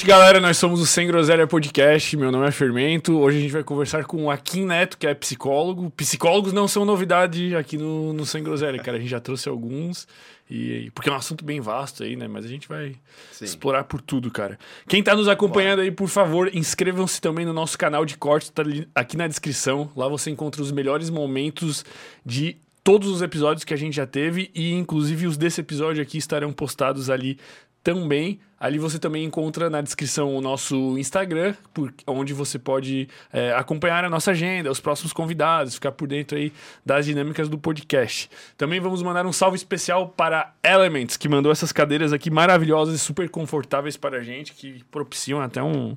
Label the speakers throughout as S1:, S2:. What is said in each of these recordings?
S1: Noite, galera. Nós somos o Sem Groselha Podcast. Meu nome é Fermento. Hoje a gente vai conversar com o Akin Neto, que é psicólogo. Psicólogos não são novidade aqui no, no Sem Groselha, cara. A gente já trouxe alguns. E, porque é um assunto bem vasto aí, né? Mas a gente vai Sim. explorar por tudo, cara. Quem tá nos acompanhando aí, por favor, inscrevam-se também no nosso canal de cortes, tá aqui na descrição. Lá você encontra os melhores momentos de todos os episódios que a gente já teve e inclusive os desse episódio aqui estarão postados ali também. Ali você também encontra na descrição o nosso Instagram, por, onde você pode é, acompanhar a nossa agenda, os próximos convidados, ficar por dentro aí das dinâmicas do podcast. Também vamos mandar um salve especial para Elements, que mandou essas cadeiras aqui maravilhosas e super confortáveis para a gente, que propiciam até um,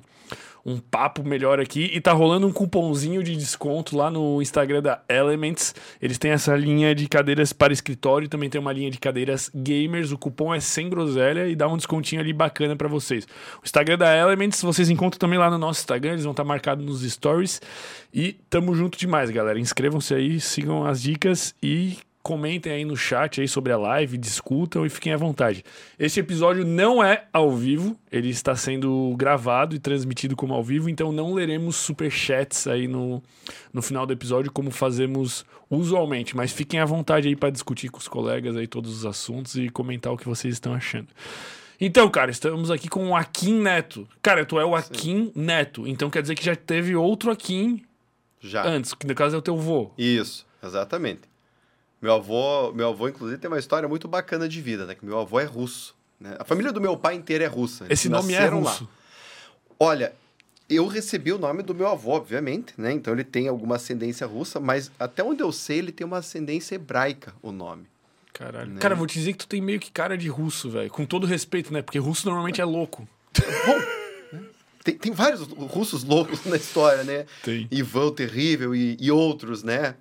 S1: um papo melhor aqui. E tá rolando um cupomzinho de desconto lá no Instagram da Elements. Eles têm essa linha de cadeiras para escritório, também tem uma linha de cadeiras gamers. O cupom é sem groselha e dá um descontinho ali bacana para vocês. O Instagram da Elements vocês encontram também lá no nosso Instagram, eles vão estar tá marcados nos stories. E tamo junto demais, galera. Inscrevam-se aí, sigam as dicas e comentem aí no chat aí sobre a live, discutam e fiquem à vontade. Este episódio não é ao vivo, ele está sendo gravado e transmitido como ao vivo, então não leremos super chats aí no, no final do episódio como fazemos usualmente, mas fiquem à vontade aí para discutir com os colegas aí todos os assuntos e comentar o que vocês estão achando. Então, cara, estamos aqui com o Akin Neto. Cara, tu é o Akin Neto, então quer dizer que já teve outro Akin
S2: já.
S1: antes, que no caso é o teu vô.
S2: Isso, exatamente. Meu avô, meu avô, inclusive, tem uma história muito bacana de vida, né? Que meu avô é russo. Né? A família do meu pai inteira é russa.
S1: Esse nome é russo? Lá.
S2: Olha, eu recebi o nome do meu avô, obviamente, né? Então ele tem alguma ascendência russa, mas até onde eu sei, ele tem uma ascendência hebraica, o nome.
S1: Caralho. Né? Cara, vou te dizer que tu tem meio que cara de russo, velho. Com todo respeito, né? Porque russo normalmente é louco.
S2: Bom, tem, tem vários russos loucos na história, né?
S1: Tem.
S2: Ivan o Terrível e, e outros, né?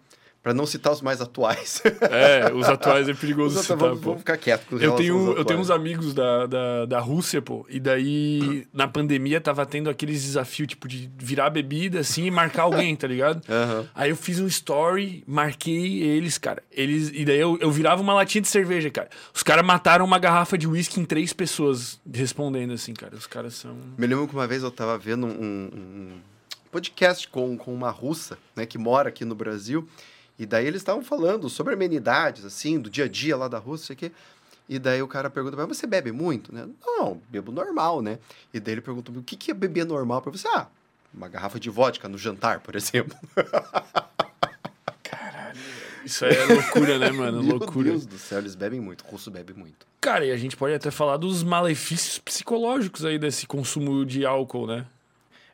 S2: Para não citar os mais atuais.
S1: É, os atuais é perigoso citar,
S2: vamos, vamos, ficar quieto com
S1: eu tenho Eu tenho uns amigos da, da, da Rússia, pô, e daí na pandemia tava tendo aqueles desafios, tipo, de virar bebida, assim, e marcar alguém, tá ligado?
S2: Uhum.
S1: Aí eu fiz um story, marquei eles, cara. Eles, e daí eu, eu virava uma latinha de cerveja, cara. Os caras mataram uma garrafa de uísque em três pessoas respondendo, assim, cara. Os caras são...
S2: Me lembro que uma vez eu tava vendo um, um podcast com, com uma russa, né, que mora aqui no Brasil, e daí eles estavam falando sobre amenidades, assim, do dia a dia lá da Rússia, que e daí o cara pergunta, mas você bebe muito, né? Não, bebo normal, né? E daí ele pergunta, o que, que é beber normal para você? Ah, uma garrafa de vodka no jantar, por exemplo.
S1: Caralho, isso aí é loucura, né, mano?
S2: Meu
S1: loucura.
S2: Deus do céu, eles bebem muito, o russo bebe muito.
S1: Cara, e a gente pode até falar dos malefícios psicológicos aí desse consumo de álcool, né?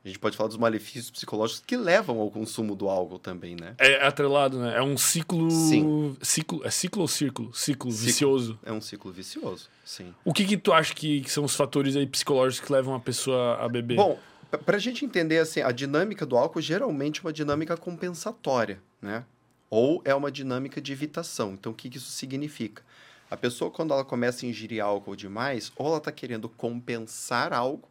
S2: A gente pode falar dos malefícios psicológicos que levam ao consumo do álcool também, né?
S1: É atrelado, né? É um ciclo. Sim. Ciclo, é ciclo ou círculo? Ciclo, ciclo, vicioso.
S2: É um ciclo vicioso, sim.
S1: O que, que tu acha que, que são os fatores aí psicológicos que levam a pessoa a beber?
S2: Bom, para a gente entender assim, a dinâmica do álcool geralmente é uma dinâmica compensatória, né? Ou é uma dinâmica de evitação. Então, o que, que isso significa? A pessoa, quando ela começa a ingerir álcool demais, ou ela está querendo compensar algo,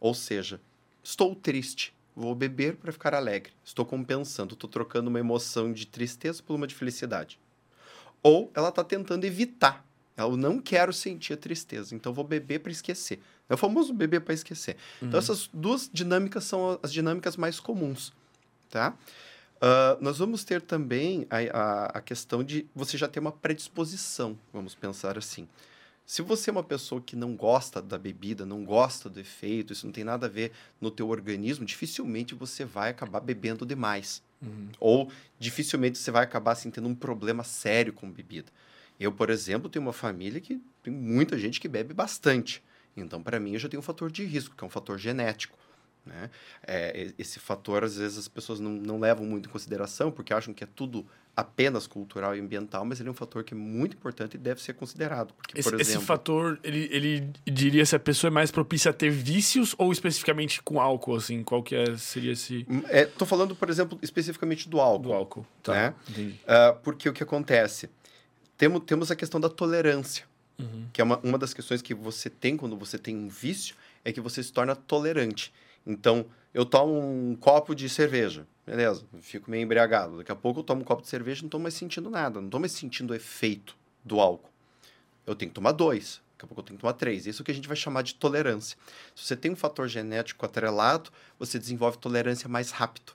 S2: ou seja, Estou triste. Vou beber para ficar alegre. Estou compensando, estou trocando uma emoção de tristeza por uma de felicidade. Ou ela está tentando evitar. Eu não quero sentir a tristeza, então vou beber para esquecer. É o famoso beber para esquecer. Então, uhum. Então, essas duas dinâmicas são as dinâmicas mais comuns. Tá? Uh, nós vamos ter também a, a, a questão de você já ter uma predisposição, vamos pensar assim. Se você é uma pessoa que não gosta da bebida, não gosta do efeito, isso não tem nada a ver no teu organismo, dificilmente você vai acabar bebendo demais. Uhum. Ou dificilmente você vai acabar assim, tendo um problema sério com bebida. Eu, por exemplo, tenho uma família que tem muita gente que bebe bastante. Então, para mim, eu já tenho um fator de risco, que é um fator genético. Né? É, esse fator, às vezes, as pessoas não, não levam muito em consideração, porque acham que é tudo apenas cultural e ambiental, mas ele é um fator que é muito importante e deve ser considerado. Porque,
S1: esse,
S2: por exemplo,
S1: esse fator, ele, ele diria se a pessoa é mais propícia a ter vícios ou especificamente com álcool, assim? Qual que é, seria esse...
S2: Hum, é, tô falando, por exemplo, especificamente do álcool.
S1: Do álcool, tá.
S2: Né? Uh, porque o que acontece? Temos, temos a questão da tolerância, uhum. que é uma, uma das questões que você tem quando você tem um vício, é que você se torna tolerante. Então, eu tomo um copo de cerveja, beleza, fico meio embriagado. Daqui a pouco eu tomo um copo de cerveja e não estou mais sentindo nada, não estou mais sentindo o efeito do álcool. Eu tenho que tomar dois. Daqui a pouco eu tenho que tomar três. Isso que a gente vai chamar de tolerância. Se você tem um fator genético atrelado, você desenvolve tolerância mais rápido.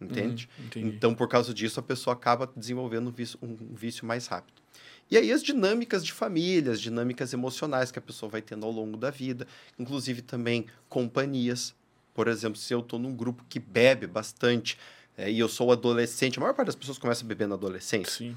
S2: Entende?
S1: Uhum,
S2: então, por causa disso, a pessoa acaba desenvolvendo um vício, um vício mais rápido. E aí as dinâmicas de família, as dinâmicas emocionais que a pessoa vai tendo ao longo da vida, inclusive também companhias. Por exemplo, se eu estou num grupo que bebe bastante é, e eu sou adolescente, a maior parte das pessoas começa a beber na adolescência.
S1: Sim.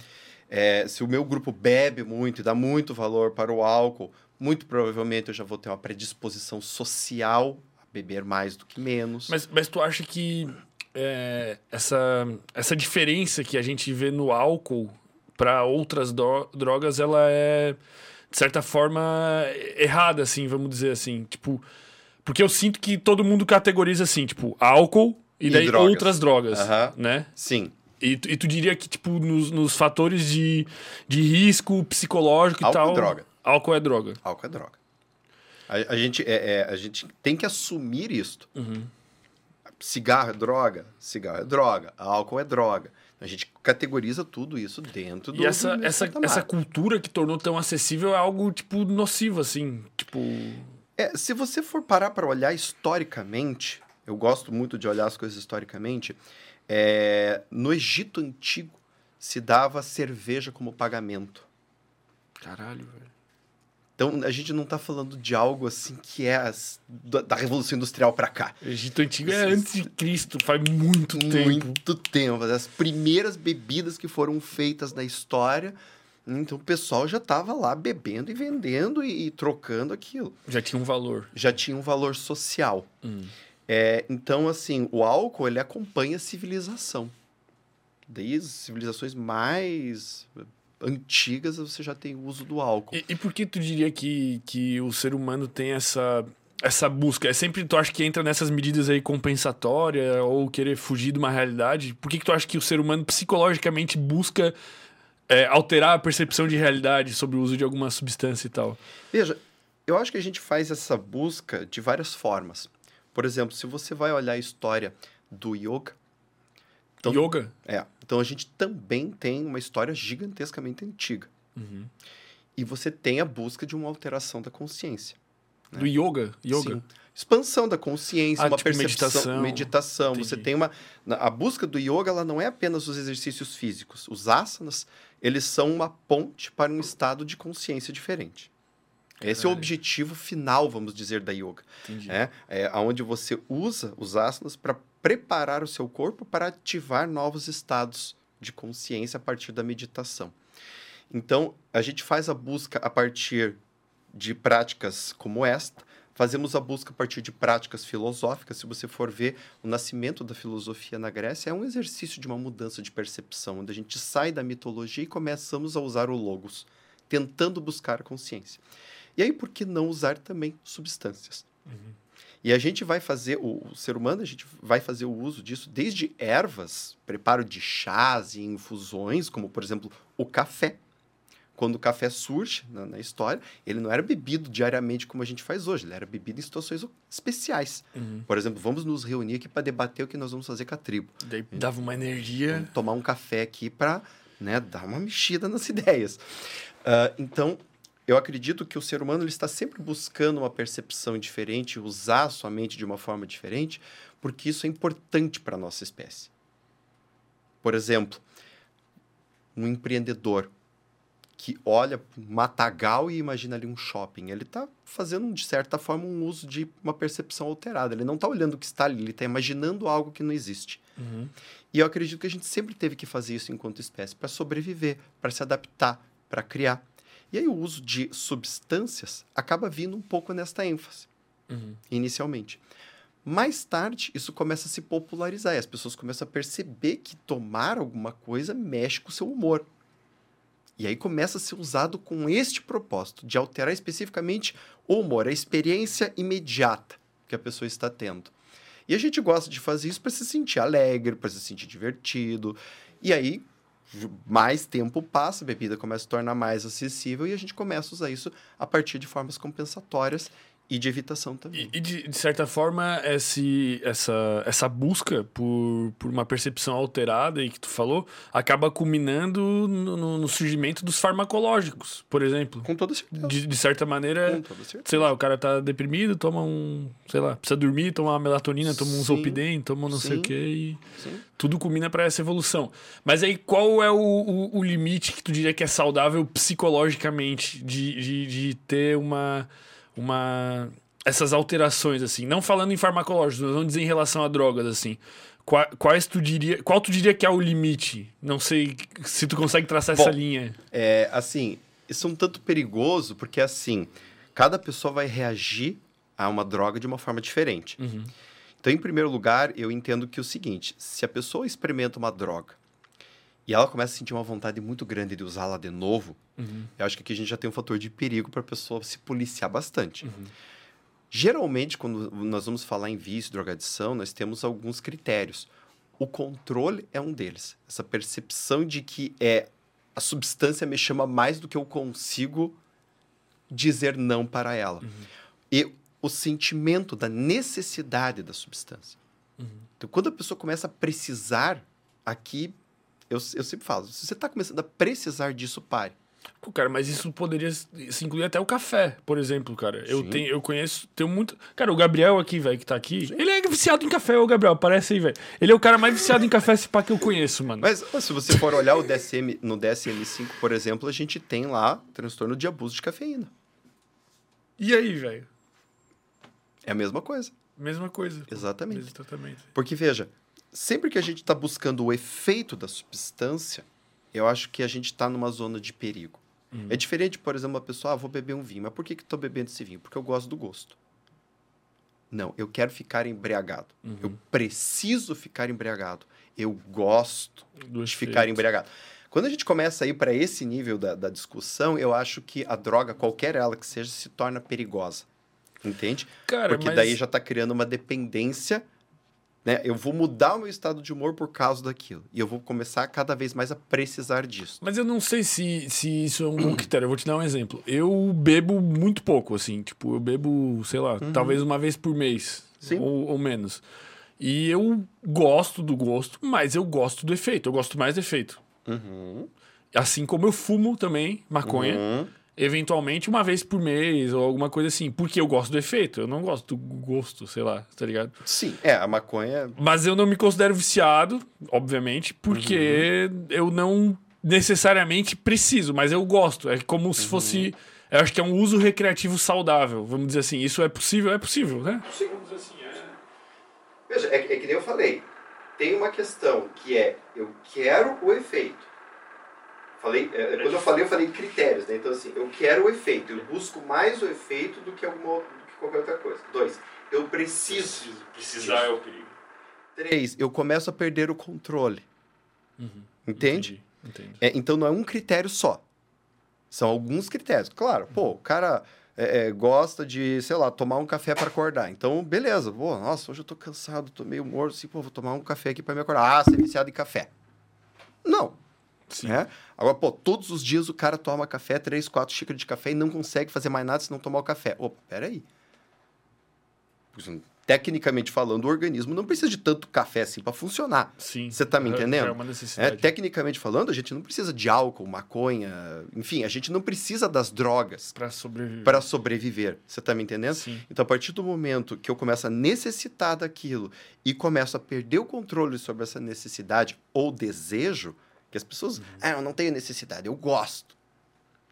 S2: É, se o meu grupo bebe muito e dá muito valor para o álcool, muito provavelmente eu já vou ter uma predisposição social a beber mais do que menos.
S1: Mas, mas tu acha que é, essa, essa diferença que a gente vê no álcool para outras drogas, ela é, de certa forma, errada, assim, vamos dizer assim. Tipo, porque eu sinto que todo mundo categoriza assim, tipo, álcool e, e daí drogas. outras drogas,
S2: uhum.
S1: né?
S2: Sim.
S1: E, e tu diria que, tipo, nos, nos fatores de, de risco psicológico
S2: álcool
S1: e tal...
S2: Álcool é droga.
S1: Álcool é droga.
S2: Álcool é droga. A, a gente, é, é, a gente tem que assumir isto.
S1: Uhum.
S2: Cigarro é droga, cigarro é droga, álcool é droga. A gente categoriza tudo isso dentro do.
S1: E essa, essa, essa cultura que tornou tão acessível é algo, tipo, nocivo, assim. Tipo.
S2: É, se você for parar para olhar historicamente, eu gosto muito de olhar as coisas historicamente. É, no Egito Antigo se dava cerveja como pagamento.
S1: Caralho, velho.
S2: Então, a gente não está falando de algo assim que é as, da, da, Revolução Industrial para cá.
S1: O Egito Antigo é antes de Cristo, faz muito tempo.
S2: Muito tempo. As primeiras bebidas que foram feitas na história. Então, o pessoal já estava lá bebendo e vendendo e, e, trocando aquilo.
S1: Já tinha um valor.
S2: Já tinha um valor social.
S1: Hum.
S2: É, então, assim, o álcool, ele acompanha a civilização. Desde civilizações mais antigas você já tem o uso do álcool.
S1: E, e, por que tu diria que, que o ser humano tem essa, essa busca? É sempre tu acha que entra nessas medidas aí compensatórias ou querer fugir de uma realidade? Por que, que tu acha que o ser humano psicologicamente busca é, alterar a percepção de realidade sobre o uso de alguma substância e tal?
S2: Veja, eu acho que a gente faz essa busca de várias formas. Por exemplo, se você vai olhar a história do yoga,
S1: então, yoga?
S2: É. Então a gente também tem uma história gigantescamente antiga.
S1: Uhum.
S2: E você tem a busca de uma alteração da consciência.
S1: Né? Do yoga? Yoga.
S2: Sim. Expansão da consciência,
S1: ah,
S2: uma
S1: tipo
S2: percepção,
S1: meditação.
S2: meditação. Você tem uma a busca do yoga, ela não é apenas os exercícios físicos. Os asanas, eles são uma ponte para um estado de consciência diferente. Esse é o objetivo final, vamos dizer, da yoga.
S1: Entendi.
S2: É, é onde você usa os asanas para preparar o seu corpo para ativar novos estados de consciência a partir da meditação. Então, a gente faz a busca a partir de práticas como esta, fazemos a busca a partir de práticas filosóficas. Se você for ver, o nascimento da filosofia na Grécia é um exercício de uma mudança de percepção, onde a gente sai da mitologia e começamos a usar o logos, tentando buscar a consciência. E aí, por que não usar também substâncias?
S1: Uhum.
S2: E a gente vai fazer, o, o, ser humano, a gente vai fazer o uso disso desde ervas, preparo de chás e infusões, como por exemplo o café. Quando o café surge na, na, história, ele não era bebido diariamente como a gente faz hoje, ele era bebido em situações especiais.
S1: Uhum.
S2: Por exemplo, vamos nos reunir aqui para debater o que nós vamos fazer com a tribo.
S1: Daí dava uma energia.
S2: Vamos tomar um café aqui para né, dar uma mexida nas ideias. Uh, então, eu acredito que o ser humano ele está sempre buscando uma percepção diferente, usar a sua mente de uma forma diferente, porque isso é importante para a nossa espécie. Por exemplo, um empreendedor que olha matagal e imagina ali um shopping, ele está fazendo, de certa forma, um uso de uma percepção alterada. Ele não está olhando o que está ali, ele está imaginando algo que não existe.
S1: Uhum.
S2: E eu acredito que a gente sempre teve que fazer isso enquanto espécie, para sobreviver, para se adaptar, para criar. E aí o uso de substâncias acaba vindo um pouco nesta ênfase,
S1: uhum.
S2: inicialmente. Mais tarde, isso começa a se popularizar e as pessoas começam a perceber que tomar alguma coisa mexe com o seu humor. E aí começa a ser usado com este propósito, de alterar especificamente o humor, a experiência imediata que a pessoa está tendo. E a gente gosta de fazer isso para se sentir alegre, para se sentir divertido. E aí mais tempo passa, a bebida começa a se tornar mais acessível e a gente começa a usar isso a partir de formas compensatórias E de evitação também.
S1: E, e de, de, certa forma, esse, essa, essa busca por, por uma percepção alterada e que tu falou, acaba culminando no, no, surgimento dos farmacológicos, por exemplo.
S2: Com toda certeza.
S1: De, de certa maneira, Com toda certeza. sei lá, o cara tá deprimido, toma um, sei lá, precisa dormir, toma uma melatonina, toma um Zolpidem, toma não Sim. sei o quê e Sim. tudo culmina para essa evolução. Mas aí, qual é o, o, o, limite que tu diria que é saudável psicologicamente de, de, de ter uma uma essas alterações assim, não falando em farmacológicos, mas vamos dizer em relação a drogas assim. Quais tu diria, qual tu diria que é o limite? Não sei se tu consegue traçar Bom, essa linha.
S2: É, assim, isso é um tanto perigoso porque assim, cada pessoa vai reagir a uma droga de uma forma diferente. Uhum. Então, em primeiro lugar, eu entendo que é o seguinte: se a pessoa experimenta uma droga e ela começa a sentir uma vontade muito grande de usá-la de novo, uhum. eu acho que aqui a gente já tem um fator de perigo para a pessoa se policiar bastante. Uhum. Geralmente, quando nós vamos falar em vício, drogadição, nós temos alguns critérios. O controle é um deles. Essa percepção de que é a substância me chama mais do que eu consigo dizer não para ela. Uhum. E o sentimento da necessidade da substância. Uhum. Então, quando a pessoa começa a precisar, aqui eu, eu sempre falo, se você está começando a precisar disso, pare.
S1: Pô, cara, mas isso poderia se incluir até o café, por exemplo, cara. Eu tenho, eu conheço, tenho muito. Cara, o Gabriel aqui, velho, que tá aqui, Sim. ele é viciado em café, o Gabriel, parece aí, velho. Ele é o cara mais viciado em café esse pá que eu conheço, mano.
S2: Mas se você for olhar o DSM, no DSM-5, por exemplo, a gente tem lá transtorno de abuso de cafeína.
S1: E aí, velho?
S2: É a mesma coisa.
S1: Mesma coisa.
S2: Exatamente. Exatamente. Porque, veja, sempre que a gente está buscando o efeito da substância, eu acho que a gente está numa zona de perigo. Uhum. É diferente, por exemplo, uma pessoa, ah, vou beber um vinho. Mas por que estou bebendo esse vinho? Porque eu gosto do gosto. Não, eu quero ficar embriagado. Uhum. Eu preciso ficar embriagado. Eu gosto do de efeito. ficar embriagado. Quando a gente começa a ir para esse nível da, da discussão, eu acho que a droga, qualquer ela que seja, se torna perigosa. Entende? Cara, Porque mas... daí já está criando uma dependência né? Eu vou mudar o meu estado de humor por causa daquilo. E eu vou começar cada vez mais a precisar disso.
S1: Mas eu não sei se, se isso é um bom critério. Eu vou te dar um exemplo. Eu bebo muito pouco, assim. Tipo, eu bebo, sei lá, uhum. talvez uma vez por mês. Sim. Ou, ou menos. E eu gosto do gosto, mas eu gosto do efeito. Eu gosto mais do efeito. Uhum. Assim como eu fumo também maconha. Uhum eventualmente uma vez por mês ou alguma coisa assim, porque eu gosto do efeito, eu não gosto do gosto, sei lá, tá ligado?
S2: Sim, é, a maconha.
S1: Mas eu não me considero viciado, obviamente, porque uhum. eu não necessariamente preciso, mas eu gosto. É como se uhum. fosse. Eu acho que é um uso recreativo saudável, vamos dizer assim. Isso é possível? É possível, né?
S2: Vamos assim, é. Veja, é, é que nem eu falei. Tem uma questão que é: eu quero o efeito. Falei, é, quando eu falei, eu falei critérios, né? Então, assim, eu quero o efeito, eu busco mais o efeito do que, alguma, do que qualquer outra coisa. Dois, eu preciso. preciso
S1: precisar é o perigo.
S2: Três, eu começo a perder o controle. Uhum. Entende? Entendi. Entendi. É, então, não é um critério só. São alguns critérios. Claro, uhum. pô, o cara é, é, gosta de, sei lá, tomar um café para acordar. Então, beleza. Pô, nossa, hoje eu tô cansado, tô meio morto, assim, pô, vou tomar um café aqui para me acordar. Ah, você é viciado em café. Não. Sim. Né? Agora, pô, todos os dias o cara toma café, três, quatro xícaras de café e não consegue fazer mais nada se não tomar o café. Ô, peraí. Tecnicamente falando, o organismo não precisa de tanto café assim para funcionar.
S1: Sim.
S2: Você tá me entendendo? É uma necessidade. É, tecnicamente falando, a gente não precisa de álcool, maconha, enfim, a gente não precisa das drogas
S1: para sobreviver.
S2: Para sobreviver. Você tá me entendendo?
S1: Sim.
S2: Então, a partir do momento que eu começo a necessitar daquilo e começo a perder o controle sobre essa necessidade ou desejo, que as pessoas, uhum. ah, eu não tenho necessidade, eu gosto.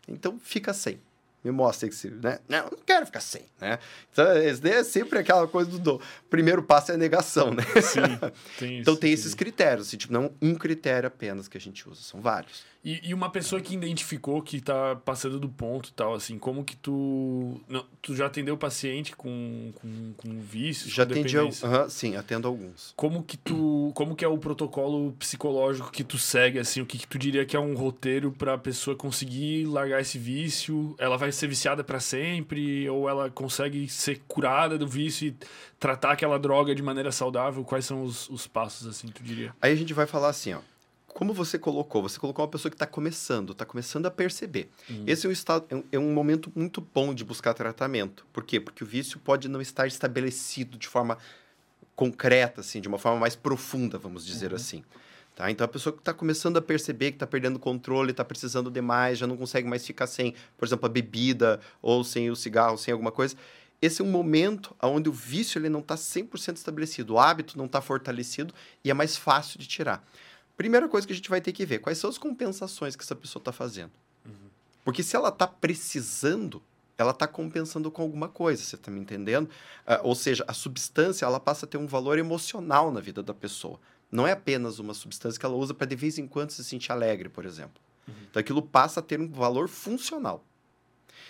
S2: Então fica sem. Me mostra que se, né? Não, eu não quero ficar sem, né? Então, esse é sempre aquela coisa do, do primeiro passo é a negação, né?
S1: Sim, tem
S2: então tem esses critérios, assim, tipo, não um critério apenas que a gente usa, são vários.
S1: E, e, uma pessoa que identificou que tá passando do ponto tal, assim, como que tu. Não, tu já atendeu paciente com, com, com vícios?
S2: Já atendi, uh -huh, sim, atendo alguns.
S1: Como que tu. Como que é o protocolo psicológico que tu segue, assim? O que, que tu diria que é um roteiro para a pessoa conseguir largar esse vício? Ela vai ser viciada para sempre? Ou ela consegue ser curada do vício e tratar aquela droga de maneira saudável? Quais são os, os passos, assim, tu diria?
S2: Aí a gente vai falar assim, ó como você colocou, você colocou uma pessoa que está começando, está começando a perceber. Uhum. Esse é um, estado, é um, é um momento muito bom de buscar tratamento. Por quê? Porque o vício pode não estar estabelecido de forma concreta, assim, de uma forma mais profunda, vamos dizer uhum. assim. Tá? Então, a pessoa que está começando a perceber que está perdendo controle, está precisando demais, já não consegue mais ficar sem, por exemplo, a bebida, ou sem o cigarro, sem alguma coisa. Esse é um momento onde o vício ele não está 100% estabelecido, o hábito não está fortalecido e é mais fácil de tirar. Primeira coisa que a gente vai ter que ver, quais são as compensações que essa pessoa está fazendo. Uhum. Porque se ela está precisando, ela está compensando com alguma coisa, você está me entendendo? Uh, ou seja, a substância ela passa a ter um valor emocional na vida da pessoa. Não é apenas uma substância que ela usa para de vez em quando se sentir alegre, por exemplo. Uhum. Então aquilo passa a ter um valor funcional.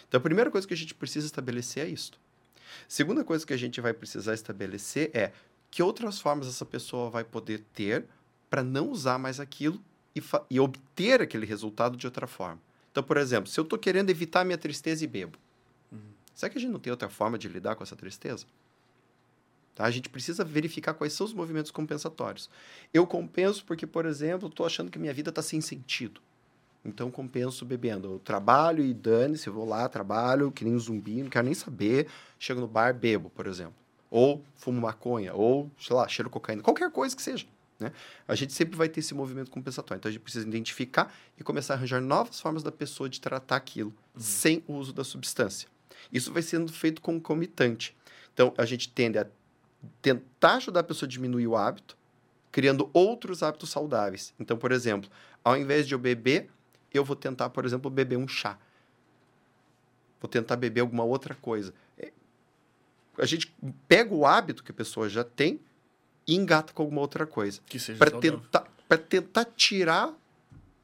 S2: Então a primeira coisa que a gente precisa estabelecer é isso. Segunda coisa que a gente vai precisar estabelecer é que outras formas essa pessoa vai poder ter para não usar mais aquilo e, e, obter aquele resultado de outra forma. Então, por exemplo, se eu estou querendo evitar minha tristeza e bebo, uhum. será que a gente não tem outra forma de lidar com essa tristeza? Tá? A gente precisa verificar quais são os movimentos compensatórios. Eu compenso porque, por exemplo, estou achando que minha vida está sem sentido. Então, compenso bebendo. Eu trabalho e dane-se, eu vou lá, trabalho, que nem um zumbi, não quero nem saber. Chego no bar, bebo, por exemplo. Ou fumo maconha, ou, sei lá, cheiro cocaína. Qualquer coisa que seja. Né? A gente sempre vai ter esse movimento compensatório. Então, a gente precisa identificar e começar a arranjar novas formas da pessoa de tratar aquilo uhum. sem o uso da substância. Isso vai sendo feito concomitante. Então, a gente tende a tentar ajudar a pessoa a diminuir o hábito, criando outros hábitos saudáveis. Então, por exemplo, ao invés de eu beber, eu vou tentar, por exemplo, beber um chá. Vou tentar beber alguma outra coisa. É, a gente pega o hábito que a pessoa já tem e engata com alguma outra coisa.
S1: Que seja
S2: para tentar, tentar tirar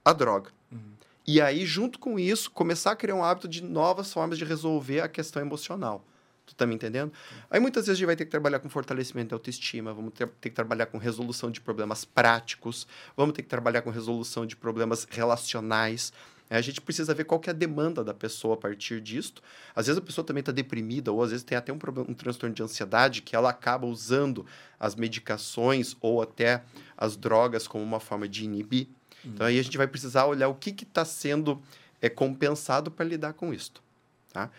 S2: a droga. Uhum. E aí, junto com isso, começar a criar um hábito de novas formas de resolver a questão emocional. Tu tá me entendendo? Aí muitas vezes a gente vai ter que trabalhar com fortalecimento da autoestima, vamos ter, ter, que trabalhar com resolução de problemas práticos, vamos ter que trabalhar com resolução de problemas relacionais. É, a gente precisa ver qual que é a demanda da pessoa a partir disto. Às vezes a pessoa também está deprimida, ou às vezes tem até um, problema, um transtorno de ansiedade, que ela acaba usando as medicações ou até as drogas como uma forma de inibir. Então aí a gente vai precisar olhar o que está sendo é, compensado para lidar com isso. Tá?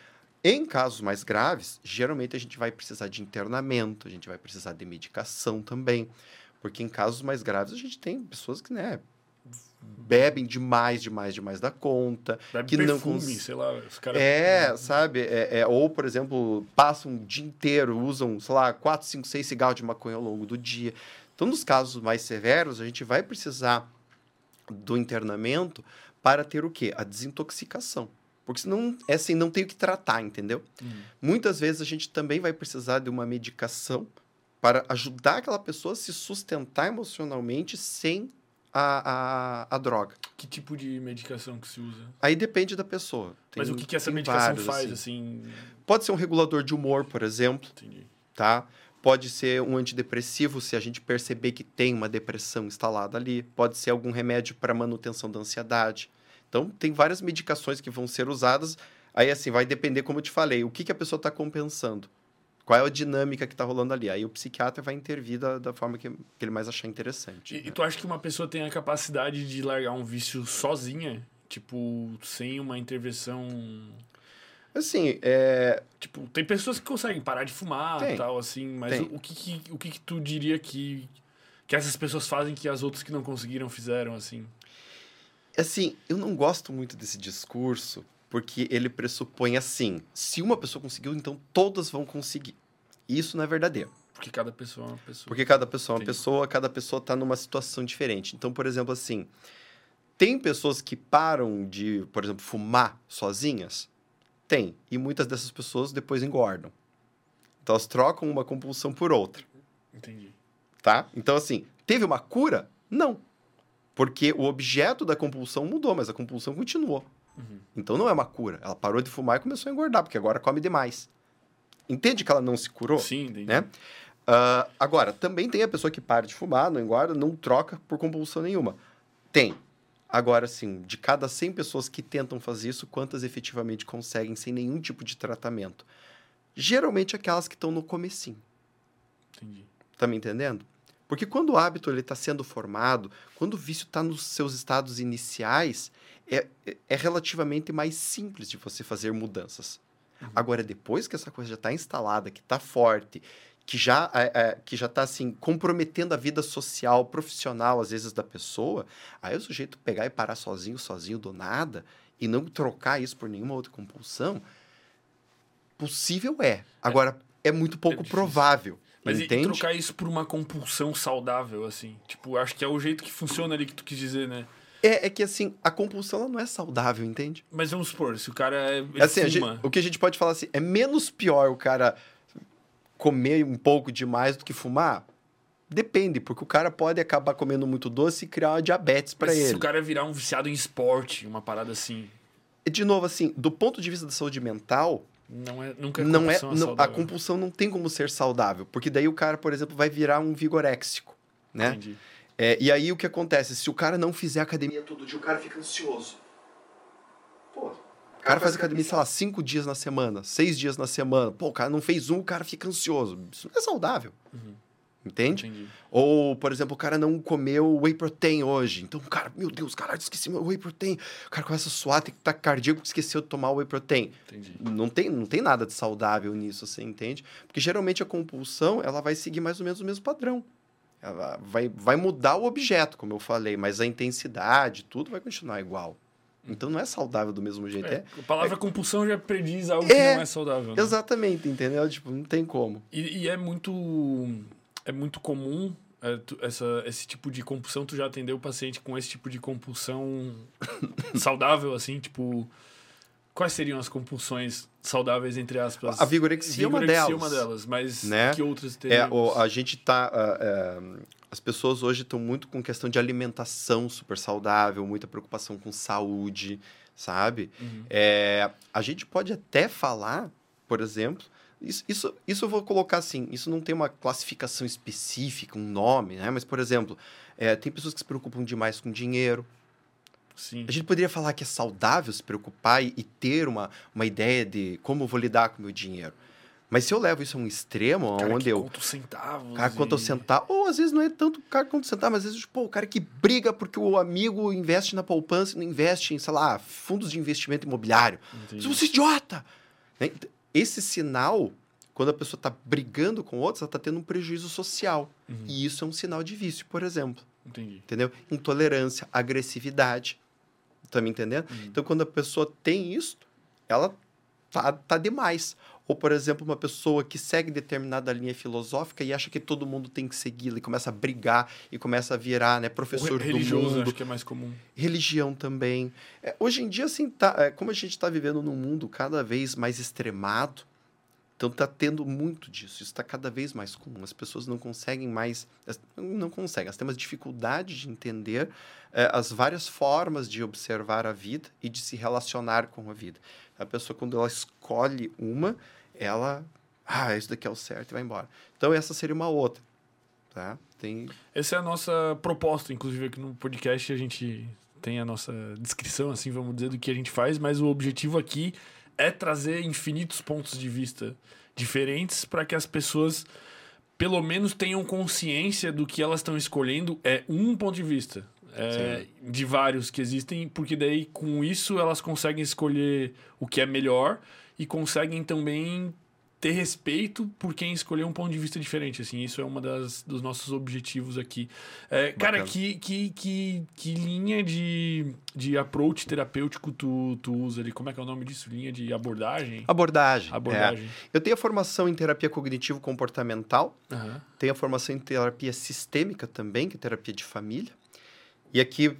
S2: Em casos mais graves, geralmente a gente vai precisar de internamento, a gente vai precisar de medicação também, porque em casos mais graves a gente tem pessoas que, né, bebem demais, demais, demais da conta,
S1: Bebe
S2: que
S1: perfume, não cons... sei lá, os caras...
S2: É, sabe, é, é, ou por exemplo, passam o dia inteiro, usam, sei lá, 4, 5, 6 cigarros de maconha ao longo do dia. Então, nos casos mais severos, a gente vai precisar do internamento para ter o quê? A desintoxicação. Porque senão, é assim, não tem o que tratar, entendeu? Uhum. Muitas vezes a gente também vai precisar de uma medicação para ajudar aquela pessoa a se sustentar emocionalmente sem a, a, a droga.
S1: Que tipo de medicação que se usa?
S2: Aí depende da pessoa.
S1: Tem, Mas o que, que essa medicação vários, faz, assim. assim?
S2: Pode ser um regulador de humor, por exemplo. Entendi. Tá? Pode ser um antidepressivo, se a gente perceber que tem uma depressão instalada ali. Pode ser algum remédio para manutenção da ansiedade. Então, tem várias medicações que vão ser usadas. Aí, assim, vai depender, como eu te falei, o que, que a pessoa está compensando. Qual é a dinâmica que está rolando ali? Aí o psiquiatra vai intervir da, da forma que, que ele mais achar interessante.
S1: E, né? e, tu acha que uma pessoa tem a capacidade de largar um vício sozinha? Tipo, sem uma intervenção.
S2: Assim, é.
S1: Tipo, tem pessoas que conseguem parar de fumar e tal, assim, mas o, o, que, que, o que, que tu diria que, que essas pessoas fazem que as outras que não conseguiram fizeram, assim?
S2: Assim, eu não gosto muito desse discurso, porque ele pressupõe assim: se uma pessoa conseguiu, então todas vão conseguir. Isso não é verdadeiro.
S1: Porque cada pessoa é uma pessoa.
S2: Porque cada pessoa é uma Entendi. pessoa, cada pessoa está numa situação diferente. Então, por exemplo, assim, tem pessoas que param de, por exemplo, fumar sozinhas? Tem. E muitas dessas pessoas depois engordam. Então, elas trocam uma compulsão por outra.
S1: Entendi.
S2: Tá? Então, assim, teve uma cura? Não. Porque o objeto da compulsão mudou, mas a compulsão continuou. Uhum. Então não é uma cura. Ela parou de fumar e começou a engordar, porque agora come demais. Entende que ela não se curou?
S1: Sim, entendi.
S2: Né? Uh, agora, também tem a pessoa que para de fumar, não engorda, não troca por compulsão nenhuma. Tem. Agora, sim, de cada 100 pessoas que tentam fazer isso, quantas efetivamente conseguem sem nenhum tipo de tratamento? Geralmente aquelas que estão no comecinho.
S1: Entendi.
S2: Tá me entendendo? Porque quando o hábito está sendo formado, quando o vício está nos seus estados iniciais, é, é, é relativamente mais simples de você fazer mudanças. Uhum. Agora, depois que essa coisa já está instalada, que está forte, que já é, é, que já está assim comprometendo a vida social, profissional às vezes da pessoa, aí o sujeito pegar e parar sozinho, sozinho do nada e não trocar isso por nenhuma outra compulsão, possível é. Agora é, é muito pouco é provável.
S1: Mas
S2: entende?
S1: e trocar isso por uma compulsão saudável, assim? Tipo, acho que é o jeito que funciona ali que tu quis dizer, né?
S2: É, é que assim, a compulsão não é saudável, entende?
S1: Mas vamos supor, se o cara é.
S2: Assim, gente, o que a gente pode falar assim, é menos pior o cara comer um pouco demais do que fumar? Depende, porque o cara pode acabar comendo muito doce e criar uma diabetes para ele.
S1: Se o cara virar um viciado em esporte, uma parada assim.
S2: De novo, assim, do ponto de vista da saúde mental,
S1: não é, nunca é
S2: não é, não, a compulsão não tem como ser saudável, porque daí o cara, por exemplo, vai virar um vigoréxico, né? Entendi. É, e aí o que acontece? Se o cara não fizer academia todo dia, o cara fica ansioso. Pô, o cara faz academia, sei lá, cinco dias na semana, seis dias na semana. Pô, o cara não fez um, o cara fica ansioso. Isso não é saudável. Uhum. Entende? Entendi. Ou, por exemplo, o cara não comeu whey protein hoje. Então, o cara, meu Deus, caralho, esqueci meu whey protein. O cara começa a suar, tem que estar cardíaco, esqueceu de tomar whey protein. Entendi. Não tem, não tem nada de saudável nisso, você entende? Porque geralmente a compulsão, ela vai seguir mais ou menos o mesmo padrão. Vai, vai mudar o objeto, como eu falei, mas a intensidade, tudo vai continuar igual. Então não é saudável do mesmo jeito. É,
S1: é a palavra é, compulsão já prediz algo é, que não é saudável.
S2: Né? Exatamente, entendeu? Tipo, não tem como.
S1: E, e é muito é muito comum é, tu, essa, esse tipo de compulsão. Tu já atendeu o paciente com esse tipo de compulsão saudável, assim? Tipo, quais seriam as compulsões saudáveis, entre aspas?
S2: A vigorexia, vigorexia é uma delas.
S1: é uma delas, mas né? que outras
S2: teriam? É, o, a gente tá... Uh, uh, as pessoas hoje estão muito com questão de alimentação super saudável, muita preocupação com saúde, sabe? Uhum. É, a gente pode até falar, por exemplo, isso, isso, isso eu vou colocar assim, isso não tem uma classificação específica, um nome, né? Mas, por exemplo, é, tem pessoas que se preocupam demais com dinheiro. Sim. A gente poderia falar que é saudável se preocupar e, e ter uma, uma ideia de como eu vou lidar com o meu dinheiro. Mas se eu levo isso a um extremo, cara onde eu.
S1: Conta centavos.
S2: Cara, e... conta centavos. Ou às vezes não é tanto o cara conta centavos, mas às vezes, pô, o cara que briga porque o amigo investe na poupança e não investe em, sei lá, fundos de investimento imobiliário. Entendi. Você é idiota! Né? Esse sinal, quando a pessoa está brigando com outros, ela está tendo um prejuízo social. Uhum. E isso é um sinal de vício, por exemplo.
S1: Entendi.
S2: Entendeu? Intolerância, agressividade. Tá me entendendo? Uhum. Então, quando a pessoa tem isso, ela tá, tá demais. Ou, por exemplo, uma pessoa que segue determinada linha filosófica e acha que todo mundo tem que segui-la e começa a brigar e começa a virar né, professor do mundo.
S1: acho que é mais comum.
S2: Religião também. É, hoje em dia, assim, tá, é, como a gente está vivendo num mundo cada vez mais extremado, então está tendo muito disso. Isso está cada vez mais comum. As pessoas não conseguem mais, não conseguem. Elas têm uma dificuldade de entender é, as várias formas de observar a vida e de se relacionar com a vida. A pessoa, quando ela escolhe uma, ela. Ah, isso daqui é o certo e vai embora. Então, essa seria uma outra. Tá? Tem...
S1: Essa é a nossa proposta, inclusive aqui no podcast a gente tem a nossa descrição, assim, vamos dizer, do que a gente faz, mas o objetivo aqui é trazer infinitos pontos de vista diferentes para que as pessoas pelo menos tenham consciência do que elas estão escolhendo. É um ponto de vista é, de vários que existem, porque daí com isso elas conseguem escolher o que é melhor e conseguem também ter respeito por quem escolheu um ponto de vista diferente, assim, isso é uma das dos nossos objetivos aqui. É, cara, que, que, que, que linha de, de approach terapêutico tu, tu usa ali? Como é que é o nome disso? Linha de abordagem?
S2: Abordagem.
S1: Abordagem. É.
S2: Eu tenho a formação em terapia cognitivo-comportamental, uhum. tenho a formação em terapia sistêmica também, que é terapia de família, e aqui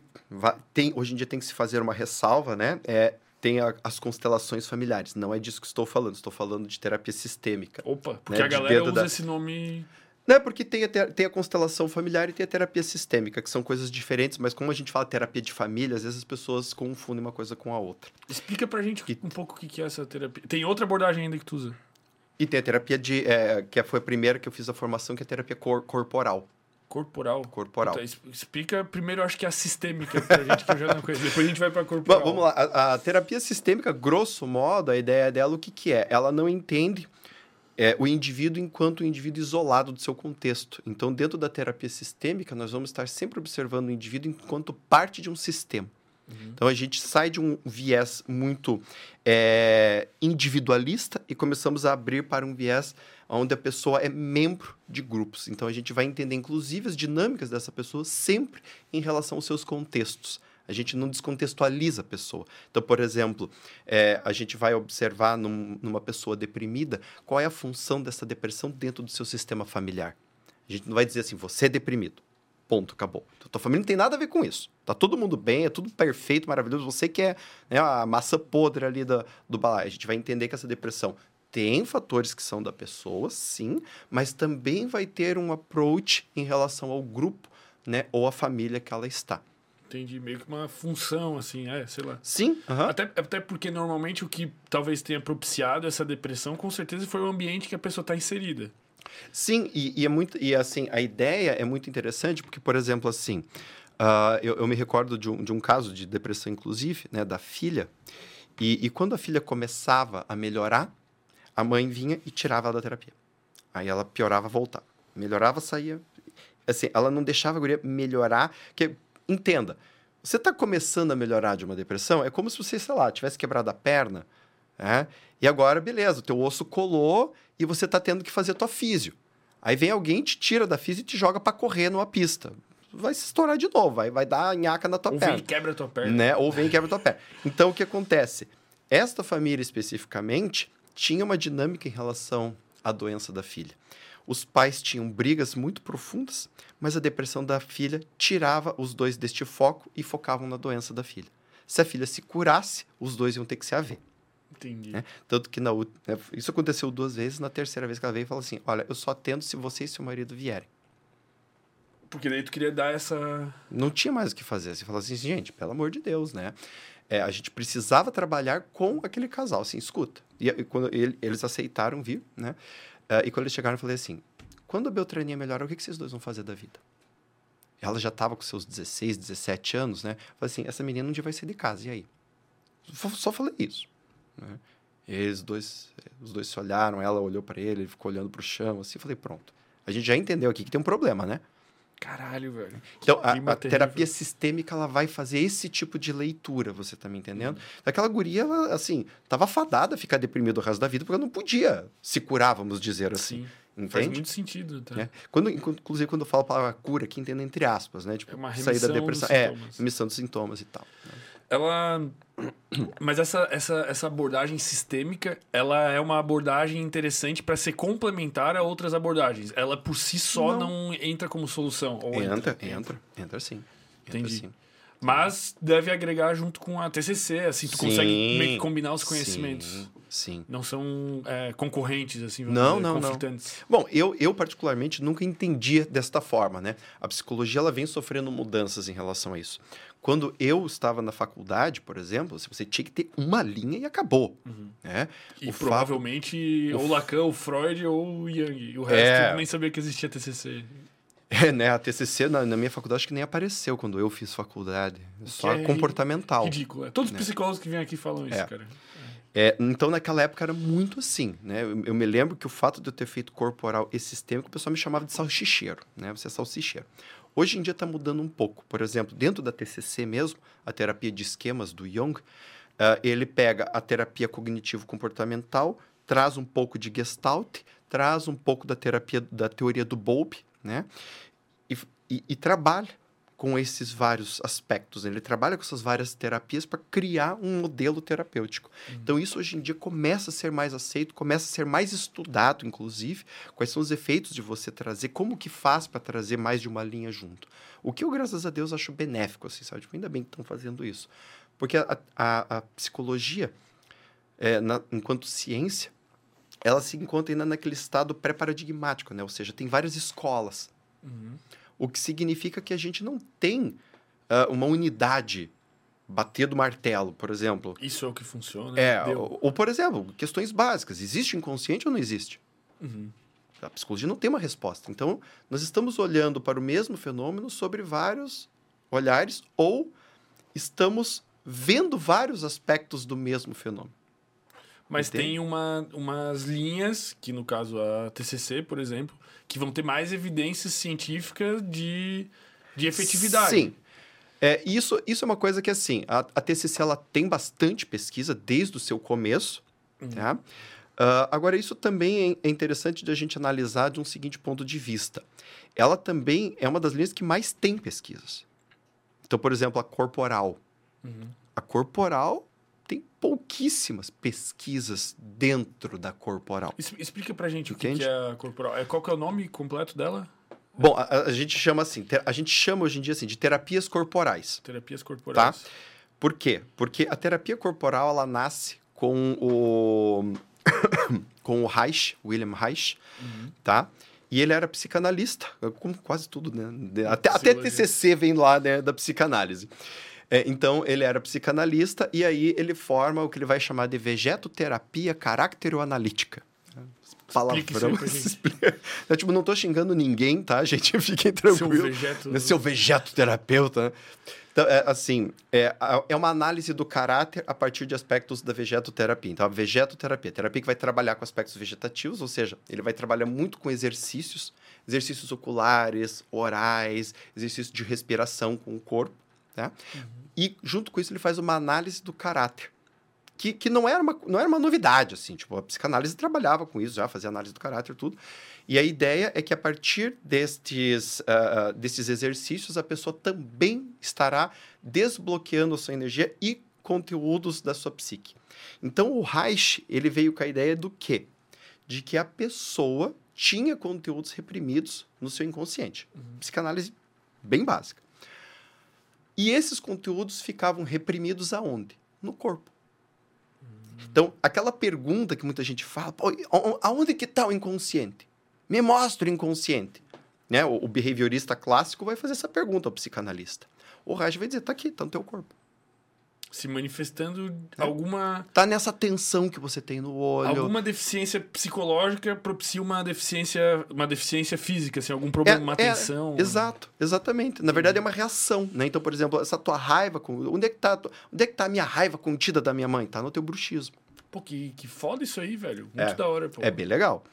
S2: tem, hoje em dia tem que se fazer uma ressalva, né? É, tem a, as constelações familiares. Não é disso que estou falando, estou falando de terapia sistêmica.
S1: Opa, porque né? a galera usa da... esse nome.
S2: Não é porque tem a, tem a constelação familiar e tem a terapia sistêmica, que são coisas diferentes, mas como a gente fala terapia de família, às vezes as pessoas confundem uma coisa com a outra.
S1: Explica pra gente e... um pouco o que é essa terapia. Tem outra abordagem ainda que tu usa?
S2: E tem a terapia de. É, que foi a primeira que eu fiz a formação, que é a terapia cor corporal.
S1: Corporal.
S2: Corporal.
S1: Então, explica primeiro, acho que a sistêmica pra gente, que eu já não conheço. Depois a gente vai pra corporal.
S2: Bom, vamos lá. A, a, terapia sistêmica, grosso modo, a ideia dela, o que, que é? Ela não entende é, o indivíduo enquanto um indivíduo isolado do seu contexto. Então, dentro da terapia sistêmica, nós vamos estar sempre observando o indivíduo enquanto parte de um sistema. Uhum. Então, a gente sai de um viés muito é, individualista e começamos a abrir para um viés onde a pessoa é membro de grupos. Então, a gente vai entender, inclusive, as dinâmicas dessa pessoa sempre em relação aos seus contextos. A gente não descontextualiza a pessoa. Então, por exemplo, é, a gente vai observar num, numa pessoa deprimida qual é a função dessa depressão dentro do seu sistema familiar. A gente não vai dizer assim, você é deprimido. Ponto, acabou. Então, tua família não tem nada a ver com isso. Tá todo mundo bem, é tudo perfeito, maravilhoso. Você que é né, a massa podre ali do, do balaio. A gente vai entender que essa depressão tem fatores que são da pessoa, sim, mas também vai ter um approach em relação ao grupo, né, ou a família que ela está.
S1: Entendi, meio que uma função, assim, é, sei lá.
S2: Sim.
S1: Até, até porque normalmente o que talvez tenha propiciado essa depressão, com certeza, foi o ambiente que a pessoa está inserida.
S2: Sim, e, e, é muito. E assim, a ideia é muito interessante, porque, por exemplo, assim, uh, eu, eu, me recordo de um, de um caso de depressão, inclusive, né, da filha. E, e quando a filha começava a melhorar, a mãe vinha e tirava ela da terapia. Aí ela piorava, voltava. Melhorava, saía. Assim, ela não deixava a guria melhorar. Que, entenda, você está começando a melhorar de uma depressão, é como se você, sei lá, tivesse quebrado a perna, né? e agora, beleza, o teu osso colou e você está tendo que fazer tua físio. Aí vem alguém, te tira da físio e te joga para correr numa pista. Vai se estourar de novo, vai, vai dar nhaca na tua
S1: Ou
S2: perna.
S1: Ou vem e quebra a tua perna.
S2: Né? Ou vem e quebra a tua perna. Então, o que acontece? Esta família especificamente tinha uma dinâmica em relação à doença da filha. Os pais tinham brigas muito profundas, mas a depressão da filha tirava os dois deste foco e focavam na doença da filha. Se a filha se curasse, os dois iam ter que se haver.
S1: Entendi.
S2: Né? Tanto que na, né, isso aconteceu duas vezes. Na terceira vez que ela veio, falou assim: Olha, eu só atendo se você e seu marido vierem.
S1: Porque daí tu queria dar essa.
S2: Não tinha mais o que fazer. Você falou assim, gente, pelo amor de Deus, né? É, a gente precisava trabalhar com aquele casal, assim, escuta. E, e quando ele, eles aceitaram vir, né? Uh, e quando eles chegaram, eu falei assim: quando a Beltraninha melhorar, o que, que vocês dois vão fazer da vida? Ela já estava com seus 16, 17 anos, né? Falei assim: essa menina um dia vai sair de casa, e aí? Só falei isso. Né? E eles dois, os dois se olharam, ela olhou para ele, ele ficou olhando para o chão, assim. Falei: pronto. A gente já entendeu aqui que tem um problema, né?
S1: Caralho, velho.
S2: Então, a, a terapia sistêmica, ela vai fazer esse tipo de leitura, você tá me entendendo? Uhum. Aquela guria, ela, assim, tava fadada a ficar deprimida o resto da vida, porque ela não podia se curar, vamos dizer assim. Sim. Entende?
S1: Faz muito sentido. Tá?
S2: É. Quando, inclusive, quando eu falo a palavra cura, aqui entendo entre aspas, né? Tipo, é uma sair da depressão. É, remissão dos sintomas e tal. Né?
S1: Ela. Mas essa, essa, essa abordagem sistêmica, ela é uma abordagem interessante para ser complementar a outras abordagens. Ela por si só não, não entra como solução.
S2: Entra, entra, entra, entra sim.
S1: Entendi. Entra, sim. Mas deve agregar junto com a TCC, assim, tu sim, consegue meio que combinar os conhecimentos.
S2: Sim, sim.
S1: Não são é, concorrentes, assim,
S2: não, dizer, não, conflitantes. Não. Bom, eu, eu particularmente nunca entendia desta forma, né? A psicologia, ela vem sofrendo mudanças em relação a isso. Quando eu estava na faculdade, por exemplo, você tinha que ter uma linha e acabou. Uhum. Né?
S1: E o provavelmente fa... ou Lacan, ou Freud, ou Jung. O resto é... nem sabia que existia TCC.
S2: É, né? A TCC na, na, minha faculdade acho que nem apareceu quando eu fiz faculdade. Só é comportamental.
S1: Ridículo. É. Todos os né? psicólogos que vêm aqui falam isso,
S2: é.
S1: cara.
S2: É, então, naquela época era muito assim, né? Eu, eu, me lembro que o fato de eu ter feito corporal e sistêmico, o pessoal me chamava de salsicheiro, né? Você é salsicheiro. Hoje em dia está mudando um pouco. Por exemplo, dentro da TCC mesmo, a terapia de esquemas do Jung, uh, ele pega a terapia cognitivo-comportamental, traz um pouco de Gestalt, traz um pouco da terapia da teoria do Bowlby, né? E, e, e trabalha com esses vários aspectos. Ele trabalha com essas várias terapias para criar um modelo terapêutico. Uhum. Então, isso hoje em dia começa a ser mais aceito, começa a ser mais estudado, inclusive, quais são os efeitos de você trazer, como que faz para trazer mais de uma linha junto. O que eu, graças a Deus, acho benéfico, assim, sabe? Tipo, ainda bem que estão fazendo isso. Porque a, a, a psicologia, é, na, enquanto ciência, ela se encontra ainda naquele estado pré-paradigmático, né? Ou seja, tem várias escolas. Uhum. O que significa que a gente não tem uh, uma unidade bater do martelo, por exemplo.
S1: Isso é o que funciona.
S2: É, ou, ou, por exemplo, questões básicas. Existe inconsciente ou não existe?
S1: Uhum.
S2: A psicologia não tem uma resposta. Então, nós estamos olhando para o mesmo fenômeno sobre vários olhares ou estamos vendo vários aspectos do mesmo fenômeno.
S1: Mas
S2: Entende?
S1: tem uma, umas linhas, que no caso a TCC, por exemplo, que vão ter mais evidências científicas de, de efetividade.
S2: Sim. É, isso, isso é uma coisa que, assim, a, a TCC ela tem bastante pesquisa desde o seu começo, tá? Ah, agora, isso também é é interessante de a gente analisar de um seguinte ponto de vista. Ela também é uma das linhas que mais tem pesquisas. Então, por exemplo, a corporal.
S1: Uhum.
S2: A corporal pouquíssimas pesquisas dentro da corporal.
S1: Es- Explica pra gente o que,
S2: Entende?
S1: que é a corporal. É, qual que é o nome completo dela?
S2: Bom, a, a- gente chama assim, a gente chama hoje em dia assim de terapias corporais.
S1: Terapias corporais.
S2: Por quê? Porque a terapia corporal ela nasce com o com o Reich, William Reich,
S1: Uhum.
S2: tá? E ele era psicanalista, como quase tudo, né? Até, até. TCC vem lá, né, da psicanálise. É, então, ele era psicanalista e aí ele forma o que ele vai chamar de vegetoterapia caracteroanalítica. Explica. Eu, tipo, não tô xingando ninguém, tá, gente? Fiquem
S1: Seu
S2: tranquilos.
S1: vegeto.
S2: Né, Seu vegetoterapeuta. né? Então, é, assim, é, é uma análise do caráter a partir de aspectos da vegetoterapia. Então, a vegetoterapia, terapia que vai trabalhar com aspectos vegetativos, ou seja, ele vai trabalhar muito com exercícios, exercícios oculares, orais, exercícios de respiração com o corpo, né? E, junto com isso, ele faz uma análise do caráter. Que, que não, era uma, não era uma novidade, assim, tipo, a psicanálise trabalhava com isso já, fazia análise do caráter tudo. E a ideia é que a partir destes, ah, ah, destes exercícios, a pessoa também estará desbloqueando a sua energia e conteúdos da sua psique. Então, o Reich, ele veio com a ideia do quê? De que a pessoa tinha conteúdos reprimidos no seu inconsciente. Psicanálise bem básica. E esses conteúdos ficavam reprimidos aonde? No corpo. Então, aquela pergunta que muita gente fala, "Pô, a- aonde que está o inconsciente? Me mostra o inconsciente. Né? O, o behaviorista clássico vai fazer essa pergunta ao psicanalista. O Reich vai dizer, tá aqui, tá no teu corpo.
S1: Se manifestando
S2: É.
S1: alguma,
S2: Tá nessa tensão que você tem no olho.
S1: alguma deficiência psicológica propicia uma deficiência, uma deficiência física, assim, algum problema, uma tensão.
S2: Exato, exatamente. Na verdade, é uma reação, né? Então, por exemplo, essa tua raiva, com- onde é que tá, onde é que tá a minha raiva contida da minha mãe? Tá no teu bruxismo.
S1: Pô, que, que foda isso aí, velho. Muito
S2: É.
S1: da hora, pô.
S2: É bem legal.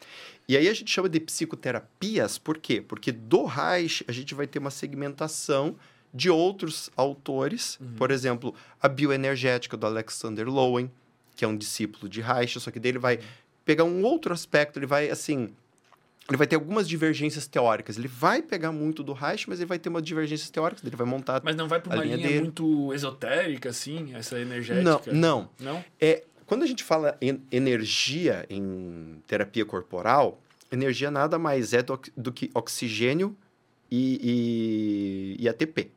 S2: E aí a gente chama de psicoterapias, por quê? Porque do Reich a gente vai ter uma segmentação de outros autores, por exemplo, a bioenergética do Alexander Lowen, que é um discípulo de Reich, só que dele vai pegar um outro aspecto, ele vai assim, ele vai ter algumas divergências teóricas. Ele vai pegar muito do Reich, mas ele vai ter uma divergências teóricas, ele vai montar
S1: Mas não vai pra
S2: A
S1: uma
S2: linha
S1: linha, muito esotérica, assim, essa
S2: Não,
S1: energética?
S2: não.
S1: Não?
S2: É, quando a gente fala em energia em terapia corporal, energia nada mais é do, do que oxigênio e, e, e ATP.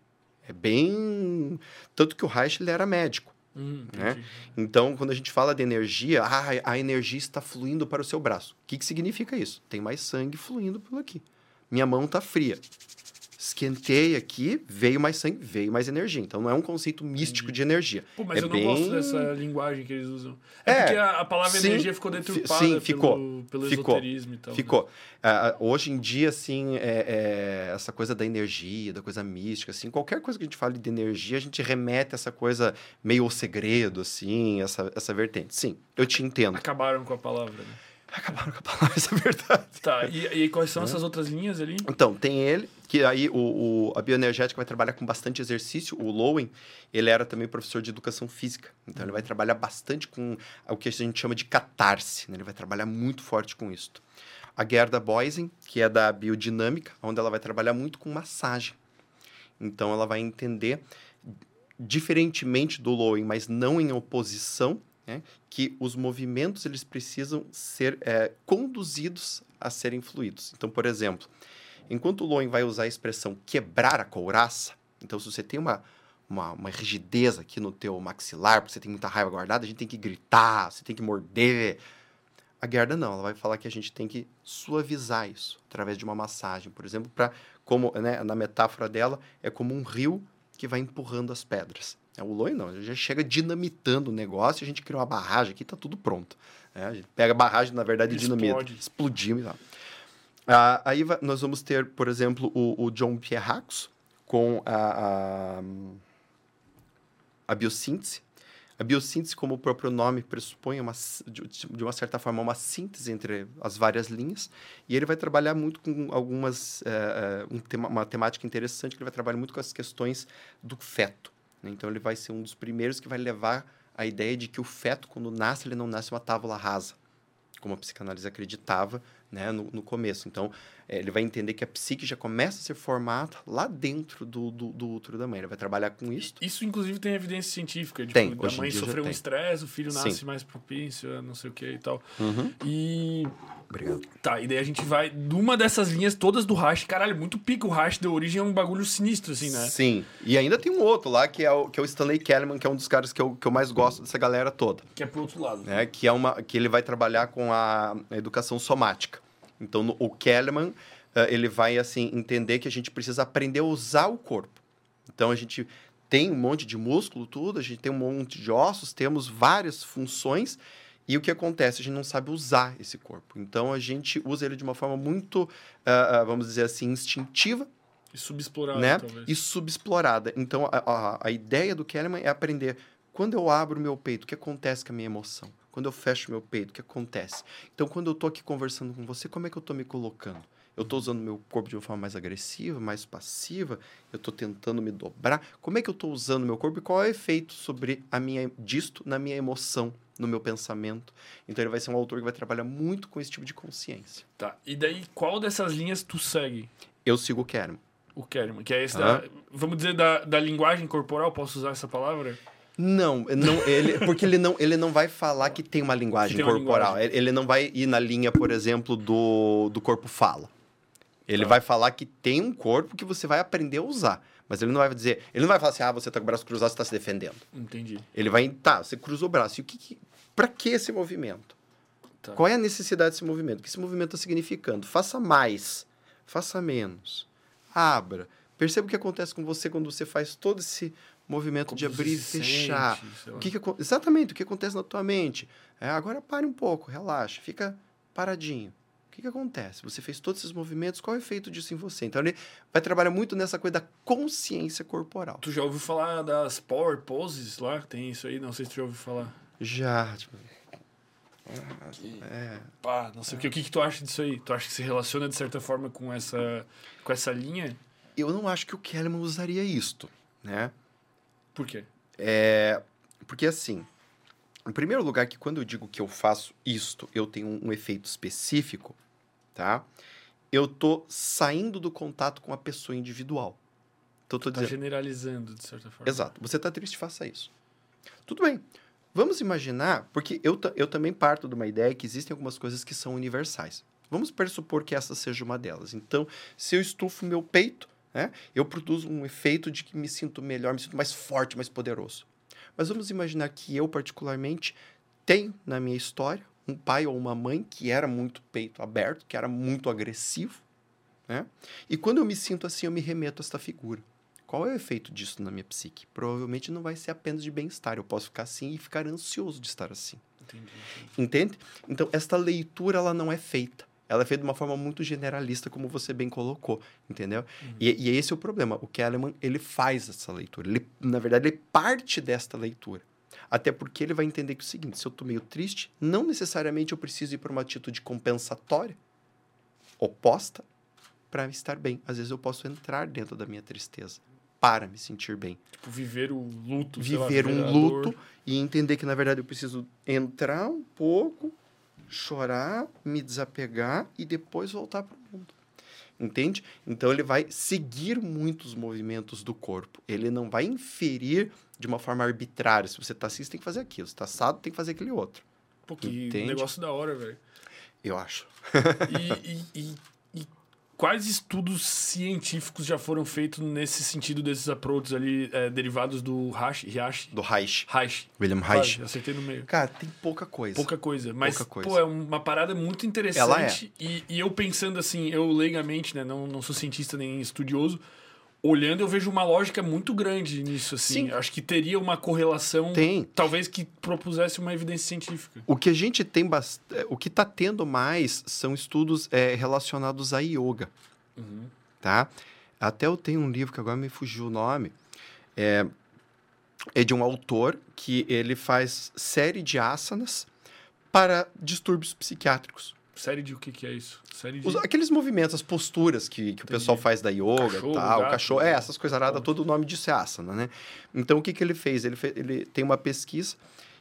S2: É bem. Tanto que o Reich ele era médico.
S1: Hum,
S2: Né? Então, quando a gente fala de energia, ah, a energia está fluindo para o seu braço. O que, que significa isso? Tem mais sangue fluindo por aqui. Minha mão está fria. Esquentei aqui, veio mais sangue, veio mais energia. Então, não é um conceito místico de energia.
S1: Pô, mas
S2: É
S1: eu não
S2: bem-
S1: gosto dessa linguagem que eles usam. É,
S2: É,
S1: porque a, a palavra
S2: sim,
S1: energia ficou
S2: fi-
S1: deturpada
S2: sim,
S1: pelo,
S2: ficou,
S1: pelo
S2: ficou,
S1: esoterismo e tal. né?
S2: Ficou. Ah, hoje em dia, assim, é, é, essa coisa da energia, da coisa mística, assim, qualquer coisa que a gente fale de energia, a gente remete a essa coisa meio o segredo, assim, essa, essa vertente. Sim, eu te entendo.
S1: Acabaram com a palavra, né?
S2: Acabaram com a palavra, essa é verdade.
S1: Tá, e, e quais
S2: Né?
S1: são essas outras linhas ali?
S2: Então, tem ele, que aí o, o- a bioenergética vai trabalhar com bastante exercício. O Lowen, ele era também professor de educação física. Então, ele vai trabalhar bastante com o que a gente chama de catarse. né? Ele vai trabalhar muito forte com isso. A Gerda Boysen, que é da biodinâmica, onde ela vai trabalhar muito com massagem. Então, ela vai entender, diferentemente do Lowen, mas não em oposição, né? que os movimentos eles precisam ser é, conduzidos a serem fluidos. Então, por exemplo, enquanto o Lowen vai usar a expressão quebrar a couraça, então se você tem uma, uma, uma rigidez aqui no teu maxilar, porque você tem muita raiva guardada, a gente tem que gritar, você tem que morder. A Gerda não, ela vai falar que a gente tem que suavizar isso através de uma massagem, por exemplo, para como né, na metáfora dela é como um rio que vai empurrando as pedras. É, O Loen não, ele já chega dinamitando o negócio, a gente cria uma barragem aqui, tá tudo pronto. né? A gente pega a barragem, na verdade, e dinamita.
S1: Explode.
S2: Explodimos e tal. Ah, aí nós vamos ter, por exemplo, o, o John Pierrax com a, a, a biossíntese. A biossíntese, como o próprio nome pressupõe, é uma, de uma certa forma, uma síntese entre as várias linhas. E ele vai trabalhar muito com algumas. É, um tema, uma temática interessante, que ele vai trabalhar muito com as questões do feto. Né? Então, ele vai ser um dos primeiros que vai levar a ideia de que o feto, quando nasce, ele não nasce uma tábula rasa, como a psicanálise acreditava né, no, no começo. Então, ele vai entender que a psique já começa a ser formada lá dentro do, do, do útero da mãe. Ele vai trabalhar com isso.
S1: Isso, inclusive, tem evidência científica. Tipo,
S2: tem,
S1: a mãe sofreu um estresse, o filho nasce Sim. mais propício, não sei o que e tal.
S2: Uhum.
S1: E...
S2: Obrigado.
S1: Tá, e daí a gente vai... De uma dessas linhas todas do hash, caralho, muito pico. O hash deu origem a um bagulho sinistro, assim, né?
S2: Sim. E ainda tem um outro lá, que é o, que é o Stanley Kellerman, que é um dos caras que eu, que eu mais gosto dessa galera toda.
S1: Que é pro outro lado.
S2: É, que, é uma, que ele vai trabalhar com a educação somática. Então, no, o Kellerman uh, ele vai assim entender que a gente precisa aprender a usar o corpo. Então a gente tem um monte de músculo, tudo, a gente tem um monte de ossos, temos várias funções. E o que acontece? A gente não sabe usar esse corpo. Então a gente usa ele de uma forma muito, uh, vamos dizer assim, instintiva.
S1: E subexplorada,
S2: né?
S1: talvez.
S2: E subexplorada. Então a, a, a ideia do Kellerman é aprender quando eu abro o meu peito, o que acontece com a minha emoção? Quando eu fecho meu peito, o que acontece? Então, quando eu estou aqui conversando com você, como é que eu estou me colocando? Eu estou usando meu corpo de uma forma mais agressiva, mais passiva? Eu estou tentando me dobrar? Como é que eu estou usando meu corpo e qual é o efeito sobre a minha disto na minha emoção, no meu pensamento? Então ele vai ser um autor que vai trabalhar muito com esse tipo de consciência.
S1: Tá. E daí qual dessas linhas tu segue?
S2: Eu sigo o Kerman.
S1: O Kerman, que é esse ah. da, vamos dizer da, da linguagem corporal, posso usar essa palavra?
S2: Não, não ele, porque ele não, ele não vai falar que tem uma linguagem tem corporal. Uma linguagem. Ele não vai ir na linha, por exemplo, do, do corpo fala. Ele tá. vai falar que tem um corpo que você vai aprender a usar. Mas ele não vai dizer. Ele não vai falar assim, ah, você tá com o braço cruzado, você tá se defendendo.
S1: Entendi.
S2: Ele vai. Tá, você cruza o braço. E o que. que pra que esse movimento? Tá. Qual é a necessidade desse movimento? O que esse movimento está significando? Faça mais. Faça menos. Abra. Perceba o que acontece com você quando você faz todo esse movimento Como de abrir e fechar. Sente, o que, que, exatamente, o que acontece na tua mente. É, agora pare um pouco, relaxa, fica paradinho. O que, que acontece? Você fez todos esses movimentos, qual é o efeito disso em você? Então, ele vai trabalhar muito nessa coisa da consciência corporal.
S1: Tu já ouviu falar das power poses lá? Tem isso aí? Não sei se tu já ouviu falar.
S2: Já, tipo...
S1: É. Pá, não sei é. o que. O que, que tu acha disso aí? Tu acha que se relaciona de certa forma com essa, com essa linha?
S2: Eu não acho que o Kellerman usaria isto, né?
S1: Por quê?
S2: É, porque assim, em primeiro lugar, que quando eu digo que eu faço isto, eu tenho um, um efeito específico, tá? Eu tô saindo do contato com a pessoa individual.
S1: Então, tô tá dizendo... generalizando, de certa forma.
S2: Exato. Você tá triste, faça isso. Tudo bem. Vamos imaginar, porque eu, eu também parto de uma ideia que existem algumas coisas que são universais. Vamos pressupor que essa seja uma delas. Então, se eu estufo meu peito, né? Eu produzo um efeito de que me sinto melhor, me sinto mais forte, mais poderoso. Mas vamos imaginar que eu, particularmente, tenho na minha história um pai ou uma mãe que era muito peito aberto, que era muito agressivo. Né? E quando eu me sinto assim, eu me remeto a esta figura. Qual é o efeito disso na minha psique? Provavelmente não vai ser apenas de bem-estar. Eu posso ficar assim e ficar ansioso de estar assim.
S1: Entendi, entendi.
S2: Entende? Então, esta leitura ela não é feita ela é feita de uma forma muito generalista, como você bem colocou, entendeu? Uhum. E, e esse é o problema. O Kellerman, ele faz essa leitura. Ele, na verdade, ele parte desta leitura. Até porque ele vai entender que é o seguinte, se eu tô meio triste, não necessariamente eu preciso ir para uma atitude compensatória, oposta, para estar bem. Às vezes eu posso entrar dentro da minha tristeza para me sentir bem.
S1: Tipo, viver o luto.
S2: Viver
S1: lá,
S2: um luto e entender que, na verdade, eu preciso entrar um pouco chorar, me desapegar e depois voltar para o mundo. Entende? Então ele vai seguir muitos movimentos do corpo. Ele não vai inferir de uma forma arbitrária. Se você está assim, você tem que fazer aquilo. Se está assado, tem que fazer aquele outro.
S1: Pô, que Entende? negócio da hora, velho.
S2: Eu acho.
S1: e, e, e quais estudos científicos já foram feitos nesse sentido desses approaches ali é, derivados do Hash, Hash?
S2: Do Reich.
S1: Reich.
S2: William Reich.
S1: Quase, acertei no meio.
S2: Cara, tem pouca coisa.
S1: Pouca coisa. Mas,
S2: pouca coisa.
S1: pô, é uma parada muito interessante.
S2: Ela é.
S1: E, e eu pensando assim, eu leigamente, né, não, não sou cientista nem estudioso, olhando, eu vejo uma lógica muito grande nisso, assim. Sim. Acho que teria uma correlação,
S2: tem.
S1: talvez que propusesse uma evidência científica.
S2: O que a gente tem bastante. O que está tendo mais são estudos é, relacionados a yoga.
S1: Uhum.
S2: Tá? Até eu tenho um livro que agora me fugiu o nome. É, é de um autor que ele faz série de asanas para distúrbios psiquiátricos.
S1: Série de o que, que é isso? Série de...
S2: Os- aqueles movimentos, as posturas que, que o pessoal faz da yoga
S1: Cachorro,
S2: e tal,
S1: gato,
S2: cachorro, é, essas coisas aradas, todo o nome disso é asana, né? Então, o que, que ele fez? Ele, fe- ele tem uma pesquisa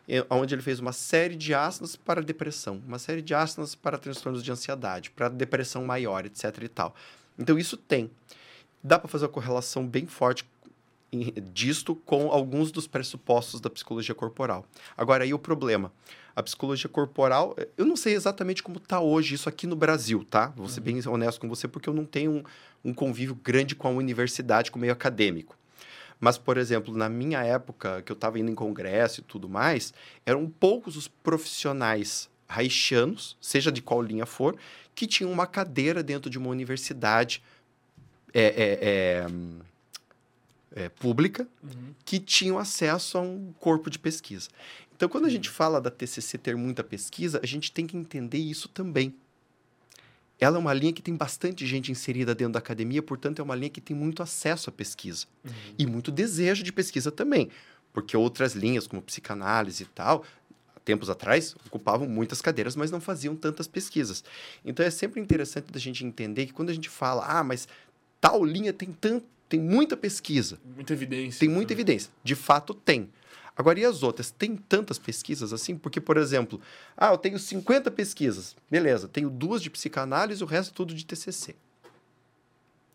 S2: eh, onde ele fez uma série de asanas para depressão, uma série de asanas para transtornos de ansiedade, para depressão maior, etc e tal. Então, isso tem. Dá para fazer uma correlação bem forte disto com alguns dos pressupostos da psicologia corporal. Agora, aí o problema. A psicologia corporal, eu não sei exatamente como está hoje isso aqui no Brasil, tá? Vou ser bem honesto com você, porque eu não tenho um, um convívio grande com a universidade, com o meio acadêmico. Mas, por exemplo, na minha época, que eu estava indo em congresso e tudo mais, eram poucos os profissionais haitianos, seja de qual linha for, que tinham uma cadeira dentro de uma universidade é, é, é, é, pública
S1: Uhum.
S2: que tinham acesso a um corpo de pesquisa. Então, quando a gente fala da TCC ter muita pesquisa, a gente tem que entender isso também. Ela é uma linha que tem bastante gente inserida dentro da academia, portanto, é uma linha que tem muito acesso à pesquisa
S1: Uhum.
S2: e muito desejo de pesquisa também, porque outras linhas, como psicanálise e tal, tempos atrás, ocupavam muitas cadeiras, mas não faziam tantas pesquisas. Então, é sempre interessante da gente entender que quando a gente fala, ah, mas tal linha tem tanto, tem muita pesquisa,
S1: Muita evidência.
S2: tem muita evidência. De fato, tem. Agora, e as outras? Tem tantas pesquisas assim? Porque, por exemplo, ah, eu tenho 50 pesquisas. Beleza, tenho duas de psicanálise, o resto tudo de TCC.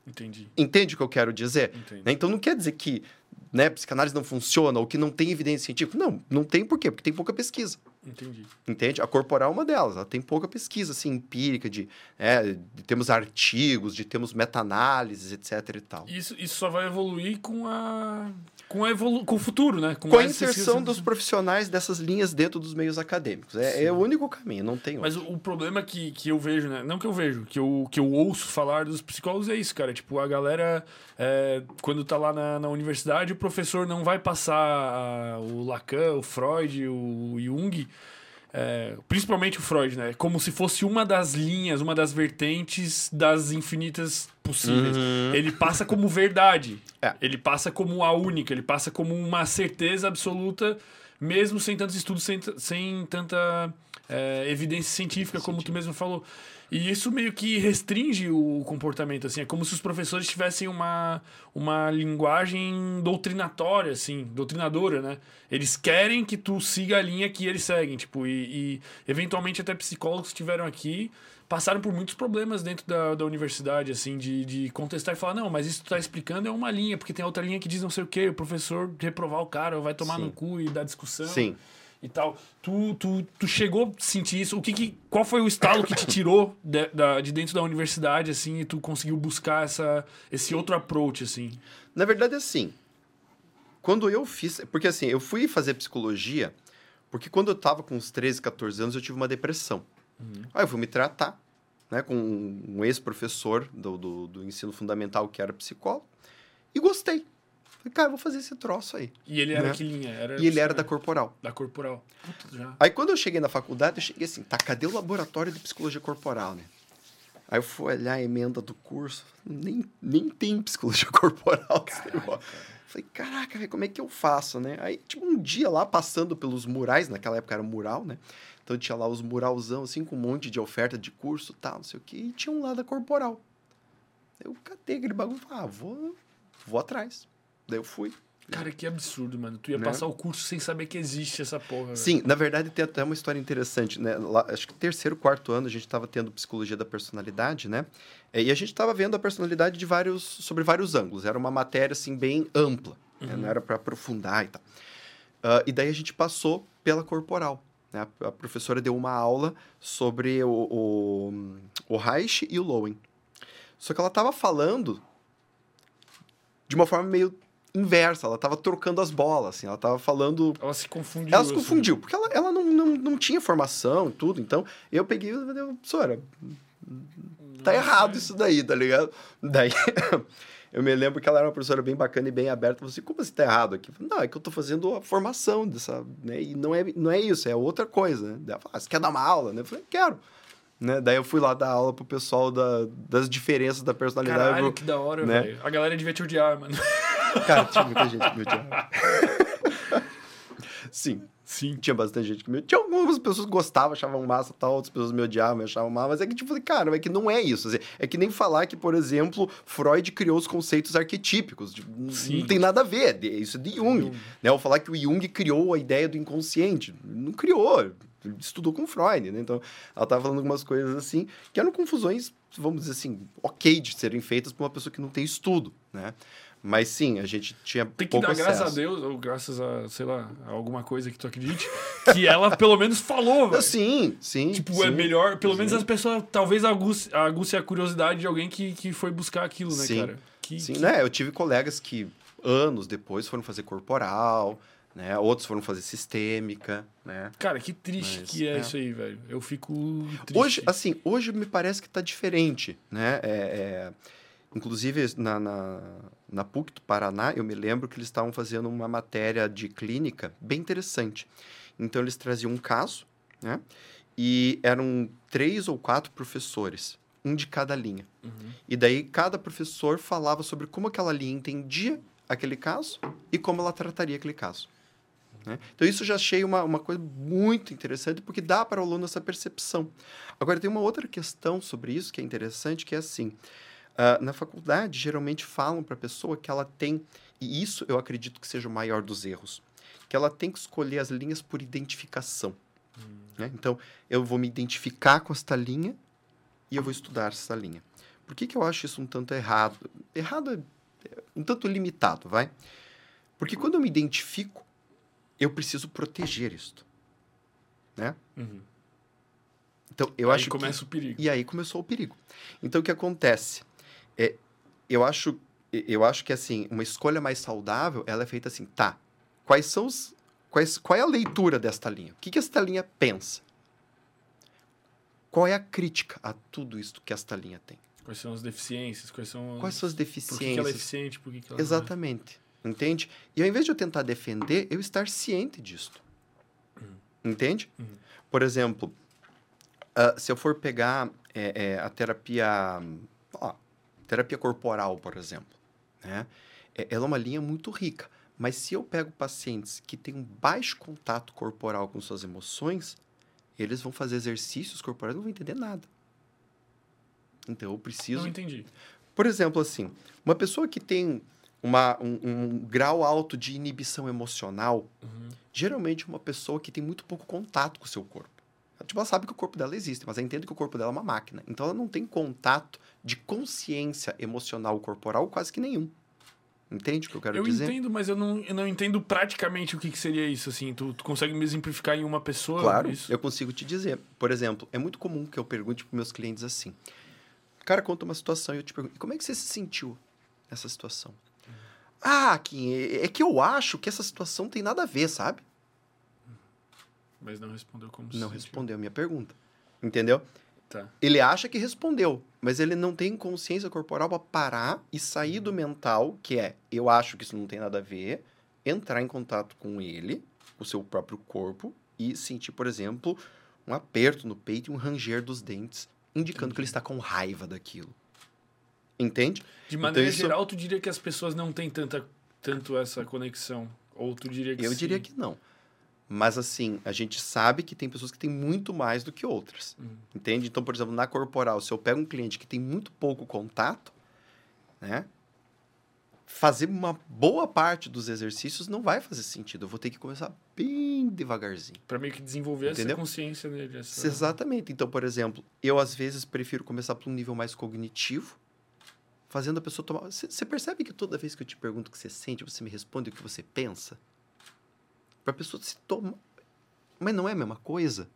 S1: Entendi.
S2: Entende o que eu quero dizer?
S1: Entendi.
S2: Né? Então, não quer dizer que né, psicanálise não funciona ou que não tem evidência científica. Não, não tem por quê? Porque tem pouca pesquisa.
S1: Entendi.
S2: Entende? A corporal é uma delas. Ela tem pouca pesquisa assim, empírica, de, é, de termos artigos, de termos meta-análises, etc e tal.
S1: Isso, isso só vai evoluir com a. Com, a evolu... com o futuro, né?
S2: Com a
S1: mais
S2: inserção dos profissionais dessas linhas dentro dos meios acadêmicos. É, é o único caminho, não tem outro.
S1: Mas o, o problema que, que eu vejo, né? Não que eu vejo, que eu, que eu ouço falar dos psicólogos é isso, cara. Tipo, a galera, é, quando tá lá na, na universidade, o professor não vai passar a- o Lacan, o Freud, o Jung. é, principalmente o Freud, né? Como se fosse uma das linhas, uma das vertentes das infinitas possíveis. Ele passa como verdade.
S2: É.
S1: Ele passa como a única, ele passa como uma certeza absoluta, mesmo sem tantos estudos, sem, sem tanta é, evidência científica, como tu mesmo falou. E isso meio que restringe o comportamento, assim. É como se os professores tivessem uma, uma linguagem doutrinatória, assim, doutrinadora, né? Eles querem que tu siga a linha que eles seguem, tipo, e, e eventualmente até psicólogos que estiveram aqui passaram por muitos problemas dentro da, da universidade, assim, de, de contestar e falar, não, mas isso que tu tá explicando é uma linha, porque tem outra linha que diz não sei o quê, o professor reprovar o cara, vai tomar
S2: Sim.
S1: no cu e dar discussão
S2: Sim.
S1: e tal. Tu, tu, tu chegou a sentir isso? O que, que qual foi o estalo que te tirou de, da, de dentro da universidade, assim, e tu conseguiu buscar essa, esse outro approach, assim?
S2: Na verdade, assim, quando eu fiz. Porque assim, eu fui fazer psicologia, porque quando eu tava com uns 13, 14 anos, eu tive uma depressão. Aí eu fui me tratar, né, com um ex-professor do, do, do ensino fundamental que era psicólogo, e gostei. Falei, cara, vou fazer esse troço aí.
S1: E ele era
S2: Né?
S1: que linha? Era
S2: E ele era da corporal.
S1: da corporal. Puta.
S2: Aí quando eu cheguei na faculdade, eu cheguei assim, tá, cadê o laboratório de psicologia corporal, né? Aí eu fui olhar a emenda do curso, nem, nem tem psicologia corporal. negócio. Falei, caraca, como é que eu faço, né? Aí, tipo, um dia lá, passando pelos murais, naquela época era mural, né? Então tinha lá os muralzão, assim, com um monte de oferta de curso e tal, não sei o quê, e tinha um lá da corporal. Eu catei aquele bagulho e falei, ah, vou, vou atrás. Daí eu fui.
S1: Cara, que absurdo, mano. Tu ia
S2: Né?
S1: passar o curso sem saber que existe essa porra. velho.
S2: Sim, na verdade tem até uma história interessante, né? Lá, acho que terceiro, quarto ano a gente estava tendo psicologia da personalidade, né? É, E a gente estava vendo a personalidade de vários, sobre vários ângulos. Era uma matéria assim bem ampla, né? não era para aprofundar e tal. Ah, e daí a gente passou pela corporal. Né? A, professora deu uma aula sobre o, o, o Reich e o Lowen. Só que ela estava falando de uma forma meio inversa. Ela estava trocando as bolas, assim. Ela estava falando
S1: Ela se confundiu.
S2: ela se
S1: assim.
S2: confundiu, porque ela, ela não, não, não tinha formação e tudo. Então, eu peguei e falei, professora, tá errado isso daí, tá ligado? Daí, eu me lembro que ela era uma professora bem bacana e bem aberta. Eu falei assim, como assim tá errado aqui? Falei, não, é que eu tô fazendo a formação dessa, né? E não é, não é isso, é outra coisa, né? Daí ela falou, ah, você quer dar uma aula? Eu falei, quero. Né? Daí eu fui lá dar aula pro pessoal da, das diferenças da personalidade.
S1: Caralho,
S2: Eu-
S1: que da hora,
S2: né?
S1: velho. A galera devia te odiar, mano.
S2: Cara, tinha muita gente que me odiava. Sim.
S1: Sim.
S2: Tinha bastante gente que me... Tinha algumas pessoas que gostavam, achavam massa tal, outras pessoas me odiavam, me achavam mal. Mas é que, tipo, cara, é que não é isso. Assim, é que nem falar que, por exemplo, Freud criou os conceitos arquetípicos. Tipo,
S1: Sim.
S2: Não tem nada a ver. Isso é de Jung.
S1: Jung.
S2: Né? Ou falar que o Jung criou a ideia do inconsciente. Não criou. Estudou com Freud, né? Então, ela tava falando algumas coisas assim, que eram confusões, vamos dizer assim, ok de serem feitas por uma pessoa que não tem estudo, né? Mas sim, a gente tinha
S1: Tem que
S2: pouco
S1: dar graças a
S2: acesso.
S1: Deus, ou graças a, sei lá, a alguma coisa que tu acredite, que ela pelo menos falou, velho.
S2: Sim, sim.
S1: Tipo,
S2: sim,
S1: é melhor, pelo
S2: sim.
S1: menos as pessoas talvez aguce, aguce a curiosidade de alguém que, que foi buscar aquilo, né,
S2: Sim.
S1: cara? Que,
S2: Sim,
S1: que-
S2: né? Eu tive colegas que anos depois foram fazer corporal, né? Outros foram fazer sistêmica, né?
S1: Cara, que triste
S2: Mas,
S1: que é,
S2: é.
S1: isso aí, velho. Eu fico triste.
S2: Hoje, assim, hoje me parece que tá diferente, né? É, é, inclusive, na, na, na PUC do Paraná, eu me lembro que eles estavam fazendo uma matéria de clínica bem interessante. Então, eles traziam um caso, né? E eram três ou quatro professores, um de cada linha.
S1: Uhum.
S2: E daí, cada professor falava sobre como aquela linha entendia aquele caso e como ela trataria aquele caso. né? Então, isso já achei uma, uma coisa muito interessante, porque dá para o aluno essa percepção. Agora, tem uma outra questão sobre isso que é interessante, que é assim, ah, na faculdade, geralmente falam para a pessoa que ela tem, e isso eu acredito que seja o maior dos erros, que ela tem que escolher as linhas por identificação. né? Então, eu vou me identificar com esta linha e eu vou estudar essa linha. Por que, que eu acho isso um tanto errado? Errado é é um tanto limitado, vai? Porque quando eu me identifico, eu preciso proteger isto. Né?
S1: Uhum.
S2: Então, eu
S1: Aí
S2: acho que...
S1: começa o perigo.
S2: E aí começou o perigo. Então, o que acontece? É, eu, acho, eu acho que, assim, uma escolha mais saudável, ela é feita assim, tá, quais são os... Quais, qual é a leitura desta linha? O que, que esta linha pensa? Qual é a crítica a tudo isso que esta linha tem?
S1: Quais são as deficiências? Quais são.
S2: Quais são as
S1: Por que, que ela é
S2: deficiências?
S1: eficiente? Por que, que ela é?
S2: Exatamente. Entende? E ao invés de eu tentar defender, eu estar ciente disto. Entende?
S1: Uhum.
S2: Por exemplo, ah, se eu for pegar é, é, a terapia, ó, terapia corporal, por exemplo, né? É- ela é uma linha muito rica. Mas se eu pego pacientes que têm um baixo contato corporal com suas emoções, eles vão fazer exercícios corporais e não vão entender nada. Então eu preciso
S1: Não entendi.
S2: por exemplo, assim, uma pessoa que tem uma, um, um grau alto de inibição emocional,
S1: Uhum.
S2: geralmente é uma pessoa que tem muito pouco contato com o seu corpo. Tipo, ela sabe que o corpo dela existe, mas ela entende que o corpo dela é uma máquina. Então ela não tem contato de consciência emocional corporal quase que nenhum. Entende o que eu quero
S1: Eu
S2: dizer?
S1: entendo, mas eu não, eu não entendo praticamente o que, que seria isso, assim. Tu, tu consegue me exemplificar em uma pessoa?
S2: Claro,
S1: Isso?
S2: eu consigo te dizer. Por exemplo, é muito comum que eu pergunte para meus clientes assim. O cara conta uma situação e eu te pergunto, "E como é que você se sentiu nessa situação? Ah, Kim, é é que eu acho que essa situação tem nada a ver, sabe?
S1: Mas não respondeu como se
S2: Não
S1: sentiu.
S2: respondeu a minha pergunta. Entendeu?
S1: Tá.
S2: Ele acha que respondeu, mas ele não tem consciência corporal para parar e sair do mental, que é eu acho que isso não tem nada a ver, entrar em contato com ele, o seu próprio corpo, e sentir, por exemplo, um aperto no peito e um ranger dos dentes, indicando que ele está com raiva daquilo. Entende?
S1: De maneira
S2: isso-
S1: geral, tu diria que as pessoas não têm tanta, tanto essa conexão? Ou tu diria que
S2: Eu
S1: sim?
S2: diria que não. Mas assim, a gente sabe que tem pessoas que têm muito mais do que outras.
S1: Hum.
S2: Entende? Então, por exemplo, na corporal, se eu pego um cliente que tem muito pouco contato, né? Fazer uma boa parte dos exercícios não vai fazer sentido. Eu vou ter que começar bem devagarzinho.
S1: Pra meio que desenvolver essa
S2: Entendeu?
S1: consciência nele. Essa...
S2: Exatamente. Então, por exemplo, eu às vezes prefiro começar por um nível mais cognitivo, fazendo a pessoa tomar. Você percebe que toda vez que eu te pergunto o que você sente, você me responde o que você pensa? Pra pessoa se tomar. Mas não é a mesma coisa?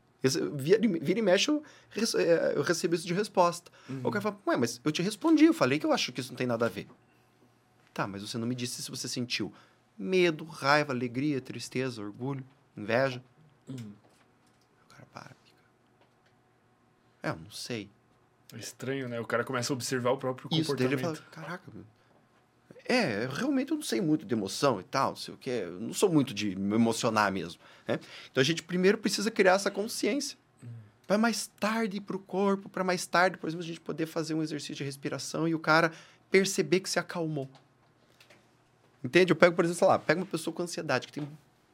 S2: Vira, e- vira e mexe, eu, eh, eu recebo isso de resposta.
S1: Uhum.
S2: O cara fala, ué, mas eu te respondi, eu falei que eu acho que isso não tem nada a ver. Tá, mas você não me disse se você sentiu medo, raiva, alegria, tristeza, orgulho, inveja.
S1: Hum.
S2: O cara para, fica. É, eu não sei.
S1: É estranho, né? O cara começa a observar o próprio
S2: Isso, daí
S1: comportamento.
S2: ele fala, caraca, meu. É, realmente eu não sei muito de emoção e tal, não sei o que, eu não sou muito de me emocionar mesmo. Né? Então a gente primeiro precisa criar essa consciência. Para mais tarde ir para o corpo, para mais tarde, por exemplo, a gente poder fazer um exercício de respiração e o cara perceber que se acalmou. Entende? Eu pego, por exemplo, sei lá, pego uma pessoa com ansiedade, que tem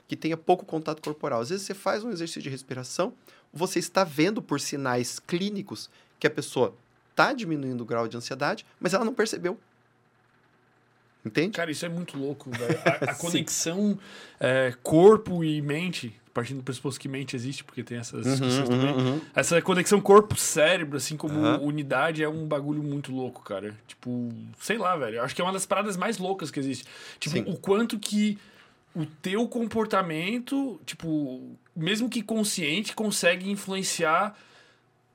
S2: que tenha pouco contato corporal. Às vezes você faz um exercício de respiração, você está vendo por sinais clínicos que a pessoa está diminuindo o grau de ansiedade, mas ela não percebeu. Entende?
S1: Cara, isso é muito louco, velho. A, a conexão é, corpo e mente, partindo do pressuposto que mente existe, porque tem essas
S2: Uhum,
S1: discussões
S2: uhum,
S1: também.
S2: uhum.
S1: Essa conexão corpo-cérebro, assim como unidade, é um bagulho muito louco, cara. Tipo, sei lá, velho. Eu acho que é uma das paradas mais loucas que existe. Tipo,
S2: Sim.
S1: o quanto que o teu comportamento, tipo, mesmo que consciente, consegue influenciar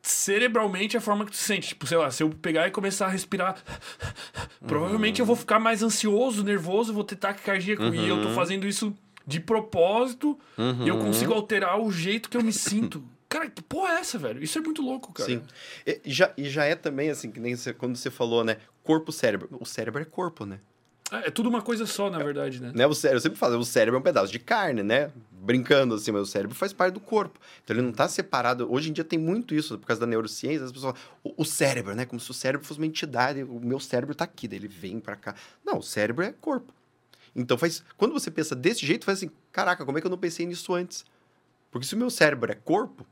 S1: cerebralmente a forma que tu se sente. Tipo, sei lá, se eu pegar e começar a respirar, provavelmente eu vou ficar mais ansioso, nervoso, vou ter taquicardia. E eu tô
S2: Uhum.
S1: fazendo isso de propósito e eu consigo alterar o jeito que eu me sinto. Cara, que porra é essa, velho? Isso é muito louco, cara.
S2: Sim. E já, e já é também assim, que nem você- quando você falou, né? Corpo-cérebro. O cérebro é corpo, né?
S1: É, é tudo uma coisa só, na verdade, né?
S2: né? O cérebro, eu sempre falo, o cérebro é um pedaço de carne, né? Brincando assim, mas o cérebro faz parte do corpo. Então ele não está separado. Hoje em dia tem muito isso, por causa da neurociência, as pessoas falam, o, o cérebro, né? Como se o cérebro fosse uma entidade, o meu cérebro está aqui, daí ele vem para cá. Não, o cérebro é corpo. Então faz. Quando você pensa desse jeito, faz assim, caraca, como é que eu não pensei nisso antes? Porque se o meu cérebro é corpo,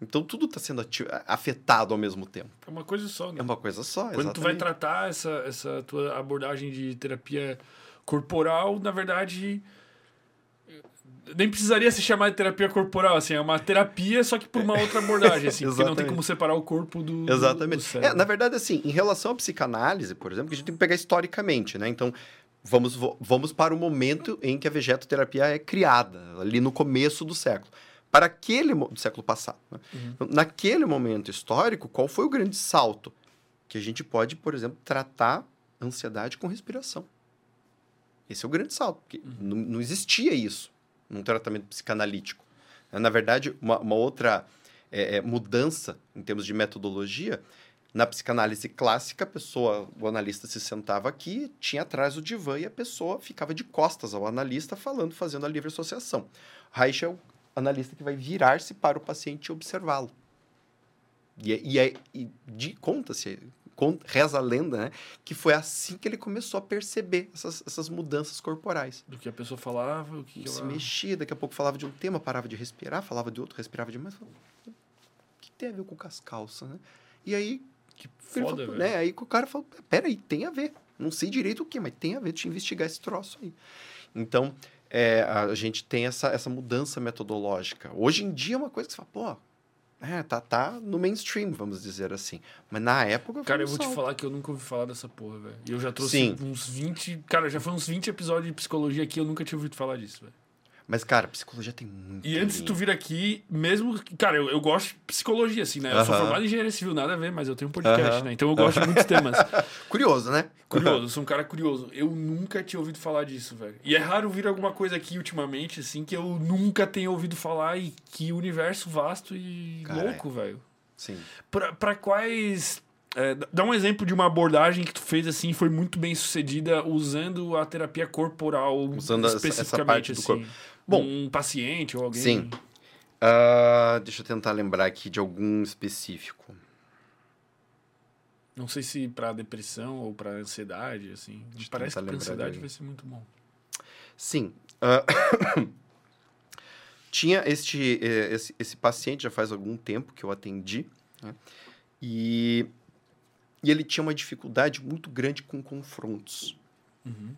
S2: então tudo está sendo afetado ao mesmo tempo.
S1: É uma coisa só, né?
S2: É uma coisa só,
S1: Quando tu vai
S2: exatamente.
S1: tratar essa, essa tua abordagem de terapia corporal, na verdade. Nem precisaria se chamar de terapia corporal, assim, é uma terapia, só que por uma outra abordagem, assim, porque não tem como separar o corpo do. do
S2: Exatamente.
S1: cérebro.
S2: É, na verdade, assim, em relação à psicanálise, por exemplo, que a gente tem que pegar historicamente, né? Então, vamos, vamos para o momento em que a vegetoterapia é criada, ali no começo do século. Para aquele do século passado. né? Então, Naquele momento histórico, qual foi o grande salto? Que a gente pode, por exemplo, tratar ansiedade com respiração. Esse é o grande salto, porque não, não existia isso num tratamento psicanalítico. Na verdade, uma, uma outra é, é, mudança em termos de metodologia, na psicanálise clássica, a pessoa, o analista se sentava aqui, tinha atrás o divã e a pessoa ficava de costas ao analista falando, fazendo a livre associação. Reich é o analista que vai virar-se para o paciente e observá-lo. E, é- e, é- e de- conta-se, con- reza a lenda, né, que foi assim que ele começou a perceber essas, essas mudanças corporais.
S1: Do que a pessoa falava, o que, que
S2: Se
S1: ela...
S2: mexia, daqui a pouco falava de um tema, parava de respirar, falava de outro, respirava demais. Falava, O que tem a ver com as calças, né? E aí,
S1: Que foda,
S2: falou, né? Aí o cara falou, peraí, tem a ver. Não sei direito o que, mas tem a ver, deixa eu investigar esse troço aí. Então, é, a gente tem essa, essa mudança metodológica. Hoje em dia é uma coisa que você fala, pô, é, tá, tá no mainstream, vamos dizer assim. Mas na época...
S1: Cara, eu vou te falar que eu nunca ouvi falar dessa porra, velho. E eu já trouxe
S2: Sim.
S1: uns 20. Cara, já foi uns 20 episódios de psicologia aqui, eu nunca tinha ouvido falar disso, velho.
S2: Mas, cara, psicologia tem muito.
S1: E antes de tu vir aqui, mesmo. Cara, eu, eu gosto de psicologia, assim, né? Eu sou
S2: Aham.
S1: formado em engenharia civil, nada a ver, mas eu tenho um podcast,
S2: Aham.
S1: né? Então eu gosto de muitos temas.
S2: Curioso, né?
S1: Curioso, eu sou um cara curioso. Eu nunca tinha ouvido falar disso, velho. E é raro vir alguma coisa aqui ultimamente, assim, que eu nunca tenha ouvido falar e que universo vasto e
S2: Cara,
S1: louco, velho.
S2: Sim.
S1: Pra, pra quais. é, dá um exemplo de uma abordagem que tu fez assim, foi muito bem sucedida usando a terapia corporal
S2: Usando essa- essa
S1: especificamente
S2: parte do
S1: assim.
S2: corpo. Bom,
S1: um paciente ou alguém.
S2: Sim. Ah, deixa eu tentar lembrar aqui de algum específico.
S1: Não sei se pra depressão ou pra ansiedade, assim.
S2: Deixa
S1: Parece que
S2: de
S1: ansiedade vai ser muito bom.
S2: Sim. ah, tinha este, eh, esse, esse paciente, já faz algum tempo que eu atendi, né? e, e ele tinha uma dificuldade muito grande com confrontos.
S1: Uhum.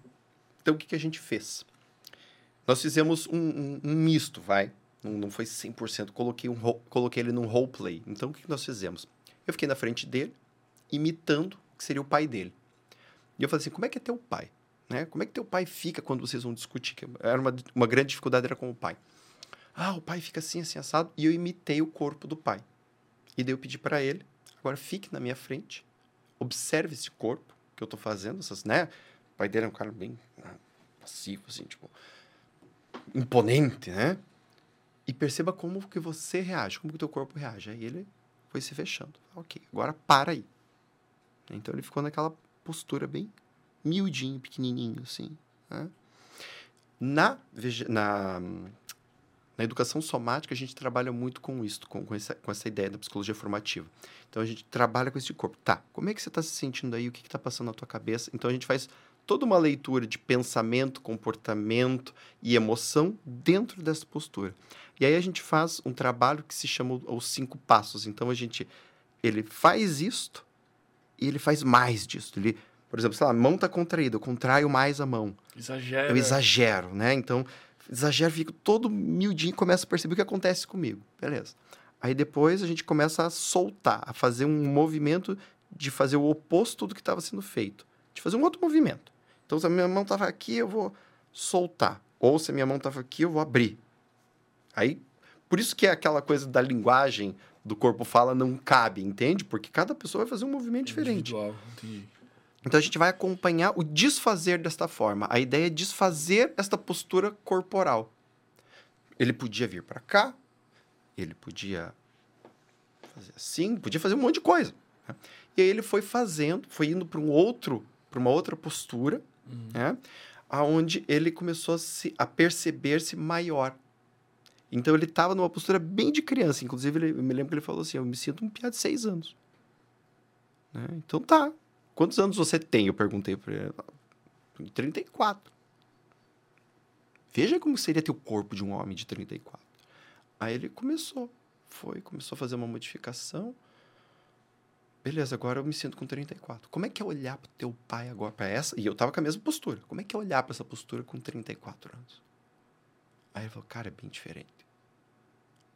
S2: Então, o que, que a gente fez? Nós fizemos um, um- um misto, vai. Não, não foi 100%. Coloquei, um, coloquei ele num roleplay. Então, o que, nós fizemos? Eu fiquei na frente dele, imitando que seria o pai dele. E eu falei assim, como é que é teu pai? Né? Como é que teu pai fica quando vocês vão discutir? Era uma, uma grande dificuldade era com o pai. Ah, o pai fica assim, assim, assado. E eu imitei o corpo do pai. E daí eu pedi para ele, agora fique na minha frente, observe esse corpo que eu tô fazendo, essas, né? O pai dele é um cara bem passivo, assim, tipo, imponente, né? E perceba como que você reage, como que o teu corpo reage. Aí ele foi se fechando. Ok, agora para aí. Então ele ficou naquela postura bem miudinho, pequenininho, assim. Né? Na, na, na educação somática, a gente trabalha muito com isso, com, com, essa, com essa ideia da psicologia formativa. Então a gente trabalha com esse corpo. Tá, como é que você está se sentindo aí? O que está passando na tua cabeça? Então a gente faz toda uma leitura de pensamento, comportamento e emoção dentro dessa postura. E aí a gente faz um trabalho que se chama os cinco passos. Então a gente ele faz isto e ele faz mais disso. Ele, por exemplo, sei lá, a mão está contraída, eu contraio mais a mão.
S1: Exagero.
S2: Eu exagero, né? Então, exagero, fico todo miudinho e começo a perceber o que acontece comigo. Beleza. Aí depois a gente começa a soltar, a fazer um movimento de fazer o oposto do que estava sendo feito. De fazer um outro movimento. Então, se a minha mão estava aqui, eu vou soltar. Ou se a minha mão estava aqui, eu vou abrir. Aí, por isso que é aquela coisa da linguagem do corpo fala não cabe, entende? Porque cada pessoa vai fazer um movimento diferente.
S1: Individual, entendi.
S2: Então a gente vai acompanhar o desfazer desta forma. A ideia é desfazer esta postura corporal. Ele podia vir para cá, ele podia fazer assim, podia fazer um monte de coisa. né? E aí ele foi fazendo, foi indo para um outro, para uma outra postura, né? Aonde ele começou a, a perceber-se maior. Então ele estava numa postura bem de criança. Inclusive, ele, eu me lembro que ele falou assim: Eu me sinto um piá de seis anos. Né? Então tá. Quantos anos você tem? Eu perguntei para ele. "Tenho 34. Veja como seria ter o corpo de um homem de 34. Aí ele começou. Foi, começou a fazer uma modificação. Beleza, agora eu me sinto com 34. Como é que é olhar para teu pai agora, para essa? E eu tava com a mesma postura. Como é que é olhar para essa postura com 34 anos? Aí ele falou, cara, é bem diferente.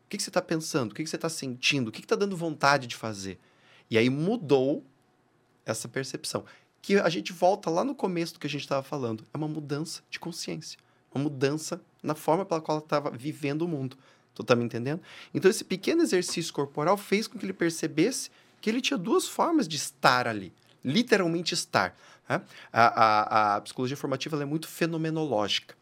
S2: O que, que você está pensando? O que, que você está sentindo? O que está dando vontade de fazer? E aí mudou essa percepção. Que a gente volta lá no começo do que a gente estava falando. É uma mudança de consciência. Uma mudança na forma pela qual ela estava vivendo o mundo. Tu tá me entendendo? Então, esse pequeno exercício corporal fez com que ele percebesse que ele tinha duas formas de estar ali. Literalmente estar. né? A, a, a psicologia formativa é muito fenomenológica.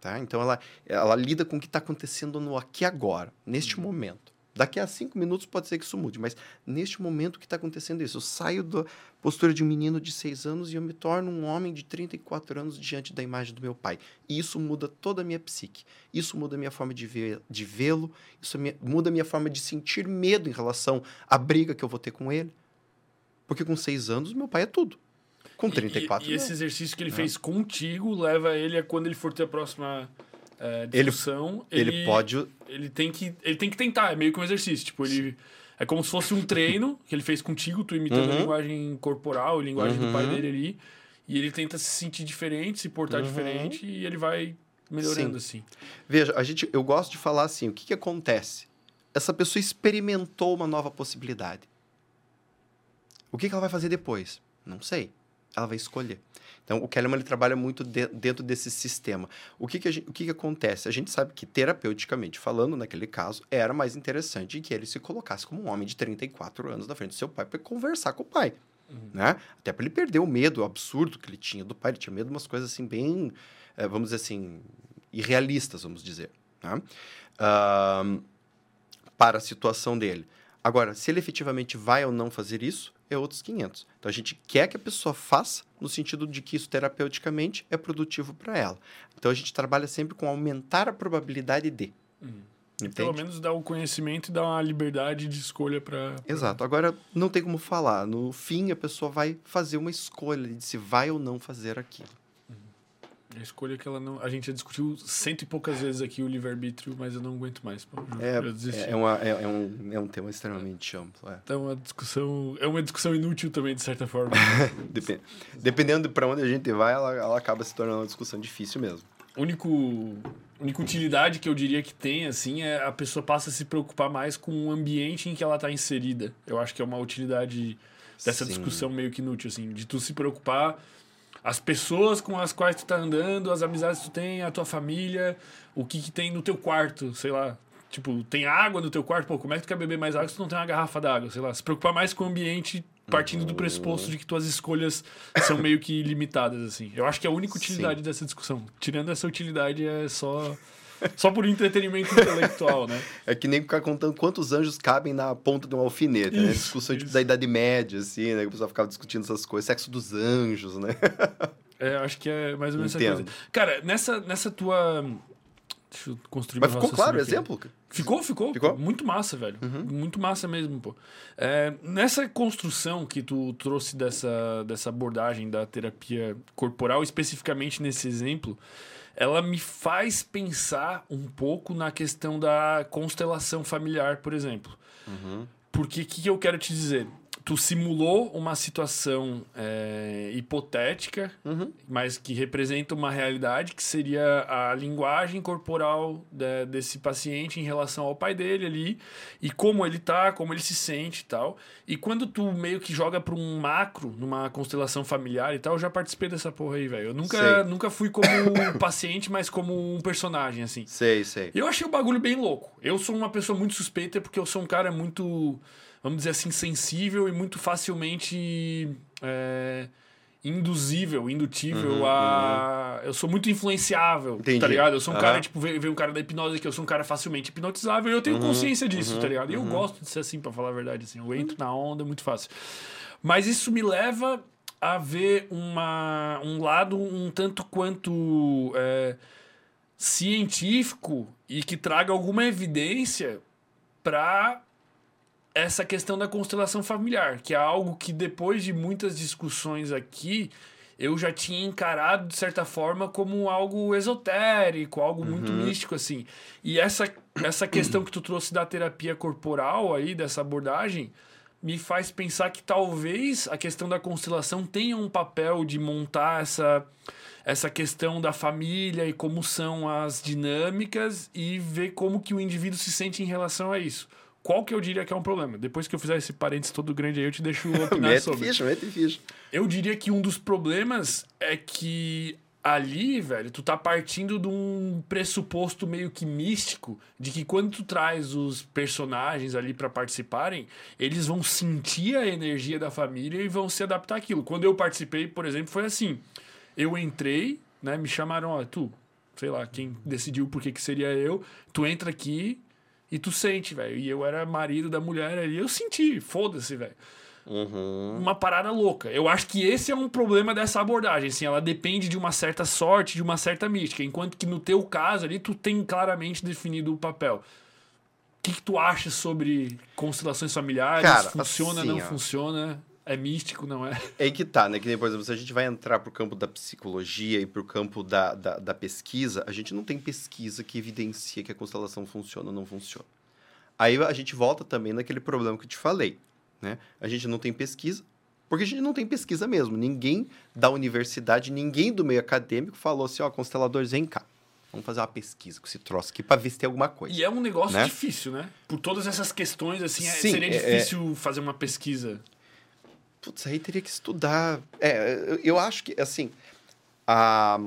S2: Tá? Então, ela, ela lida com o que está acontecendo no aqui e agora, neste momento. Daqui a cinco minutos pode ser que isso mude, mas neste momento que está acontecendo isso, eu saio da postura de um menino de seis anos e eu me torno um homem de 34 anos diante da imagem do meu pai. E isso muda toda a minha psique. Isso muda a minha forma de ver- de vê-lo, isso me- muda a minha forma de sentir medo em relação à briga que eu vou ter com ele. Porque com seis anos, meu pai é tudo. Com 34,
S1: E, e, e esse exercício que ele
S2: Não.
S1: fez contigo leva ele a quando ele for ter a próxima eh,
S2: Ele-
S1: discussão.
S2: ele pode
S1: Ele tem, que, ele tem que tentar, é meio que um exercício. Tipo, ele. É como se fosse um treino que ele fez contigo, tu imitando a
S2: Uhum.
S1: linguagem corporal, a linguagem do pai
S2: Uhum.
S1: dele ali. E ele tenta se sentir diferente, se portar
S2: Uhum.
S1: diferente, e ele vai melhorando assim.
S2: Veja, a gente, eu gosto de falar assim, o que, que acontece? Essa pessoa experimentou uma nova possibilidade. O que, que ela vai fazer depois? Não sei. Ela vai escolher. Então, o Kellerman ele trabalha muito de- dentro desse sistema. O, que, que, gente- o que, que acontece? A gente sabe que, terapeuticamente falando, naquele caso, era mais interessante que ele se colocasse como um homem de 34 anos na frente do seu pai para conversar com o pai. Né? Até para ele perder o medo absurdo que ele tinha do pai. Ele tinha medo de umas coisas assim, bem, eh, vamos dizer assim, irrealistas, vamos dizer. Né? Ahn, para a situação dele. Agora, se ele efetivamente vai ou não fazer isso, é outros 500. Então, a gente quer que a pessoa faça no sentido de que isso terapeuticamente é produtivo para ela. Então, a gente trabalha sempre com aumentar a probabilidade de.
S1: Pelo
S2: Entende?
S1: menos dá o conhecimento e dá uma liberdade de escolha para.
S2: Exato. Agora, não tem como falar. No fim, a pessoa vai fazer uma escolha de se vai ou não fazer aquilo.
S1: A escolha que ela não. A gente já discutiu cento e poucas vezes aqui o livre-arbítrio, mas eu não aguento mais. Pô,
S2: É, é, é uma- é- é um, é um tema extremamente amplo. é.
S1: Então, uma discussão. É uma discussão inútil também, de certa forma.
S2: Depen- Dependendo de para onde a gente vai, ela, ela acaba se tornando uma discussão difícil mesmo.
S1: único única utilidade que eu diria que tem assim é a pessoa passa a se preocupar mais com o ambiente em que ela está inserida. Eu acho que é uma utilidade dessa
S2: Sim.
S1: discussão meio que inútil assim, de tu se preocupar as pessoas com as quais tu tá andando, as amizades que tu tem, a tua família, o que que tem no teu quarto, sei lá. Tipo, tem água no teu quarto, pô, como é que tu quer beber mais água se tu não tem uma garrafa d'água, sei lá. Se preocupar mais com o ambiente partindo do pressuposto de que tuas escolhas são meio que limitadas, assim. Eu acho que é a única utilidade dessa discussão. Tirando essa utilidade é só... Só por entretenimento intelectual, né?
S2: É que nem ficar contando quantos anjos cabem na ponta de um alfinete, né?
S1: Isso,
S2: Discussão tipo, da Idade Média, assim, né? Que o pessoal ficava discutindo essas coisas. Sexo dos anjos, né?
S1: É, acho que é mais ou menos essa
S2: Entendo.
S1: coisa. Cara, nessa, nessa tua. Deixa eu construir
S2: Mas ficou claro o exemplo?
S1: Ficou, ficou.
S2: Ficou?
S1: Muito massa, velho.
S2: Uhum.
S1: Muito massa mesmo, pô. É, nessa construção que tu trouxe dessa, dessa abordagem da terapia corporal, especificamente nesse exemplo, ela me faz pensar um pouco na questão da constelação familiar, por exemplo. Porque o que, que eu quero te dizer? Tu simulou uma situação é, hipotética,
S2: Uhum.
S1: mas que representa uma realidade que seria a linguagem corporal da- desse paciente em relação ao pai dele ali e como ele tá, como ele se sente e tal. E quando tu meio que joga para um macro, numa constelação familiar e tal, eu já participei dessa porra aí, velho. Eu nunca,
S2: Sei.
S1: nunca fui como um paciente, mas como um personagem, assim.
S2: Sei, sei.
S1: Eu achei o bagulho bem louco. Eu sou uma pessoa muito suspeita porque eu sou um cara muito, vamos dizer assim, sensível e muito facilmente é, induzível, indutível
S2: Uhum,
S1: a. Eu sou muito influenciável,
S2: Entendi.
S1: tá ligado? Eu sou um
S2: Aham.
S1: cara, tipo, veio, um cara da hipnose aqui, eu sou um cara facilmente hipnotizável e eu tenho
S2: Uhum,
S1: consciência disso, tá ligado? E eu gosto de ser assim, pra falar a verdade, assim. Eu entro na onda, é muito fácil. Mas isso me leva a ver uma, um lado um tanto quanto. é, científico e que traga alguma evidência para essa questão da constelação familiar, que é algo que depois de muitas discussões aqui eu já tinha encarado de certa forma como algo esotérico, algo muito místico assim. E essa essa questão que tu trouxe da terapia corporal aí dessa abordagem me faz pensar que talvez a questão da constelação tenha um papel de montar essa essa questão da família e como são as dinâmicas e ver como que o indivíduo se sente em relação a isso. Qual que eu diria que é um problema? Depois que eu fizer esse parênteses todo grande aí, eu te deixo opinar
S2: Mete
S1: sobre.
S2: ficha, mete ficha.
S1: Eu diria que um dos problemas é que ali, velho, tu tá partindo de um pressuposto meio que místico de que quando tu traz os personagens ali pra participarem, eles vão sentir a energia da família e vão se adaptar àquilo. Quando eu participei, por exemplo, foi assim. Eu entrei, né, me chamaram, ó, tu, sei lá, quem decidiu por que que seria eu, tu entra aqui e tu sente, velho. E eu era marido da mulher ali, eu senti, foda-se, velho
S2: Uhum.
S1: uma parada louca. Eu acho que esse é um problema dessa abordagem, assim, ela depende de uma certa sorte, de uma certa mística, enquanto que no teu caso ali tu tem claramente definido o papel. O que, que tu acha sobre constelações familiares?
S2: Cara,
S1: funciona,
S2: assim,
S1: não
S2: ó.
S1: funciona? É místico, não é?
S2: É que tá, né? Que nem, por exemplo, se a gente vai entrar pro campo da psicologia e pro campo da, da, da pesquisa, a gente não tem pesquisa que evidencia que a constelação funciona ou não funciona. Aí a gente volta também naquele problema que eu te falei, né? A gente não tem pesquisa, porque a gente não tem pesquisa mesmo. Ninguém da universidade, ninguém do meio acadêmico falou assim, ó, consteladores, vem cá. Vamos fazer uma pesquisa com esse troço aqui pra ver se tem alguma coisa.
S1: E é um negócio
S2: Né?
S1: difícil, né? Por todas essas questões, assim, é-
S2: Sim,
S1: seria
S2: é- é-
S1: difícil fazer uma pesquisa.
S2: Putz, aí teria que estudar. É, eu- acho que, assim, a,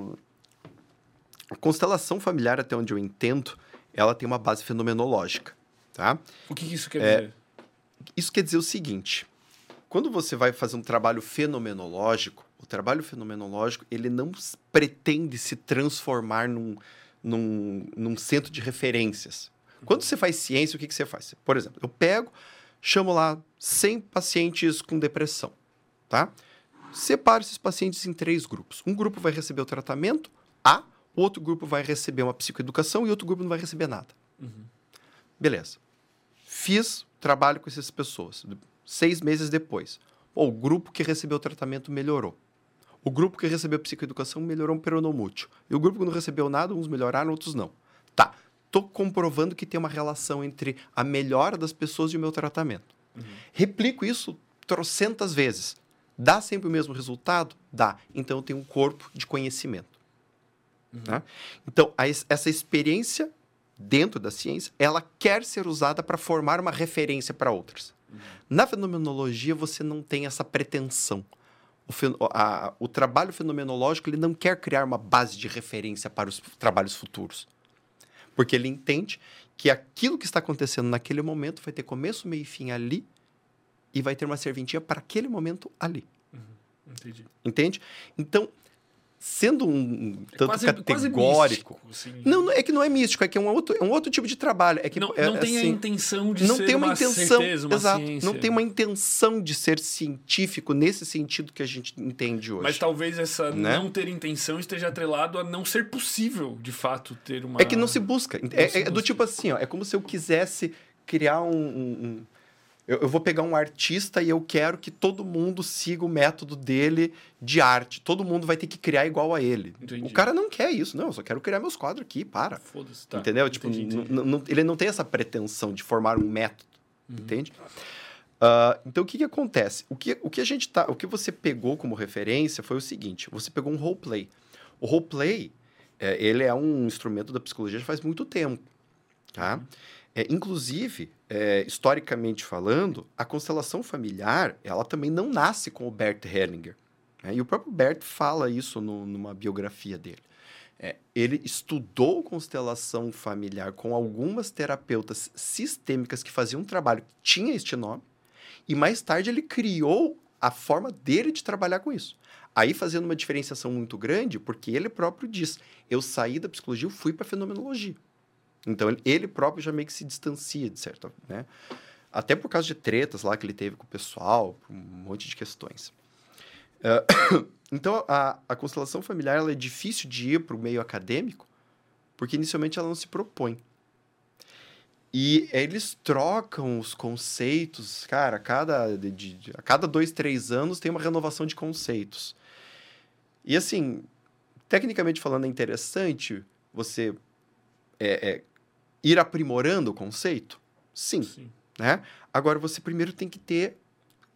S2: a constelação familiar, até onde eu entendo, ela tem uma base fenomenológica, tá?
S1: O que, que isso quer
S2: É,
S1: dizer?
S2: Isso quer dizer o seguinte, quando você vai fazer um trabalho fenomenológico, o trabalho fenomenológico, ele não pretende se transformar num, num, num centro de referências. Quando você faz ciência, o que, que você faz? Por exemplo, eu pego, chamo lá 100 pacientes com depressão, tá? Separo esses pacientes em três grupos. Um grupo vai receber o tratamento A, o outro grupo vai receber uma psicoeducação e outro grupo não vai receber nada. Beleza. Fiz trabalho com essas pessoas. Seis meses depois. Pô, o grupo que recebeu o tratamento melhorou. O grupo que recebeu psicoeducação melhorou um peronomútil. E o grupo que não recebeu nada, uns melhoraram, outros não. Tá. Tô comprovando que tem uma relação entre a melhora das pessoas e o meu tratamento. Replico isso trocentas vezes. Dá sempre o mesmo resultado? Dá. Então eu tenho um corpo de conhecimento. né? Então, a es- essa experiência dentro da ciência, ela quer ser usada para formar uma referência para outras. Na fenomenologia, você não tem essa pretensão. O, fen- a- o trabalho fenomenológico ele não quer criar uma base de referência para os trabalhos futuros. Porque ele entende que aquilo que está acontecendo naquele momento vai ter começo, meio e fim ali e vai ter uma serventia para aquele momento ali.
S1: Entendi.
S2: Entende? Então, sendo um, um tanto
S1: quase-
S2: categórico.
S1: quase místico, assim.
S2: Não, não, é que não é místico, é que é um outro, é um outro tipo de trabalho. É que
S1: não,
S2: é,
S1: não tem a
S2: assim,
S1: intenção de
S2: não
S1: ser
S2: tem uma,
S1: uma
S2: intenção,
S1: certeza, uma
S2: exato,
S1: ciência.
S2: não tem uma intenção de ser científico nesse sentido que a gente entende hoje.
S1: Mas talvez essa
S2: Né?
S1: não ter intenção esteja atrelado a não ser possível, de fato, ter uma...
S2: É que não se busca. É,
S1: se
S2: é do
S1: busca.
S2: tipo assim, ó, é como se eu quisesse criar um. um- um- eu, eu vou pegar um artista e eu quero que todo mundo siga o método dele de arte. Todo mundo vai ter que criar igual a ele.
S1: Entendi.
S2: O cara não quer isso. Não, eu só quero criar meus quadros aqui, para.
S1: Foda-se, tá.
S2: Entendeu? Tipo,
S1: Entendi,
S2: n-
S1: entendi.
S2: não- ele não tem essa pretensão de formar um método.
S1: Uhum.
S2: Entende? Ah, então, o que, que acontece? O que, o que a gente tá. O que você pegou como referência foi o seguinte: você pegou um roleplay. O roleplay, é, ele é um instrumento da psicologia já faz muito tempo. Tá?
S1: Uhum.
S2: É, inclusive, é, historicamente falando, a constelação familiar, ela também não nasce com o Bert Hellinger. né? E o próprio Bert fala isso no- numa biografia dele. É, ele estudou constelação familiar com algumas terapeutas sistêmicas que faziam um trabalho que tinha este nome, e mais tarde ele criou a forma dele de trabalhar com isso. Aí fazendo uma diferenciação muito grande, porque ele próprio diz: eu saí da psicologia, eu fui para fenomenologia. Então ele, próprio já meio que se distancia, de certo, né? Até por causa de tretas lá que ele teve com o pessoal, um monte de questões. Ah, então a, a constelação familiar ela é difícil de ir para o meio acadêmico, porque inicialmente ela não se propõe. E eles trocam os conceitos, cara, a cada, de- de- a cada dois, três anos tem uma renovação de conceitos. E assim, tecnicamente falando, é interessante você é, é, ir aprimorando o conceito? Sim,
S1: Sim.
S2: né? Agora você primeiro tem que ter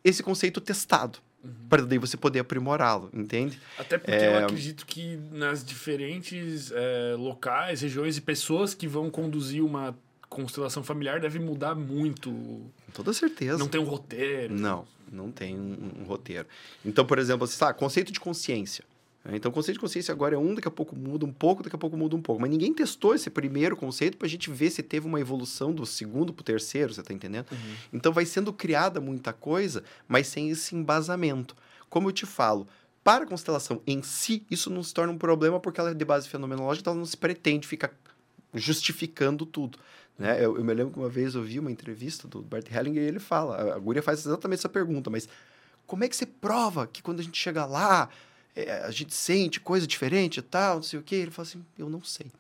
S2: esse conceito testado,
S1: Uhum.
S2: para daí você poder aprimorá-lo, entende?
S1: Até porque
S2: É.
S1: eu acredito que nas diferentes é, locais, regiões e pessoas que vão conduzir uma constelação familiar deve mudar muito.
S2: Com toda certeza.
S1: Não tem um roteiro.
S2: Não, não tem um, um roteiro. Então, por exemplo, assim, tá, conceito de consciência. Né? Então, o conceito de consciência agora é um, daqui a pouco muda um pouco, daqui a pouco muda um pouco. Mas ninguém testou esse primeiro conceito para a gente ver se teve uma evolução do segundo para o terceiro, você tá entendendo?
S1: Uhum.
S2: Então, vai sendo criada muita coisa, mas sem esse embasamento. Como eu te falo, para a constelação em si, isso não se torna um problema porque ela é de base fenomenológica, então ela não se pretende ficar justificando tudo. Né? Eu, eu me lembro que uma vez eu vi uma entrevista do Bert Hellinger e ele fala, a, a Guria faz exatamente essa pergunta, mas como é que você prova que quando a gente chega lá, é, a gente sente coisa diferente e tal, não sei o quê? Ele fala assim, eu não sei.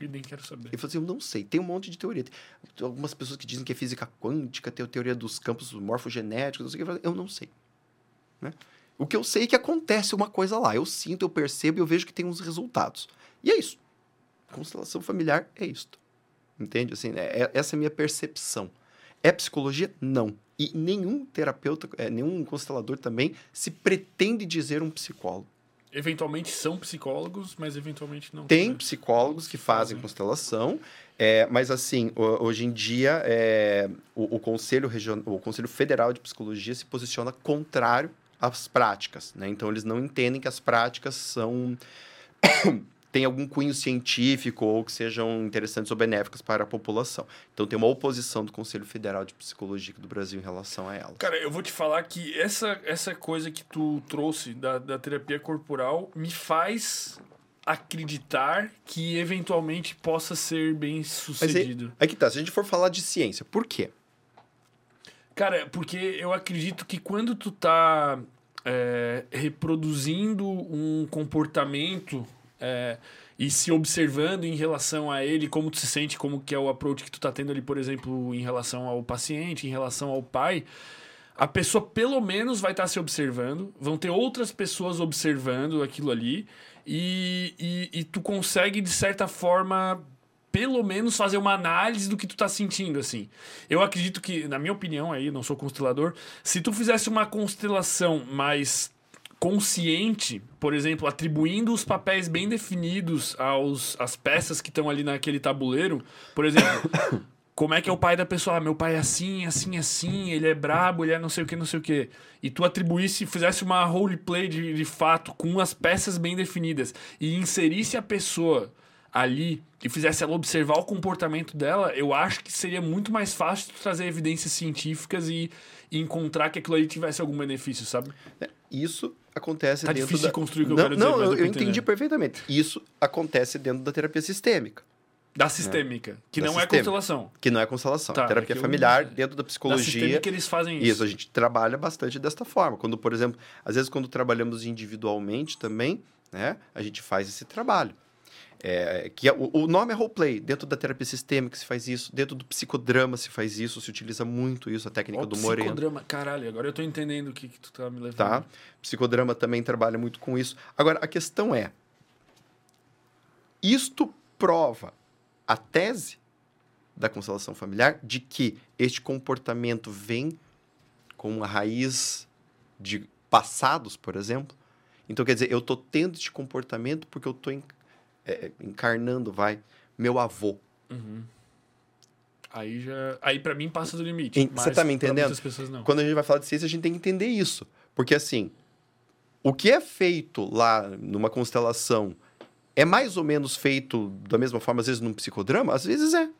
S1: E nem quero saber.
S2: Ele falou assim, eu não sei. Tem um monte de teoria. Tem algumas pessoas que dizem que é física quântica, tem a teoria dos campos morfogenéticos, não sei o. Eu falo, Eu não sei. Né? O que eu sei é que acontece uma coisa lá. Eu sinto, eu percebo e eu vejo que tem uns resultados. E é isso. Constelação familiar é isto. Entende? Assim, é- é- essa é a minha percepção. É psicologia? Não. E nenhum terapeuta, é, nenhum constelador também se pretende dizer um psicólogo.
S1: Eventualmente são psicólogos, mas eventualmente não.
S2: Tem
S1: né?
S2: psicólogos que fazem
S1: Fazem.
S2: constelação, é, mas assim, ho- hoje em dia é, o, o Conselho Regional, o Conselho Federal de Psicologia se posiciona contrário às práticas, né? Então eles não entendem que as práticas são têm algum cunho científico ou que sejam interessantes ou benéficas para a população. Então tem uma oposição do Conselho Federal de Psicologia do Brasil em relação a elas.
S1: Cara, eu vou te falar que essa, essa coisa que tu trouxe da, da terapia corporal me faz acreditar que eventualmente possa ser bem
S2: Mas
S1: sucedido.
S2: aí, aí que tá, se a gente for falar de ciência, por quê?
S1: Cara, porque eu acredito que quando tu tá é, reproduzindo um comportamento é, e se observando em relação a ele, como tu se sente, como que é o approach que tu tá tendo ali, por exemplo, em relação ao paciente, em relação ao pai, a pessoa pelo menos vai estar se observando, vão ter outras pessoas observando aquilo ali, e, e, e tu consegue, de certa forma, pelo menos fazer uma análise do que tu tá sentindo, assim. Eu acredito que, na minha opinião aí, não sou constelador, se tu fizesse uma constelação mais consciente, por exemplo, atribuindo os papéis bem definidos aos às peças que estão ali naquele tabuleiro, por exemplo, como é que é o pai da pessoa? Ah, meu pai é assim, assim, assim, ele é brabo, ele é não sei o que, não sei o que. E tu atribuísse, fizesse uma roleplay de, de fato com as peças bem definidas e inserisse a pessoa ali e fizesse ela observar o comportamento dela, eu acho que seria muito mais fácil trazer evidências científicas e, e encontrar que aquilo ali tivesse algum benefício, sabe?
S2: É, Isso, acontece
S1: Tá
S2: dentro
S1: difícil
S2: da...
S1: de construir o que eu
S2: não,
S1: quero dizer,
S2: Não, eu,
S1: eu
S2: eu entendi perfeitamente. Isso acontece dentro da terapia sistêmica,
S1: Da sistêmica, que
S2: Da
S1: não é
S2: sistêmica.
S1: constelação.
S2: que não é constelação.
S1: Tá,
S2: a terapia
S1: é que eu-
S2: familiar, dentro da
S1: Da
S2: psicologia...
S1: sistêmica eles fazem isso.
S2: Isso, a gente trabalha bastante desta forma. Quando, por exemplo, às vezes quando trabalhamos individualmente também, né, a gente faz esse trabalho. É, que é- o, o nome é roleplay. Dentro da terapia sistêmica se faz isso, dentro do psicodrama se faz isso, se utiliza muito isso, a técnica do Moreno.
S1: psicodrama. Caralho, agora eu tô entendendo o que, que tu tá me levando.
S2: Tá? Psicodrama também trabalha muito com isso. Agora, a questão é: isto prova a tese da constelação familiar de que este comportamento vem com uma raiz de passados, por exemplo. Então, quer dizer, eu estou tendo este comportamento porque eu estou encarnando, vai, meu avô.
S1: Uhum. Aí já. Aí pra mim passa do limite.
S2: Você tá me entendendo?
S1: Pessoas não.
S2: Quando a gente vai falar de ciência, a gente tem que entender isso. Porque, assim, o que é feito lá numa constelação é mais ou menos feito da mesma forma, às vezes, num psicodrama? Às vezes é.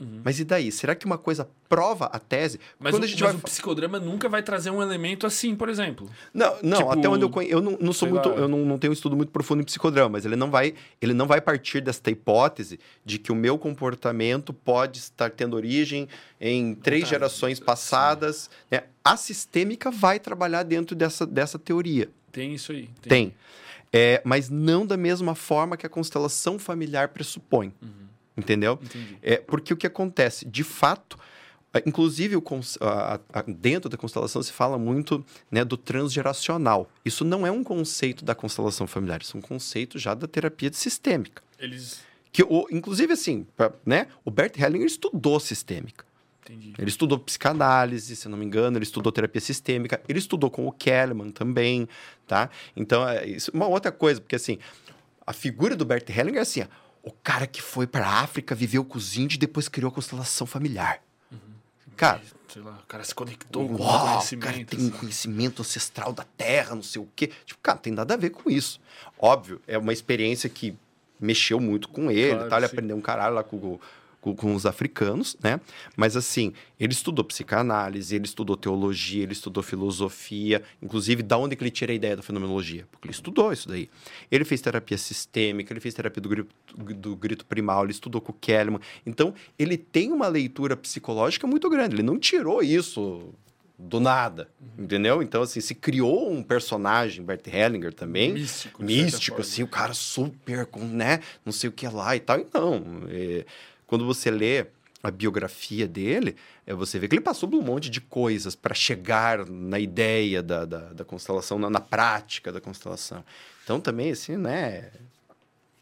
S1: Uhum.
S2: Mas e daí? Será que uma coisa prova a tese?
S1: Mas,
S2: Quando
S1: o,
S2: a gente vai
S1: o psicodrama nunca vai trazer um elemento assim, por exemplo.
S2: Não, não,
S1: Tipo,
S2: até onde eu conheço. Eu não, não sou muito.
S1: lá.
S2: Eu não, não tenho um estudo muito profundo em psicodrama, mas ele não vai. Ele não vai partir desta hipótese de que o meu comportamento pode estar tendo origem em três
S1: Tá,
S2: gerações passadas. né? A sistêmica vai trabalhar dentro dessa, dessa teoria.
S1: Tem isso aí.
S2: Tem. É, mas não da mesma forma que a constelação familiar pressupõe.
S1: Uhum.
S2: Entendeu?
S1: Entendi.
S2: É, porque o que acontece? De fato, ah, inclusive dentro da constelação se fala muito né, do transgeracional. Isso não é um conceito da constelação familiar, isso é um conceito já da terapia de sistêmica.
S1: Eles.
S2: Que o, inclusive, assim, né, o Bert Hellinger estudou sistêmica.
S1: Entendi.
S2: Ele estudou psicanálise, se não me engano, ele estudou terapia sistêmica, ele estudou com o Kellerman também, tá? Então, é isso é uma outra coisa, porque assim, a figura do Bert Hellinger é assim, ó, o cara que foi para a África, viveu com os índios e depois criou a constelação familiar. Cara,
S1: Sei lá, o cara se conectou com o
S2: uau, o cara
S1: conhecimento.
S2: tem um
S1: assim.
S2: conhecimento ancestral da Terra, não sei o quê. Tipo, cara, tem nada a ver com isso. Óbvio, é uma experiência que mexeu muito com ele,
S1: Claro,
S2: tá? Ele
S1: sim.
S2: aprendeu um caralho lá com, com, com os africanos, né? Mas assim, ele estudou psicanálise, ele estudou teologia, ele estudou filosofia, inclusive da onde que ele tira a ideia da fenomenologia? Porque ele estudou isso daí. Ele fez terapia sistêmica, ele fez terapia do grito, do grito primal, ele estudou com o Kellerman. Então, ele tem uma leitura psicológica muito grande. Ele não tirou isso do nada, entendeu? Então, assim, se criou um personagem, Bert Hellinger também,
S1: Místico.
S2: místico, assim, o cara super, com, né, não sei o que lá e tal. E não, é, quando você lê a biografia dele, é, você vê que ele passou por um monte de coisas para chegar na ideia da, da, da constelação, na, na prática da constelação. Então, também, assim, né...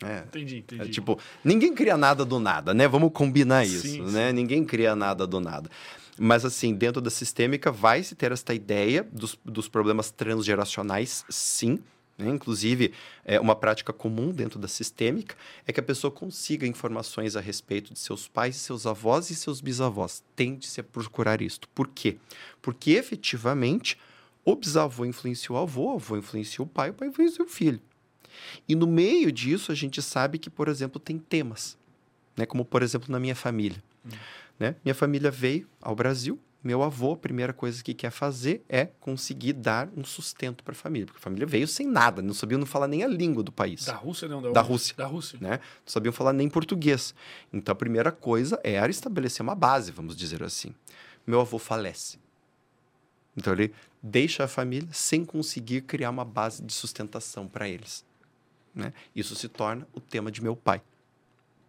S2: É,
S1: Entendi, entendi.
S2: é, tipo, ninguém cria nada do nada, né? Vamos combinar
S1: Sim,
S2: isso,
S1: sim.
S2: né? Ninguém cria nada do nada. Mas, assim, dentro da sistêmica vai se ter esta ideia dos, dos problemas transgeracionais, sim. Né? Inclusive, é, uma prática comum dentro da sistêmica é que a pessoa consiga informações a respeito de seus pais, seus avós e seus bisavós. Tende-se a procurar isto. Por quê? Porque, efetivamente, o bisavô influenciou o avô, o avô influenciou o pai, o pai influenciou o filho. E no meio disso, a gente sabe que, por exemplo, tem temas, né? como, por exemplo, na minha família. Né? Minha família veio ao Brasil, meu avô, a primeira coisa que quer fazer é conseguir dar um sustento para a família, porque a família veio sem nada, não sabiam não falar nem a língua do país.
S1: Da Rússia, não? Da,
S2: Da? Rússia.
S1: Da Rússia.
S2: Né? Não sabiam falar nem português. Então a primeira coisa era estabelecer uma base, vamos dizer assim. Meu avô falece. Então ele deixa a família sem conseguir criar uma base de sustentação para eles. Né? Isso se torna o tema de meu pai.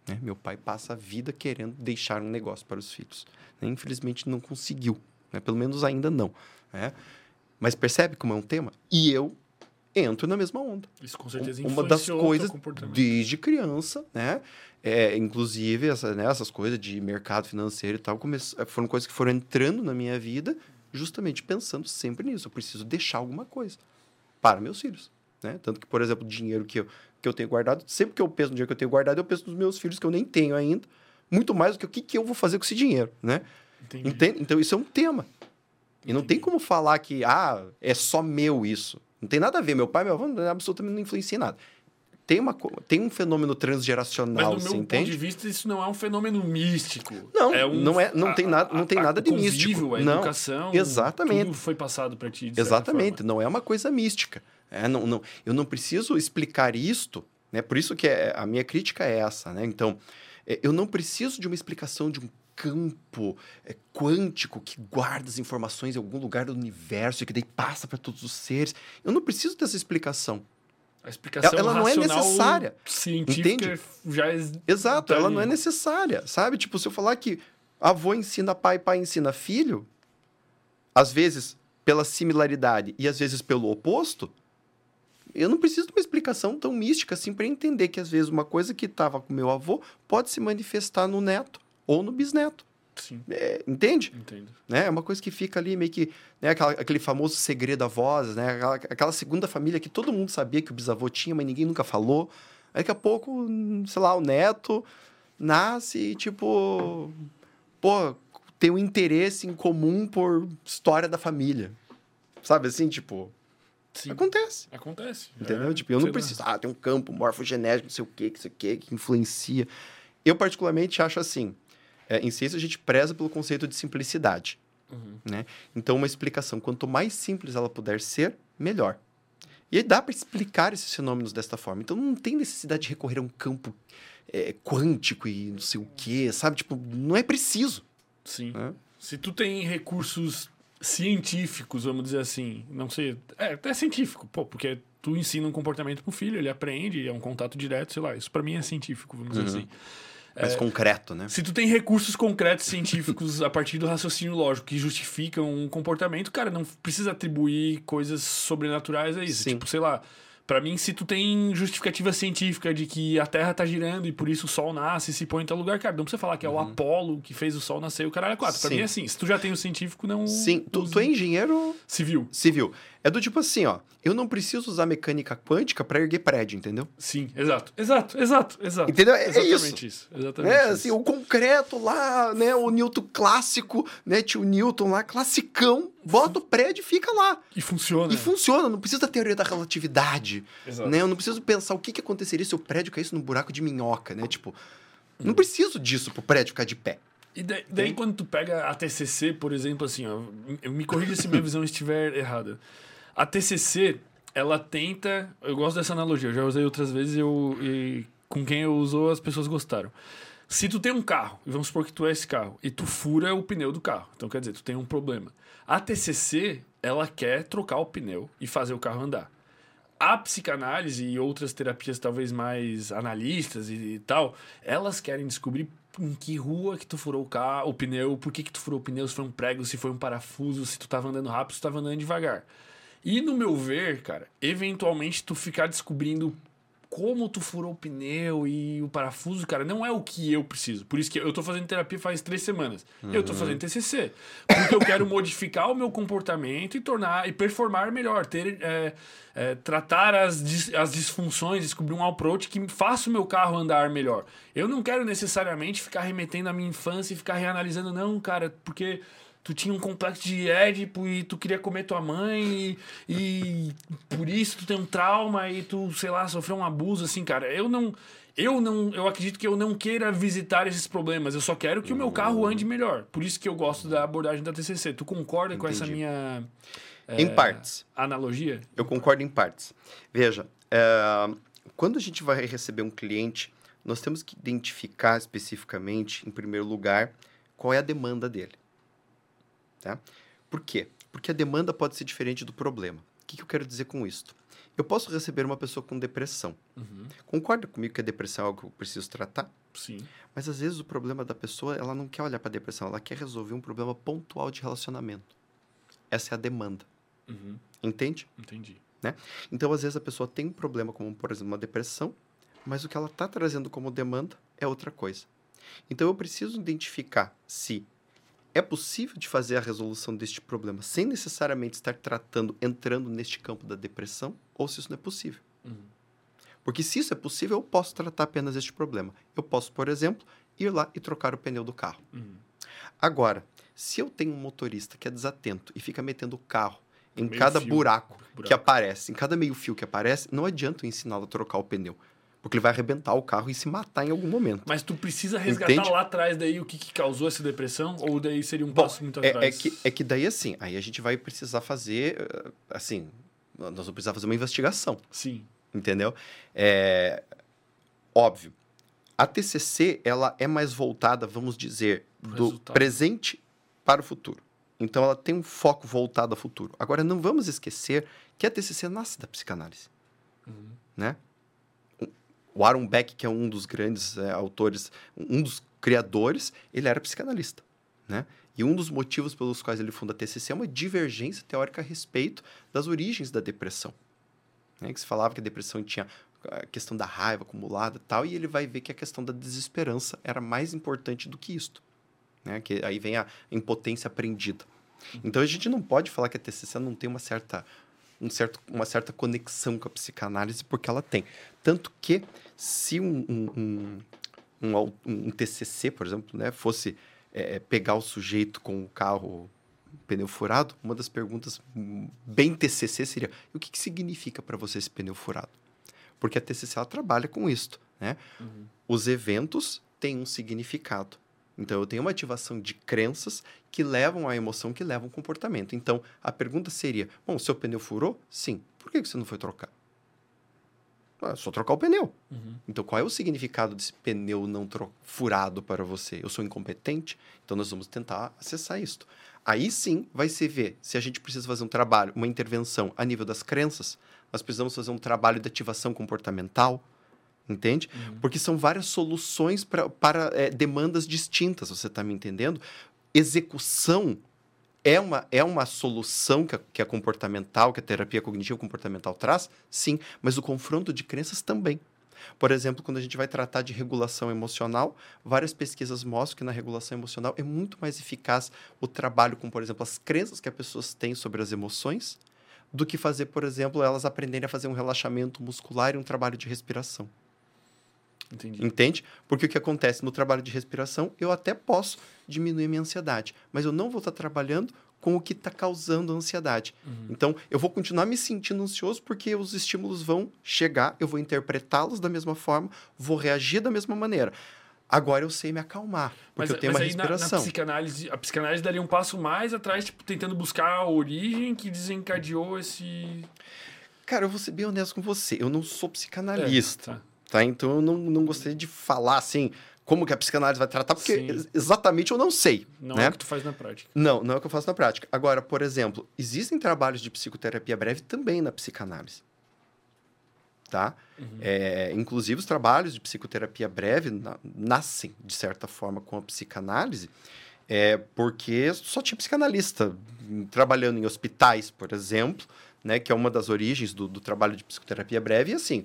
S2: Né? Meu pai passa a vida querendo deixar um negócio para os filhos. né? Infelizmente não conseguiu, né? pelo menos ainda não. né? Mas percebe como é um tema? E eu entro na mesma onda
S1: Isso com certeza
S2: uma das coisas desde criança, né? É, inclusive, essa, né, essas coisas de mercado financeiro e tal, come- foram coisas que foram entrando na minha vida justamente pensando sempre nisso. Eu preciso deixar alguma coisa para meus filhos, né? Tanto que, por exemplo, o dinheiro que eu, que eu tenho guardado, sempre que eu penso no dinheiro que eu tenho guardado, eu penso nos meus filhos que eu nem tenho ainda, muito mais do que o que, que eu vou fazer com esse dinheiro, né?
S1: Entendi.
S2: Entende? Então, isso é um tema. E não tem como falar que, ah, é só meu isso. Não tem nada a ver. Meu pai meu avô absolutamente não influenciam em nada. Tem, uma, tem um fenômeno
S1: Mas
S2: transgeracional,
S1: no meu
S2: você
S1: ponto
S2: entende?
S1: de vista, isso não é um fenômeno místico.
S2: Não,
S1: é um,
S2: não é- não tem nada- não tem
S1: a-
S2: nada de
S1: convívio,
S2: místico.
S1: A
S2: Não,
S1: educação,
S2: exatamente.
S1: tudo foi passado para ti,
S2: Exatamente. Não é uma coisa mística. É, não, não, eu não preciso explicar isto, né? Por isso que é, a minha crítica é essa, né? Então, é, eu não preciso de uma explicação de um campo é, quântico que guarda as informações em algum lugar do universo e que daí passa para todos os seres. Eu não preciso dessa explicação.
S1: A explicação
S2: ela não é necessária.
S1: Científica
S2: Entende?
S1: já é...
S2: Exato,
S1: tá
S2: ela
S1: ali.
S2: não é necessária, sabe? Tipo, se eu falar que avô ensina pai, pai ensina filho, às vezes pela similaridade e às vezes pelo oposto, eu não preciso de uma explicação tão mística assim para entender que às vezes uma coisa que estava com meu avô pode se manifestar no neto ou no bisneto.
S1: Sim,
S2: É, entende?
S1: entendo.
S2: né? É uma coisa que fica ali meio que, né? Aquela- aquele famoso segredo avós, né? Aquela, aquela segunda família que todo mundo sabia que o bisavô tinha, mas ninguém nunca falou. Aí daqui a pouco, hum, sei lá, o neto nasce e, tipo, pô, tem um interesse em comum por história da família. Sabe assim, tipo,
S1: Sim,
S2: acontece.
S1: acontece.
S2: Entendeu?
S1: É,
S2: tipo, eu não preciso. Ah, tem um campo morfogenético, não sei o quê, que sei o quê, que influencia. Eu, particularmente, acho assim. é, em ciência, a gente preza pelo conceito de simplicidade.
S1: Uhum.
S2: Né? Então, uma explicação, quanto mais simples ela puder ser, melhor. E aí dá para explicar esses fenômenos desta forma. Então, não tem necessidade de recorrer a um campo é, quântico e não sei o quê, sabe? Tipo, não é preciso.
S1: Sim.
S2: né?
S1: Se tu tem recursos científicos, vamos dizer assim, não sei, é até científico, pô, porque tu ensina um comportamento pro filho, ele aprende, é um contato direto, sei lá, isso pra mim é científico, vamos dizer
S2: Uhum.
S1: assim.
S2: Mais concreto, né?
S1: Se tu tem recursos concretos científicos a partir do raciocínio lógico que justificam um comportamento, cara, não precisa atribuir coisas sobrenaturais a isso.
S2: Sim.
S1: Tipo, sei lá, pra mim, se tu tem justificativa científica de que a Terra tá girando e por isso o Sol nasce e se põe em tal lugar, cara, não precisa falar que é o Apolo que fez o Sol nascer e o caralho é quatro. Pra
S2: Sim.
S1: mim é assim, se tu já tem o científico, não...
S2: Sim, tu, tu é engenheiro
S1: Civil.
S2: civil. É do tipo assim, ó. Eu não preciso usar mecânica quântica para erguer prédio, entendeu?
S1: Sim, exato. Exato, exato, exato.
S2: Entendeu? É-
S1: Exatamente isso. Exatamente
S2: É,
S1: isso.
S2: assim, o concreto lá, né? O Newton clássico, né? Tio Newton lá, classicão. Bota o prédio e fica lá.
S1: E funciona.
S2: E funciona, não precisa da teoria da relatividade.
S1: Exato.
S2: Né? Eu não preciso pensar o que, que aconteceria se o prédio caísse num buraco de minhoca, né? Tipo, não preciso disso pro prédio ficar de pé.
S1: E daí, daí quando tu pega a TCC, por exemplo, assim, ó, me corrija se minha visão estiver errada. A TCC, ela tenta, eu gosto dessa analogia, eu já usei outras vezes eu, e com quem eu usou as pessoas gostaram. Se tu tem um carro, e vamos supor que tu é esse carro, e tu fura o pneu do carro, então quer dizer, tu tem um problema. A TCC, ela quer trocar o pneu e fazer o carro andar. A psicanálise e outras terapias talvez mais analistas e, e tal, elas querem descobrir em que rua que tu furou o carro, o pneu, por que que tu furou o pneu, se foi um prego, se foi um parafuso, se tu tava andando rápido, se tu tava andando devagar. E no meu ver, cara, eventualmente tu ficar descobrindo como tu furou o pneu e o parafuso, cara, não é o que eu preciso. Por isso que eu tô fazendo terapia faz três semanas. Eu tô fazendo TCC. Porque eu quero modificar o meu comportamento e tornar e performar melhor, ter é, é, tratar as, dis- as disfunções, descobrir um approach que faça o meu carro andar melhor. Eu não quero necessariamente ficar remetendo à minha infância e ficar reanalisando, não, cara, porque tu tinha um complexo de Édipo e tu queria comer tua mãe e, e por isso tu tem um trauma e tu, sei lá, sofreu um abuso, assim, cara. Eu não. Eu não. Eu acredito que eu não queira visitar esses problemas. Eu só quero que o meu carro ande melhor. Por isso que eu gosto da abordagem da TCC. Tu concorda com essa
S2: Entendi.
S1: minha. é,
S2: Em partes.
S1: Analogia?
S2: Eu concordo em partes. Veja, é, quando a gente vai receber um cliente, nós temos que identificar especificamente, em primeiro lugar, qual é a demanda dele. Tá? Por quê? Porque a demanda pode ser diferente do problema. O que, que eu quero dizer com isso? Eu posso receber uma pessoa com depressão.
S1: Uhum.
S2: Concorda comigo que a depressão é algo que eu preciso tratar?
S1: Sim.
S2: Mas às vezes o problema da pessoa, ela não quer olhar para a depressão, ela quer resolver um problema pontual de relacionamento. Essa é a demanda.
S1: Uhum.
S2: Entende?
S1: Entendi.
S2: Então, às vezes, a pessoa tem um problema, como, por exemplo, uma depressão, mas o que ela está trazendo como demanda é outra coisa. Então, eu preciso identificar se é possível de fazer a resolução deste problema sem necessariamente estar tratando, entrando neste campo da depressão, ou se isso não é possível.
S1: Uhum.
S2: Porque se isso é possível, eu posso tratar apenas este problema. Eu posso, por exemplo, ir lá e trocar o pneu do carro.
S1: Uhum.
S2: Agora, se eu tenho um motorista que é desatento e fica metendo o carro em
S1: Meio
S2: cada buraco,
S1: Buraco.
S2: que aparece, em cada meio fio que aparece, não adianta eu ensiná-lo a trocar o pneu. Porque ele vai arrebentar o carro e se matar em algum momento.
S1: Mas tu precisa resgatar
S2: Entende?
S1: lá atrás daí o que, que causou essa depressão? Ou daí seria um
S2: Bom,
S1: passo muito
S2: É,
S1: atrás?
S2: é que, é que daí, assim, aí a gente vai precisar fazer, eh, assim, Nós vamos precisar fazer uma investigação.
S1: Sim.
S2: Entendeu? É... Óbvio. A TCC, ela é mais voltada, vamos dizer, do
S1: Resultado.
S2: presente para o futuro. Então, ela tem um foco voltado ao futuro. Agora, não vamos esquecer que a TCC nasce da psicanálise,
S1: Uhum.
S2: né? O Aaron Beck, que é um dos grandes é, autores, um dos criadores, ele era psicanalista, né? E um dos motivos pelos quais ele funda a TCC é uma divergência teórica a respeito das origens da depressão. Né? Que se falava que a depressão tinha a questão da raiva acumulada tal, e ele vai ver que a questão da desesperança era mais importante do que isto. Né? Que aí vem a impotência aprendida. Então a gente não pode falar que a TCC não tem uma certa, um certo, uma certa conexão com a psicanálise, porque ela tem. Tanto que se um, um, um, um, um TCC, por exemplo, né, fosse é, pegar o sujeito com o carro pneu furado, uma das perguntas bem TCC seria: o que, que significa para você esse pneu furado? Porque a TCC ela trabalha com isto, né?
S1: Uhum.
S2: Os eventos têm um significado. Então eu tenho uma ativação de crenças que levam à emoção, que levam ao comportamento. Então a pergunta seria: bom, seu pneu furou? Sim. Por que você não foi trocar? Ah, é só trocar o pneu.
S1: Uhum.
S2: Então, qual é o significado desse pneu não furado para você? Eu sou incompetente? Então, nós vamos tentar acessar isto. Aí sim vai se ver se a gente precisa fazer um trabalho, uma intervenção a nível das crenças, nós precisamos fazer um trabalho de ativação comportamental, entende?
S1: Uhum.
S2: Porque são várias soluções pra, para eh, demandas distintas, você está me entendendo? Execução é uma, é uma solução que a, que a comportamental, que a terapia cognitivo comportamental traz? Sim, mas o confronto de crenças também. Por exemplo, quando a gente vai tratar de regulação emocional, várias pesquisas mostram que na regulação emocional é muito mais eficaz o trabalho com, por exemplo, as crenças que as pessoas têm sobre as emoções, do que fazer, por exemplo, elas aprenderem a fazer um relaxamento muscular e um trabalho de respiração.
S1: Entendi.
S2: Entende? Porque o que acontece no trabalho de respiração, eu até posso diminuir minha ansiedade, mas eu não vou estar trabalhando com o que está causando a ansiedade.
S1: Uhum.
S2: Então, eu vou continuar me sentindo ansioso porque os estímulos vão chegar, eu vou interpretá-los da mesma forma, vou reagir da mesma maneira. Agora eu sei me acalmar, porque
S1: Mas,
S2: eu tenho uma
S1: aí na- Na,
S2: respiração.
S1: psicanálise, a psicanálise daria um passo mais atrás, tipo, tentando buscar a origem que desencadeou esse.
S2: Cara, eu vou ser bem honesto com você, eu não sou psicanalista.
S1: É, tá.
S2: Tá? Então eu não, não gostaria de falar assim como que a psicanálise vai tratar, porque
S1: Sim.
S2: ex- exatamente eu não sei.
S1: Não
S2: né?
S1: é o que tu faz na prática.
S2: Não, não é o que eu faço na prática. Agora, por exemplo, existem trabalhos de psicoterapia breve também na psicanálise. Tá?
S1: Uhum.
S2: É, inclusive, os trabalhos de psicoterapia breve na- nascem, de certa forma, com a psicanálise, é, porque só tinha psicanalista trabalhando em hospitais, por exemplo, né, que é uma das origens do, do trabalho de psicoterapia breve. E assim,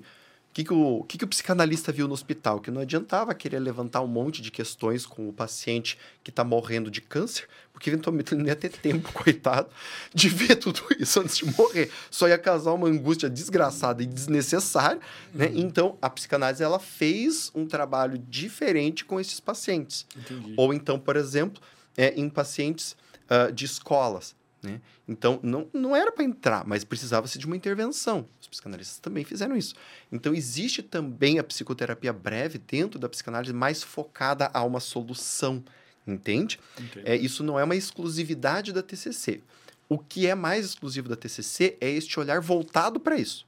S2: que, que, o, que, que o psicanalista viu no hospital? Que não adiantava querer levantar um monte de questões com o paciente que está morrendo de câncer, porque eventualmente ele não ia ter tempo, coitado, de ver tudo isso antes de morrer. Só ia causar uma angústia desgraçada e desnecessária. Né? Então, a psicanálise ela fez um trabalho diferente com esses pacientes.
S1: Entendi.
S2: Ou então, por exemplo, é, em pacientes ah, de escolas. Né? Então, não, não era para entrar, mas precisava-se de uma intervenção. Psicanalistas também fizeram isso. Então, existe também a psicoterapia breve dentro da psicanálise mais focada a uma solução, entende? É, isso não é uma exclusividade da TCC. O que é mais exclusivo da TCC é este olhar voltado para isso.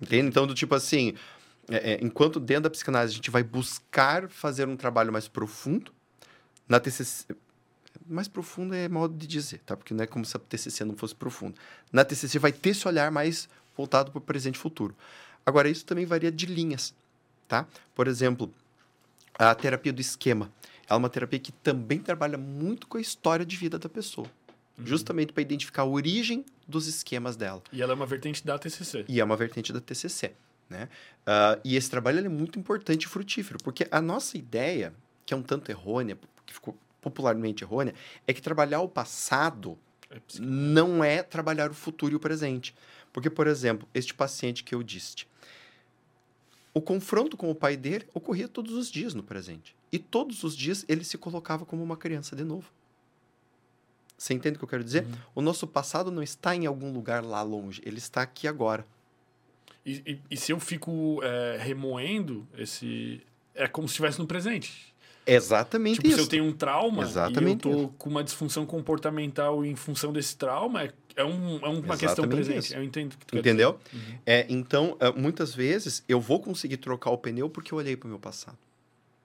S2: Entende? Então, do tipo assim, é, é, enquanto dentro da psicanálise a gente vai buscar fazer um trabalho mais profundo, na TCC... Mais profundo é modo de dizer, tá? Porque não é como se a TCC não fosse profunda. Na TCC vai ter esse olhar mais voltado para o presente e futuro. Agora, isso também varia de linhas, tá? Por exemplo, a terapia do esquema. Ela é uma terapia que também trabalha muito com a história de vida da pessoa.
S1: Uhum.
S2: Justamente para identificar a origem dos esquemas dela.
S1: E ela é uma vertente da TCC.
S2: E é uma vertente da TCC. Né? Ah, e esse trabalho é muito importante e frutífero, porque a nossa ideia, que é um tanto errônea, que ficou popularmente errônea, é que trabalhar o passado
S1: É
S2: não é trabalhar o futuro e o presente. Porque, por exemplo, este paciente que eu disse, o confronto com o pai dele ocorria todos os dias no presente. E todos os dias ele se colocava como uma criança de novo. Você entende o que eu quero dizer?
S1: Uhum.
S2: O nosso passado não está em algum lugar lá longe, ele está aqui agora.
S1: E, e- e se eu fico é, remoendo esse. É como se estivesse no presente.
S2: Exatamente
S1: Tipo,
S2: isso.
S1: se eu tenho um trauma
S2: Exatamente
S1: e eu tô com uma disfunção comportamental em função desse trauma, é, é, um, é uma questão
S2: Exatamente
S1: presente.
S2: isso.
S1: Eu entendo que tu
S2: Entendeu?
S1: Uhum.
S2: É, então, é, muitas vezes, eu vou conseguir trocar o pneu porque eu olhei para o meu passado.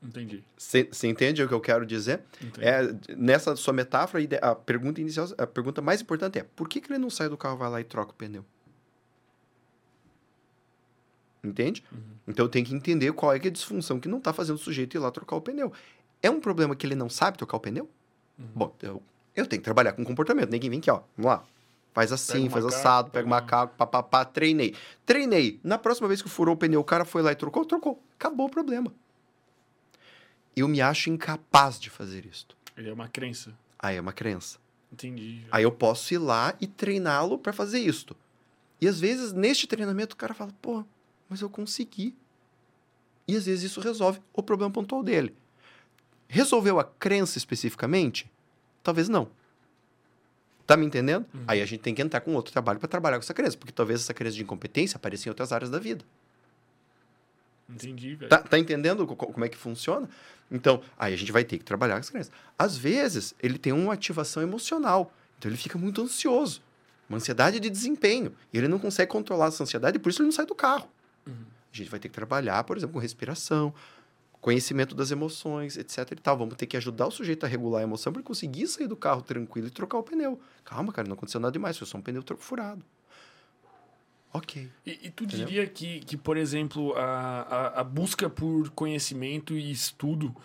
S1: Entendi.
S2: Você entende o que eu quero dizer?
S1: entendi.
S2: É, nessa sua metáfora, a pergunta inicial, a pergunta mais importante é: por que, que ele não sai do carro, vai lá e troca o pneu? Entende?
S1: Uhum.
S2: Então tem que entender qual é, que é a disfunção que não está fazendo o sujeito ir lá trocar o pneu. É um problema que ele não sabe trocar o pneu?
S1: Uhum.
S2: Bom, eu, eu tenho que trabalhar com comportamento. Ninguém vem aqui, ó. Vamos lá. Faz assim, faz
S1: macaco,
S2: assado, pega o macaco, papapá, treinei. Treinei. Na próxima vez que furou o pneu, o cara foi lá e trocou, trocou. Acabou o problema. Eu me acho incapaz de fazer isto.
S1: Ele é uma crença.
S2: Aí é uma crença.
S1: Entendi.
S2: Aí eu posso ir lá e treiná-lo para fazer isto. E às vezes, neste treinamento, o cara fala, pô, mas eu consegui. E às vezes isso resolve o problema pontual dele. Resolveu a crença especificamente? Talvez não. Tá me entendendo?
S1: Uhum.
S2: Aí a gente tem que entrar com outro trabalho para trabalhar com essa crença, porque talvez essa crença de incompetência apareça em outras áreas da vida.
S1: Entendi, velho.
S2: Tá, tá entendendo co- co- como é que funciona? Então, aí a gente vai ter que trabalhar com as crenças. Às vezes, ele tem uma ativação emocional. Então, ele fica muito ansioso. Uma ansiedade de desempenho. E ele não consegue controlar essa ansiedade por isso ele não sai do carro.
S1: Uhum.
S2: A gente vai ter que trabalhar, por exemplo, com respiração, conhecimento das emoções, etc e tal. Vamos ter que ajudar o sujeito a regular a emoção para ele conseguir sair do carro tranquilo e trocar o pneu. Calma, cara, não aconteceu nada demais, foi só um pneu furado. Ok.
S1: E, e tu
S2: Entendeu?
S1: diria que, que, por exemplo, a, a, a busca por conhecimento e estudo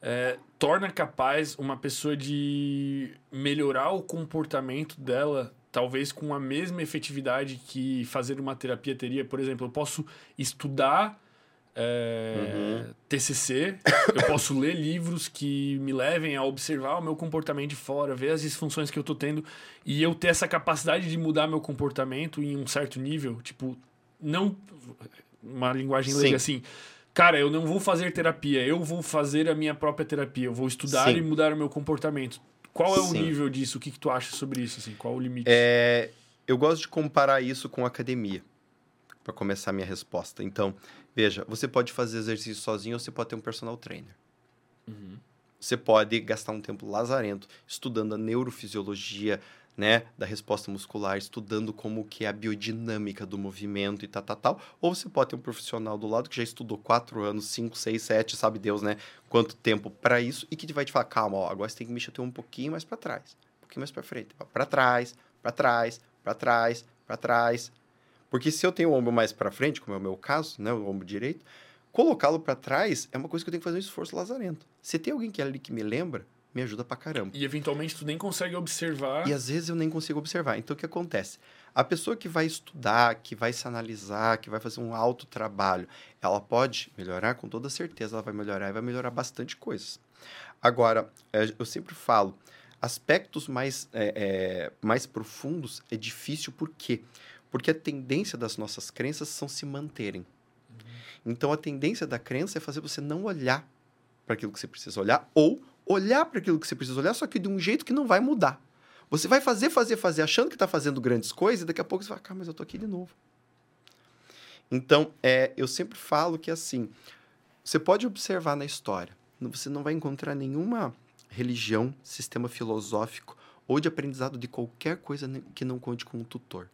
S1: é, torna capaz uma pessoa de melhorar o comportamento dela, talvez com a mesma efetividade que fazer uma terapia teria? Por exemplo, eu posso estudar é, TCC, eu posso ler livros que me levem a observar o meu comportamento de fora, ver as disfunções que eu tô tendo e eu ter essa capacidade de mudar meu comportamento em um certo nível, tipo, não uma linguagem leiga assim. Cara, eu não vou fazer terapia, eu vou fazer a minha própria terapia, eu vou estudar
S2: Sim.
S1: e mudar o meu comportamento. Qual é o
S2: Sim.
S1: nível disso? O que, que tu acha sobre isso? Assim? Qual o limite?
S2: É, eu gosto de comparar isso com academia, para começar a minha resposta. Então, veja, você pode fazer exercício sozinho ou você pode ter um personal trainer.
S1: Uhum.
S2: Você pode gastar um tempo lazarento estudando a neurofisiologia, né, da resposta muscular, estudando como que é a biodinâmica do movimento e tal, tal, tal. Ou você pode ter um profissional do lado que já estudou quatro anos, cinco, seis, sete, sabe Deus, né, quanto tempo para isso e que vai te falar, calma, ó, agora você tem que mexer um pouquinho mais para trás, um pouquinho mais para frente, para trás, para trás, para trás, para trás. Porque se eu tenho o ombro mais para frente, como é o meu caso, né, o ombro direito, colocá-lo para trás é uma coisa que eu tenho que fazer um esforço lazarento. Se tem alguém que é ali que me lembra, me ajuda pra caramba.
S1: E eventualmente tu nem consegue observar.
S2: E às vezes eu nem consigo observar. Então o que acontece? A pessoa que vai estudar, que vai se analisar, que vai fazer um alto trabalho, ela pode melhorar com toda certeza, ela vai melhorar e vai melhorar bastante coisas. Agora, é, eu sempre falo, aspectos mais, é, é, mais profundos é difícil por quê? Porque a tendência das nossas crenças são se manterem. Então a tendência da crença é fazer você não olhar para aquilo que você precisa olhar ou olhar para aquilo que você precisa olhar, só que de um jeito que não vai mudar. Você vai fazer, fazer, fazer, achando que está fazendo grandes coisas, e daqui a pouco você vai, cara, mas eu tô aqui de novo. Então, é, eu sempre falo que assim, você pode observar na história, você não vai encontrar nenhuma religião, sistema filosófico ou de aprendizado de qualquer coisa que não conte com um tutor.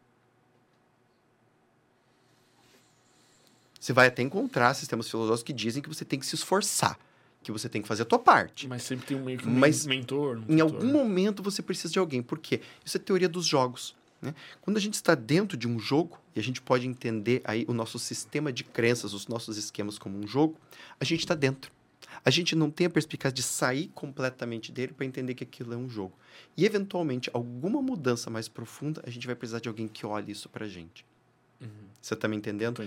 S2: Você vai até encontrar sistemas filosóficos que dizem que você tem que se esforçar, que você tem que fazer a tua parte.
S1: Mas sempre tem um meio que um
S2: Mas
S1: mentor. um
S2: Em algum momento você precisa de alguém. Por quê? Isso é teoria dos jogos. Né? Quando a gente está dentro de um jogo, e a gente pode entender aí o nosso sistema de crenças, os nossos esquemas como um jogo, a gente está dentro. A gente não tem a perspicácia de sair completamente dele para entender que aquilo é um jogo. E, eventualmente, alguma mudança mais profunda, a gente vai precisar de alguém que olhe isso para gente.
S1: Uhum.
S2: Você está me entendendo?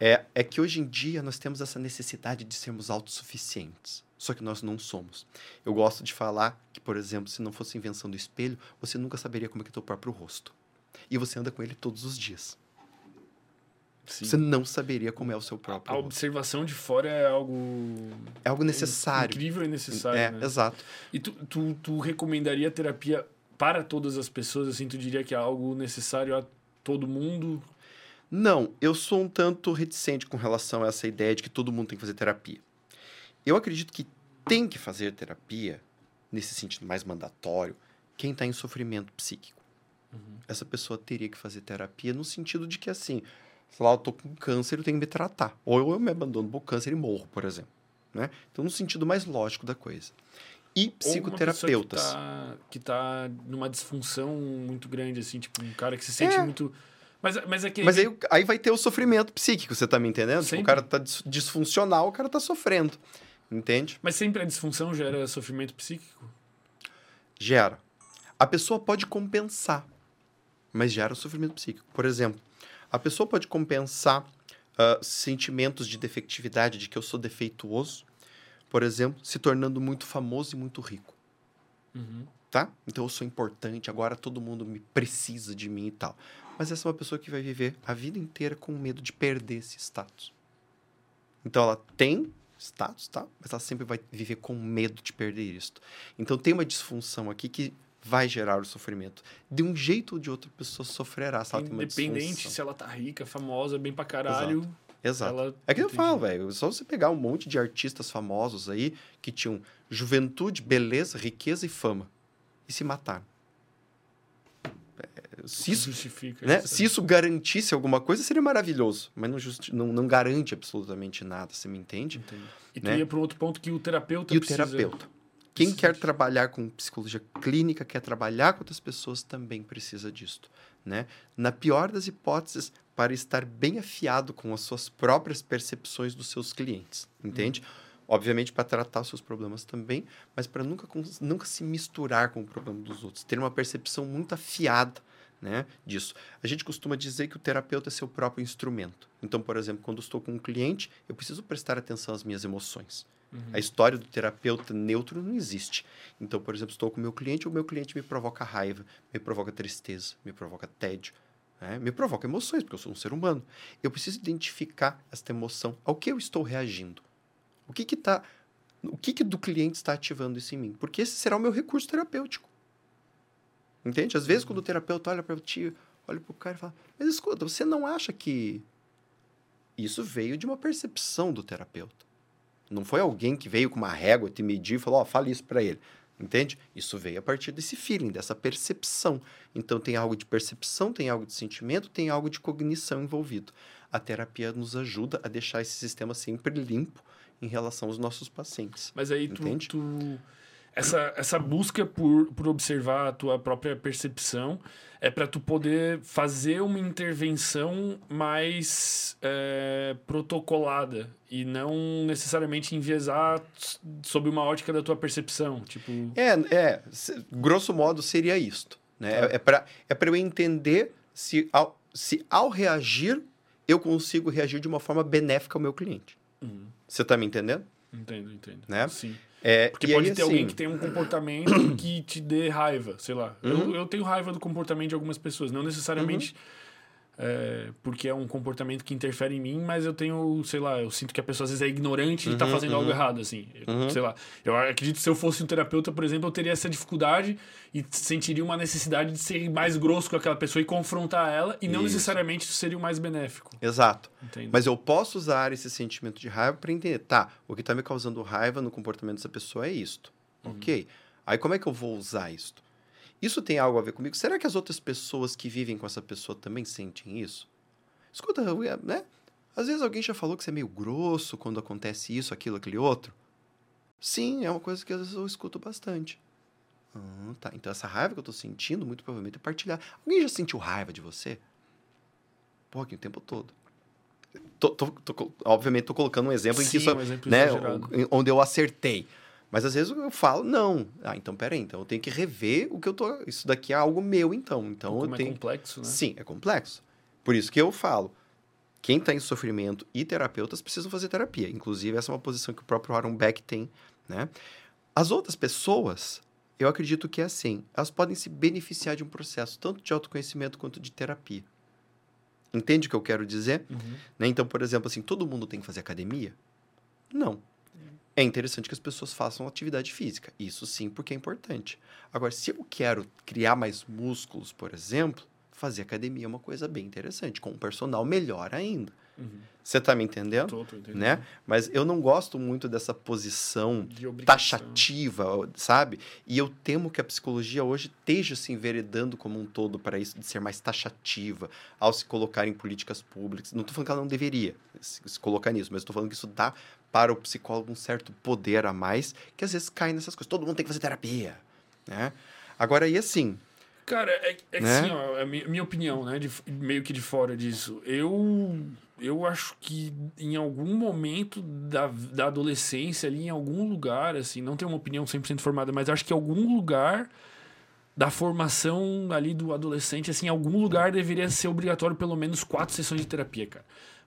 S2: É, é que hoje em dia nós temos essa necessidade de sermos autossuficientes. Só que nós não somos. Eu gosto de falar que, por exemplo, se não fosse invenção do espelho, você nunca saberia como é que é teu próprio rosto. E você anda com ele todos os dias.
S1: Sim.
S2: Você não saberia como é o seu
S1: A
S2: próprio rosto.
S1: observação de fora é algo
S2: É algo necessário.
S1: incrível e necessário.
S2: É,
S1: né?
S2: exato.
S1: E tu, tu, tu recomendaria terapia para todas as pessoas? Assim, tu diria que é algo necessário a todo mundo?
S2: Não, eu sou um tanto reticente com relação a essa ideia de que todo mundo tem que fazer terapia. Eu acredito que tem que fazer terapia, nesse sentido mais mandatório, quem está em sofrimento psíquico. Uhum. Essa pessoa teria que fazer terapia no sentido de que, assim, sei lá, eu tô com câncer, eu tenho que me tratar. Ou eu me abandono pro câncer e morro, por exemplo. Né? Então, no sentido mais lógico da coisa. E psicoterapeutas.
S1: Que está tá numa disfunção muito grande, assim, tipo, um cara que se sente é. muito. Mas, mas, é que...
S2: mas aí, aí vai ter o sofrimento psíquico, você tá me entendendo? Tipo, o cara tá disfuncional, o cara tá sofrendo. Entende?
S1: Mas sempre a disfunção gera sofrimento psíquico?
S2: Gera. A pessoa pode compensar, mas gera sofrimento psíquico. Por exemplo, a pessoa pode compensar uh, sentimentos de defectividade, de que eu sou defeituoso, por exemplo, se tornando muito famoso e muito rico. Uhum. Tá? Então eu sou importante, agora todo mundo me precisa de mim e tal. Mas essa é uma pessoa que vai viver a vida inteira com medo de perder esse status. Então ela tem status, tá? Mas ela sempre vai viver com medo de perder isso. Então tem uma disfunção aqui que vai gerar o sofrimento. De um jeito ou de outro, a pessoa sofrerá se ela tem uma
S1: Independente se ela tá rica, famosa, bem pra caralho.
S2: Exato. Exato. É que eu falo, velho. Só você pegar um monte de artistas famosos aí que tinham juventude, beleza, riqueza e fama. E se mataram. Se isso, Justifica né? Se isso garantisse alguma coisa, seria maravilhoso. Mas não, justi não, não garante absolutamente nada, você me entende? Entendi.
S1: E tu né? ia para um outro ponto que o terapeuta
S2: e precisa... o terapeuta. Quem quer trabalhar com psicologia clínica, quer trabalhar com outras pessoas, também precisa disto. Né? Na pior das hipóteses, para estar bem afiado com as suas próprias percepções dos seus clientes, entende? Uhum. Obviamente para tratar os seus problemas também, mas para nunca, nunca se misturar com o problema dos outros, ter uma percepção muito afiada né, disso. A gente costuma dizer que o terapeuta é seu próprio instrumento. Então, por exemplo, quando estou com um cliente, eu preciso prestar atenção às minhas emoções. Uhum. A história do terapeuta neutro não existe. Então, por exemplo, estou com o meu cliente, o meu cliente me provoca raiva, me provoca tristeza, me provoca tédio, né? me provoca emoções, porque eu sou um ser humano. Eu preciso identificar esta emoção, ao que eu estou reagindo. O que que tá, o que que do cliente está ativando isso em mim? Porque esse será o meu recurso terapêutico. Entende? Às vezes, quando o terapeuta olha para ti, olha para o cara e fala: Mas escuta, você não acha que isso veio de uma percepção do terapeuta? Não foi alguém que veio com uma régua te medir e falou: Ó, oh, fala isso para ele. Entende? Isso veio a partir desse feeling, dessa percepção. Então, tem algo de percepção, tem algo de sentimento, tem algo de cognição envolvido. A terapia nos ajuda a deixar esse sistema sempre limpo em relação aos nossos pacientes.
S1: Mas aí tu, tu, essa, essa busca por, por observar a tua própria percepção é para tu poder fazer uma intervenção mais é, protocolada e não necessariamente enviesar sob uma ótica da tua percepção, tipo...
S2: É, é grosso modo seria isto, né? Tá. É, é para é eu entender se ao, se ao reagir eu consigo reagir de uma forma benéfica ao meu cliente. Uhum. Você está me entendendo?
S1: Entendo, entendo.
S2: Né?
S1: Sim.
S2: É,
S1: Porque pode aí, ter assim... alguém que tem um comportamento que te dê raiva, sei lá. Uhum. Eu, eu tenho raiva do comportamento de algumas pessoas, não necessariamente. Uhum é, porque é um comportamento que interfere em mim, mas eu tenho, sei lá, eu sinto que a pessoa às vezes é ignorante uhum, e tá uhum, fazendo uhum. algo errado, assim. Uhum. Sei lá. Eu acredito que se eu fosse um terapeuta, por exemplo, eu teria essa dificuldade e sentiria uma necessidade de ser mais grosso com aquela pessoa e confrontar ela, e não isso. necessariamente isso seria o mais benéfico.
S2: Exato. Entendo. Mas eu posso usar esse sentimento de raiva para entender, tá, o que tá me causando raiva no comportamento dessa pessoa é isto. Uhum. Ok. Aí como é que eu vou usar isto? Isso tem algo a ver comigo? Será que as outras pessoas que vivem com essa pessoa também sentem isso? Escuta, né? Às vezes alguém já falou que você é meio grosso quando acontece isso, aquilo, aquele outro. Sim, é uma coisa que às vezes eu escuto bastante. Ah, tá. Então essa raiva que eu tô sentindo, muito provavelmente é partilhar. Alguém já sentiu raiva de você? Pô, aqui o tempo todo. Tô, tô, tô, obviamente, tô colocando um exemplo Sim, em que isso, um né, onde eu acertei. Mas às vezes eu falo, não. Ah, então peraí, então eu tenho que rever o que eu tô. Isso daqui é algo meu, então. Então
S1: Como
S2: eu tenho.
S1: É complexo, né?
S2: Sim, é complexo. Por isso que eu falo. Quem está em sofrimento e terapeutas precisam fazer terapia. Inclusive, essa é uma posição que o próprio Aaron Beck tem, né? As outras pessoas, eu acredito que é assim. Elas podem se beneficiar de um processo tanto de autoconhecimento quanto de terapia. Entende o que eu quero dizer? Uhum. Né? Então, por exemplo, assim, todo mundo tem que fazer academia? Não é interessante que as pessoas façam atividade física. Isso sim, porque é importante. Agora, se eu quero criar mais músculos, por exemplo, fazer academia é uma coisa bem interessante. Com um personal, melhor ainda. Você tá me entendendo?
S1: Tô, tô entendendo.
S2: Né? Mas eu não gosto muito dessa posição
S1: De
S2: taxativa, sabe? E eu temo que a psicologia hoje esteja se enveredando como um todo para isso, de ser mais taxativa, ao se colocar em políticas públicas. Não estou falando que ela não deveria se colocar nisso, mas estou falando que isso dá para o psicólogo um certo poder a mais, que às vezes cai nessas coisas. Todo mundo tem que fazer terapia, né? Agora, e assim,
S1: Cara, é, é
S2: Né?
S1: assim, ó, é a minha, minha opinião, né? de- meio que de fora disso. Eu, eu acho que em algum momento da, da adolescência, ali, em algum lugar, assim, não tenho uma opinião 100% formada, mas acho que em algum lugar da formação ali do adolescente, assim, em algum lugar deveria ser obrigatório pelo menos quatro sessões de terapia, cara.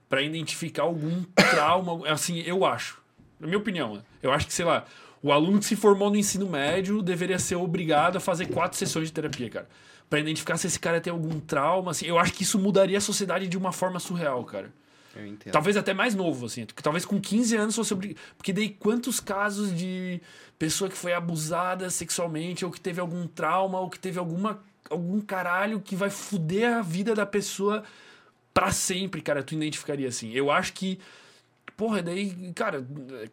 S1: Pra identificar algum trauma, assim, eu acho. Na minha opinião? Eu acho que, sei lá, o aluno que se formou no ensino médio deveria ser obrigado a fazer quatro sessões de terapia, cara. Pra identificar se esse cara tem algum trauma, assim. Eu acho que isso mudaria a sociedade de uma forma surreal, cara.
S2: eu entendo.
S1: Talvez até mais novo, assim. Talvez com 15 anos fosse obrigado. Porque daí quantos casos de pessoa que foi abusada sexualmente, ou que teve algum trauma, ou que teve alguma, algum caralho que vai fuder a vida da pessoa pra sempre, cara, tu identificaria assim. Eu acho que. Porra, daí, cara,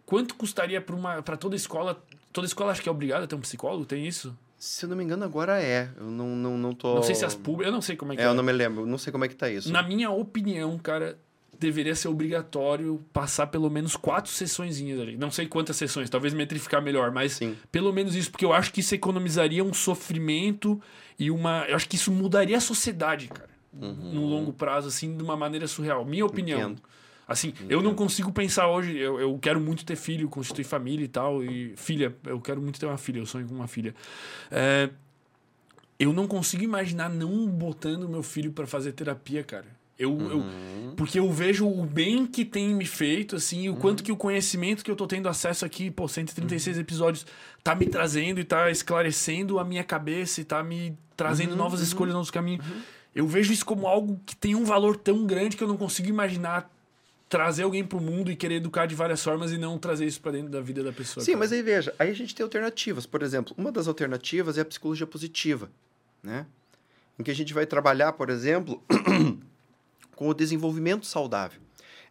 S1: quanto custaria pra, uma, pra toda escola? Toda escola acho que é obrigada a ter um psicólogo? Tem isso?
S2: Se eu não me engano, agora é. Eu não, não, não tô.
S1: Não sei se as públicas. Eu não sei como é que
S2: É,
S1: é.
S2: eu não me lembro. Não sei como é que tá isso.
S1: Na minha opinião, cara, deveria ser obrigatório passar pelo menos quatro sessõezinhas ali. Não sei quantas sessões, talvez metrificar melhor, mas
S2: Sim.
S1: pelo menos isso, porque eu acho que isso economizaria um sofrimento e uma. Eu acho que isso mudaria a sociedade, cara. No longo prazo, assim, de uma maneira surreal. Minha opinião.
S2: Uhum. Entendo.
S1: Assim, eu não consigo pensar hoje. Eu, eu quero muito ter filho, constituir família e tal. E filha, eu quero muito ter uma filha, eu sonho com uma filha. É, eu não consigo imaginar não botando meu filho pra fazer terapia, cara. Eu,
S2: Uhum.
S1: eu, porque eu vejo o bem que tem me feito, assim, e o quanto que o conhecimento que eu tô tendo acesso aqui, pô, 136 episódios, tá me trazendo e tá esclarecendo a minha cabeça e tá me trazendo novas escolhas, novos caminhos. Eu vejo isso como algo que tem um valor tão grande que eu não consigo imaginar trazer alguém pro mundo e querer educar de várias formas e não trazer isso pra dentro da vida da pessoa.
S2: Sim,
S1: cara.
S2: mas aí veja, aí a gente tem alternativas. Por exemplo, uma das alternativas é a psicologia positiva, né? Em que a gente vai trabalhar, por exemplo, com o desenvolvimento saudável.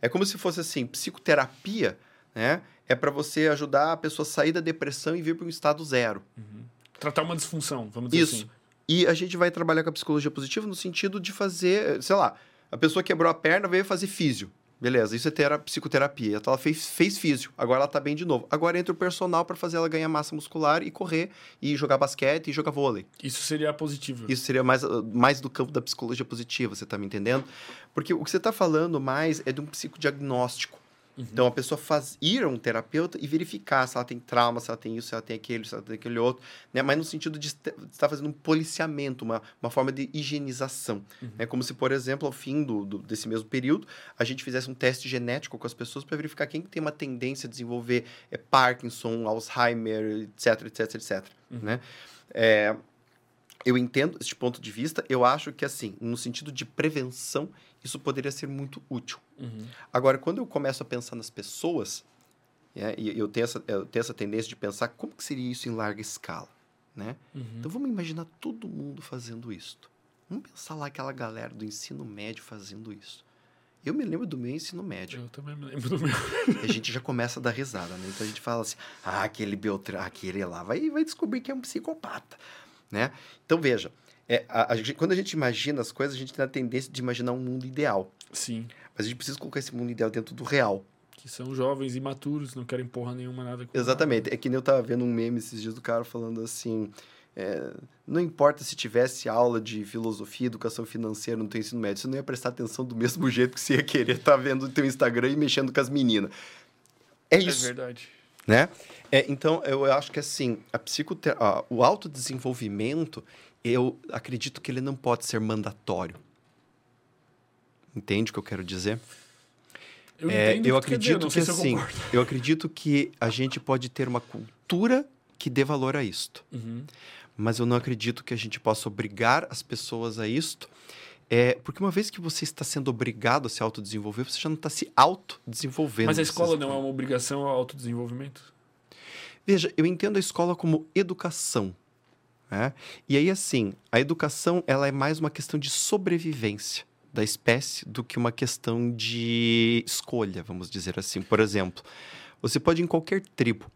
S2: É como se fosse assim, psicoterapia, né? É para você ajudar a pessoa a sair da depressão e vir para um estado zero.
S1: Tratar uma disfunção, vamos dizer
S2: Isso.
S1: assim.
S2: E a gente vai trabalhar com a psicologia positiva no sentido de fazer, sei lá, a pessoa quebrou a perna, veio fazer físio. Beleza, isso é tera- psicoterapia. Então ela fez, fez físio, agora ela tá bem de novo. Agora entra o personal para fazer ela ganhar massa muscular e correr, e jogar basquete e jogar vôlei.
S1: Isso seria positivo.
S2: Isso seria mais, mais do campo da psicologia positiva, você tá me entendendo? Porque o que você tá falando mais é de um psicodiagnóstico. Então a pessoa faz ir a um terapeuta e verificar se ela tem trauma, se ela tem isso, se ela tem aquele, se ela tem aquele outro, né? Mas no sentido de est- de estar fazendo um policiamento, uma, uma forma de higienização. É como se, por exemplo, ao fim do, do- desse mesmo período, a gente fizesse um teste genético com as pessoas para verificar quem tem uma tendência a desenvolver é, Parkinson, Alzheimer, etc, etc, etc. Né? É, eu entendo este ponto de vista, eu acho que, assim, no sentido de prevenção, isso poderia ser muito útil.
S1: Uhum.
S2: Agora, quando eu começo a pensar nas pessoas, né, e eu tenho, essa, eu tenho essa tendência de pensar como que seria isso em larga escala, né?
S1: Uhum.
S2: Então, vamos imaginar todo mundo fazendo isso. Vamos pensar lá aquela galera do ensino médio fazendo isso. Eu me lembro do meu ensino médio.
S1: Eu também me lembro do meu.
S2: A gente já começa a dar risada, né? Então a gente fala assim, ah, aquele Beltrán, aquele lá, vai, vai descobrir que é um psicopata, né? Então veja, é, a- a quando a gente imagina as coisas, a gente tem a tendência de imaginar um mundo ideal.
S1: Sim.
S2: Mas a gente precisa colocar esse mundo ideal dentro do real.
S1: Que são jovens imaturos, não querem porra nenhuma, nada com
S2: Exatamente. É que nem eu tava vendo um meme esses dias do cara falando assim. é, não importa se tivesse aula de filosofia, educação financeira no teu ensino médio, você não ia prestar atenção do mesmo jeito que você ia querer estar vendo o teu Instagram e mexendo com as meninas. É
S1: É
S2: isso.
S1: verdade.
S2: né? É, então, eu acho que assim, a psicote... ah, o autodesenvolvimento, eu acredito que ele não pode ser mandatório. Entende o que eu quero dizer?
S1: Eu
S2: É, eu
S1: que dizer,
S2: acredito que
S1: eu
S2: assim,
S1: concordo.
S2: eu acredito que a gente pode ter uma cultura que dê valor a isto.
S1: Uhum.
S2: Mas eu não acredito que a gente possa obrigar as pessoas a isto. É, porque uma vez que você está sendo obrigado a se autodesenvolver, você já não está se autodesenvolvendo.
S1: Mas a escola não é uma obrigação ao autodesenvolvimento?
S2: Veja, eu entendo a escola como educação. Né? E aí, assim, a educação ela é mais uma questão de sobrevivência. da espécie do que uma questão de escolha, vamos dizer assim. Por exemplo, você pode ir em qualquer tribo.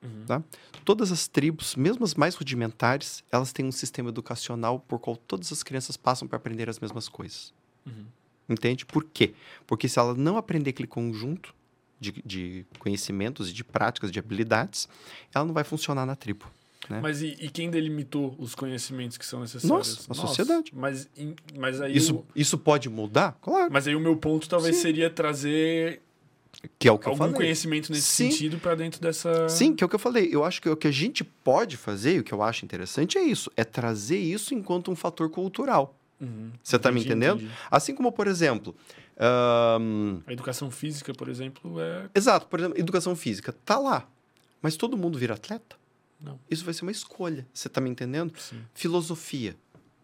S1: Uhum.
S2: Tá? Todas as tribos, mesmo as mais rudimentares, elas têm um sistema educacional por qual todas as crianças passam para aprender as mesmas coisas.
S1: Uhum.
S2: Entende? Por quê? Porque se ela não aprender aquele conjunto de, de conhecimentos e de práticas, de habilidades, ela não vai funcionar na tribo. Né?
S1: Mas e, e quem delimitou os conhecimentos que são necessários?
S2: Nossa, a sociedade.
S1: Mas, mas aí
S2: Isso,
S1: o,
S2: isso pode mudar? Claro.
S1: mas aí o meu ponto talvez
S2: Sim.
S1: seria trazer
S2: Que é o que eu
S1: algum
S2: falei.
S1: conhecimento nesse
S2: Sim.
S1: sentido para dentro dessa.
S2: Sim, que é o que eu falei. Eu acho que o que a gente pode fazer, e o que eu acho interessante é isso, é trazer isso enquanto um fator cultural.
S1: Uhum.
S2: Você tá me entendendo?
S1: entendi.
S2: Assim como, por exemplo, ahn,
S1: A educação física, por exemplo, é.
S2: exato, por exemplo, educação física, tá lá. Mas todo mundo vira atleta?
S1: Não.
S2: Isso vai ser uma escolha. Você tá me entendendo?
S1: Sim.
S2: Filosofia,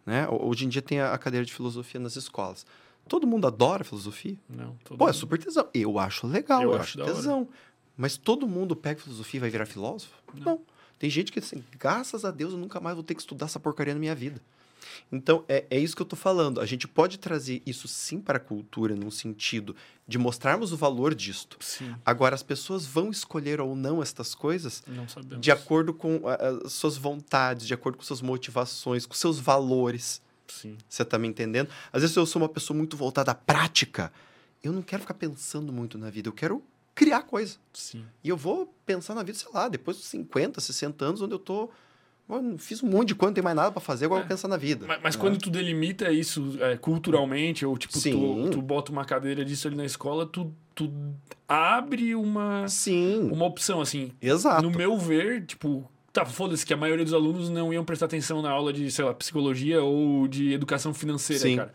S2: né? Ho- Hoje em dia tem a cadeira de filosofia nas escolas. Todo mundo adora filosofia?
S1: Não. todo
S2: Pô, é
S1: mundo-
S2: super tesão. Eu acho legal,
S1: Eu
S2: eu,
S1: acho
S2: tesão. Mas todo mundo pega filosofia e vai virar filósofo?
S1: Não.
S2: Tem gente que assim, graças a Deus eu nunca mais vou ter que estudar essa porcaria na minha vida. Então, é, é isso que eu tô falando. A gente pode trazer isso sim para a cultura, num sentido de mostrarmos o valor disto.
S1: Sim.
S2: Agora, as pessoas vão escolher ou não estas coisas
S1: Não
S2: de acordo com as suas vontades, de acordo com suas motivações, com seus valores.
S1: Sim.
S2: Você tá me entendendo? Às vezes eu sou uma pessoa muito voltada à prática. Eu não quero ficar pensando muito na vida, eu quero criar coisa.
S1: Sim.
S2: E eu vou pensar na vida, sei lá, depois dos 50, 60 anos, onde eu tô. Mano, fiz um monte de coisa, não tem mais nada pra fazer, agora eu
S1: É.
S2: pensar na vida.
S1: Mas, mas
S2: né?
S1: quando tu delimita isso é, culturalmente, ou tipo, tu, tu bota uma cadeira disso ali na escola, tu, tu abre uma,
S2: Sim,
S1: uma opção, assim.
S2: exato.
S1: No meu ver, tipo, tá, foda-se que a maioria dos alunos não iam prestar atenção na aula de, sei lá, psicologia ou de educação financeira,
S2: Sim.
S1: cara.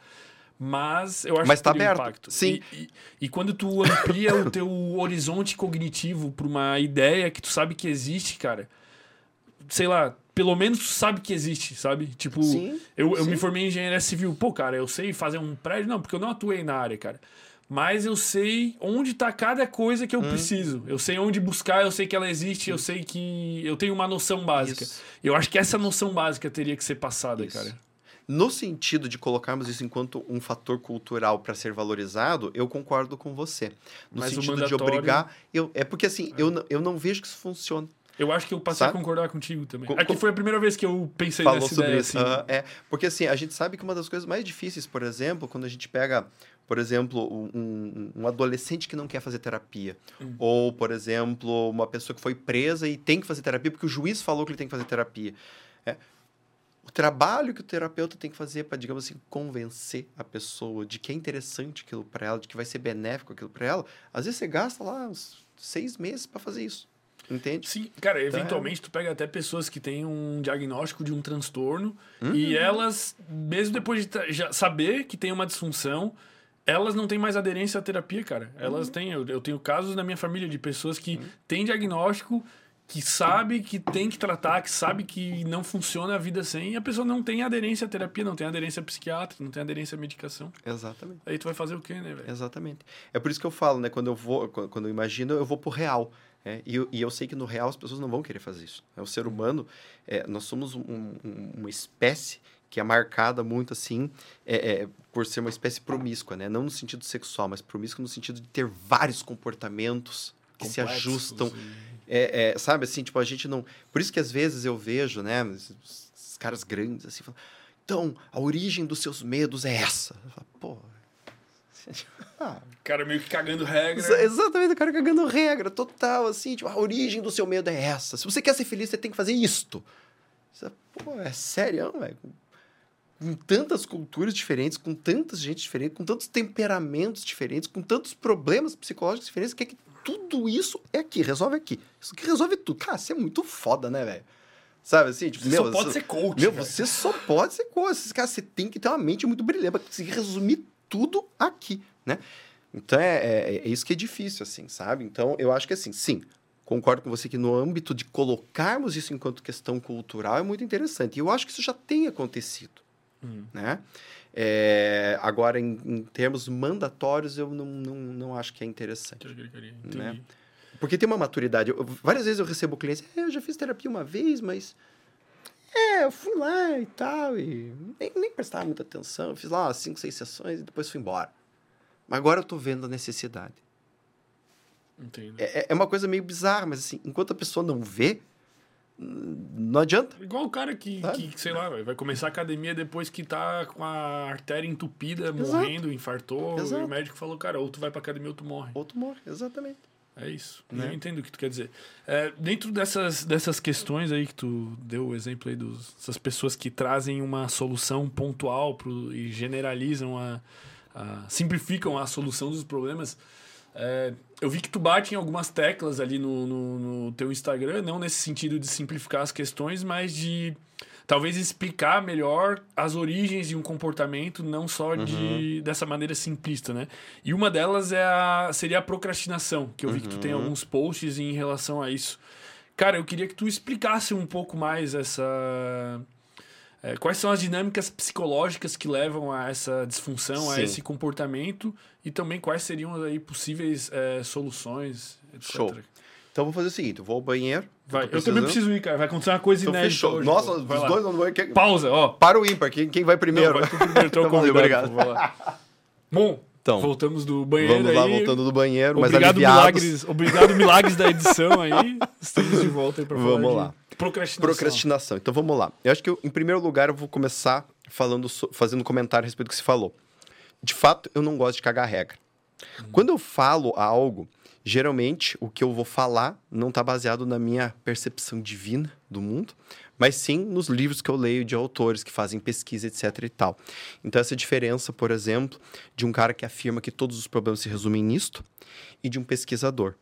S1: Mas eu acho
S2: Mas
S1: que
S2: tá
S1: um
S2: aberto.
S1: impacto.
S2: Sim.
S1: E, e, e quando tu amplia o teu horizonte cognitivo pra uma ideia que tu sabe que existe, cara, sei lá, pelo menos sabe que existe, sabe? Tipo,
S2: Sim,
S1: eu, eu
S2: sim.
S1: me formei em engenharia civil. Pô, cara, eu sei fazer um prédio? Não, porque eu não atuei na área, cara. Mas eu sei onde tá cada coisa
S2: Hum.
S1: que eu preciso. Eu sei onde buscar, eu sei que ela existe, eu sei que eu tenho uma noção básica.
S2: Isso.
S1: Eu acho que essa noção básica teria que ser passada,
S2: Isso.
S1: cara.
S2: No sentido de colocarmos isso enquanto um fator cultural para ser valorizado, eu concordo com você. No
S1: Mas o
S2: sentido de
S1: mandatório-
S2: obrigar. Eu, é porque assim, eu, não- eu não vejo que isso funciona.
S1: Eu acho que eu passei a
S2: Sabe?
S1: concordar contigo também.
S2: Co-
S1: Aqui
S2: co-
S1: foi a primeira vez que eu pensei
S2: falou
S1: nessa
S2: sobre
S1: ideia,
S2: isso.
S1: assim.
S2: Aham, é, porque assim, a gente sabe que uma das coisas mais difíceis, por exemplo, quando a gente pega, por exemplo, um, um- um adolescente que não quer fazer terapia,
S1: Hum.
S2: ou, por exemplo, uma pessoa que foi presa e tem que fazer terapia porque o juiz falou que ele tem que fazer terapia. É, o trabalho que o terapeuta tem que fazer para, digamos assim, convencer a pessoa de que é interessante aquilo para ela, de que vai ser benéfico aquilo para ela, às vezes você gasta lá uns seis meses para fazer isso. Entende?
S1: Sim, cara,
S2: Então, é-
S1: eventualmente tu pega até pessoas que têm um diagnóstico de um transtorno
S2: Uhum.
S1: e elas, mesmo depois de já saber que tem uma disfunção, elas não têm mais aderência à terapia, cara. Elas
S2: Uhum.
S1: têm, eu, eu tenho casos na minha família de pessoas que têm diagnóstico, que sabe que tem que tratar, que sabe que não funciona a vida sem, e a pessoa não tem aderência à terapia, não tem aderência à psiquiatra, não tem aderência à medicação.
S2: Exatamente.
S1: Aí tu vai fazer o quê, né, velho?
S2: Exatamente. É por isso que eu falo, né? Quando eu vou, quando quando eu imagino, eu vou pro real. Né? E, eu, e eu sei que no real as pessoas não vão querer fazer isso. É, O ser humano, é, nós somos um- um- uma espécie que é marcada muito assim é, é, por ser uma espécie promíscua, né? Não no sentido sexual, mas promíscua no sentido de ter vários comportamentos que se
S1: Complexos
S2: ajustam
S1: e-
S2: é, é, sabe assim, tipo, a gente não. Por isso que às vezes eu vejo, né, esses, caras grandes assim, falando, então, a origem dos seus medos é essa. Falo, Pô. Ah,
S1: Cara meio que cagando regra.
S2: exa- exatamente, o cara cagando regra, total, assim, tipo, a origem do seu medo é essa. Se você quer ser feliz, você tem que fazer isto. Você, Pô, é sério, velho. Com tantas culturas diferentes, com tanta gente diferente, com tantos temperamentos diferentes, com tantos problemas psicológicos diferentes, quer que tudo isso é aqui, resolve aqui. Isso que resolve tudo. Cara, você é muito foda, né, velho? Sabe assim? Tipo,
S1: Você
S2: meu,
S1: só pode
S2: você-
S1: ser coach,
S2: Meu,
S1: velho.
S2: você só pode ser coisa. Cara, você tem que ter uma mente muito brilhante pra conseguir resumir tudo aqui, né? Então, é, é, é isso que é difícil, assim, sabe? Então, eu acho que, assim, sim, concordo com você que no âmbito de colocarmos isso enquanto questão cultural é muito interessante. E eu acho que isso já tem acontecido,
S1: Hum.
S2: né? É, agora, em, em termos mandatórios, eu não, não, não acho que é interessante.
S1: Entendi.
S2: Né? Porque tem uma maturidade. Eu- várias vezes eu recebo clientes, "É, eu já fiz terapia uma vez, mas É, eu fui lá e tal, e nem, nem prestava muita atenção. Eu fiz lá cinco, seis sessões e depois fui embora. Mas agora eu tô vendo a necessidade.
S1: Entendo.
S2: É, é uma coisa meio bizarra, mas assim, enquanto a pessoa não vê, não adianta.
S1: Igual o cara que, que, sei lá, vai começar a academia depois que tá com a artéria entupida,
S2: Exato.
S1: morrendo, infartou. E
S2: Exato.
S1: o médico falou, cara, ou tu vai pra academia ou tu morre.
S2: Outro morre, exatamente.
S1: É isso.
S2: Né?
S1: Eu entendo o que tu quer dizer. É, dentro dessas, dessas questões aí que tu deu o exemplo aí dos- dessas pessoas que trazem uma solução pontual pro, e generalizam a, a- simplificam a solução dos problemas. é, eu vi que tu bate em algumas teclas ali no, no, no teu Instagram, não nesse sentido de simplificar as questões, mas de talvez explicar melhor as origens de um comportamento, não só de dessa maneira simplista, né? E uma delas é a, seria a procrastinação, que eu vi que tu tem alguns posts em relação a isso. Cara, eu queria que tu explicasse um pouco mais essa. é, quais são as dinâmicas psicológicas que levam a essa disfunção, a
S2: Sim.
S1: esse comportamento, e também quais seriam aí possíveis é, soluções, etc.
S2: Show. Então vou fazer o seguinte: eu vou ao banheiro.
S1: Vai, eu também preciso ir, cara. Vai acontecer uma coisa
S2: Então
S1: inédita.
S2: fechou.
S1: hoje,
S2: Nossa, os dois vão. quem-
S1: Pausa, ó.
S2: Para o ímpar, quem, quem vai primeiro?
S1: Não, vai primeiro,
S2: Então, valeu,
S1: convidado,
S2: obrigado.
S1: pô. Bom,
S2: Então,
S1: voltamos do banheiro
S2: Vamos lá,
S1: aí.
S2: voltando do banheiro,
S1: Obrigado, milagres, obrigado, milagres da edição aí. Estamos de volta aí pra falar
S2: Vamos lá.
S1: procrastinação.
S2: Procrastinação. Então vamos lá. Eu acho que, eu, em primeiro lugar, eu vou começar falando, fazendo um comentário a respeito do que se falou. De fato, eu não gosto de cagar regra. Quando eu falo algo, geralmente o que eu vou falar não está baseado na minha percepção divina do mundo, mas sim nos livros que eu leio de autores que fazem pesquisa, etc e tal. Então essa diferença, por exemplo, de um cara que afirma que todos os problemas se resumem nisto e de um pesquisador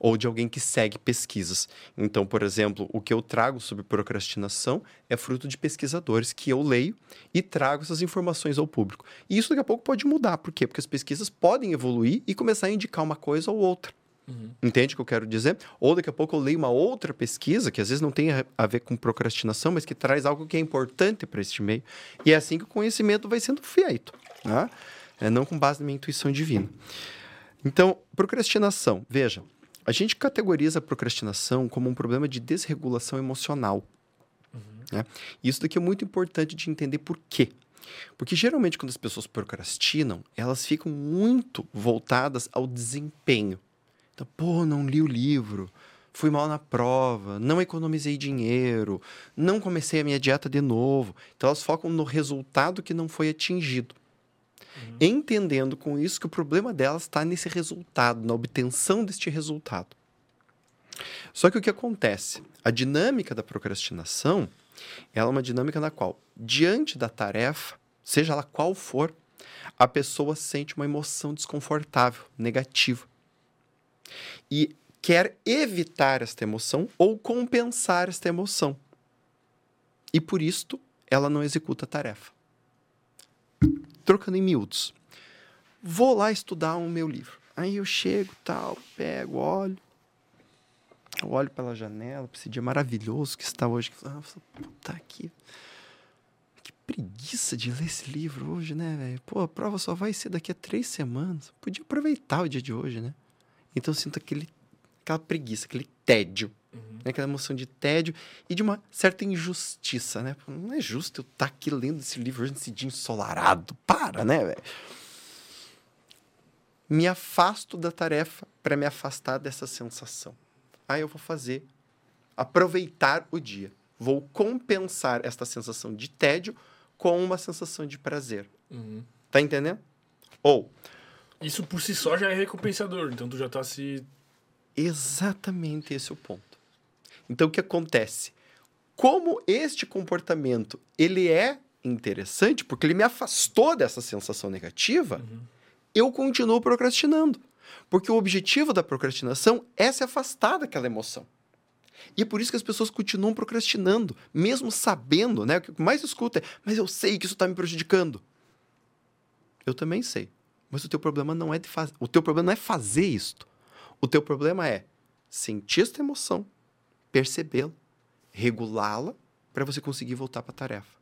S2: ou de alguém que segue pesquisas. Então, por exemplo, o que eu trago sobre procrastinação é fruto de pesquisadores que eu leio e trago essas informações ao público. E isso daqui a pouco pode mudar. Por quê? Porque as pesquisas podem evoluir e começar a indicar uma coisa ou outra. Entende o que eu quero dizer? Ou daqui a pouco eu leio uma outra pesquisa, que às vezes não tem a- ver com procrastinação, mas que traz algo que é importante para este meio. E é assim que o conhecimento vai sendo feito. Né? É não com base na minha intuição divina. Então, procrastinação. Veja, a gente categoriza a procrastinação como um problema de desregulação emocional. né? E isso daqui é muito importante de entender por quê. Porque geralmente quando as pessoas procrastinam, elas ficam muito voltadas ao desempenho. Então, pô, não li o livro, fui mal na prova, não economizei dinheiro, não comecei a minha dieta de novo. Então elas focam no resultado que não foi atingido entendendo com isso que o problema delas está nesse resultado, na obtenção deste resultado. Só que o que acontece? A dinâmica da procrastinação ela é uma dinâmica na qual, diante da tarefa, seja ela qual for, a pessoa sente uma emoção desconfortável, negativa. E quer evitar esta emoção ou compensar esta emoção. E por isto, ela não executa a tarefa trocando em miúdos. Vou lá estudar o meu livro. Aí eu chego, tal, pego, olho. Eu olho pela janela, esse dia maravilhoso que está hoje. Ah, puta que. Que preguiça de ler esse livro hoje, né, velho? Pô, a prova só vai ser daqui a três semanas. Podia aproveitar o dia de hoje, né? Então eu sinto aquele, aquela preguiça, aquele tédio. né? Aquela emoção de tédio e de uma certa injustiça, né? Não é justo eu estar aqui lendo esse livro hoje nesse dia ensolarado. Para, né, velho? Me afasto da tarefa para me afastar dessa sensação. Aí eu vou fazer, aproveitar o dia. Vou compensar esta sensação de tédio com uma sensação de prazer.
S1: Uhum.
S2: Tá entendendo? Ou,
S1: Isso por si só já é recompensador, então tu já tá se.
S2: Exatamente esse é o ponto. Então o que acontece? Como este comportamento ele é interessante porque ele me afastou dessa sensação negativa, eu continuo procrastinando. Porque o objetivo da procrastinação é se afastar daquela emoção. E é por isso que as pessoas continuam procrastinando, mesmo sabendo, né? O que mais escuta é, mas eu sei que isso está me prejudicando. Eu também sei. Mas o teu problema não é de fazer. O teu problema não é fazer isto. O teu problema é sentir essa emoção, percebê-la, regulá-la para você conseguir voltar para a tarefa.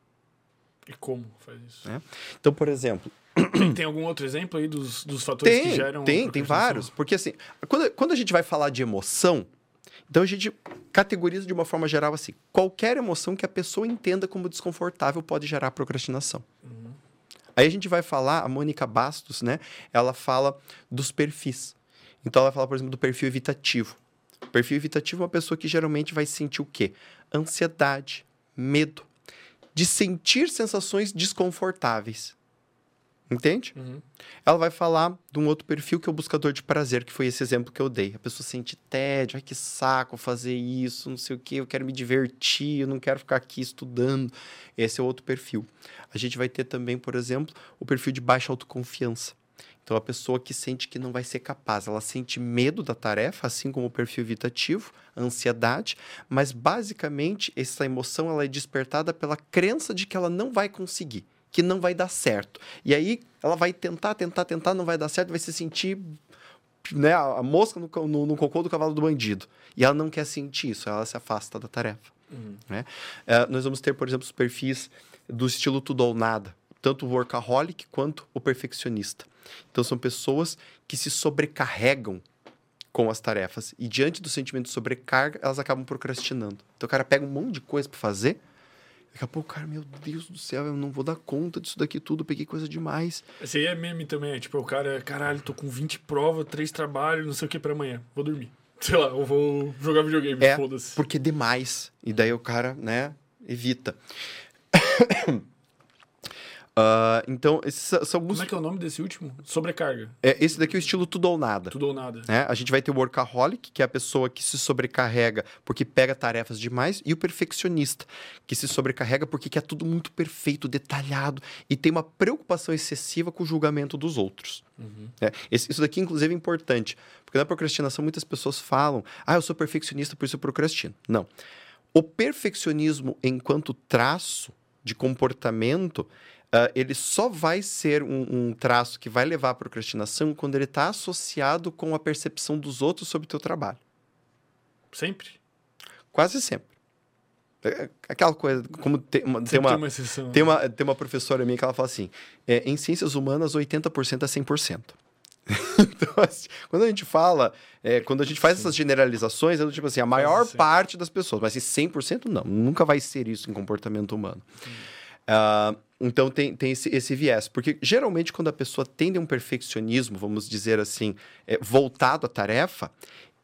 S1: E como faz isso?
S2: né? Então, por exemplo,
S1: Tem, tem algum outro exemplo aí dos, dos fatores que
S2: tem,
S1: geram.
S2: tem, tem vários. Porque assim, quando, quando a gente vai falar de emoção, Então a gente categoriza de uma forma geral assim: qualquer emoção que a pessoa entenda como desconfortável pode gerar procrastinação. Uhum. Aí a gente vai falar, a Mônica Bastos, né? Ela fala dos perfis. Então ela fala, por exemplo, do perfil evitativo. O perfil evitativo é uma pessoa que geralmente vai sentir o quê? Ansiedade, medo, de sentir sensações desconfortáveis. Entende? Uhum. Ela vai falar de um outro perfil que é o buscador de prazer, que foi esse exemplo que eu dei. A pessoa sente tédio, ai que saco fazer isso, não sei o que, eu quero me divertir, eu não quero ficar aqui estudando. Esse é outro perfil. A gente vai ter também, por exemplo, o perfil de baixa autoconfiança. Então, a pessoa que sente que não vai ser capaz, ela sente medo da tarefa, assim como o perfil evitativo, ansiedade, mas basicamente essa emoção ela é despertada pela crença de que ela não vai conseguir que não vai dar certo. E aí ela vai tentar, tentar, tentar, não vai dar certo, vai se sentir né, a mosca no, no, no cocô do cavalo do bandido. E ela não quer sentir isso, ela se afasta da tarefa. Uhum. Né? É, nós vamos ter, por exemplo, os perfis do estilo tudo ou nada, tanto o workaholic quanto o perfeccionista. Então, são pessoas que se sobrecarregam com as tarefas e, diante do sentimento de sobrecarga, elas acabam procrastinando. Então, o cara pega um monte de coisa para fazer Daqui a pouco, cara, meu Deus do céu, eu não vou dar conta disso daqui tudo, peguei coisa demais.
S1: Esse aí é meme também, é tipo, o cara, caralho, tô com 20 provas, 3 trabalhos, não sei o que para amanhã, vou dormir. Sei lá, eu vou jogar videogame,
S2: é, foda-se. Porque demais. E daí o cara, né, evita. Uh, então, esses são alguns.
S1: Como é que é o nome desse último? Sobrecarga.
S2: É, esse daqui é o estilo tudo ou nada.
S1: Tudo ou nada.
S2: É, a gente vai ter o workaholic, que é a pessoa que se sobrecarrega porque pega tarefas demais, e o perfeccionista, que se sobrecarrega porque quer tudo muito perfeito, detalhado, e tem uma preocupação excessiva com o julgamento dos outros. Uhum. É, esse, isso daqui, inclusive, é importante, porque na procrastinação muitas pessoas falam: ah, eu sou perfeccionista, por isso eu procrastino. Não. O perfeccionismo, enquanto traço de comportamento, Uh, ele só vai ser um, um, traço que vai levar à procrastinação quando ele está associado com a percepção dos outros sobre o teu trabalho.
S1: Sempre?
S2: Quase sempre. É, é aquela coisa, como tem uma, tem uma, uma, exceção, tem, uma, tem uma professora minha que ela fala assim, é, em ciências humanas 80% é 100%. então, assim, quando a gente fala, é, quando a gente faz Sim. essas generalizações, é do tipo assim, a maior parte das pessoas, mas 100% não, nunca vai ser isso em comportamento humano. Uh, então tem, tem esse, esse viés. Porque geralmente, quando a pessoa tende a um perfeccionismo, vamos dizer assim, é, voltado à tarefa,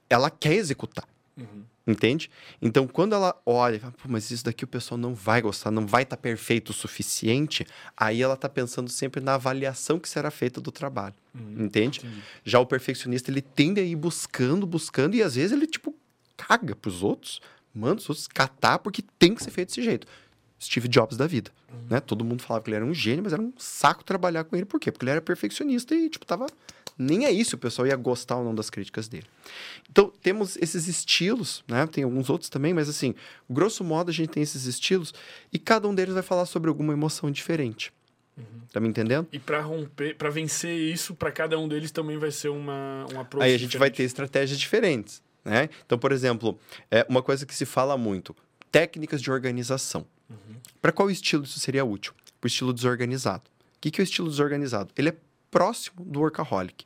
S2: ela quer executar. Uhum. Entende? Então, quando ela olha, fala, mas isso daqui o pessoal não vai gostar, não vai estar tá perfeito o suficiente, aí ela está pensando sempre na avaliação que será feita do trabalho. Uhum. Entende? Entendi. Já o perfeccionista, ele tende a ir buscando, buscando, e às vezes ele, tipo, caga pros outros, manda os outros catar, porque tem que ser feito desse jeito. Steve Jobs da vida. Uhum. Né? Todo mundo falava que ele era um gênio, mas era um saco trabalhar com ele. Por quê? Porque ele era perfeccionista e, tipo, tava nem é isso, o pessoal ia gostar ou não das críticas dele. Então, temos esses estilos, né? Tem alguns outros também, mas assim, grosso modo a gente tem esses estilos e cada um deles vai falar sobre alguma emoção diferente. Uhum. Tá me entendendo?
S1: E para romper, para vencer isso, para cada um deles também vai ser uma uma
S2: Aí a gente diferente. vai ter estratégias diferentes, né? Então, por exemplo, é uma coisa que se fala muito, técnicas de organização. Uhum. Para qual estilo isso seria útil? Para o estilo desorganizado. O que, que é o estilo desorganizado? Ele é próximo do workaholic.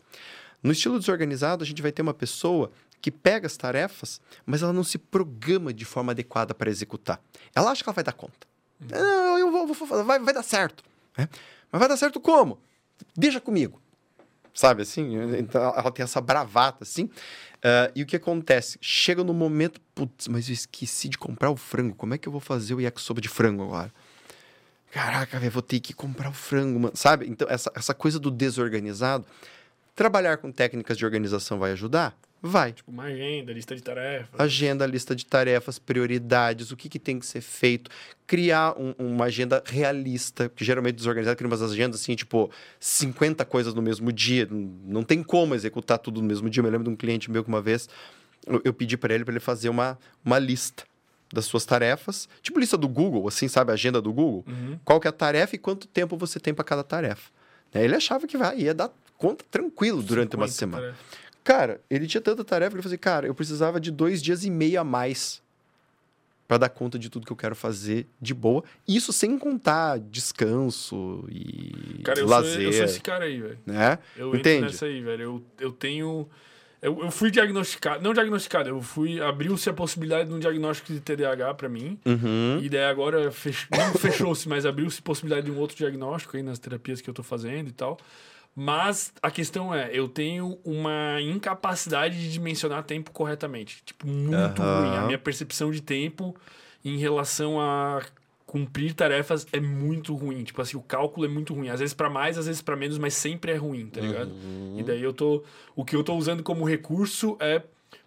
S2: No estilo desorganizado, a gente vai ter uma pessoa que pega as tarefas, mas ela não se programa de forma adequada para executar. Ela acha que ela vai dar conta. Uhum. Não, eu vou, vou vai, vai dar certo. É? Mas vai dar certo como? Deixa comigo. Sabe assim? Então ela tem essa bravata assim. Uh, e o que acontece? Chega no momento, putz, mas eu esqueci de comprar o frango. Como é que eu vou fazer o yakisoba de frango agora? Caraca, velho, vou ter que comprar o frango, mano. Sabe? Então, essa, essa coisa do desorganizado. Trabalhar com técnicas de organização vai ajudar? Vai.
S1: Tipo, uma agenda, lista de tarefas.
S2: Agenda, lista de tarefas, prioridades, o que, que tem que ser feito. Criar um, uma agenda realista, que geralmente desorganizado cria umas agendas assim, tipo, 50 coisas no mesmo dia. Não tem como executar tudo no mesmo dia. Eu me lembro de um cliente meu que uma vez eu, eu pedi para ele para ele fazer uma, uma lista das suas tarefas, tipo lista do Google, assim, sabe, a agenda do Google. Uhum. Qual que é a tarefa e quanto tempo você tem para cada tarefa. Ele achava que vai, ia dar conta tranquilo durante uma semana. Tarefas. Cara, ele tinha tanta tarefa que ele falou assim, cara, eu precisava de dois dias e meio a mais para dar conta de tudo que eu quero fazer de boa. Isso sem contar descanso e
S1: cara, eu
S2: lazer. Sou,
S1: eu sou esse cara aí, velho.
S2: Né?
S1: Eu Entende? entro nessa aí, velho. Eu, eu tenho... Eu, eu fui diagnosticado, não diagnosticado, eu fui. Abriu-se a possibilidade de um diagnóstico de TDAH pra mim.
S2: Uhum.
S1: E daí agora fech... não fechou-se, mas abriu-se possibilidade de um outro diagnóstico aí nas terapias que eu tô fazendo e tal. Mas a questão é, eu tenho uma incapacidade de dimensionar tempo corretamente. Tipo, muito
S2: Aham.
S1: ruim. A minha percepção de tempo em relação a cumprir tarefas é muito ruim. Tipo assim, o cálculo é muito ruim. Às vezes pra mais, às vezes pra menos, mas sempre é ruim, tá ligado?
S2: Uhum.
S1: E daí eu tô. O que eu tô usando como recurso é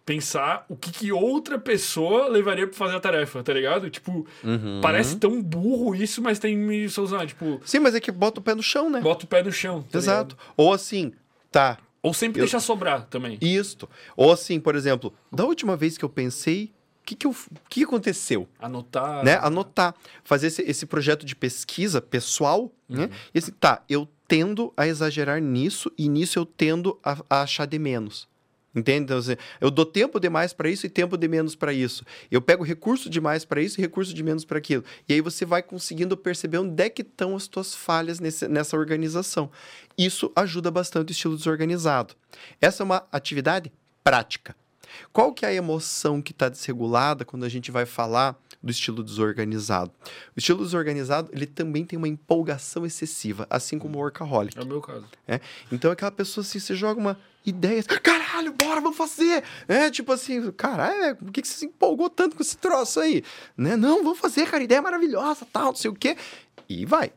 S1: pensar o que, que outra pessoa levaria pra fazer a tarefa, tá ligado? Tipo,
S2: Uhum.
S1: parece tão burro isso, mas tem me solucionar. Tipo,
S2: Sim, mas é que bota o pé no chão, né?
S1: bota o pé no chão. tá
S2: Exato.
S1: ligado?
S2: Ou assim, tá,
S1: Ou sempre
S2: Eu-
S1: deixar sobrar também.
S2: isto. Ou assim, por exemplo, da última vez que eu pensei, o que, que, eu, que aconteceu?
S1: Anotar.
S2: né? Anotar, fazer esse, esse projeto de pesquisa pessoal, né? E assim, tá, eu tendo a exagerar nisso e nisso eu tendo a, a achar de menos. Entende? Então, assim, eu dou tempo demais para isso e tempo de menos para isso. Eu pego recurso demais para isso e recurso de menos para aquilo. E aí você vai conseguindo perceber onde é que estão as tuas falhas nesse, nessa organização. Isso ajuda bastante o estilo desorganizado. Essa é uma atividade prática. Qual que é a emoção que está desregulada quando a gente vai falar do estilo desorganizado? O estilo desorganizado, ele também tem uma empolgação excessiva, assim como o workaholic.
S1: É o meu caso.
S2: né? Então, aquela pessoa, assim, você joga uma ideia, caralho, bora, vamos fazer! É, tipo assim, caralho, é, por que, você se empolgou tanto com esse troço aí? Né? Não, vamos fazer, cara, ideia maravilhosa, tal, não sei o quê. E vai.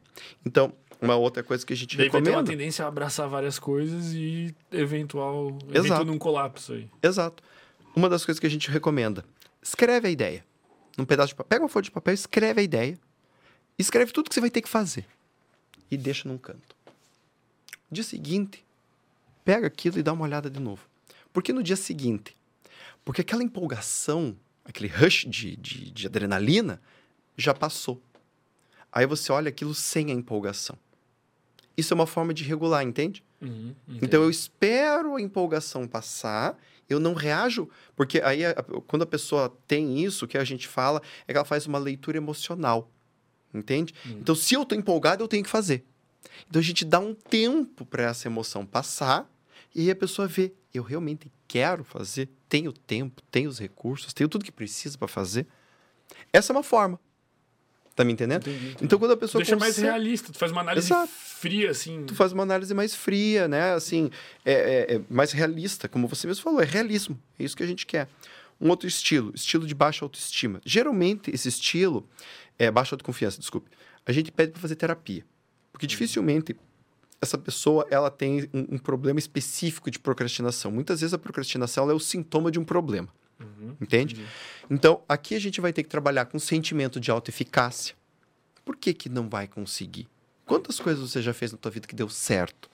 S2: Então, uma outra coisa que a gente
S1: Daí vai ter uma
S2: recomenda...
S1: tendência a abraçar várias coisas e eventual.
S2: Exato.
S1: Evento num colapso aí.
S2: Exato. Uma das coisas que a gente recomenda, escreve a ideia. Num pedaço de papel, pega uma folha de papel, escreve a ideia. Escreve tudo que você vai ter que fazer. E deixa num canto. Dia seguinte, pega aquilo e dá uma olhada de novo. Por que no dia seguinte? Porque aquela empolgação, aquele rush de, de, de adrenalina, já passou. Aí você olha aquilo sem a empolgação. Isso é uma forma de regular, entende?
S1: Uhum,
S2: Então eu espero a empolgação passar, eu não reajo, porque aí a- quando a pessoa tem isso, que a gente fala é que ela faz uma leitura emocional. Entende? Então se eu tô empolgado, eu tenho que fazer. Então a gente dá um tempo para essa emoção passar e aí a pessoa vê, eu realmente quero fazer, tenho tempo, tenho os recursos, tenho tudo que precisa para fazer. Essa é uma forma. Tá me entendendo?
S1: Entendi, entendi.
S2: Então quando a pessoa
S1: Deixa mais
S2: consegue-
S1: realista, tu faz uma análise
S2: Exato.
S1: fria, assim.
S2: tu faz uma análise mais fria, né? Assim, é, é- é mais realista, como você mesmo falou, é realismo. É isso que a gente quer. Um outro estilo, estilo de baixa autoestima. Geralmente, esse estilo, é baixa autoconfiança, desculpe, a gente pede para fazer terapia. Porque dificilmente essa pessoa ela tem um, um problema específico de procrastinação. Muitas vezes a procrastinação é o sintoma de um problema.
S1: Uhum,
S2: Entende?
S1: entendi.
S2: Então, aqui a gente vai ter que trabalhar com sentimento de autoeficácia. Por que, que não vai conseguir? Quantas coisas você já fez na tua vida que deu certo?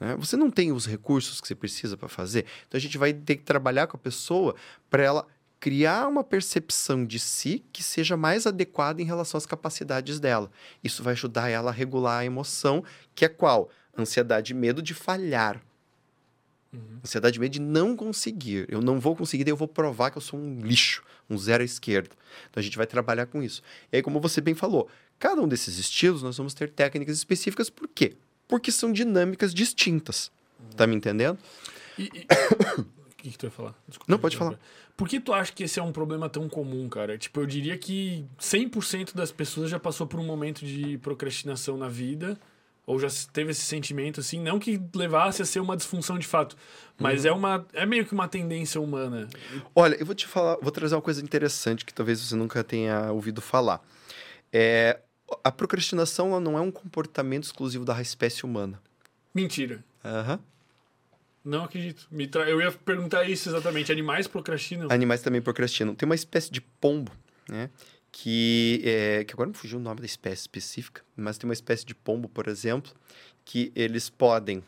S2: Né? Você não tem os recursos que você precisa para fazer. Então, a gente vai ter que trabalhar com a pessoa para ela criar uma percepção de si que seja mais adequada em relação às capacidades dela. Isso vai ajudar ela a regular a emoção, que é qual? Ansiedade e medo de falhar. Ansiedade e medo de não conseguir. Eu não vou conseguir, daí eu vou provar que eu sou um lixo, um zero à esquerda. Então a gente vai trabalhar com isso. E aí, como você bem falou, cada um desses estilos nós vamos ter técnicas específicas. Por quê? Porque são dinâmicas distintas. Tá me entendendo?
S1: E, e- O que, que tu ia falar? Desculpa,
S2: Não, pode
S1: interromper. Por que tu acha que esse é um problema tão comum, cara? Tipo, eu diria que 100% das pessoas já passou por um momento de procrastinação na vida, ou já teve esse sentimento, assim, não que levasse a ser uma disfunção de fato, mas
S2: Uhum.
S1: é uma é meio que uma tendência humana.
S2: Olha, eu vou te falar, vou trazer uma coisa interessante que talvez você nunca tenha ouvido falar. É, a procrastinação não é um comportamento exclusivo da espécie humana.
S1: Mentira.
S2: Aham.
S1: Não acredito. Me tra... Eu ia perguntar isso exatamente. Animais procrastinam?
S2: Animais também procrastinam. Tem uma espécie de pombo, né? Que, é, que agora não fugiu o nome da espécie específica, mas tem uma espécie de pombo, por exemplo, que eles podem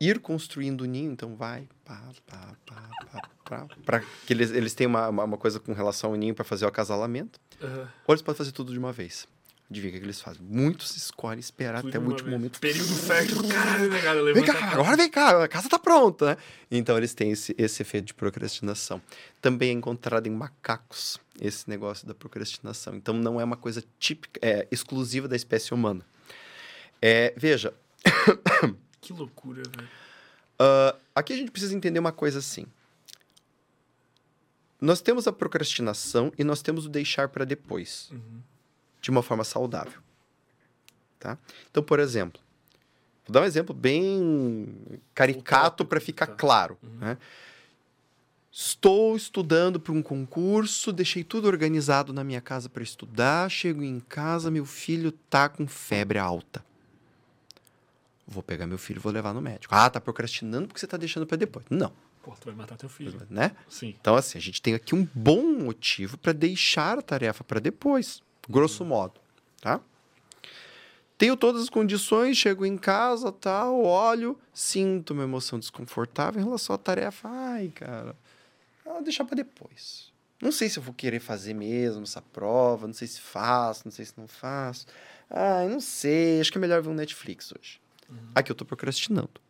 S2: ir construindo o ninho, então vai, pá, pá, pá, pá, pá, pra que eles, eles têm uma, uma coisa com relação ao ninho para fazer o acasalamento,
S1: Aham.
S2: ou eles podem fazer tudo de uma vez. Adivinha o que que eles fazem? Muitos escolhem esperar
S1: Tudo
S2: até o último
S1: vez.
S2: momento.
S1: Período fértil. Caralho, negado.
S2: Vem
S1: Levanta
S2: cá, agora vem cá, a casa tá pronta, né? Então eles têm esse, esse efeito de procrastinação. Também é encontrado em macacos esse negócio da procrastinação. Então não é uma coisa típica, é exclusiva da espécie humana. É, veja,
S1: Que loucura, velho.
S2: ah, aqui a gente precisa entender uma coisa assim. Nós temos a procrastinação e nós temos o deixar para depois,
S1: Uhum.
S2: De uma forma saudável. Tá? Então, por exemplo, vou dar um exemplo bem caricato para ficar claro.
S1: Uhum.
S2: né? Estou estudando para um concurso, deixei tudo organizado na minha casa para estudar. Chego em casa, meu filho tá com febre alta. Vou pegar meu filho e vou levar no médico. Ah, tá procrastinando porque você tá deixando para depois. Não,
S1: Pô, tu vai matar teu filho.
S2: né?
S1: Sim.
S2: Então, assim, a gente tem aqui um bom motivo para deixar a tarefa para depois, grosso modo, tá? Tenho todas as condições, chego em casa, tal, olho, sinto uma emoção desconfortável em relação à tarefa. Ai, cara, ah, deixar para depois. Não sei se eu vou querer fazer mesmo essa prova, não sei se faço, não sei se não faço. Ai, não sei, acho que é melhor ver um Netflix hoje. Aqui eu tô procrastinando.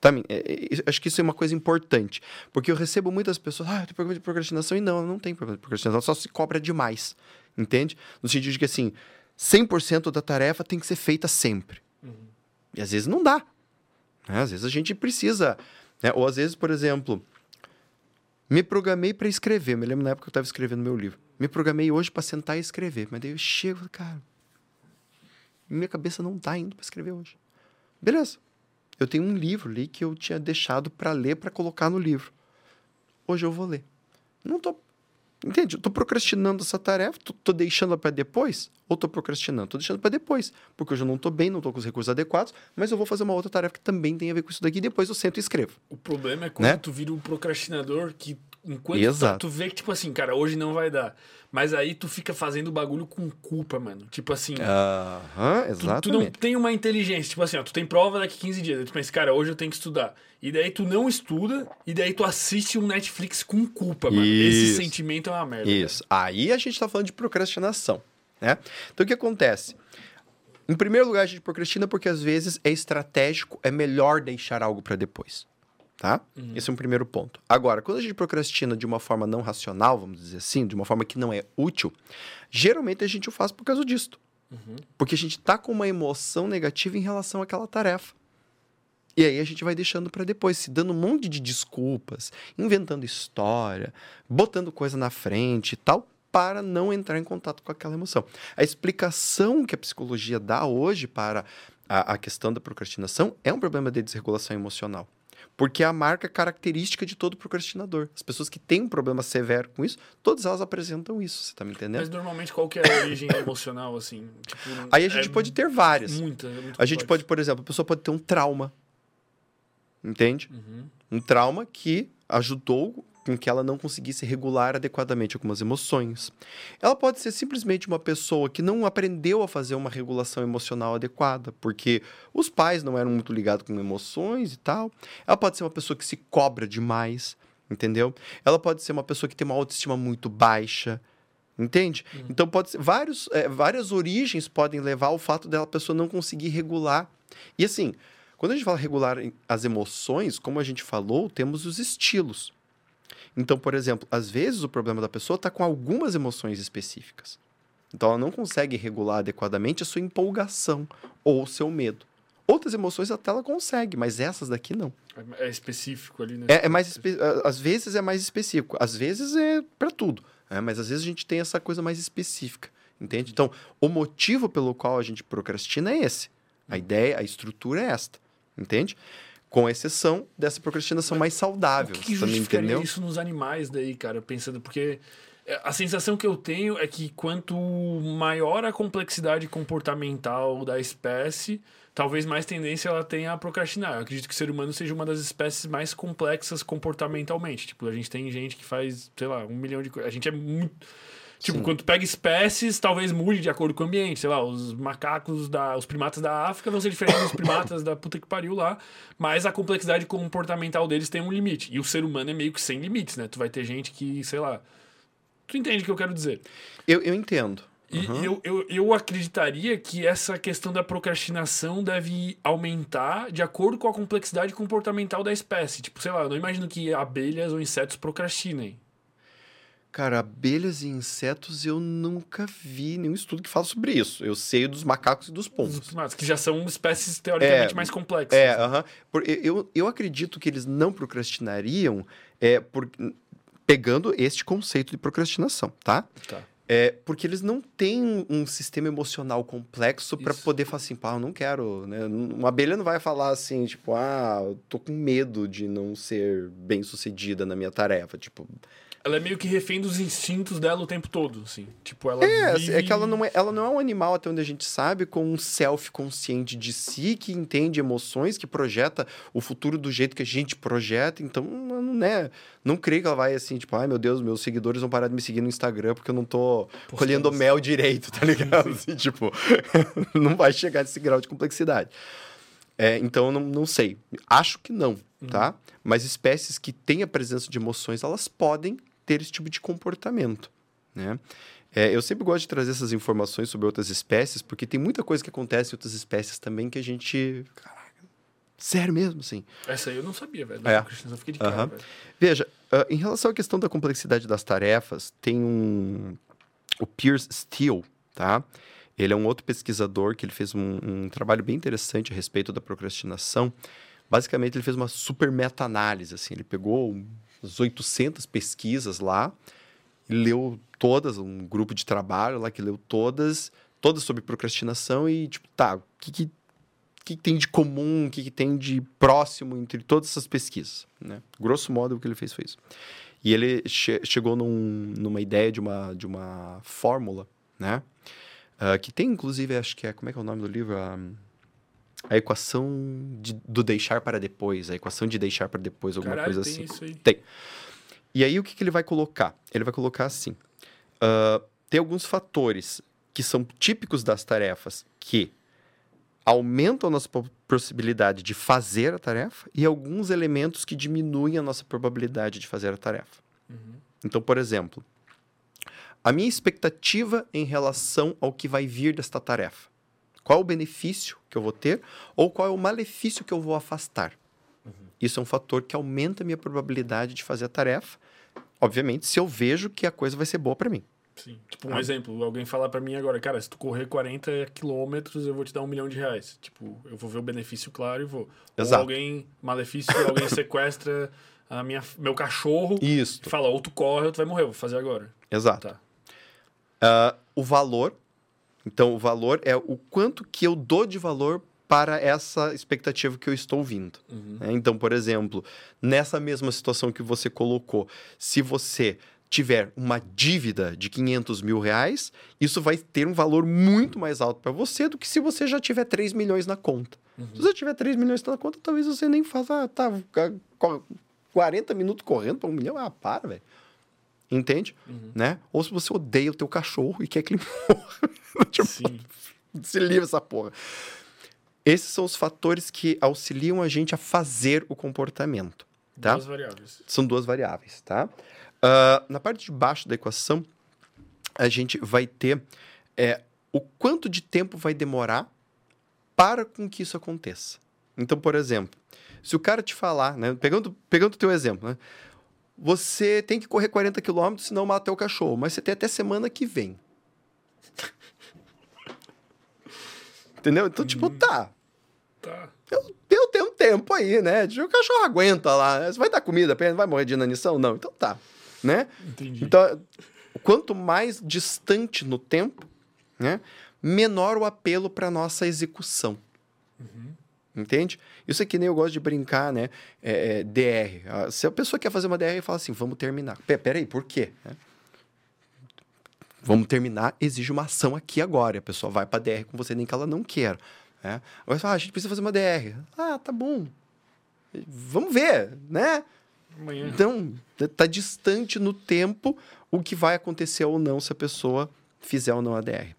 S2: Tá, mi- é- é- é- acho que isso é uma coisa importante. Porque eu recebo muitas pessoas, ah, eu tenho problema de procrastinação. E não, não tem problema de procrastinação, só se cobra demais. Entende? No sentido de que, assim, 100% da tarefa tem que ser feita sempre. E às vezes não dá. né? Às vezes a gente precisa. né? Ou às vezes, por exemplo, me programei para escrever. Me lembro na época que eu estava escrevendo meu livro. Me programei hoje para sentar e escrever. Mas daí eu chego, cara. Minha cabeça não tá indo para escrever hoje. Beleza. Eu tenho um livro ali que eu tinha deixado para ler, para colocar no livro. Hoje eu vou ler. Não tô. Entende? Eu tô procrastinando essa tarefa, tô, tô deixando ela para depois, ou tô procrastinando? Tô deixando para depois, porque hoje eu não tô bem, não tô com os recursos adequados, mas eu vou fazer uma outra tarefa que também tem a ver com isso daqui, e depois eu sento e escrevo.
S1: O problema é quando
S2: Né?
S1: tu vira um procrastinador que enquanto tu,
S2: Exato.
S1: tu vê que, tipo assim, cara, hoje não vai dar. Mas aí tu fica fazendo o bagulho com culpa, mano. Tipo assim,
S2: Aham,
S1: tu,
S2: exatamente.
S1: tu não tem uma inteligência. Tipo assim, ó, tu tem prova daqui 15 dias. Aí tu pensa, cara, hoje eu tenho que estudar. E daí tu não estuda, e daí tu assiste um Netflix com culpa, mano. Esse
S2: Isso.
S1: sentimento é uma merda.
S2: Isso. Aí a gente tá falando de procrastinação, né? Então o que acontece? Em primeiro lugar, a gente procrastina porque às vezes é estratégico, é melhor deixar algo para depois, tá? Esse é um primeiro ponto. Agora, quando a gente procrastina de uma forma não racional, vamos dizer assim, de uma forma que não é útil, geralmente a gente o faz por causa disto. Porque a gente tá com uma emoção negativa em relação àquela tarefa. E aí a gente vai deixando para depois, se dando um monte de desculpas, inventando história, botando coisa na frente e tal, para não entrar em contato com aquela emoção. A explicação que a psicologia dá hoje para a, a questão da procrastinação é um problema de desregulação emocional. Porque é a marca característica de todo procrastinador. As pessoas que têm um problema severo com isso, todas elas apresentam isso, você tá me entendendo?
S1: Mas normalmente qual que é a origem emocional, assim? Tipo,
S2: Aí a gente
S1: é
S2: pode ter várias.
S1: Muita, é muito
S2: A gente pode, por exemplo, a pessoa pode ter um trauma. Entende?
S1: Uhum.
S2: Um trauma que ajudou com que ela não conseguisse regular adequadamente algumas emoções. Ela pode ser simplesmente uma pessoa que não aprendeu a fazer uma regulação emocional adequada, porque os pais não eram muito ligados com emoções e tal. Ela pode ser uma pessoa que se cobra demais, entendeu? Ela pode ser uma pessoa que tem uma autoestima muito baixa. Entende? Então pode ser vários, é, várias origens podem levar ao fato dela pessoa não conseguir regular. E assim, quando a gente fala regular as emoções, como a gente falou, temos os estilos. Então, por exemplo, às vezes o problema da pessoa está com algumas emoções específicas. Então, ela não consegue regular adequadamente a sua empolgação ou o seu medo. Outras emoções até ela consegue, mas essas daqui não.
S1: É é específico ali, né?
S2: É, é mais espe- às vezes é mais específico, às vezes é para tudo, né? mas às vezes a gente tem essa coisa mais específica, entende? Então, o motivo pelo qual a gente procrastina é esse. A ideia, a estrutura é esta, entende? Com exceção dessa procrastinação mais saudável,
S1: O que, que
S2: você também
S1: justificaria
S2: entendeu?
S1: isso nos animais daí, cara? Pensando, porque é, a sensação que eu tenho é que quanto maior a complexidade comportamental da espécie, talvez mais tendência ela tenha a procrastinar. Eu acredito que o ser humano seja uma das espécies mais complexas comportamentalmente. Tipo, a gente tem gente que faz, sei lá, um milhão de coisas. A gente é muito. Tipo,
S2: Sim.
S1: quando tu pega espécies, talvez mude de acordo com o ambiente. Sei lá, os macacos, da, os primatas da África vão ser diferentes dos primatas da puta que pariu lá. Mas a complexidade comportamental deles tem um limite. E o ser humano é meio que sem limites, né? Tu vai ter gente que, sei lá. Tu entende o que eu quero dizer?
S2: Eu, eu entendo.
S1: E eu, eu, eu acreditaria que essa questão da procrastinação deve aumentar de acordo com a complexidade comportamental da espécie. Tipo, sei lá, eu não imagino que abelhas ou insetos procrastinem.
S2: Cara, abelhas e insetos eu nunca vi nenhum estudo que fala sobre isso. Eu sei dos macacos e dos pombos.
S1: Mas que já são espécies teoricamente
S2: É,
S1: mais complexas.
S2: É, aham. Por- eu- eu, acredito que eles não procrastinariam é, por, pegando este conceito de procrastinação, tá?
S1: Tá.
S2: É, porque eles não têm um sistema emocional complexo para poder falar assim, pá, eu não quero, né? Uma abelha não vai falar assim, tipo, ah, eu tô com medo de não ser bem sucedida na minha tarefa, tipo...
S1: Ela é meio que refém dos instintos dela o tempo todo, assim. Tipo, ela
S2: É,
S1: vive...
S2: é que ela não é, ela não é um animal, até onde a gente sabe, com um self consciente de si, que entende emoções, que projeta o futuro do jeito que a gente projeta. Então, não, né, não creio que ela vai assim, tipo, ai meu Deus, meus seguidores vão parar de me seguir no Instagram porque eu não tô colhendo mel direito, tá ligado? Assim, tipo, não vai chegar nesse grau de complexidade. É, então, eu não, não sei. Acho que não, tá? Mas espécies que têm a presença de emoções, elas podem ter esse tipo de comportamento, né? É, eu sempre gosto de trazer essas informações sobre outras espécies, porque tem muita coisa que acontece em outras espécies também que a gente... Caraca, sério mesmo, assim.
S1: Essa aí eu não sabia, velho.
S2: É.
S1: Eu fiquei de cara,
S2: Aham.
S1: velho.
S2: Veja, ah, em relação à questão da complexidade das tarefas, tem um... O Pierce Steele, tá? Ele é um outro pesquisador que ele fez um, um trabalho bem interessante a respeito da procrastinação. Basicamente, ele fez uma super meta-análise, assim. Ele pegou umas 800 pesquisas lá leu todas, um grupo de trabalho lá que leu todas, todas sobre procrastinação e, tipo, tá, o que, que, que tem de comum, o que, que tem de próximo entre todas essas pesquisas, né? Grosso modo, o que ele fez foi isso. E ele che- chegou num- numa ideia de uma, de uma fórmula, né? Ah, que tem, inclusive, acho que é... Como é que é o nome do livro? A, a equação de- do deixar para depois. A equação de deixar para depois, alguma
S1: Caralho,
S2: coisa
S1: tem
S2: assim.
S1: isso aí.
S2: Tem. E aí, o que, que ele vai colocar? Ele vai colocar assim: ah, tem alguns fatores que são típicos das tarefas que aumentam a nossa po- possibilidade de fazer a tarefa e alguns elementos que diminuem a nossa probabilidade de fazer a tarefa. Então, por exemplo, a minha expectativa em relação ao que vai vir desta tarefa. Qual é o benefício que eu vou ter ou qual é o malefício que eu vou afastar? Isso é um fator que aumenta a minha probabilidade de fazer a tarefa. Obviamente, se eu vejo que a coisa vai ser boa para mim.
S1: Sim. Tipo, um
S2: Ah.
S1: exemplo, alguém falar pra mim agora, cara, se tu correr 40 quilômetros, eu vou te dar um milhão de reais. Tipo, eu vou ver o benefício claro e vou.
S2: Exato.
S1: Ou alguém, malefício, alguém sequestra a minha, meu cachorro
S2: Isso,
S1: e fala, ou tu corre ou tu vai morrer, eu vou fazer agora.
S2: exato.
S1: Tá.
S2: Ah, o valor. Então, o valor é o quanto que eu dou de valor para essa expectativa que eu estou vindo. né? Então, por exemplo, nessa mesma situação que você colocou, se você tiver uma dívida de 500 mil reais, isso vai ter um valor muito mais alto para você do que se você já tiver 3 milhões na conta. Se você tiver 3 milhões na conta, talvez você nem faça, ah, tá, co- 40 minutos correndo para um milhão, ah, para, velho. Entende? Né? Ou se você odeia o teu cachorro e quer que ele morra. tipo,
S1: Sim.
S2: se livra essa porra. Esses são os fatores que auxiliam a gente a fazer o comportamento, tá?
S1: Duas variáveis.
S2: São duas variáveis, tá? Ah, na parte de baixo da equação, a gente vai ter é, o quanto de tempo vai demorar para com que isso aconteça. Então, por exemplo, se o cara te falar, né, pegando, pegando o teu exemplo, né, você tem que correr 40 quilômetros, senão mata o cachorro, mas você tem até semana que vem. Entendeu? Então, tipo, tá,
S1: Tá.
S2: eu, eu tenho um tempo aí, né? O cachorro aguenta lá. Você vai dar comida pra ele? Vai morrer de inanição? Não. Então tá. Né?
S1: Entendi.
S2: Então, quanto mais distante no tempo, né? Menor o apelo para nossa execução. Entende? Isso aqui nem eu gosto de brincar, né? É, é, DR. Ah, Se a pessoa quer fazer uma DR e fala assim, vamos terminar. Pera, peraí, por quê? né? Vamos terminar, exige uma ação aqui agora. A pessoa vai para DR com você, nem que ela não queira. Né? Agora você fala, ah, a gente precisa fazer uma DR. Ah, tá bom. Vamos ver, né?
S1: Amanhã.
S2: Então, tá distante no tempo o que vai acontecer ou não se a pessoa fizer ou não a DR.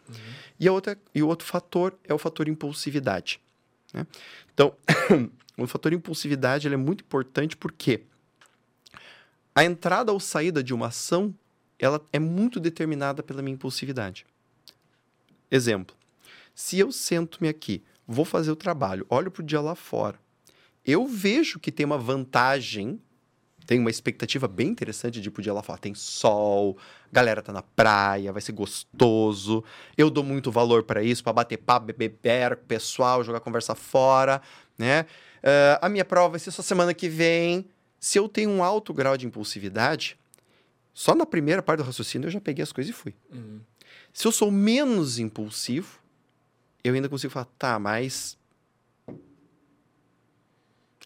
S2: E, a outra, e o outro fator é o fator impulsividade. Né? Então, o fator impulsividade é muito importante porque a entrada ou saída de uma ação ela é muito determinada pela minha impulsividade. Exemplo, se eu sento-me aqui, vou fazer o trabalho, olho para o dia lá fora, eu vejo que tem uma vantagem tem uma expectativa bem interessante de poder lá falar, tem sol, galera tá na praia, vai ser gostoso. Eu dou muito valor para isso, para bater papo, beber com o pessoal, jogar conversa fora, né? Uh, a minha prova vai ser só semana que vem. Se eu tenho um alto grau de impulsividade, só na primeira parte do raciocínio eu já peguei as coisas e fui. Uhum. Se eu sou menos impulsivo, eu ainda consigo falar, tá, mas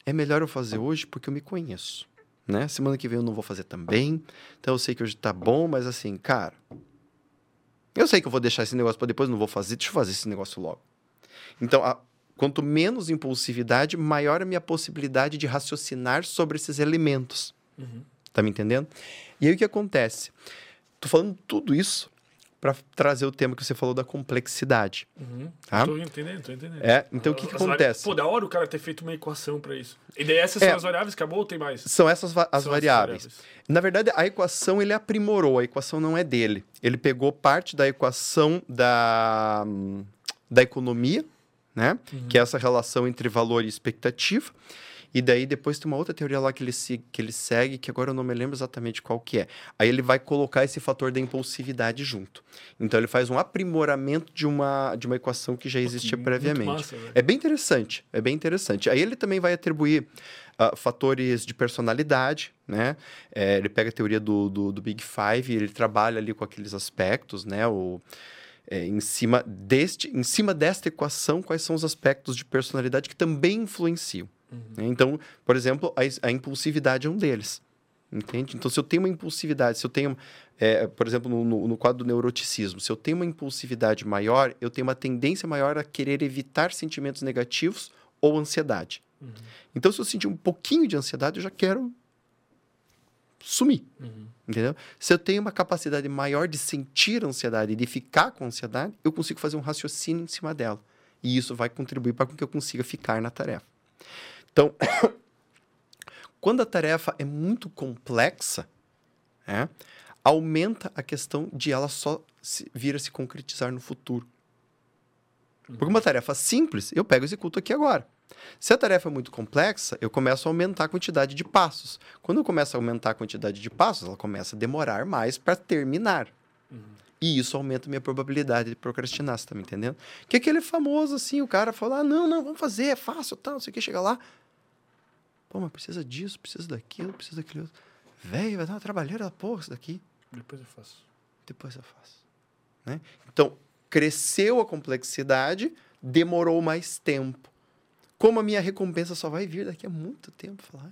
S2: é melhor eu fazer hoje porque eu me conheço, né? Semana que vem eu não vou fazer também, então eu sei que hoje tá bom, mas assim, cara, eu sei que eu vou deixar esse negócio para depois, não vou fazer, deixa eu fazer esse negócio logo. Então, a, quanto menos impulsividade, maior a minha possibilidade de raciocinar sobre esses elementos. Uhum. Tá me entendendo? E aí o que acontece? Tô falando tudo isso para trazer o tema que você falou da complexidade.
S1: Uhum. Tá? Tô entendendo, tô entendendo.
S2: É, então o que, que acontece?
S1: Pô, da hora o cara ter feito uma equação para isso. E daí essas é, são as variáveis, acabou ou tem mais?
S2: São essas va as, são variáveis. variáveis. Na verdade, a equação ele aprimorou, a equação não é dele. Ele pegou parte da equação da, da economia, né? Uhum. Que é essa relação entre valor e expectativa. E daí depois tem uma outra teoria lá que ele, se, que ele segue, que agora eu não me lembro exatamente qual que é. Aí ele vai colocar esse fator da impulsividade junto. Então ele faz um aprimoramento de uma, de uma equação que já existia Pô, previamente. Massa, é bem interessante, é bem interessante. Aí ele também vai atribuir uh, fatores de personalidade, né? É, ele pega a teoria do, do, do Big Five e ele trabalha ali com aqueles aspectos, né? O é, em, cima deste, em cima desta equação, quais são os aspectos de personalidade que também influenciam. Uhum. Né? Então, por exemplo, a, a, impulsividade é um deles. Entende? Então, se eu tenho uma impulsividade, se eu tenho, é, por exemplo, no, no, no, quadro do neuroticismo, se eu tenho uma impulsividade maior, eu tenho uma tendência maior a querer evitar sentimentos negativos ou ansiedade. Uhum. Então, se eu sentir um pouquinho de ansiedade, eu já quero sumir. Uhum. Entendeu? Se eu tenho uma capacidade maior de sentir ansiedade e de ficar com ansiedade, eu consigo fazer um raciocínio em cima dela. E isso vai contribuir para que eu consiga ficar na tarefa. Então, quando a tarefa é muito complexa, é, aumenta a questão de ela só se, vir a se concretizar no futuro. Porque uma tarefa simples, eu pego e executo aqui agora. Se a tarefa é muito complexa, eu começo a aumentar a quantidade de passos. Quando eu começo a aumentar a quantidade de passos, ela começa a demorar mais para terminar. Uhum. E isso aumenta a minha probabilidade de procrastinar, você tá me entendendo? Que aquele famoso assim, o cara fala: ah, não, não, vamos fazer, é fácil, tal, não sei o que, chega lá. Pô, mas precisa disso, precisa daquilo, precisa daquilo outro. Velho, vai dar uma trabalheira da porra isso daqui.
S1: Depois eu faço.
S2: Depois eu faço. Né? Então, cresceu a complexidade, demorou mais tempo. Como a minha recompensa só vai vir daqui a muito tempo, falar.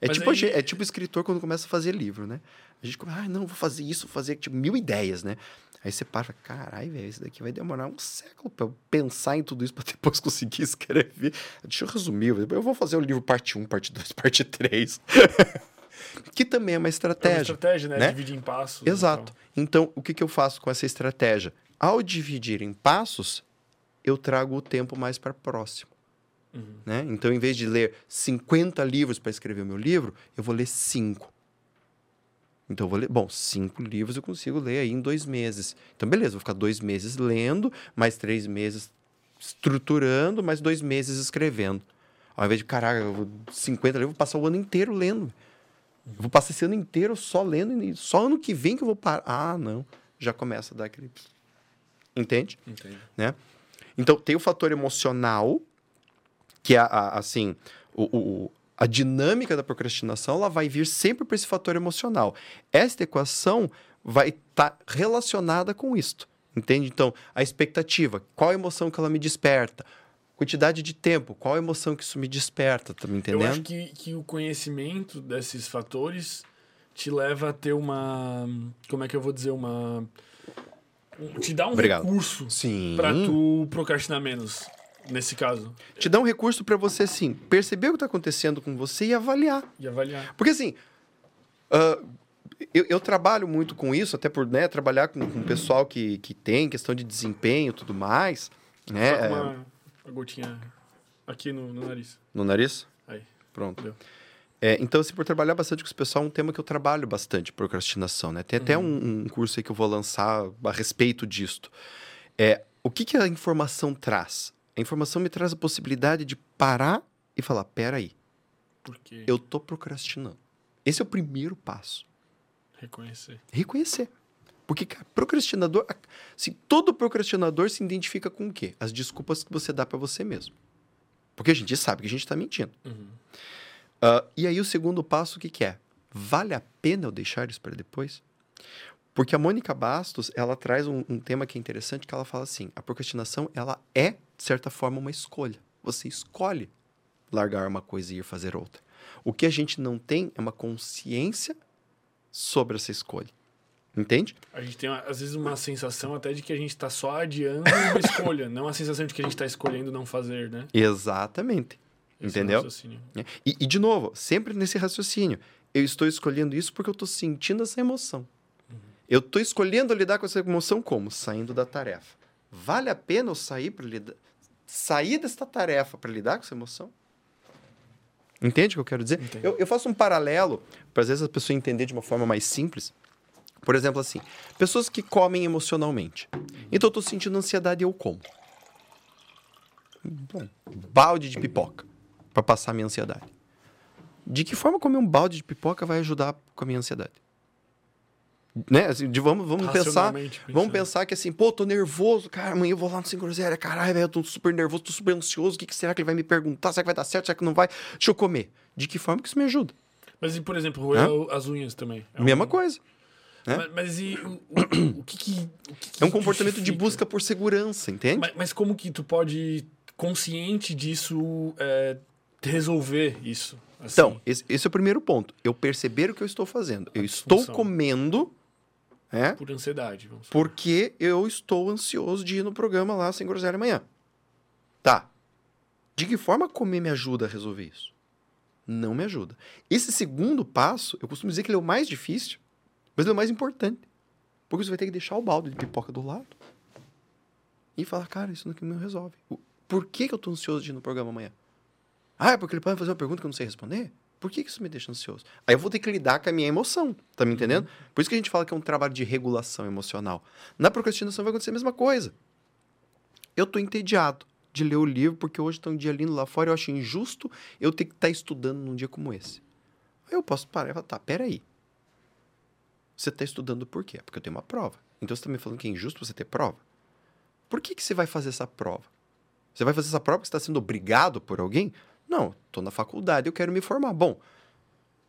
S2: É tipo, aí... é tipo escritor quando começa a fazer livro, né? A gente começa, ah, não, vou fazer isso, vou fazer tipo, mil ideias, né? Aí você para, caralho, velho, isso daqui vai demorar um século para pensar em tudo isso para depois conseguir escrever. Deixa eu resumir, eu vou fazer o livro parte 1, parte 2, parte 3. que também é uma estratégia. É uma
S1: estratégia, né? né? Dividir em passos.
S2: Exato. Então, o que, que eu faço com essa estratégia? Ao dividir em passos, eu trago o tempo mais para próximo. Uhum. Né? Então, em vez de ler 50 livros para escrever o meu livro, eu vou ler 5. Então, eu vou ler. Bom, cinco livros eu consigo ler aí em dois meses. Então, beleza, vou ficar dois meses lendo, mais três meses estruturando, mais dois meses escrevendo. Ao invés de, caraca, 50 livros, eu vou passar o ano inteiro lendo. Eu vou passar esse ano inteiro só lendo, e só ano que vem que eu vou parar. Ah, não. Já começa a dar aquele. Entende?
S1: Entende.
S2: Né? Então, tem o fator emocional, que é, assim, o, o, a dinâmica da procrastinação ela vai vir sempre para esse fator emocional. Esta equação vai estar tá relacionada com isto. Entende? Então, a expectativa, qual a emoção que ela me desperta? Quantidade de tempo, qual a emoção que isso me desperta? Tá me entendendo? Eu
S1: acho que, que o conhecimento desses fatores te leva a ter uma. Como é que eu vou dizer? Uma. Te dá um Obrigado. recurso para tu procrastinar menos nesse caso.
S2: Te dá um recurso para você, assim, perceber o que está acontecendo com você e avaliar.
S1: E avaliar.
S2: Porque, assim, uh, eu, eu, trabalho muito com isso, até por né, trabalhar com, com pessoal que, que tem questão de desempenho e tudo mais. Né?
S1: Só uma, uma gotinha aqui no, no, nariz.
S2: No nariz?
S1: Aí.
S2: Pronto. É, então, assim, por trabalhar bastante com esse pessoal, é um tema que eu trabalho bastante, procrastinação, né? Tem até uhum. um, um, curso aí que eu vou lançar a respeito disto. É, o que, que a informação traz? A informação me traz a possibilidade de parar e falar: peraí,
S1: Por quê?
S2: Eu tô procrastinando. Esse é o primeiro passo.
S1: Reconhecer.
S2: Reconhecer. Porque, cara, procrastinador. Assim, todo procrastinador se identifica com o quê? As desculpas que você dá para você mesmo. Porque a gente sabe que a gente tá mentindo.
S1: Uhum.
S2: Uh, e aí o segundo passo, o que, que é? Vale a pena eu deixar isso para depois? Porque a Mônica Bastos, ela traz um, um, tema que é interessante, que ela fala assim, a procrastinação, ela é, de certa forma, uma escolha. Você escolhe largar uma coisa e ir fazer outra. O que a gente não tem é uma consciência sobre essa escolha. Entende?
S1: A gente tem, às vezes, uma sensação até de que a gente está só adiando uma escolha, não a sensação de que a gente está escolhendo não fazer, né?
S2: Exatamente. Esse Entendeu? É e, e, de novo, sempre nesse raciocínio. Eu estou escolhendo isso porque eu estou sentindo essa emoção. Uhum. Eu estou escolhendo lidar com essa emoção como? Saindo da tarefa. Vale a pena eu sair para lidar, sair desta tarefa para lidar com essa emoção? Entende o que eu quero dizer? Eu, eu, faço um paralelo, para às vezes a pessoa entender de uma forma mais simples. Por exemplo, assim, pessoas que comem emocionalmente. Então eu estou sentindo ansiedade e eu como. Bom, balde de pipoca para passar a minha ansiedade. De que forma comer um balde de pipoca vai ajudar com a minha ansiedade? Né? Assim, de, vamos vamos pensar, vamos pensar que assim, pô, tô nervoso, cara, amanhã eu vou lá no Sem Groselha, caralho, velho, eu tô super nervoso, tô super ansioso, o que, que será que ele vai me perguntar? Será que vai dar certo? Será que não vai? Deixa eu comer. De que forma que isso me ajuda?
S1: Mas e, por exemplo, roer Hã? as unhas também?
S2: É Mesma um... coisa.
S1: Né? Mas, mas, e o, o, o, que, que, o que,
S2: É um comportamento justifica? de busca por segurança, entende?
S1: Mas, mas, como que tu pode, consciente disso, é, resolver isso?
S2: Assim? Então, esse, esse, é o primeiro ponto. Eu perceber o que eu estou fazendo. Eu estou comendo é?
S1: Por ansiedade. Vamos
S2: porque eu estou ansioso de ir no programa lá sem groselha amanhã. Tá. De que forma comer me ajuda a resolver isso? Não me ajuda. Esse segundo passo, eu costumo dizer que ele é o mais difícil, mas ele é o mais importante. Porque você vai ter que deixar o balde de pipoca do lado e falar, cara, isso não me resolve. Por que, que eu estou ansioso de ir no programa amanhã? Ah, é porque ele pode fazer uma pergunta que eu não sei responder? Por que isso me deixa ansioso? Aí eu vou ter que lidar com a minha emoção, tá me entendendo? Uhum. Por isso que a gente fala que é um trabalho de regulação emocional. Na procrastinação vai acontecer a mesma coisa. Eu tô entediado de ler o livro porque hoje tá um dia lindo lá fora, eu acho injusto eu ter que estar tá estudando num dia como esse. Aí eu posso parar e falar, tá, peraí. Você está estudando por quê? Porque eu tenho uma prova. Então você está me falando que é injusto você ter prova? Por que, que você vai fazer essa prova? Você vai fazer essa prova porque você está sendo obrigado por alguém? Não, estou na faculdade, eu quero me formar. Bom,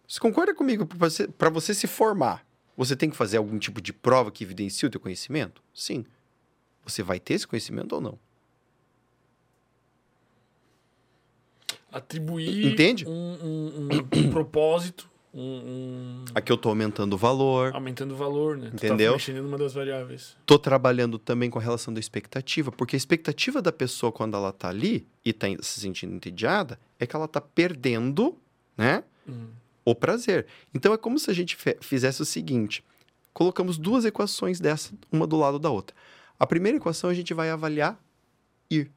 S2: você concorda comigo? Para você, você se formar, você tem que fazer algum tipo de prova que evidencie o teu conhecimento? Sim. Você vai ter esse conhecimento ou não?
S1: Atribuir
S2: Entende?
S1: Um, um, um, um propósito um, um...
S2: Aqui eu estou aumentando o valor.
S1: Aumentando o valor, né?
S2: Entendeu?
S1: Tu tá mexendo numa das variáveis.
S2: Tô trabalhando também com a relação da expectativa, porque a expectativa da pessoa quando ela tá ali e tá se sentindo entediada é que ela tá perdendo, né? Uhum. O prazer. Então é como se a gente fizesse o seguinte: colocamos duas equações dessa, uma do lado da outra. A primeira equação a gente vai avaliar ir.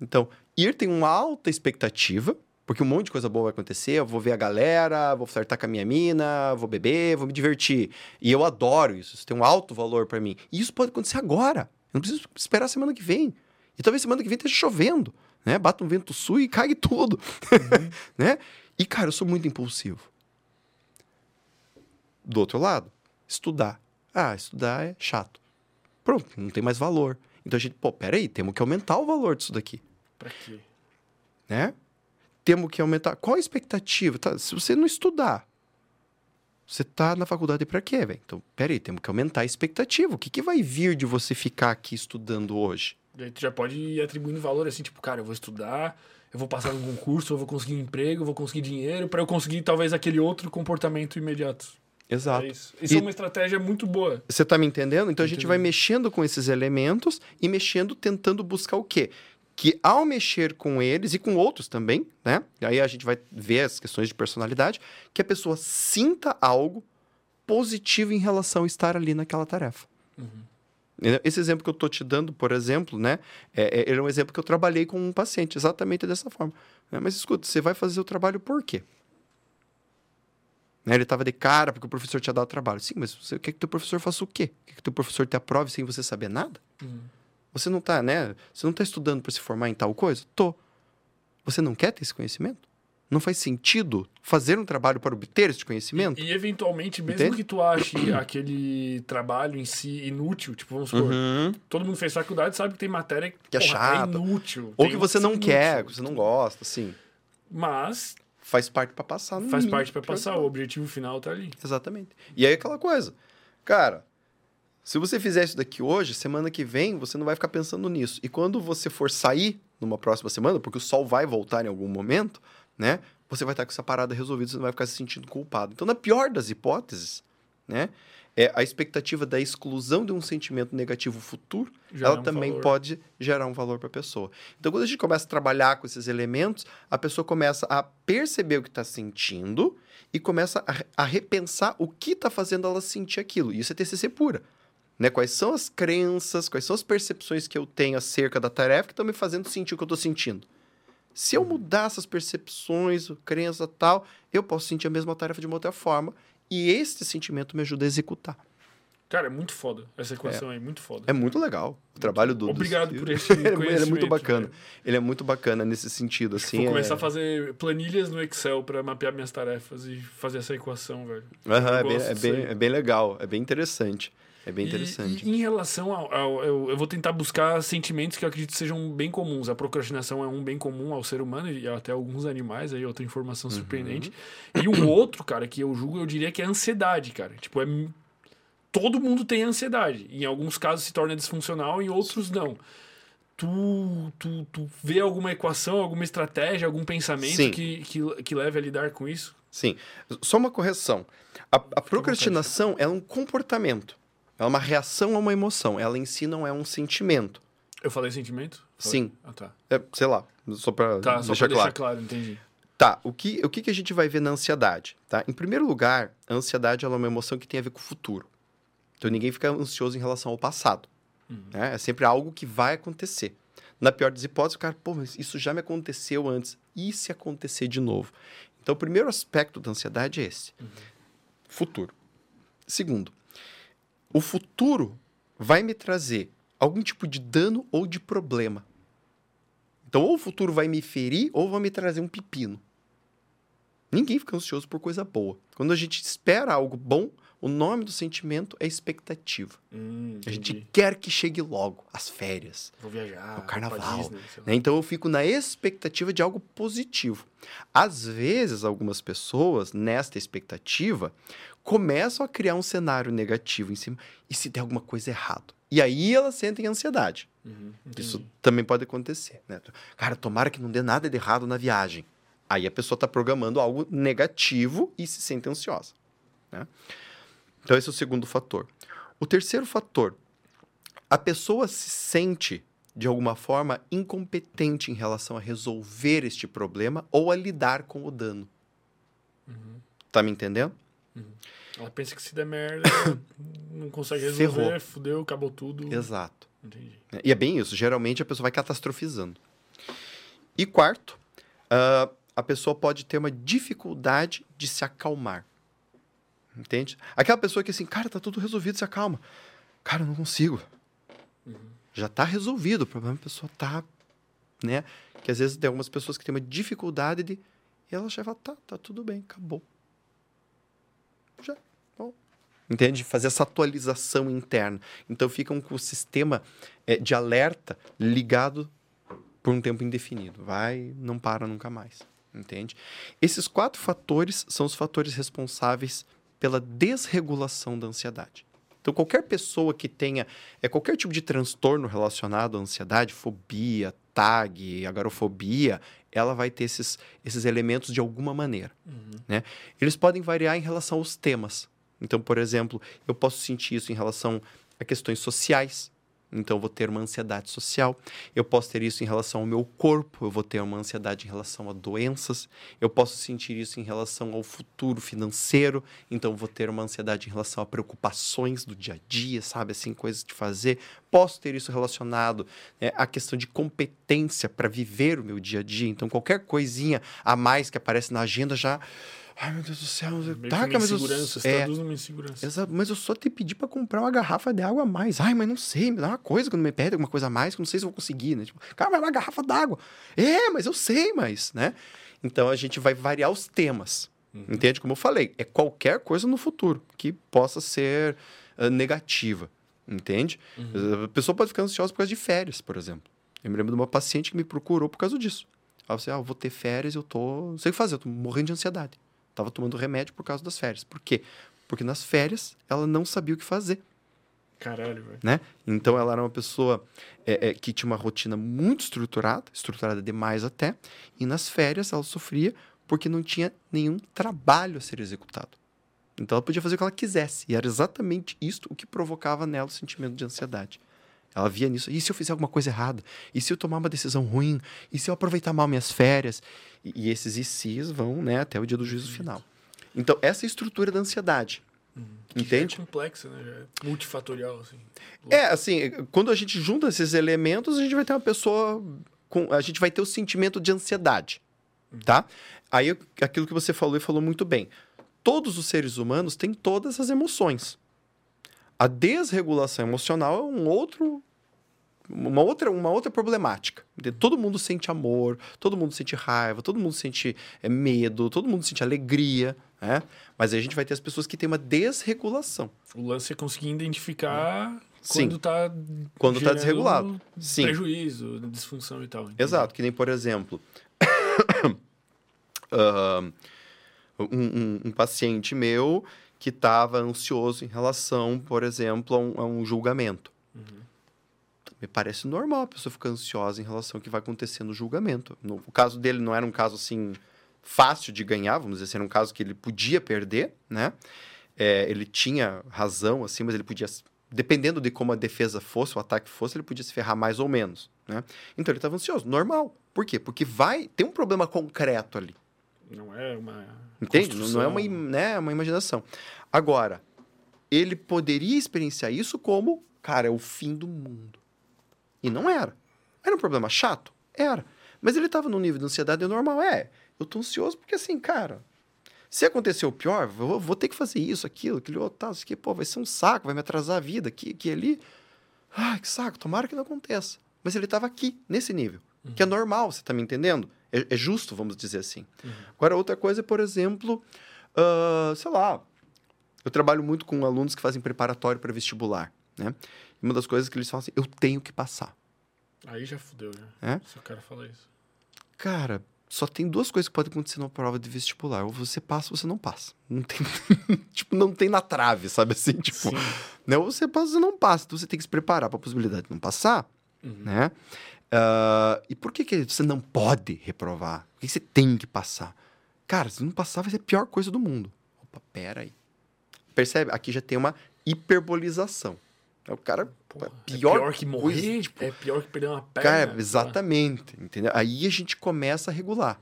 S2: Então, ir tem uma alta expectativa, porque um monte de coisa boa vai acontecer. Eu vou ver a galera, vou flertar com a minha mina, vou beber, vou me divertir. E eu adoro isso. Isso tem um alto valor para mim. E isso pode acontecer agora. Eu não preciso esperar a semana que vem. E talvez semana que vem esteja chovendo, né? Bata um vento sul e cague tudo, uhum. né? E, cara, eu sou muito impulsivo. Do outro lado, estudar. Ah, estudar é chato. Pronto, não tem mais valor. Então a gente, pô, peraí, temos que aumentar o valor disso daqui.
S1: Pra quê?
S2: Né? Temos que aumentar. Qual a expectativa? Tá, se você não estudar, você tá na faculdade para quê, velho? Então, peraí, temos que aumentar a expectativa. O que, que vai vir de você ficar aqui estudando hoje?
S1: Daí tu já pode ir atribuindo valor assim, tipo, cara, eu vou estudar, eu vou passar num concurso, eu vou conseguir um emprego, eu vou conseguir dinheiro para eu conseguir talvez aquele outro comportamento imediato.
S2: Exato.
S1: É isso, isso é uma estratégia muito boa.
S2: Você tá me entendendo? Então a gente vai mexendo com esses elementos e mexendo, tentando buscar o quê? Que ao mexer com eles e com outros também, né? Aí a gente vai ver as questões de personalidade, que a pessoa sinta algo positivo em relação a estar ali naquela tarefa. Uhum. Esse exemplo que eu estou te dando, por exemplo, né? É, é, é um exemplo que eu trabalhei com um paciente, exatamente dessa forma. Né? Mas escuta, você vai fazer o trabalho por quê? Né? Ele estava de cara porque o professor tinha dado trabalho. Sim, mas você quer que o teu professor faça o quê? Quer que o teu professor te aprove sem você saber nada? Uhum. Você não está, né? Você não está estudando para se formar em tal coisa? Tô. Você não quer ter esse conhecimento? Não faz sentido fazer um trabalho para obter esse conhecimento?
S1: E, e eventualmente, mesmo
S2: Entende?
S1: que tu ache aquele trabalho em si inútil, tipo, vamos supor,
S2: Uhum.
S1: todo mundo fez faculdade sabe que tem matéria que,
S2: Que é
S1: porra,
S2: chata.
S1: inútil.
S2: Ou que você não
S1: são
S2: quer, que você não gosta, assim.
S1: Mas
S2: Faz parte para passar.
S1: faz
S2: mínimo.
S1: parte pra passar, o objetivo final tá ali.
S2: Exatamente. E aí aquela coisa. Cara, se você fizer isso daqui hoje, semana que vem, você não vai ficar pensando nisso. E quando você for sair numa próxima semana, porque o sol vai voltar em algum momento, né? Você vai estar com essa parada resolvida, você não vai ficar se sentindo culpado. Então, na pior das hipóteses, né? É a expectativa da exclusão de um sentimento negativo futuro, ela
S1: um
S2: também
S1: valor.
S2: pode gerar um valor para a pessoa. Então, quando a gente começa a trabalhar com esses elementos, a pessoa começa a perceber o que está sentindo e começa a, a repensar o que está fazendo ela sentir aquilo. E isso é TCC pura. Né? Quais são as crenças, quais são as percepções que eu tenho acerca da tarefa que estão me fazendo sentir o que eu estou sentindo. Se eu mudar essas percepções, crença tal, eu posso sentir a mesma tarefa de uma outra forma e este sentimento me ajuda a executar.
S1: Cara, é muito foda. Essa equação aí, muito foda.
S2: É muito legal o trabalho do.
S1: Obrigado
S2: do...
S1: por esse
S2: ele, é- ele é muito bacana.
S1: velho.
S2: Ele é muito bacana nesse sentido, assim.
S1: Vou
S2: é-
S1: começar a fazer planilhas no Excel pra mapear minhas tarefas e fazer essa equação, velho.
S2: Aham, é, bem, é, bem, é bem legal, é bem interessante. É bem
S1: E-
S2: interessante.
S1: E, em relação ao. ao- eu, eu vou tentar buscar sentimentos que eu acredito sejam bem comuns. A procrastinação é um bem comum ao ser humano e até alguns animais, aí outra informação
S2: Uhum.
S1: surpreendente. E um outro, cara, que eu julgo, eu diria que é a ansiedade, cara. Tipo, é. Todo mundo tem ansiedade. Em alguns casos se torna disfuncional, em outros não. Tu, tu, tu vê alguma equação, alguma estratégia, algum pensamento
S2: Sim.
S1: que, que, que leve a lidar com isso?
S2: Sim. Só uma correção. A, a procrastinação é um comportamento. É uma reação a uma emoção. Ela em si não é um sentimento.
S1: Eu falei sentimento? Falei.
S2: Sim.
S1: Ah, tá.
S2: É, sei lá, só para
S1: Tá, só
S2: deixar
S1: pra
S2: claro.
S1: deixar claro, entendi.
S2: Tá, o que, o que que a gente vai ver na ansiedade? Tá? Em primeiro lugar, a ansiedade é uma emoção que tem a ver com o futuro. Então ninguém fica ansioso em relação ao passado. né? É sempre algo que vai acontecer. Na pior das hipóteses, o cara, pô, mas isso já me aconteceu antes. E se acontecer de novo? Então, o primeiro aspecto da ansiedade é esse: futuro. Segundo, o futuro vai me trazer algum tipo de dano ou de problema. Então, ou o futuro vai me ferir ou vai me trazer um pepino. Ninguém fica ansioso por coisa boa. Quando a gente espera algo bom, o nome do sentimento é expectativa.
S1: Hum,
S2: A gente quer que chegue logo, as férias.
S1: Vou viajar.
S2: o carnaval,
S1: Disney, lá.
S2: né? Então eu fico na expectativa de algo positivo. Às vezes, algumas pessoas, nesta expectativa, começam a criar um cenário negativo em cima. E se der alguma coisa errado? E aí elas sentem ansiedade.
S1: Uhum,
S2: Isso também pode acontecer, né? Cara, tomara que não dê nada de errado na viagem. Aí a pessoa está programando algo negativo e se sente ansiosa. né? Então, esse é o segundo fator. O terceiro fator, a pessoa se sente, de alguma forma, incompetente em relação a resolver este problema ou a lidar com o dano. Tá me entendendo?
S1: Ela pensa que se der merda, não consegue resolver,
S2: Ferrou.
S1: fudeu, acabou tudo.
S2: Exato.
S1: Entendi.
S2: E é bem isso. Geralmente a pessoa vai catastrofizando. E quarto, ah, a pessoa pode ter uma dificuldade de se acalmar. Entende? Aquela pessoa que assim, cara, tá tudo resolvido, se acalma. Cara, eu não consigo. Já tá resolvido. O problema é a pessoa tá, né? Que às vezes tem algumas pessoas que têm uma dificuldade de. E ela já fala, tá, tá tudo bem, acabou. Já. Bom. Entende? Fazer essa atualização interna. Então ficam com o sistema eh, de alerta ligado por um tempo indefinido. Vai, não para nunca mais. Entende? Esses quatro fatores são os fatores responsáveis pela desregulação da ansiedade. Então, qualquer pessoa que tenha é, qualquer tipo de transtorno relacionado à ansiedade, fobia, TAG, agorafobia, ela vai ter esses, esses elementos de alguma maneira. Né? Eles podem variar em relação aos temas. Então, por exemplo, eu posso sentir isso em relação a questões sociais. Então, eu vou ter uma ansiedade social. Eu posso ter isso em relação ao meu corpo. Eu vou ter uma ansiedade em relação a doenças. Eu posso sentir isso em relação ao futuro financeiro. Então, eu vou ter uma ansiedade em relação a preocupações do dia a dia, sabe? Assim, coisas de fazer. Posso ter isso relacionado né, à questão de competência para viver o meu dia a dia. Então, qualquer coisinha a mais que aparece na agenda já. Ai, meu Deus do céu.
S1: Meio que
S2: Tá,
S1: uma
S2: cara, mas eu-
S1: insegurança, se
S2: é,
S1: traduz numa insegurança.
S2: Exato, mas eu só te pedi pra comprar uma garrafa de água a mais. Ai, mas não sei, me dá uma coisa quando me pede alguma coisa a mais, que eu não sei se eu vou conseguir, né? Tipo, cara, mas uma garrafa d'água. É, mas eu sei, mas, né? Então a gente vai variar os temas. Entende? Como eu falei, é qualquer coisa no futuro que possa ser uh, negativa. Entende? A pessoa pode ficar ansiosa por causa de férias, por exemplo. Eu me lembro de uma paciente que me procurou por causa disso. Ela falou assim: ah, eu vou ter férias, eu tô. Não sei o que fazer, eu tô morrendo de ansiedade. Tava tomando remédio por causa das férias. Por quê? Porque nas férias ela não sabia o que fazer.
S1: Caralho, velho.
S2: Né? Então ela era uma pessoa é, é, que tinha uma rotina muito estruturada, estruturada demais até, e nas férias ela sofria porque não tinha nenhum trabalho a ser executado. Então ela podia fazer o que ela quisesse, e era exatamente isso o que provocava nela o sentimento de ansiedade. Ela via nisso, e se eu fizer alguma coisa errada? E se eu tomar uma decisão ruim? E se eu aproveitar mal minhas férias? E, e esses e se's vão né, até o dia do juízo final. Então, essa é a estrutura da ansiedade. Entende?
S1: É complexa, né? É multifatorial, assim.
S2: É, assim, quando a gente junta esses elementos, a gente vai ter uma pessoa com. A gente vai ter o sentimento de ansiedade. Tá? Aí, aquilo que você falou e falou muito bem. Todos os seres humanos têm todas as emoções. A desregulação emocional é um outro. Uma outra, uma outra problemática. Todo mundo sente amor, todo mundo sente raiva, todo mundo sente é, medo, todo mundo sente alegria. Né? Mas aí a gente vai ter as pessoas que têm uma desregulação.
S1: O lance é conseguir identificar
S2: Sim.
S1: quando tá.
S2: Quando tá desregulado. Sim.
S1: Prejuízo, disfunção e tal.
S2: Exato, que nem, por exemplo, um, um- um paciente meu que estava ansioso em relação, por exemplo, a um, a um julgamento. Me parece normal a pessoa ficar ansiosa em relação ao que vai acontecer no julgamento. No, o caso dele não era um caso assim fácil de ganhar, vamos dizer assim, era um caso que ele podia perder, né? É, ele tinha razão, assim, mas ele podia, dependendo de como a defesa fosse, o ataque fosse, ele podia se ferrar mais ou menos, né? Então ele estava ansioso, normal. Por quê? Porque vai tem um problema concreto ali.
S1: Não é uma.
S2: Entende? Não- Não é uma, né, uma imaginação. Agora, ele poderia experienciar isso como, cara, é o fim do mundo. E não era. Era um problema chato? Era. Mas ele estava num nível de ansiedade normal. É, eu tô ansioso porque assim, cara, se acontecer o pior, vou, vou ter que fazer isso, aquilo, aquele outro, tal, isso aqui, pô, vai ser um saco, vai me atrasar a vida aqui, aqui, ali. Ai, que saco, tomara que não aconteça. Mas ele estava aqui, nesse nível. Que é normal, você tá me entendendo? É, é justo, vamos dizer assim. Agora, outra coisa é, por exemplo, ah, sei lá, eu trabalho muito com alunos que fazem preparatório para vestibular, né? E uma das coisas que eles falam assim, eu tenho que passar.
S1: Aí já fudeu, já.
S2: É?
S1: Se o cara fala isso.
S2: Cara, só tem duas coisas que podem acontecer numa prova de vestibular. Ou você passa ou você não passa. Não tem, tipo, não tem na trave, sabe assim? Tipo,
S1: Sim.
S2: né? Ou você passa ou você não passa. Então você tem que se preparar para a possibilidade de não passar, né? Ah, e por que, que você não pode reprovar? Por que você tem que passar? Cara, se não passar, vai ser a pior coisa do mundo. Opa, pera aí. Percebe? Aqui já tem uma hiperbolização. É o cara.
S1: Porra,
S2: pior
S1: é pior que morrer,
S2: coisa, tipo,
S1: é pior que perder uma perna.
S2: Cara, exatamente, entendeu? Aí a gente começa a regular.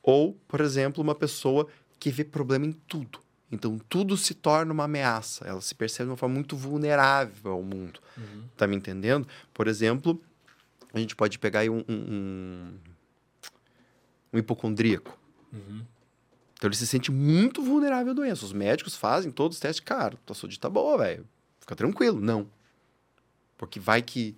S2: Ou, por exemplo, uma pessoa que vê problema em tudo. Então, tudo se torna uma ameaça. Ela se percebe de uma forma muito vulnerável ao mundo.
S1: Uhum.
S2: Tá me entendendo? Por exemplo, a gente pode pegar aí um, um, um, um hipocondríaco.
S1: Uhum.
S2: Então, ele se sente muito vulnerável à doença. Os médicos fazem todos os testes. Cara, tua saúde tá boa, velho. Fica tranquilo. Não. Porque vai que.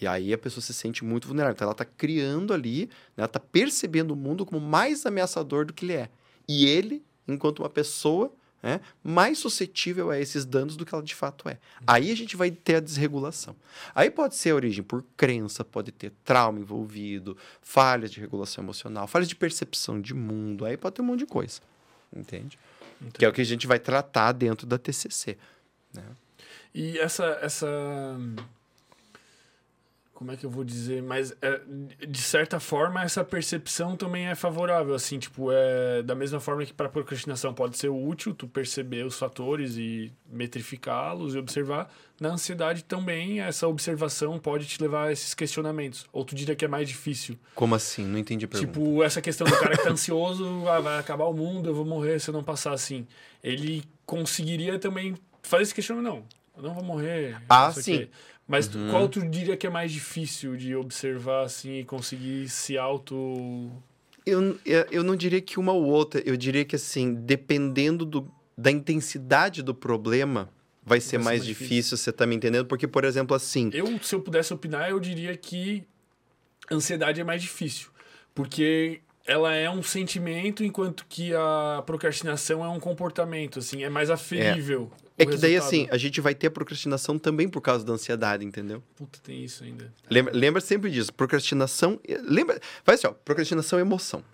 S2: E aí a pessoa se sente muito vulnerável. Então ela tá criando ali, né, ela tá percebendo o mundo como mais ameaçador do que ele é. E ele, enquanto uma pessoa, né, mais suscetível a esses danos do que ela de fato é. Aí a gente vai ter a desregulação. Aí pode ser a origem por crença, pode ter trauma envolvido, falhas de regulação emocional, falhas de percepção de mundo, aí pode ter um monte de coisa. Entende? Que é o que a gente vai tratar dentro da TCC. Né?
S1: E essa, essa. Como é que eu vou dizer? Mas, é, de certa forma, essa percepção também é favorável. Assim, tipo, é da mesma forma que para procrastinação pode ser útil tu perceber os fatores e metrificá-los e observar. Na ansiedade também, essa observação pode te levar a esses questionamentos. Ou tu diria que é mais difícil.
S2: Como assim? Não entendi a pergunta.
S1: Tipo, essa questão do cara que tá ansioso, ah, vai acabar o mundo, eu vou morrer se eu não passar assim. Ele conseguiria também fazer esse questionamento, não. Eu não vou morrer.
S2: Ah, sim.
S1: Mas tu- qual tu diria que é mais difícil de observar assim e conseguir se auto.
S2: Eu, eu, eu não diria que uma ou outra. Eu diria que, assim, dependendo do, da intensidade do problema, vai ser
S1: ser
S2: mais
S1: mais
S2: difícil,
S1: difícil.
S2: você tá me entendendo? Porque, por exemplo, assim.
S1: Eu, se eu pudesse opinar, eu diria que ansiedade é mais difícil. Porque ela é um sentimento, enquanto que a procrastinação é um comportamento, assim, é mais aferível.
S2: É que daí, assim, a gente vai ter a procrastinação também por causa da ansiedade, entendeu?
S1: Puta, tem isso ainda.
S2: Lembra, lembra sempre disso. Procrastinação. Lembra. Vai assim, ó. Procrastinação é emoção.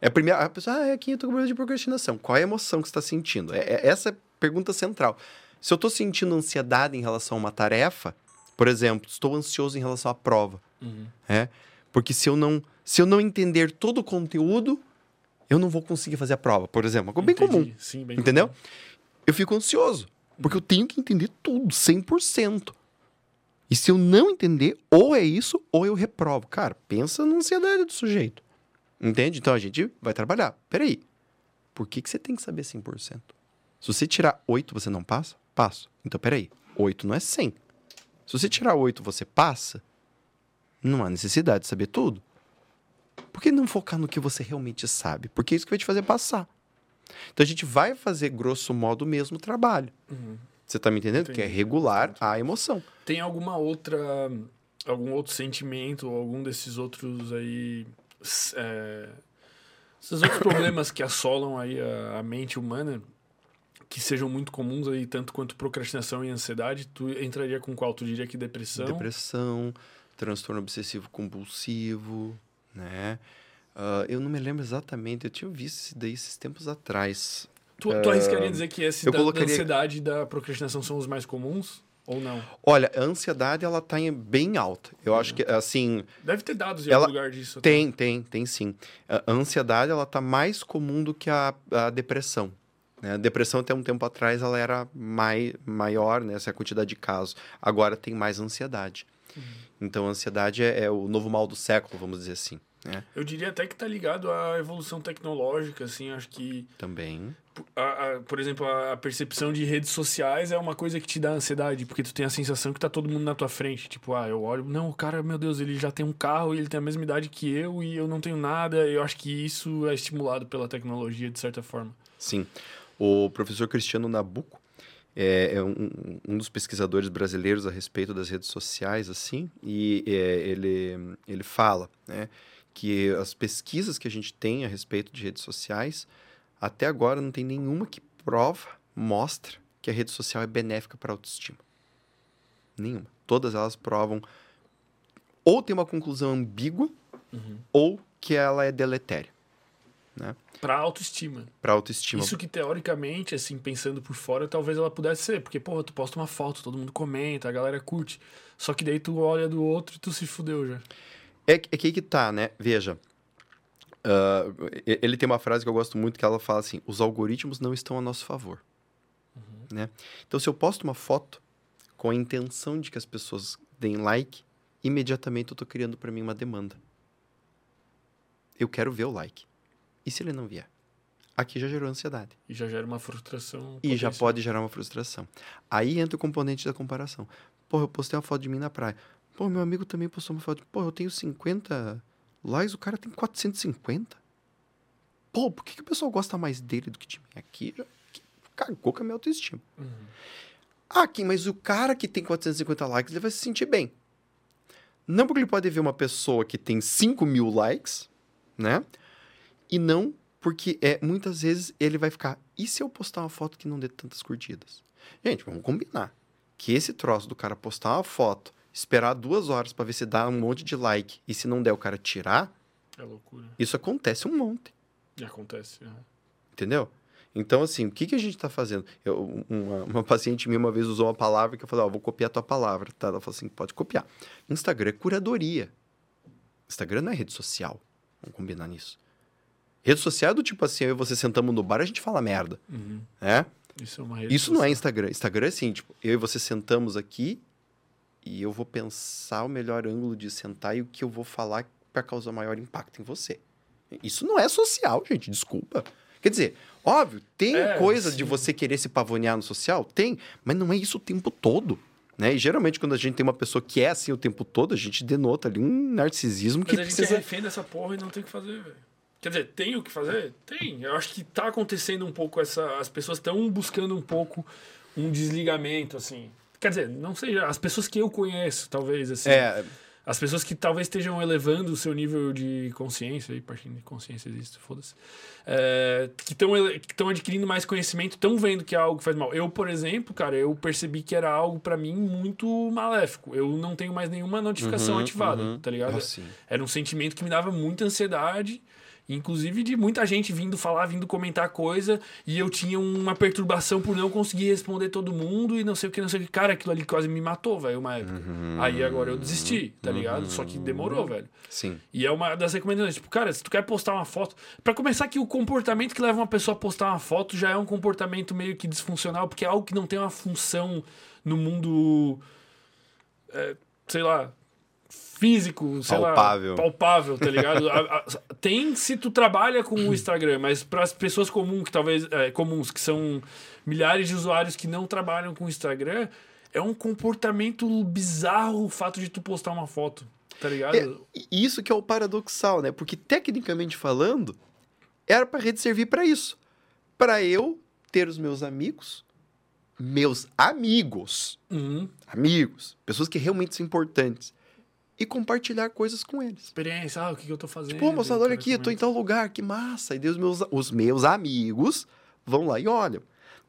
S2: É a primeira. A pessoa, ah, é aqui eu tô com problema de procrastinação. Qual é a emoção que você está sentindo? É, é, essa é a pergunta central. Se eu estou sentindo ansiedade em relação a uma tarefa, por exemplo, estou ansioso em relação à prova. Uhum. É? Porque se eu não. Se eu não entender todo o conteúdo, eu não vou conseguir fazer a prova, por exemplo. Uma bem comum. Sim, bem entendeu? Comum. Eu fico ansioso. Porque eu tenho que entender tudo, 100%. E se eu não entender, ou é isso, ou eu reprovo. Cara, pensa na ansiedade do sujeito. Entende? Então a gente vai trabalhar. Peraí. Por que, que você tem que saber 100%? Se você tirar 8, você não passa? Passo. Então peraí. 8 não é 100. Se você tirar 8, você passa? Não há necessidade de saber tudo. Por que não focar no que você realmente sabe? Porque é isso que vai te fazer passar. Então a gente vai fazer, grosso modo, o mesmo trabalho. Uhum. Você está me entendendo? Entendi. Que é regular a emoção.
S1: Tem alguma outra. algum outro sentimento, algum desses outros aí é, esses outros problemas que assolam aí a, a, mente humana, que sejam muito comuns aí, tanto quanto procrastinação e ansiedade, tu entraria com qual? Tu diria que depressão?
S2: Depressão, transtorno obsessivo compulsivo, né? Uh, eu não me lembro exatamente, eu tinha visto isso daí esses tempos atrás.
S1: Tu, tu uh, arriscaria dizer que esse da, colocaria... da ansiedade e da procrastinação são os mais comuns? Ou não?
S2: Olha, a ansiedade ela tá bem alta. Eu acho que assim.
S1: Deve ter dados em ela... algum lugar disso.
S2: Tem, até. tem, tem sim. A ansiedade ela tá mais comum do que a, a depressão. Né? A depressão até um tempo atrás ela era mai, maior, né? essa quantidade de casos. Agora tem mais ansiedade. Uhum. Então a ansiedade é, é o novo mal do século, vamos dizer assim. É.
S1: Eu diria até que está ligado à evolução tecnológica, assim, acho que...
S2: Também.
S1: A, a, por exemplo, a percepção de redes sociais é uma coisa que te dá ansiedade, porque tu tem a sensação que tá todo mundo na tua frente. Tipo, ah, eu olho, não, o cara, meu Deus, ele já tem um carro, ele tem a mesma idade que eu e eu não tenho nada. Eu acho que isso é estimulado pela tecnologia, de certa forma.
S2: Sim. O professor Cristiano Nabuco é, é um, um, dos pesquisadores brasileiros a respeito das redes sociais, assim, e é, ele, ele fala, né que as pesquisas que a gente tem a respeito de redes sociais, até agora não tem nenhuma que prova, mostra que a rede social é benéfica para a autoestima. Nenhuma. Todas elas provam ou tem uma conclusão ambígua uhum. ou que ela é deletéria. Né?
S1: Para autoestima.
S2: Para autoestima.
S1: Isso que teoricamente, assim, pensando por fora, talvez ela pudesse ser, porque porra, tu posta uma foto, todo mundo comenta, a galera curte. Só que daí tu olha do outro e tu se fudeu já.
S2: É, é que que tá, né? Veja. Uh, ele tem uma frase que eu gosto muito que ela fala assim: os algoritmos não estão a nosso favor. Uhum. Né? Então, se eu posto uma foto com a intenção de que as pessoas deem like, imediatamente eu estou criando para mim uma demanda. Eu quero ver o like. E se ele não vier? Aqui já gerou ansiedade.
S1: E já gera uma frustração.
S2: E já pode gerar uma frustração. Aí entra o componente da comparação. Pô, eu postei uma foto de mim na praia. Pô, meu amigo também postou uma foto. Pô, eu tenho 50 likes, o cara tem 450. Pô, por que, que o pessoal gosta mais dele do que de mim? Aqui já cagou com a minha autoestima. Uhum. Aqui, mas o cara que tem 450 likes, ele vai se sentir bem. Não porque ele pode ver uma pessoa que tem 5 mil likes, né? E não porque é, muitas vezes ele vai ficar. E se eu postar uma foto que não dê tantas curtidas? Gente, vamos combinar. Que esse troço do cara postar uma foto esperar duas horas para ver se dá um monte de like e se não der o cara tirar.
S1: É loucura.
S2: Isso acontece um monte.
S1: E acontece.
S2: Entendeu? Então, assim, o que, que a gente está fazendo? Eu, uma, uma, paciente minha uma vez usou uma palavra que eu falei, ó, oh, vou copiar a tua palavra. Tá? Ela falou assim, pode copiar. Instagram é curadoria. Instagram não é rede social. Vamos combinar nisso. Rede social é do tipo assim, eu e você sentamos no bar a gente fala merda. Uhum. É?
S1: Isso, é uma rede
S2: Isso social. não é Instagram. Instagram é assim, tipo, eu e você sentamos aqui e eu vou pensar o melhor ângulo de sentar e o que eu vou falar para causar maior impacto em você. Isso não é social, gente, desculpa. Quer dizer, óbvio, tem é, coisa sim. de você querer se pavonear no social? Tem, mas não é isso o tempo todo. Né? E geralmente, quando a gente tem uma pessoa que é assim o tempo todo, a gente denota ali um narcisismo mas que
S1: a gente
S2: precisa.
S1: refém dessa porra e não tem o que fazer, velho. Quer dizer, tem o que fazer? Tem. Eu acho que tá acontecendo um pouco essa. As pessoas estão buscando um pouco um desligamento, assim. Quer dizer, não sei, as pessoas que eu conheço, talvez, assim.
S2: É.
S1: As pessoas que talvez estejam elevando o seu nível de consciência, aí, partindo de consciência existe, foda-se. É, que estão adquirindo mais conhecimento, estão vendo que é algo que faz mal. Eu, por exemplo, cara, eu percebi que era algo para mim muito maléfico. Eu não tenho mais nenhuma notificação
S2: Uhum,
S1: ativada,
S2: uhum.
S1: tá ligado?
S2: Ah.
S1: Era um sentimento que me dava muita ansiedade. Inclusive de muita gente vindo falar, vindo comentar coisa, e eu tinha uma perturbação por não conseguir responder todo mundo e não sei o que, não sei o que. Cara, aquilo ali quase me matou, velho, uma época.
S2: Uhum.
S1: Aí agora eu desisti, tá ligado? Só que demorou, velho.
S2: Sim.
S1: E é uma das recomendações. Tipo, cara, se tu quer postar uma foto. Pra começar, que o comportamento que leva uma pessoa a postar uma foto já é um comportamento meio que disfuncional, porque é algo que não tem uma função no mundo. é, sei lá. Físico, sei
S2: Palpável.
S1: lá. Palpável, tá ligado? A- a- tem se tu trabalha com o Instagram, mas para as pessoas comuns, que talvez. é, comuns, que são milhares de usuários que não trabalham com o Instagram, é um comportamento bizarro o fato de tu postar uma foto. Tá ligado?
S2: É, e isso que é o paradoxal, né? Porque tecnicamente falando, era pra rede servir pra isso. Pra eu ter os meus amigos, meus amigos,
S1: Uhum.
S2: amigos, pessoas que realmente são importantes, e compartilhar coisas com eles.
S1: experiência, ah, o que, que eu tô fazendo?
S2: Pô, moçada, olha aqui, eu tô em tal lugar, que massa. E os meus, os meus amigos vão lá e olham.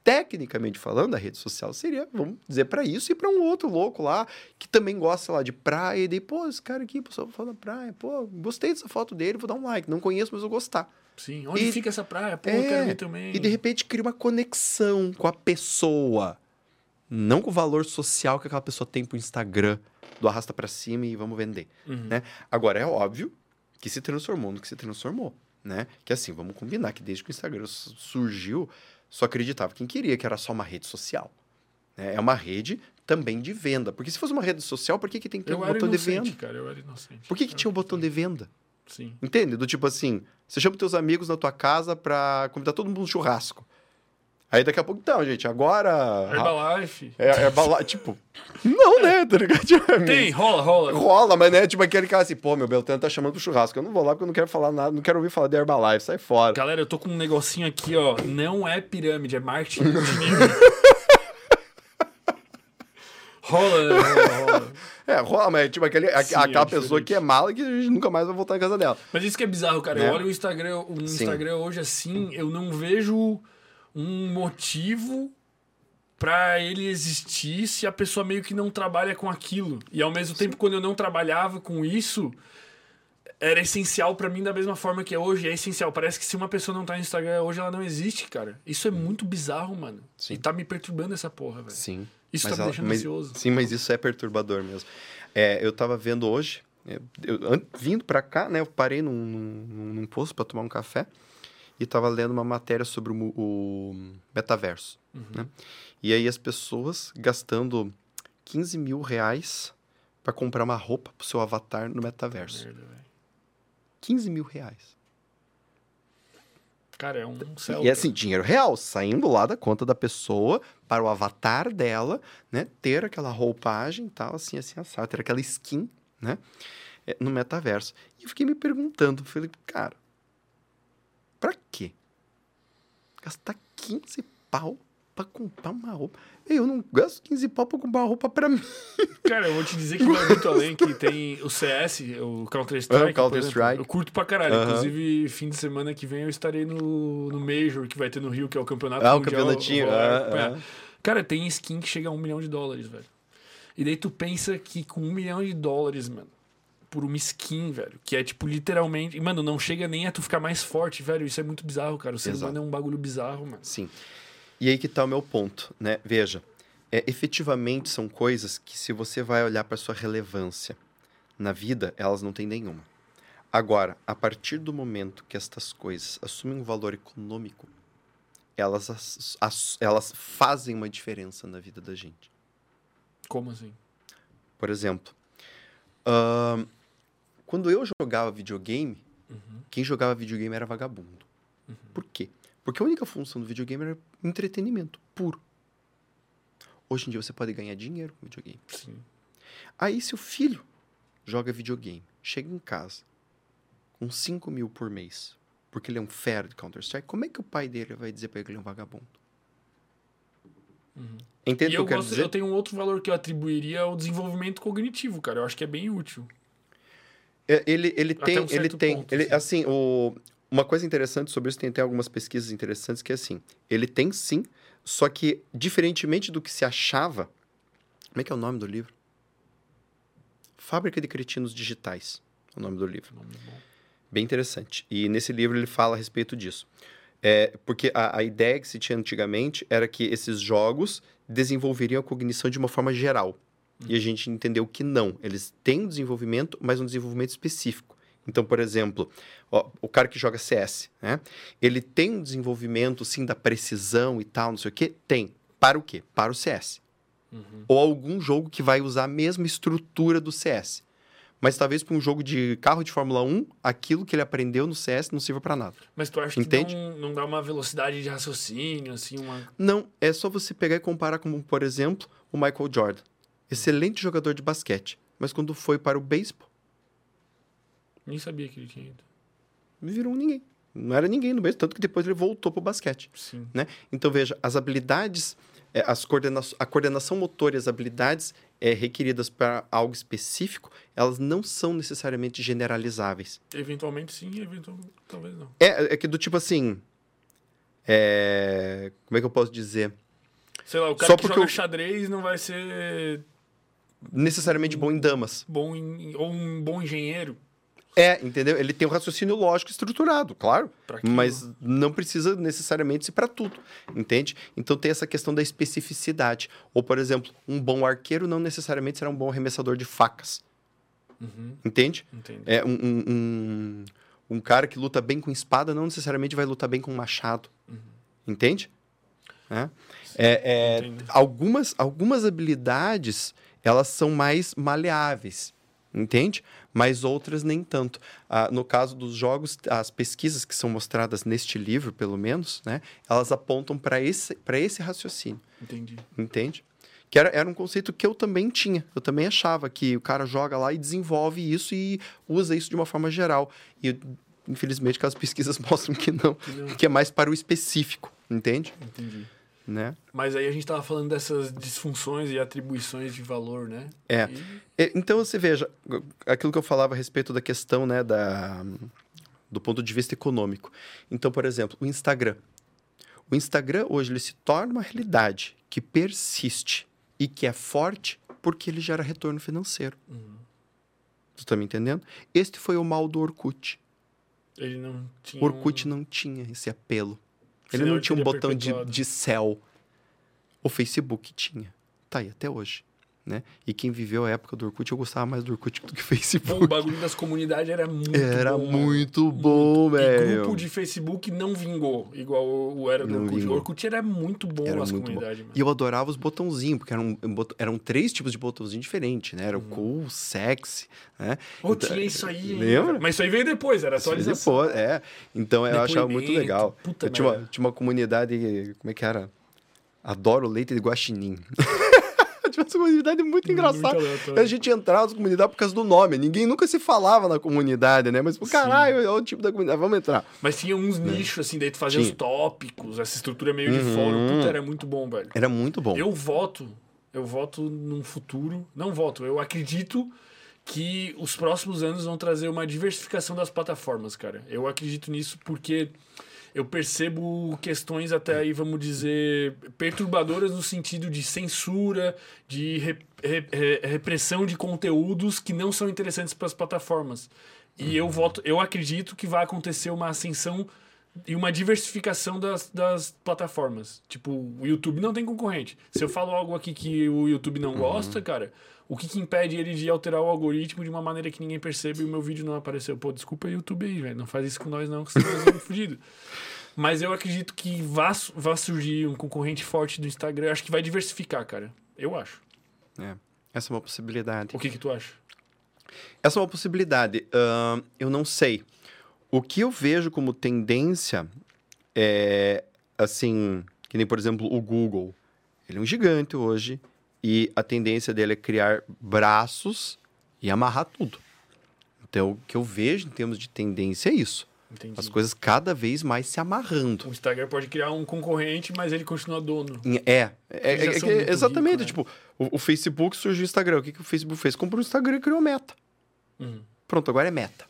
S2: Tecnicamente falando, a rede social seria, vamos dizer, pra isso e pra um outro louco lá que também gosta, lá, de praia. E daí, pô, esse cara aqui, pessoal, da praia, pô, gostei dessa foto dele, vou dar um like. Não conheço, mas vou gostar.
S1: Sim, onde
S2: E-
S1: fica essa praia? Pô, eu
S2: É,
S1: quero ver também.
S2: E de repente cria uma conexão com a pessoa. Não com o valor social que aquela pessoa tem pro Instagram, do arrasta pra cima e vamos vender.
S1: Uhum.
S2: né? Agora, é óbvio que se transformou no que se transformou, né? Que assim, vamos combinar que desde que o Instagram su- surgiu, só acreditava quem queria que era só uma rede social. né? É uma rede também de venda. Porque se fosse uma rede social, por que, que tem que ter
S1: Eu
S2: um botão de
S1: inocente,
S2: venda?
S1: cara, eu era inocente.
S2: Por que, que
S1: Eu
S2: tinha
S1: era
S2: botão de venda?
S1: Sim.
S2: Entende? Do tipo assim, você chama teus amigos na tua casa pra convidar todo mundo no churrasco. Aí daqui a pouco, então, gente, agora...
S1: Herbalife.
S2: É, é bala... tipo, não, né? Tá ligado? Tipo,
S1: Tem, rola, rola.
S2: Rola, mas né, tipo aquele cara assim, pô, meu Beltrano tá chamando pro churrasco. Eu não vou lá porque eu não quero falar nada, não quero ouvir falar de Herbalife, sai fora.
S1: Galera, eu tô com um negocinho aqui, ó. Não é pirâmide, é marketing rola, né? Rola, rola.
S2: É, rola, mas é tipo aquele, a-
S1: Sim,
S2: aquela
S1: é
S2: pessoa que é mala que a gente nunca mais vai voltar na casa dela.
S1: Mas isso que é bizarro, cara.
S2: Né?
S1: Eu olho o Instagram, o
S2: Sim.
S1: Instagram hoje assim, eu não vejo um motivo pra ele existir se a pessoa meio que não trabalha com aquilo. E ao mesmo tempo, quando eu não trabalhava com isso, era essencial pra mim da mesma forma que é hoje. É essencial. Parece que se uma pessoa não tá no Instagram hoje, ela não existe, cara. Isso é muito bizarro, mano.
S2: Sim.
S1: E tá me perturbando essa porra, velho.
S2: Sim.
S1: Isso
S2: Mas
S1: tá me
S2: ela-
S1: deixando
S2: mas-
S1: ansioso.
S2: Sim, mas isso é perturbador mesmo. É, eu tava vendo hoje, eu, an- vindo pra cá, né, eu parei num, num, num posto pra tomar um café e tava lendo uma matéria sobre o, o metaverso,
S1: Uhum.
S2: né? E aí as pessoas gastando 15 mil reais pra comprar uma roupa pro seu avatar no metaverso.
S1: Merda, velho.
S2: 15 mil reais.
S1: Cara, é um céu.
S2: E é assim, dinheiro real, saindo lá da conta da pessoa para o avatar dela, né? Ter aquela roupagem e tal, assim, assim, assado, ter aquela skin, né? é, no metaverso. E eu fiquei me perguntando, falei, cara, pra quê? Gastar 15 pau pra comprar uma roupa? Eu não gasto 15 pau pra comprar uma roupa pra mim.
S1: Cara, eu vou te dizer que vai muito além, que tem o CS, o Counter-Strike.
S2: Ah, Counter
S1: por exemplo.
S2: Strike.
S1: Eu curto pra caralho. Inclusive, fim de semana que vem eu estarei no, no Major, que vai ter no Rio, que é o campeonato
S2: Ah, o
S1: mundial.
S2: campeonatinho, ah,
S1: acompanhar.
S2: ah.
S1: Cara, tem skin que chega a um milhão de dólares, velho. E daí tu pensa que com um milhão de dólares, mano, por uma skin, velho, que é tipo literalmente. e, Mano, não chega nem a tu ficar mais forte, velho. Isso é muito bizarro, cara. O ser
S2: Exato.
S1: humano é um bagulho bizarro, mano.
S2: Sim. E aí que tá o meu ponto, né? Veja, é, efetivamente são coisas que se você vai olhar para sua relevância na vida, elas não têm nenhuma. Agora, a partir do momento que estas coisas assumem um valor econômico, elas, as- as- elas fazem uma diferença na vida da gente.
S1: Como assim?
S2: Por exemplo, ahn, quando eu jogava videogame,
S1: Uhum.
S2: quem jogava videogame era vagabundo. Por quê? Porque a única função do videogame era entretenimento puro. Hoje em dia você pode ganhar dinheiro com videogame.
S1: Sim.
S2: Aí, se o filho joga videogame, chega em casa com 5 mil por mês, porque ele é um fera de Counter-Strike, como é que o pai dele vai dizer pra ele que ele é um vagabundo? Entende
S1: e
S2: o que
S1: eu,
S2: eu quero
S1: gosto,
S2: dizer?
S1: eu tenho um outro valor que eu atribuiria ao desenvolvimento cognitivo, cara. Eu acho que é bem útil.
S2: É, ele, ele tem,
S1: um
S2: ele tem,
S1: ponto,
S2: ele,
S1: sim.
S2: assim, o, uma coisa interessante sobre isso, tem até algumas pesquisas interessantes que é assim, ele tem sim, só que diferentemente do que se achava, como é que é o nome do livro? Fábrica de Cretinos Digitais, é o nome do livro.
S1: Nome.
S2: Bem interessante. E nesse livro ele fala a respeito disso. É, porque a, a ideia que se tinha antigamente era que esses jogos desenvolveriam a cognição de uma forma geral. E a gente entendeu que não. Eles têm um desenvolvimento, mas um desenvolvimento específico. Então, por exemplo, ó, o cara que joga CS, né? Ele tem um desenvolvimento, sim, da precisão e tal, não sei o quê? Tem. Para o quê? Para o CS.
S1: Uhum.
S2: Ou algum jogo que vai usar a mesma estrutura do CS. Mas talvez para um jogo de carro de Fórmula 1, aquilo que ele aprendeu no CS não sirva para nada.
S1: Mas tu acha
S2: Entende?
S1: que não, não dá uma velocidade de raciocínio, assim, uma.
S2: Não, é só você pegar e comparar como, por exemplo, o Michael Jordan. Excelente jogador de basquete. Mas quando foi para o beisebol,
S1: Nem sabia que ele tinha ido.
S2: virou um ninguém. Não era ninguém no beisebol, tanto que depois ele voltou para o basquete.
S1: Sim.
S2: né? Então, veja, as habilidades, é, as coordena a coordenação motora e as habilidades é, requeridas para algo específico, elas não são necessariamente generalizáveis.
S1: Eventualmente sim, eventualmente talvez não.
S2: É, é que do tipo assim. é, como é que eu posso dizer?
S1: Sei lá, o cara
S2: Só
S1: que
S2: porque
S1: joga
S2: eu-
S1: xadrez não vai ser
S2: Necessariamente bom em damas.
S1: bom em, ou um bom engenheiro.
S2: É, entendeu? Ele tem um raciocínio lógico estruturado, claro. Mas não precisa necessariamente ser para tudo, entende? Então tem essa questão da especificidade. Ou, por exemplo, um bom arqueiro não necessariamente será um bom arremessador de facas,
S1: Uhum,
S2: entende?
S1: entendi.
S2: É um, um, um, um cara que luta bem com espada não necessariamente vai lutar bem com machado. Entende? É, é, é, algumas, algumas habilidades elas são mais maleáveis. Entende? Mas outras nem tanto. Ah, no caso dos jogos, as pesquisas que são mostradas neste livro, pelo menos, né, elas apontam para esse, esse raciocínio
S1: Entendi.
S2: entende? Que era, era um conceito que eu também tinha. Eu também achava que o cara joga lá e desenvolve isso e usa isso de uma forma geral. E, infelizmente, aquelas pesquisas mostram que não,
S1: Que não.
S2: que é mais para o específico, entende?
S1: Entendi.
S2: Né?
S1: Mas aí a gente tava falando dessas disfunções e atribuições de valor, né?
S2: É.
S1: E-
S2: Então, você veja, aquilo que eu falava a respeito da questão, né, da, do ponto de vista econômico. Então, por exemplo, o Instagram. O Instagram hoje ele se torna uma realidade que persiste e que é forte porque ele gera retorno financeiro.
S1: Uhum.
S2: Tu tá me entendendo? Este foi o mal do Orkut.
S1: Ele não tinha.
S2: O Orkut
S1: um...
S2: não tinha esse apelo. Ele não tinha um botão de, de céu. O Facebook tinha. Tá aí até hoje. Né? E quem viveu a época do Orkut, eu gostava mais do Orkut do que
S1: Bom, o
S2: Facebook.
S1: bagulho das comunidades era muito
S2: Era
S1: bom.
S2: muito bom,
S1: E
S2: velho.
S1: grupo de Facebook não vingou, igual o era do
S2: Não
S1: Orkut.
S2: vingou.
S1: O Orkut era muito bom
S2: Era muito
S1: comunidades.
S2: E eu adorava os botãozinhos, porque eram, eram três tipos de botãozinho diferentes, né? Era o cool, sexy, né?
S1: Pô,
S2: Então,
S1: tinha isso aí.
S2: Lembra?
S1: Mas isso aí veio depois, era atualização.
S2: Depois, é. Então eu achava muito legal.
S1: puta
S2: Eu tinha, uma, tinha uma comunidade, como é que era? Adoro leite de guaxinim. tinha uma comunidade muito engraçada.
S1: aleatório.
S2: A gente entrava na comunidade por causa do nome. Ninguém nunca se falava na comunidade, né? Mas, pô, caralho, é o tipo da comunidade. Vamos entrar.
S1: Mas tinha uns nichos, assim, daí tu fazia os
S2: Tinha.
S1: tópicos, essa estrutura meio de
S2: Uhum.
S1: fórum. Puta, era muito bom, velho.
S2: Era muito bom.
S1: Eu voto, eu voto num futuro. Não voto, eu acredito que os próximos anos vão trazer uma diversificação das plataformas, cara. Eu acredito nisso porque eu percebo questões até aí, vamos dizer, perturbadoras no sentido de censura, de re- re- re- repressão de conteúdos que não são interessantes para as plataformas. E eu voto, eu acredito que vai acontecer uma ascensão e uma diversificação das, das plataformas. Tipo, o YouTube não tem concorrente. Se eu falo algo aqui que o YouTube não gosta, cara, o que, que impede ele de alterar o algoritmo de uma maneira que ninguém percebe e o meu vídeo não apareceu? Pô, desculpa YouTube aí, velho. Não faz isso com nós, não, que senão nós vamos fudido. Mas eu acredito que vá, su- vá surgir um concorrente forte do Instagram. Eu acho que vai diversificar, cara. Eu acho.
S2: É. Essa é uma possibilidade.
S1: O que, que tu acha?
S2: Essa é uma possibilidade. Ahn, eu não sei. O que eu vejo como tendência é, assim, que nem, por exemplo, o Google. Ele é um gigante hoje e a tendência dele é criar braços e amarrar tudo. Então, o que eu vejo em termos de tendência é isso.
S1: Entendi.
S2: As coisas cada vez mais se amarrando.
S1: O Instagram pode criar um concorrente, mas ele continua dono.
S2: É, é, é
S1: muito
S2: exatamente.
S1: ricos, né?
S2: Tipo, o, o Facebook surgiu o Instagram. O que, que o Facebook fez? Comprou o Instagram e criou Meta.
S1: Uhum.
S2: Pronto, agora é meta.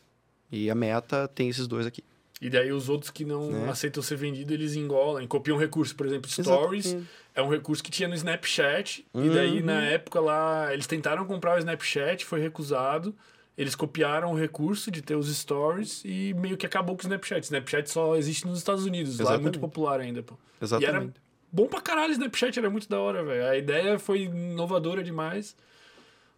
S2: E a meta tem esses dois aqui.
S1: E daí os outros que não
S2: Né?
S1: aceitam ser vendido, eles engolem, copiam recurso. Por exemplo, Stories
S2: Exatamente.
S1: É um recurso que tinha no Snapchat. E
S2: Uhum.
S1: daí, na época lá, eles tentaram comprar o Snapchat, foi recusado. Eles copiaram o recurso de ter os stories e meio que acabou com o Snapchat. Snapchat só existe nos Estados Unidos, lá é
S2: Exatamente.
S1: muito popular ainda, pô. E era
S2: Exatamente.
S1: bom pra caralho o Snapchat, era muito da hora, velho. A ideia foi inovadora demais.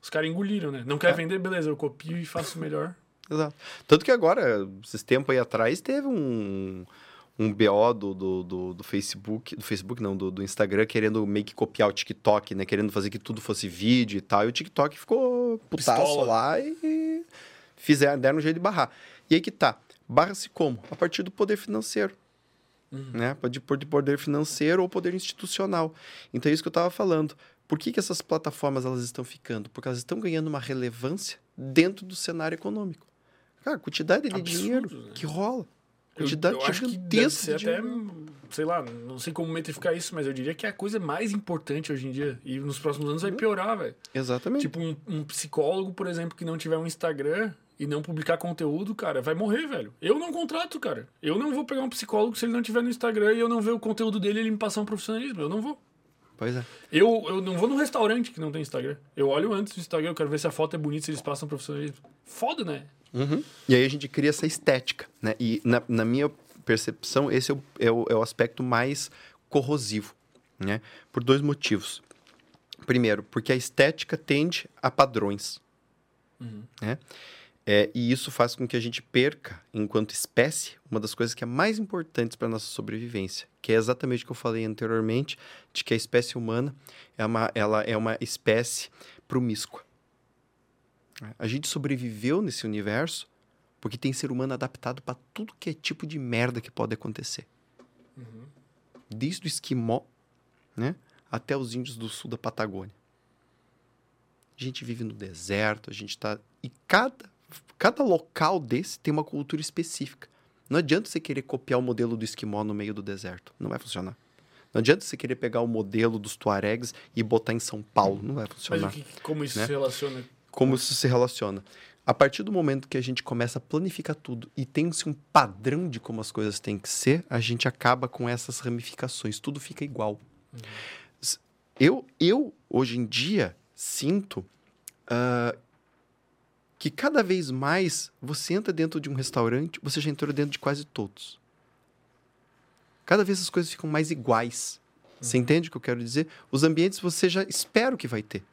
S1: Os caras engoliram, né? Não quer
S2: É.
S1: vender, beleza, eu copio e faço melhor.
S2: Exato. Tanto que agora, esses tempos aí atrás, teve um, um BO do, do, do, do Facebook, do Facebook não, do, do Instagram, querendo meio que copiar o TikTok, né? Querendo fazer que tudo fosse vídeo e tal. E o TikTok ficou putaço
S1: Pistola.
S2: lá e fizeram, deram um jeito de barrar. E aí que tá. Barra-se como? A partir do poder financeiro. Né? Pode pôr de poder financeiro ou poder institucional. Então é isso que eu estava falando. Por que, que essas plataformas elas estão ficando? Porque elas estão ganhando uma relevância dentro do cenário econômico. Cara, a quantidade de
S1: Absurdo,
S2: dinheiro
S1: né?
S2: que rola.
S1: Eu,
S2: Quantidade
S1: eu acho que deve
S2: gigantesca
S1: ser
S2: de
S1: até, sei lá, não sei como metrificar isso, mas eu diria que é a coisa mais importante hoje em dia. E nos próximos anos vai
S2: Uhum.
S1: piorar, velho.
S2: Exatamente.
S1: Tipo, um, um psicólogo, por exemplo, que não tiver um Instagram e não publicar conteúdo, cara, vai morrer, velho. Eu não contrato, cara. Eu não vou pegar um psicólogo se ele não tiver no Instagram e eu não ver o conteúdo dele e ele me passar um profissionalismo. Eu não vou.
S2: Pois é.
S1: Eu, eu não vou num restaurante que não tem Instagram. Eu olho antes do Instagram, eu quero ver se a foto é bonita, se eles passam profissionalismo. Foda, né?
S2: Uhum. E aí a gente cria essa estética, né? E na, na minha percepção, esse é o, é, o, é o aspecto mais corrosivo, né? Por dois motivos. Primeiro, porque a estética tende a padrões, né? É, e isso faz com que a gente perca, enquanto espécie, uma das coisas que é mais importantes para nossa sobrevivência, que é exatamente o que eu falei anteriormente, de que a espécie humana é uma, ela é uma espécie promíscua. A gente sobreviveu nesse universo porque tem ser humano adaptado para tudo que é tipo de merda que pode acontecer. Desde o esquimó, né, até os índios do sul da Patagônia. A gente vive no deserto, a gente tá e cada cada local desse tem uma cultura específica. Não adianta você querer copiar o modelo do esquimó no meio do deserto, não vai funcionar. Não adianta você querer pegar o modelo dos tuaregs e botar em São Paulo, não vai
S1: Mas
S2: funcionar
S1: o que, como isso
S2: né?
S1: se relaciona?
S2: Como isso se relaciona. A partir do momento que a gente começa a planificar tudo e tem-se um padrão de como as coisas têm que ser, a gente acaba com essas ramificações. Tudo fica igual. S- Eu, eu hoje em dia, sinto ah, que cada vez mais você entra dentro de um restaurante, você já entrou dentro de quase todos. Cada vez as coisas ficam mais iguais. Você entende o que eu quero dizer? Os ambientes você já espera o que vai ter.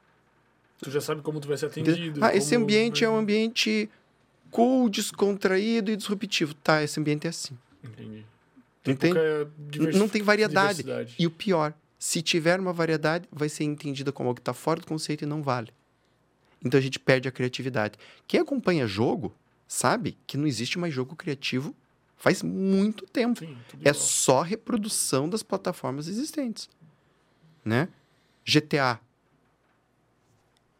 S1: Tu já sabe como tu vai ser atendido.
S2: Ah, esse ambiente é um ambiente cool, descontraído e disruptivo. Tá, esse ambiente é assim.
S1: Entendi.
S2: Entende?
S1: pouca diversi-
S2: Não tem variedade. E o pior, se tiver uma variedade, vai ser entendida como algo que está fora do conceito e não vale. Então a gente perde a criatividade. Quem acompanha jogo sabe que não existe mais jogo criativo faz muito tempo.
S1: Sim,
S2: É só reprodução das plataformas existentes, né? GTA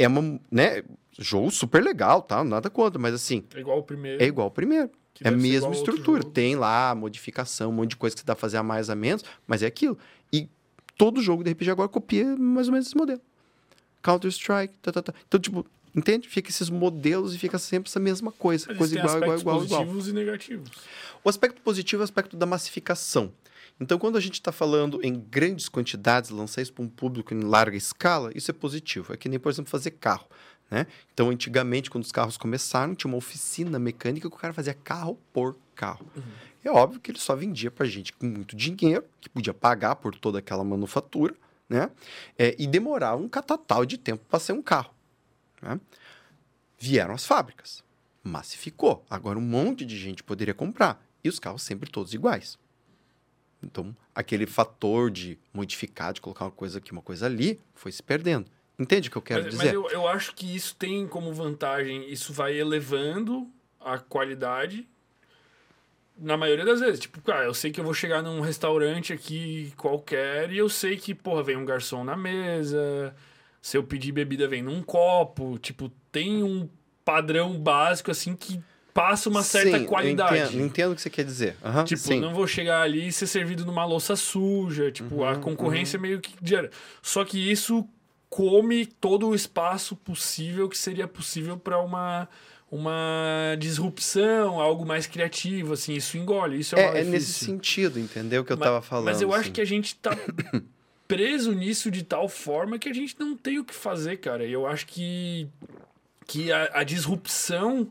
S2: é uma, né, jogo super legal, tá? Nada contra, mas assim,
S1: É igual o primeiro.
S2: é igual ao primeiro. É a mesma estrutura. Tem lá modificação, um monte de coisa que você dá pra fazer a mais, a menos, mas é aquilo. E todo jogo de RPG agora copia mais ou menos esse modelo. Counter-Strike, tá, tá, tá. Então, tipo, entende? Fica esses modelos e fica sempre essa mesma coisa.
S1: Mas
S2: coisa igual, igual, igual, igual.
S1: positivos e negativos.
S2: O aspecto positivo é o aspecto da massificação. Então, quando a gente está falando em grandes quantidades, lançar isso para um público em larga escala, isso é positivo. É que nem, por exemplo, fazer carro. Né? Então, antigamente, quando os carros começaram, tinha uma oficina mecânica que o cara fazia carro por carro. É óbvio que ele só vendia para gente com muito dinheiro, que podia pagar por toda aquela manufatura, né? É, e demorava um catatal de tempo para ser um carro. né? Vieram as fábricas, massificou. Agora um monte de gente poderia comprar. E os carros sempre todos iguais. Então, aquele fator de modificar, de colocar uma coisa aqui, uma coisa ali, foi se perdendo. Entende o que eu quero
S1: mas,
S2: dizer?
S1: mas eu, eu acho que isso tem como vantagem, isso vai elevando a qualidade na maioria das vezes. Tipo, cara, eu sei que eu vou chegar num restaurante aqui qualquer e eu sei que, porra, vem um garçom na mesa, se eu pedir bebida vem num copo, tipo, tem um padrão básico assim que passa uma certa
S2: Sim,
S1: qualidade.
S2: Entendo, entendo o que você quer dizer. Aham,
S1: Tipo,
S2: sim.
S1: não vou chegar ali e ser servido numa louça suja. Tipo, a
S2: Uhum,
S1: concorrência meio que gera. Só que isso come todo o espaço possível que seria possível para uma uma disrupção, algo mais criativo, assim, isso engole, isso é,
S2: é, é nesse sentido, entendeu? Que eu
S1: mas,
S2: tava falando.
S1: Mas eu
S2: assim.
S1: acho que a gente tá preso nisso de tal forma que a gente não tem o que fazer, cara. Eu acho que, que a, a disrupção,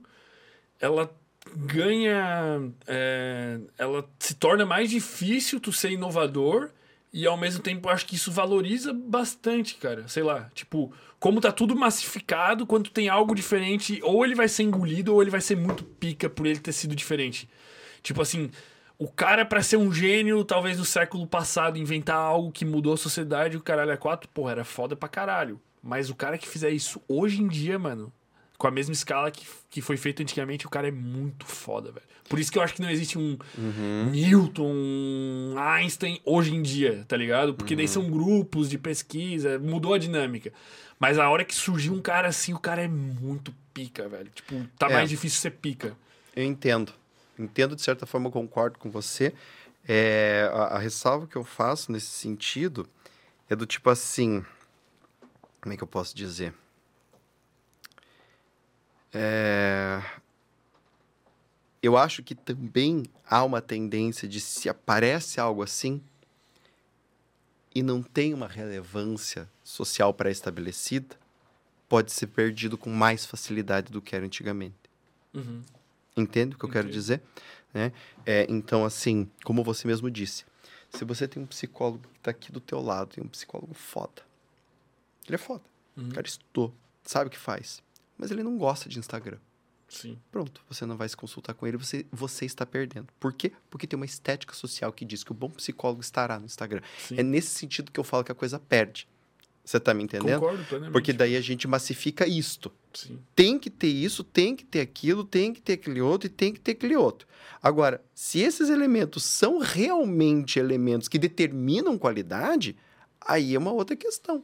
S1: ela ganha. É, ela se torna mais difícil tu ser inovador e ao mesmo tempo acho que isso valoriza bastante, cara. Sei lá, tipo, como tá tudo massificado, quando tem algo diferente, ou ele vai ser engolido ou ele vai ser muito pica por ele ter sido diferente. Tipo assim, o cara para ser um gênio, talvez no século passado, inventar algo que mudou a sociedade, o caralho é quatro, porra, era foda pra caralho. Mas o cara que fizer isso hoje em dia, mano, com a mesma escala que, que foi feito antigamente, o cara é muito foda, velho. Por isso que eu acho que não existe um
S2: Uhum.
S1: Newton, um Einstein hoje em dia, tá ligado? Porque daí são grupos de pesquisa, mudou a dinâmica. Mas a hora que surgiu um cara assim, o cara é muito pica, velho. Tipo, tá
S2: É.
S1: mais difícil ser pica.
S2: Eu entendo. Entendo, de certa forma, eu concordo com você. É, a, a ressalva que eu faço nesse sentido é do tipo assim. Como é que eu posso dizer? É, eu acho que também há uma tendência de se aparece algo assim e não tem uma relevância social pré-estabelecida, pode ser perdido com mais facilidade do que era antigamente.
S1: Uhum.
S2: Entende o que eu quero
S1: Entendo.
S2: dizer? Né? É, então, assim, como você mesmo disse, se você tem um psicólogo que está aqui do teu lado, tem um psicólogo foda. Ele é foda.
S1: Uhum.
S2: O cara estudou, sabe o que faz. Mas ele não gosta de Instagram.
S1: Sim.
S2: Pronto, você não vai se consultar com ele, você, você está perdendo. Por quê? Porque tem uma estética social que diz que o bom psicólogo estará no Instagram.
S1: Sim.
S2: É nesse sentido que eu falo que a coisa perde. Você tá me entendendo?
S1: Concordo plenamente.
S2: Porque daí a gente massifica isto
S1: Sim.
S2: tem que ter isso, tem que ter aquilo, tem que ter aquele outro e tem que ter aquele outro. Agora, se esses elementos são realmente elementos que determinam qualidade, aí é uma outra questão.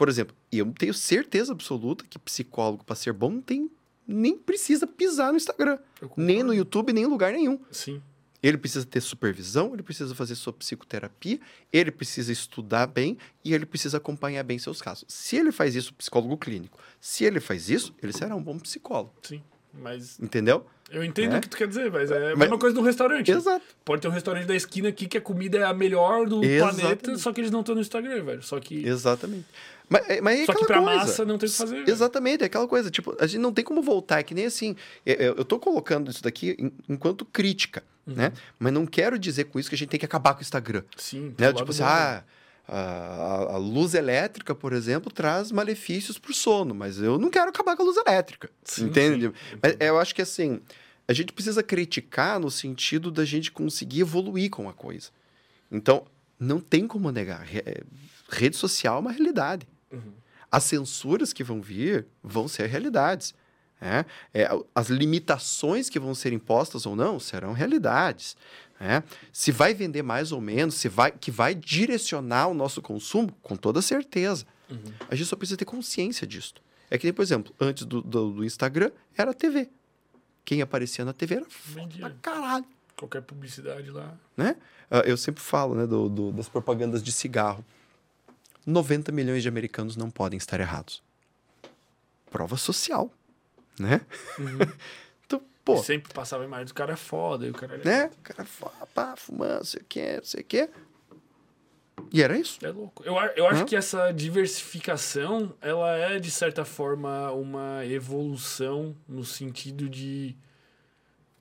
S2: Por exemplo, eu tenho certeza absoluta que psicólogo, para ser bom, não tem, nem precisa pisar no Instagram, nem no YouTube, nem em lugar nenhum.
S1: Sim.
S2: Ele precisa ter supervisão, ele precisa fazer sua psicoterapia, ele precisa estudar bem e ele precisa acompanhar bem seus casos. Se ele faz isso, psicólogo clínico, se ele faz isso, ele será um bom psicólogo.
S1: Sim. Mas
S2: Entendeu?
S1: eu entendo
S2: É.
S1: o que tu quer dizer, mas é a
S2: Mas-
S1: mesma coisa no restaurante.
S2: Exato.
S1: Pode ter um restaurante da esquina aqui que a comida é a melhor do
S2: Exatamente.
S1: planeta, só que eles não estão no Instagram, velho. Só que,
S2: Exatamente. Mas, é- mas é
S1: só que pra
S2: coisa.
S1: massa não tem o que fazer.
S2: Exatamente, é aquela coisa. Tipo, a gente não tem como voltar, é que nem assim. Eu, eu- eu tô colocando isso daqui enquanto crítica,
S1: Uhum.
S2: né? Mas não quero dizer com isso que a gente tem que acabar com o Instagram.
S1: Sim.
S2: Né? Tipo assim, ah, a, a luz elétrica, por exemplo, traz malefícios pro sono, mas eu não quero acabar com a luz elétrica.
S1: Sim,
S2: entende?
S1: sim,
S2: Mas eu acho que assim, a gente precisa criticar no sentido da gente conseguir evoluir com a coisa. Então, não tem como negar. Re- é, Rede social é uma realidade.
S1: Uhum.
S2: As censuras que vão vir vão ser realidades. né? É, as limitações que vão ser impostas ou não serão realidades. né? Se vai vender mais ou menos, se vai, que vai direcionar o nosso consumo, com toda certeza.
S1: Uhum.
S2: A gente só precisa ter consciência disso. É que por exemplo, antes do, do, do Instagram, era a TV. Quem aparecia na TV era foda pra caralho.
S1: Qualquer publicidade lá.
S2: Né? Ah, Eu sempre falo né, do, do- das propagandas de cigarro. 90 milhões de americanos não podem estar errados. Prova social, né? então, pô,
S1: Sempre passava a imagem do cara é foda. E o cara
S2: né? O cara fala, pá, fumando, não sei o que, não sei o que. E era isso.
S1: É louco. Eu, eu acho
S2: Hã?
S1: que essa diversificação, ela é, de certa forma, uma evolução no sentido de.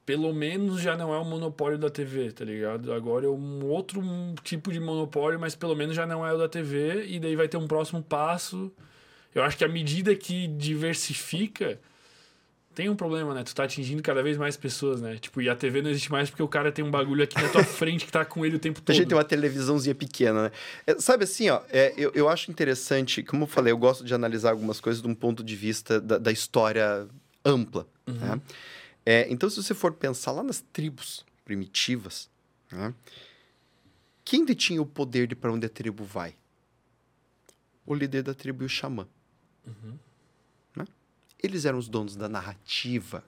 S1: Pelo menos já não é o monopólio da TV, tá ligado? Agora é um outro tipo de monopólio, mas pelo menos já não é o da TV, e daí vai ter um próximo passo. Eu acho que à medida que diversifica, tem um problema, né? Tu tá atingindo cada vez mais pessoas, né? Tipo, e a TV não existe mais porque o cara tem um bagulho aqui na tua frente que tá com ele o tempo
S2: A
S1: todo.
S2: gente tem uma televisãozinha pequena, né? É, sabe assim, ó, é, eu, eu acho interessante, como eu falei, eu gosto de analisar algumas coisas de um ponto de vista da, da história ampla. né? É, então, se você for pensar lá nas tribos primitivas, né? quem detinha o poder de para onde a tribo vai? O líder da tribo e o xamã. Né? Eles eram os donos da narrativa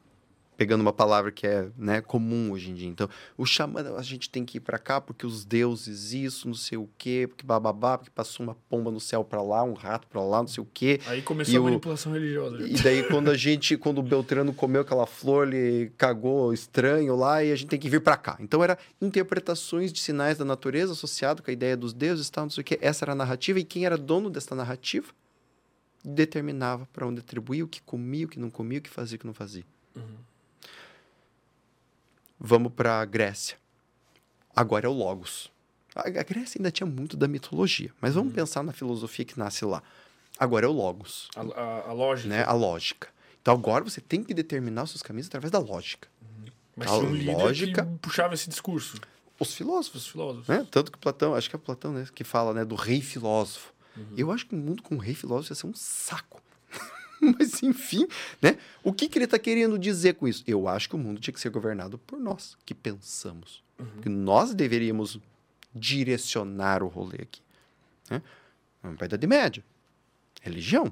S2: pegando uma palavra que é né, comum hoje em dia. Então, o xamã, a gente tem que ir para cá porque os deuses, isso, não sei o quê, porque bababá, porque passou uma pomba no céu para lá, um rato para lá, não sei o quê.
S1: Aí começou
S2: E
S1: a
S2: o-
S1: manipulação religiosa.
S2: E daí, quando a gente, quando o Beltrano comeu aquela flor, ele cagou estranho lá e a gente tem que vir para cá. Então, era interpretações de sinais da natureza associado com a ideia dos deuses tal, não sei o quê. Essa era a narrativa e quem era dono dessa narrativa determinava para onde atribuir, o que comia, o que não comia, o que fazia, o que não fazia. Vamos para a Grécia. Agora é o Logos. A Grécia ainda tinha muito da mitologia, mas vamos pensar na filosofia que nasce lá. Agora é o Logos
S1: A, a- a lógica.
S2: né? A lógica. Então agora você tem que determinar os seus caminhos através da lógica.
S1: Mas
S2: a
S1: um líder
S2: lógica-
S1: que puxava esse discurso.
S2: Os filósofos,
S1: Os filósofos.
S2: né? Tanto que Platão, acho que é Platão, né, que fala, né, do rei filósofo.
S1: Uhum.
S2: Eu acho que um mundo com um rei filósofo ia ser um saco. Mas enfim, né? O que, que ele está querendo dizer com isso? Eu acho que o mundo tinha que ser governado por nós, que pensamos.
S1: Uhum.
S2: Que nós deveríamos direcionar o rolê aqui. Né? Vamos para a Idade Média. Religião.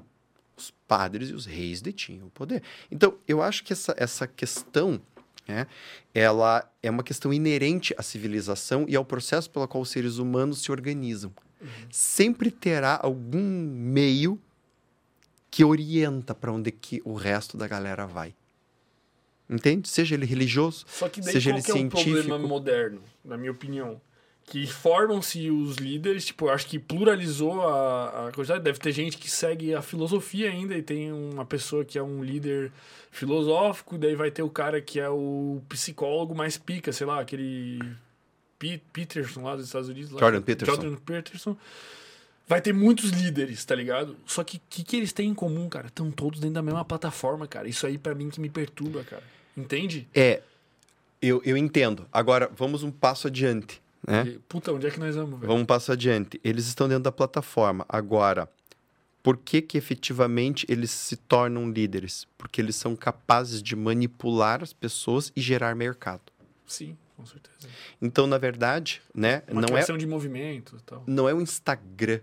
S2: Os padres e os reis detinham o poder. Então, eu acho que essa, essa questão, né, ela é uma questão inerente à civilização e ao processo pelo qual os seres humanos se organizam. Sempre terá algum meio que orienta para onde que o resto da galera vai. Entende? Seja ele religioso,
S1: Só que daí
S2: seja ele
S1: que é o problema
S2: científico.
S1: moderno, na minha opinião? Que formam-se os líderes, tipo, eu acho que pluralizou a, a quantidade. Deve ter gente que segue a filosofia ainda e tem uma pessoa que é um líder filosófico, daí vai ter o cara que é o psicólogo mais pica, sei lá, aquele Pe- Peterson lá dos Estados Unidos. Lá,
S2: Jordan Peterson.
S1: Jordan Peterson. Vai ter muitos líderes, tá ligado? Só que o que, que eles têm em comum, cara? Estão todos dentro da mesma plataforma, cara. Isso aí pra mim que me perturba, cara. Entende?
S2: É, eu, eu entendo. Agora, vamos um passo adiante. Né?
S1: E, Puta, onde é que nós vamos, velho?
S2: Vamos um passo adiante. Eles estão dentro da plataforma. Agora, por que que efetivamente eles se tornam líderes? Porque eles são capazes de manipular as pessoas e gerar mercado.
S1: Sim, com certeza.
S2: Então, na verdade, né,
S1: Uma
S2: não é,
S1: de movimento e tal.
S2: não é o Instagram.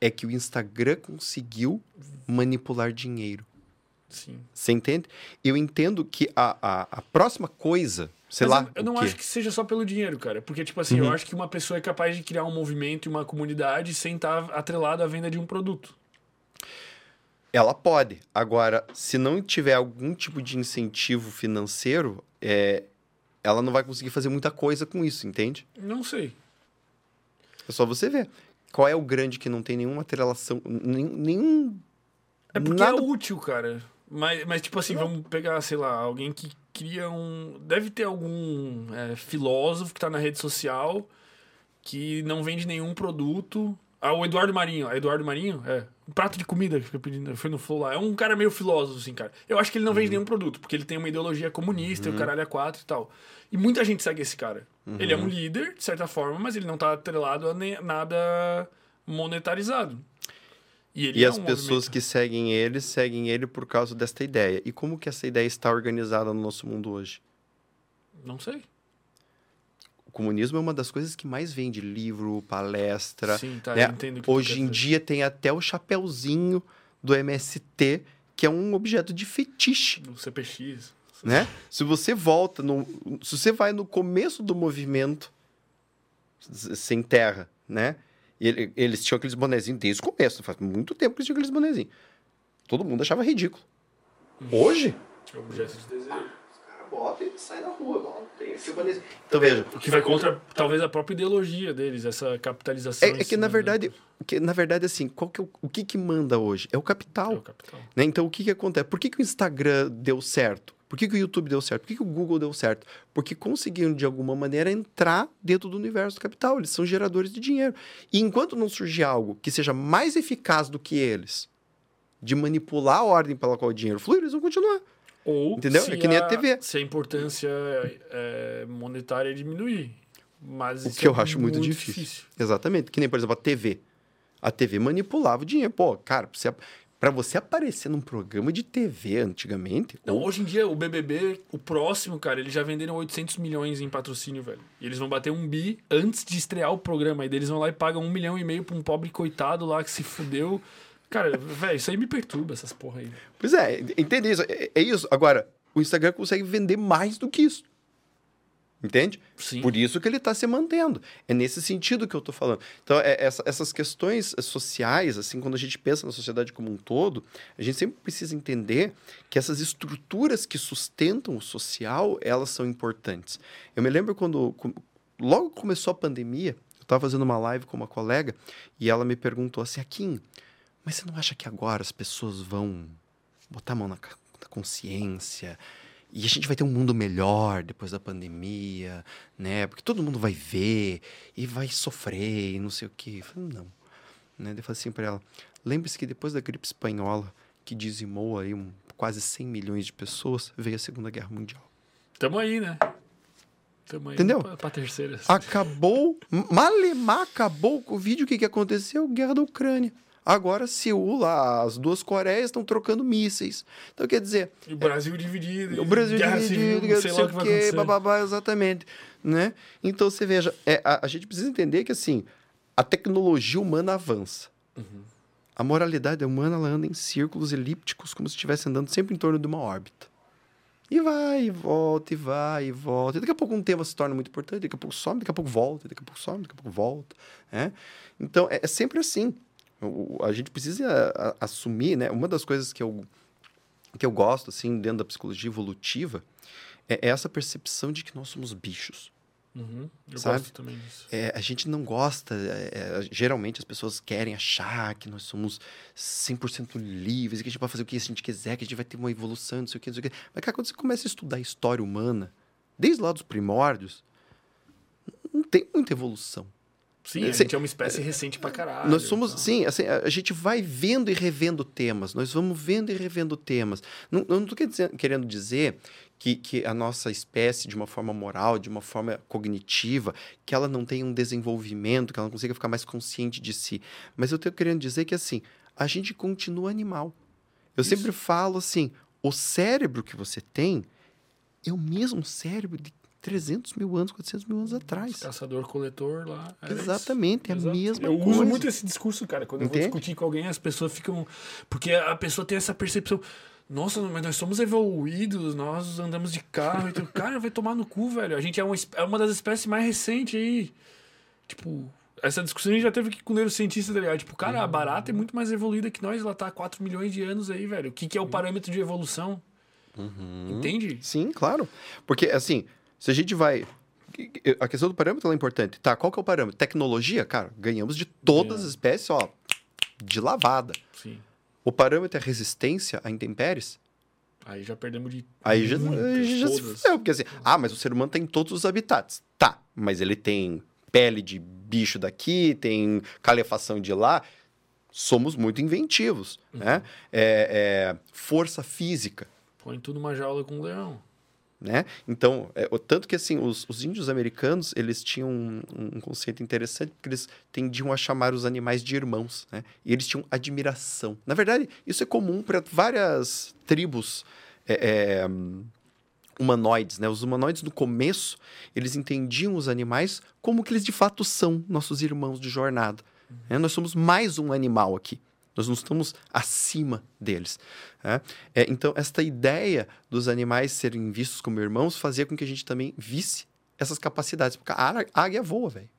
S2: É que o Instagram conseguiu manipular dinheiro.
S1: Sim.
S2: Você entende? Eu entendo que a, a, a próxima coisa, sei
S1: Mas
S2: lá.
S1: eu, eu não acho que seja só pelo dinheiro, cara. Porque, tipo assim,
S2: Uhum.
S1: eu acho que uma pessoa é capaz de criar um movimento e uma comunidade sem estar atrelado à venda de um produto.
S2: Ela pode. Agora, se não tiver algum tipo de incentivo financeiro, é, ela não vai conseguir fazer muita coisa com isso, entende?
S1: Não sei.
S2: É só você ver. Qual é o grande que não tem nenhuma atrelação, nenhum. nenhum
S1: É porque
S2: nada-
S1: é útil, cara. Mas, mas, tipo assim, vamos pegar, sei lá, alguém que cria um. Deve ter algum é, filósofo que tá na rede social que não vende nenhum produto. Ah, o Eduardo Marinho. É Eduardo Marinho? É. Um prato de comida que fica pedindo. Foi no Flow lá. É um cara meio filósofo, assim, cara. Eu acho que ele não
S2: Uhum.
S1: vende nenhum produto, porque ele tem uma ideologia comunista e o caralho é quatro e tal. E muita gente segue esse cara. Ele
S2: Uhum.
S1: é um líder, de certa forma, mas ele não tá atrelado a ne- nada monetarizado. ele
S2: E
S1: é
S2: as
S1: um
S2: pessoas
S1: movimento.
S2: que seguem ele, seguem ele por causa desta ideia. E como que essa ideia está organizada no nosso mundo hoje?
S1: Não sei.
S2: O comunismo é uma das coisas que mais vende livro, palestra.
S1: Sim, tá,
S2: né?
S1: eu entendo que
S2: Hoje em
S1: dizer.
S2: dia tem até o chapeuzinho do MST, que é um objeto de fetiche.
S1: No CPX.
S2: Né? Se você volta no, se você vai no começo do movimento sem terra, né? Ele- eles tinham aqueles bonezinhos desde o começo, faz muito tempo que eles tinham aqueles bonezinhos. Todo mundo achava ridículo. Hoje,
S1: É objeto de desejo.
S2: os caras botam e saem na rua, Então veja,
S1: O que vai contra, talvez, a própria ideologia deles, essa capitalização.
S2: é, é que
S1: cima
S2: na
S1: da-
S2: verdade, que, na verdade assim, qual que é o, o que que manda hoje? É o capital.
S1: É o capital.
S2: Né? Então, o que, que acontece? Por que, que o Instagram deu certo? Por que, que o YouTube deu certo? Por que, que o Google deu certo? Porque conseguiram, de alguma maneira, entrar dentro do universo do capital. Eles são geradores de dinheiro. E enquanto não surgir algo que seja mais eficaz do que eles, de manipular a ordem pela qual o dinheiro flui, eles vão continuar.
S1: Ou
S2: Entendeu?
S1: se
S2: É que nem a TV.
S1: Se a importância é, monetária diminuir. Mas
S2: O que eu
S1: é
S2: acho muito, difícil. Exatamente. Que nem, por exemplo, a TV. A TV manipulava o dinheiro. Pô, cara, pra você, pra você aparecer num programa de TV antigamente,
S1: Não,
S2: ou
S1: hoje em dia, o BBB, o próximo, cara, eles já venderam 800 milhões em patrocínio, velho. E eles vão bater um bi antes de estrear o programa. Aí eles vão lá e pagam um milhão e meio pra um pobre coitado lá que se fudeu. Cara, velho, isso aí me perturba, essas porra aí.
S2: Pois é, entende isso? É, é isso. Agora, o Instagram consegue vender mais do que isso. Entende?
S1: Sim.
S2: Por isso que ele está se mantendo. É nesse sentido que eu estou falando. Então, é, essa- essas questões sociais, assim, quando a gente pensa na sociedade como um todo, a gente sempre precisa entender que essas estruturas que sustentam o social, elas são importantes. Eu me lembro quando, logo começou a pandemia, eu estava fazendo uma live com uma colega e ela me perguntou assim, Akin, mas você não acha que agora as pessoas vão botar a mão na, na consciência e a gente vai ter um mundo melhor depois da pandemia, né? Porque todo mundo vai ver e vai sofrer e não sei o quê. Eu falei, não. Né? Eu falei assim para ela, lembre-se que depois da gripe espanhola, que dizimou aí um, quase 100 milhões de pessoas, veio a Segunda Guerra Mundial.
S1: Tamo aí, né? Tamo aí
S2: Entendeu?
S1: Pra, pra terceira.
S2: Acabou, malemar acabou o Covid, o que, que aconteceu? Guerra da Ucrânia. Agora, Seul, lá, as duas Coreias estão trocando mísseis. Então, quer dizer,
S1: E o Brasil dividido.
S2: o Brasil
S1: guerra
S2: dividido,
S1: civil, sei
S2: sei
S1: lá o que vai acontecer.
S2: bababá, exatamente. Né? Então, você veja, é, a, a gente precisa entender que, assim, a tecnologia humana avança.
S1: Uhum.
S2: A moralidade humana, ela anda em círculos elípticos, como se estivesse andando sempre em torno de uma órbita. E vai, e volta, e vai, e volta. E daqui a pouco um tema se torna muito importante, daqui a pouco some, daqui a pouco volta, daqui a pouco some, daqui a pouco volta. Né? Então, é, é sempre assim. A gente precisa a- assumir, né? Uma das coisas que eu, que eu gosto, assim, dentro da psicologia evolutiva, é essa percepção de que nós somos bichos.
S1: Uhum. Eu
S2: Sabe?
S1: gosto também disso.
S2: É, a gente não gosta, é, é, geralmente as pessoas querem achar que nós somos 100% livres, que a gente pode fazer o que a gente quiser, que a gente vai ter uma evolução, não sei o que, não sei o que. Mas, cara, quando você começa a estudar a história humana, desde lá dos primórdios, não tem muita evolução.
S1: Sim, a
S2: Cê-
S1: gente é uma espécie recente pra caralho.
S2: Nós somos,
S1: então.
S2: sim, assim, a, a gente vai vendo e revendo temas, nós vamos vendo e revendo temas. Não, eu não estou querendo dizer que, que a nossa espécie, de uma forma moral, de uma forma cognitiva, que ela não tenha um desenvolvimento, que ela não consiga ficar mais consciente de si. Mas eu estou querendo dizer que, assim, a gente continua animal. Eu
S1: Isso.
S2: sempre falo assim, o cérebro que você tem é o mesmo cérebro de 300 mil anos, 400 mil anos atrás.
S1: Caçador-coletor lá.
S2: Exatamente, é a mesma
S1: Eu
S2: coisa.
S1: uso muito esse discurso, cara. Quando eu
S2: Entende?
S1: vou discutir com alguém, as pessoas ficam. Porque a pessoa tem essa percepção. Nossa, mas nós somos evoluídos, nós andamos de carro. Então, cara, vai tomar no cu, velho. A gente é uma, é uma das espécies mais recentes aí. Tipo, essa discussão a gente já teve aqui com o neurocientista, tá ligado? Tipo, cara, a barata é muito mais evoluída que nós, ela tá há 4 milhões de anos aí, velho. O que, que é o parâmetro de evolução? Entende?
S2: Sim, claro. Porque, assim, se a gente vai. A questão do parâmetro é importante. Tá, qual que é o parâmetro? Tecnologia, cara, ganhamos de todas as espécies, ó, de lavada.
S1: Sim.
S2: O parâmetro é resistência a intempéries?
S1: Aí já perdemos de.
S2: Aí já, aí já se fudeu, porque assim, ah, mas o ser humano tem todos os habitats. Tá, mas ele tem pele de bicho daqui, tem calefação de lá. Somos muito inventivos, né? É, é, força física.
S1: Põe tudo numa jaula com um leão.
S2: Né? Então, é, o tanto que assim, os, os índios americanos, eles tinham um, um conceito interessante, porque eles tendiam a chamar os animais de irmãos, né? E eles tinham admiração. Na verdade, isso é comum para várias tribos é, é, hum, humanoides, né? Os humanoides, no começo, eles entendiam os animais como que eles de fato são, nossos irmãos de jornada. né? Nós somos mais um animal aqui. Nós não estamos acima deles. né? É, então, esta ideia dos animais serem vistos como irmãos fazia com que a gente também visse essas capacidades. Porque a águia voa, velho.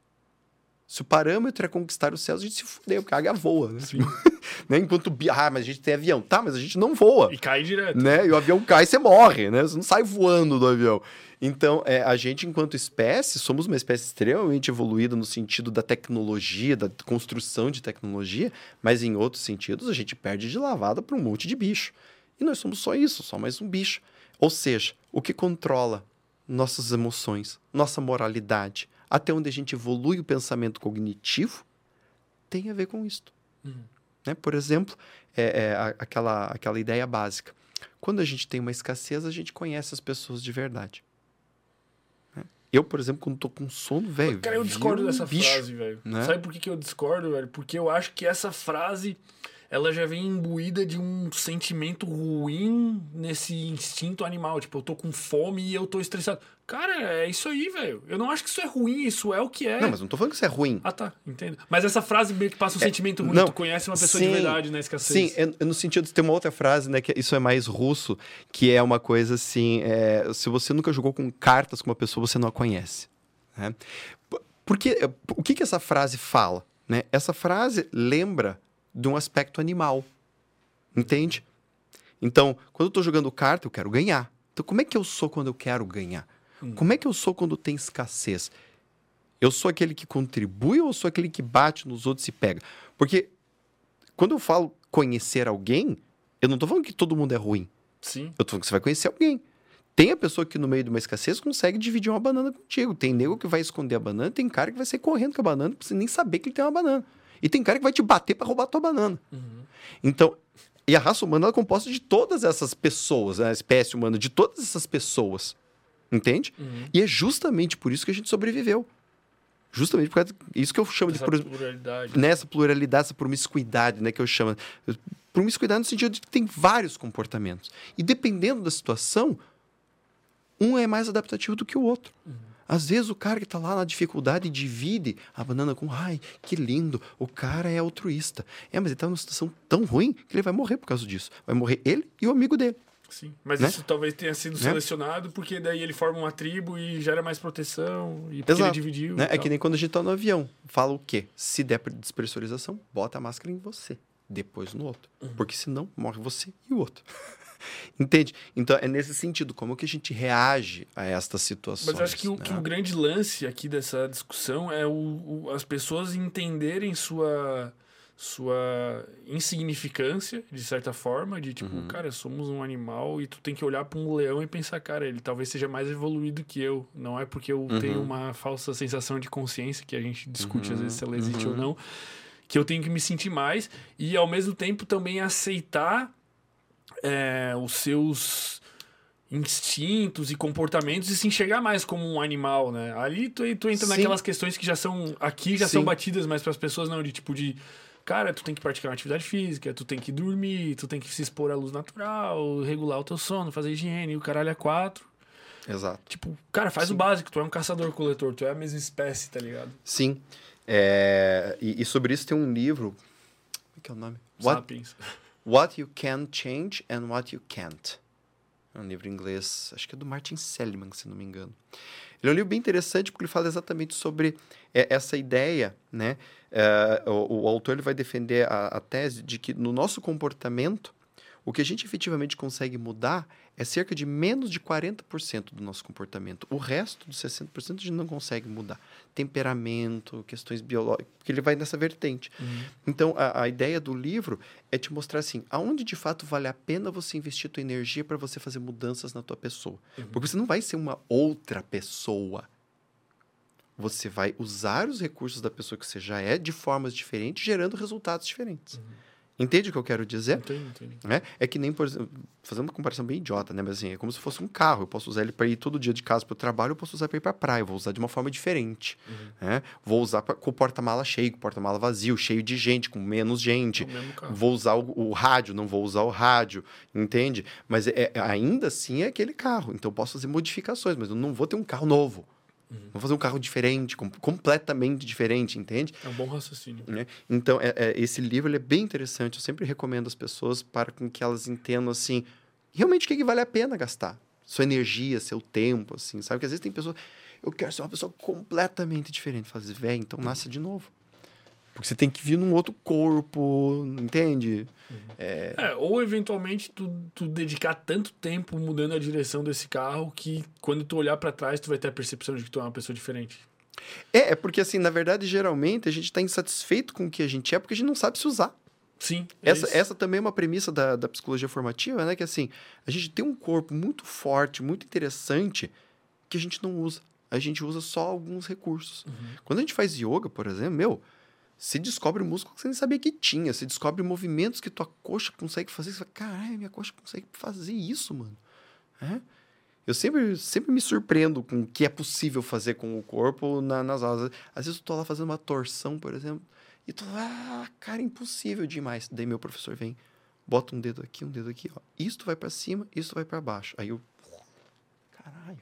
S2: Se o parâmetro é conquistar os céus, a gente se fudeu, porque a águia voa, né? né? Enquanto, ah, mas a gente tem avião. Tá, mas a gente não voa
S1: E cai direto.
S2: né? E o avião cai e você morre, né? Você não sai voando do avião. Então, é, a gente, enquanto espécie, somos uma espécie extremamente evoluída no sentido da tecnologia, da construção de tecnologia, mas em outros sentidos a gente perde de lavada para um monte de bicho. E nós somos só isso, só mais um bicho. Ou seja, o que controla nossas emoções, nossa moralidade, até onde a gente evolui o pensamento cognitivo, tem a ver com isto.
S1: Uhum.
S2: Né? Por exemplo, é, é aquela, aquela ideia básica. Quando a gente tem uma escassez, a gente conhece as pessoas de verdade. né? Eu, por exemplo, quando tô com sono, velho.
S1: Cara, eu discordo
S2: um
S1: dessa
S2: bicho.
S1: frase, velho.
S2: né?
S1: Sabe por que, que eu discordo, velho? Porque eu acho que essa frase ela já vem imbuída de um sentimento ruim nesse instinto animal. Tipo, eu tô com fome e eu tô estressado. Cara, é isso aí, velho. Eu não acho que isso é ruim, isso é o que é.
S2: Não, mas não tô falando que isso é ruim.
S1: Ah, tá, entendo. Mas essa frase meio que passa um é, sentimento ruim. Não, tu conhece uma pessoa sim, de verdade na escassez.
S2: Sim, é, no sentido de ter uma outra frase, né, que isso é mais russo, que é uma coisa assim, é, se você nunca jogou com cartas com uma pessoa, você não a conhece. Né? Porque, o que, que essa frase fala? Né? Essa frase lembra de um aspecto animal. Entende? Então, quando eu estou jogando carta, eu quero ganhar. Então, como é que eu sou quando eu quero ganhar? Hum. Como é que eu sou quando tem escassez? Eu sou aquele que contribui ou sou aquele que bate nos outros e pega? Porque quando eu falo conhecer alguém, eu não estou falando que todo mundo é ruim.
S1: Sim.
S2: Eu estou falando que você vai conhecer alguém. Tem a pessoa que no meio de uma escassez consegue dividir uma banana contigo. Tem nego que vai esconder a banana, tem cara que vai sair correndo com a banana, pra você nem saber que ele tem uma banana. E tem cara que vai te bater para roubar a tua banana. Uhum. Então, e a raça humana é composta de todas essas pessoas, né? a espécie humana, de todas essas pessoas. Entende? Uhum. E é justamente por isso que a gente sobreviveu. Justamente por causa isso que eu chamo
S1: essa
S2: de
S1: pluralidade.
S2: Nessa pluralidade, essa promiscuidade, né, que eu chamo. Promiscuidade no sentido de que tem vários comportamentos. E dependendo da situação, um é mais adaptativo do que o outro. Uhum. Às vezes o cara que está lá na dificuldade divide a banana com, ai, que lindo, o cara é altruísta. É, mas ele está numa situação tão ruim que ele vai morrer por causa disso. Vai morrer ele e o amigo dele.
S1: Sim, mas né? isso talvez tenha sido né? selecionado porque daí ele forma uma tribo e gera mais proteção e Exato. ele dividiu.
S2: Né? É que nem quando a gente está no avião. Fala o quê? Se der despressurização, bota a máscara em você, depois no outro. Uhum. Porque senão morre você e o outro. Entende? Então é nesse sentido, como que a gente reage a estas situações.
S1: Mas acho que, né? o, que o grande lance aqui dessa discussão é o, o, as pessoas entenderem sua sua insignificância, de certa forma, de tipo, uhum. cara, somos um animal e tu tem que olhar para um leão e pensar, cara, ele talvez seja mais evoluído que eu. Não é porque eu uhum. tenho uma falsa sensação de consciência, que a gente discute uhum. às vezes se ela existe ou uhum. não, que eu tenho que me sentir mais e ao mesmo tempo também aceitar é, os seus instintos e comportamentos e se enxergar mais como um animal, né? Ali tu, tu entra Sim. naquelas questões que já são aqui já Sim. são batidas, mas para as pessoas não de tipo de cara, tu tem que praticar uma atividade física, tu tem que dormir, tu tem que se expor à luz natural, regular o teu sono, fazer higiene, o caralho é quatro.
S2: Exato.
S1: Tipo, cara, faz Sim. o básico, tu é um caçador-coletor, tu é a mesma espécie, tá ligado?
S2: Sim. É... E, e, sobre isso tem um livro. Como é que é o nome?
S1: Sapiens.
S2: What... You Can Change and What You Can't. É um livro em inglês, acho que é do Martin Seligman, se não me engano. Ele é um livro bem interessante porque ele fala exatamente sobre é, essa ideia, né? É, o, o, autor ele vai defender a, a tese de que no nosso comportamento o que a gente efetivamente consegue mudar é cerca de menos de 40% do nosso comportamento. O resto dos 60% a gente não consegue mudar. Temperamento, questões biológicas, porque ele vai nessa vertente. Uhum. Então, a, a, ideia do livro é te mostrar assim, aonde de fato vale a pena você investir tua energia para você fazer mudanças na tua pessoa. Uhum. Porque você não vai ser uma outra pessoa. Você vai usar os recursos da pessoa que você já é de formas diferentes, gerando resultados diferentes. Uhum. Entende o que eu quero dizer?
S1: Entendi, entendi.
S2: É, é que nem, por exemplo, fazendo uma comparação bem idiota, né? Mas assim, é como se fosse um carro. Eu posso usar ele para ir todo dia de casa para o trabalho, eu posso usar para ir para a praia. Eu vou usar de uma forma diferente. Uhum. Né? Vou usar pra, com o porta-mala cheio, com o porta-mala vazio, cheio de gente, com menos gente.
S1: É
S2: vou usar o, o, rádio, não vou usar o rádio, entende? Mas é, é, ainda assim é aquele carro. Então eu posso fazer modificações, mas eu não vou ter um carro novo. Uhum. Vou fazer um carro diferente, com, completamente diferente, entende?
S1: É um bom raciocínio.
S2: Né? Então, é, é, esse livro é bem interessante. Eu sempre recomendo às pessoas para que elas entendam, assim, realmente o que, que vale a pena gastar. Sua energia, seu tempo, assim, sabe? Porque às vezes tem pessoas... Eu quero ser uma pessoa completamente diferente. Fazer, velho, então nasce de novo. Porque você tem que vir num outro corpo, entende?
S1: Uhum. É... é... ou eventualmente tu, tu dedicar tanto tempo mudando a direção desse carro que quando tu olhar para trás tu vai ter a percepção de que tu é uma pessoa diferente.
S2: É, é porque assim, na verdade, geralmente a gente está insatisfeito com o que a gente é porque a gente não sabe se usar.
S1: Sim.
S2: É essa, essa também é uma premissa da, da psicologia formativa, né? Que assim, a gente tem um corpo muito forte, muito interessante, que a gente não usa. A gente usa só alguns recursos. Uhum. Quando a gente faz yoga, por exemplo, meu, você descobre músculo que você nem sabia que tinha. Você descobre movimentos que tua coxa consegue fazer. Você fala, caralho, minha coxa consegue fazer isso, mano. É? Eu sempre, sempre me surpreendo com o que é possível fazer com o corpo na, nas aulas. Às vezes eu tô lá fazendo uma torção, por exemplo, E tu, ah, cara, impossível demais. Daí meu professor vem, bota um dedo aqui, um dedo aqui, ó. Isto vai para cima, isto vai para baixo. Aí eu, caralho,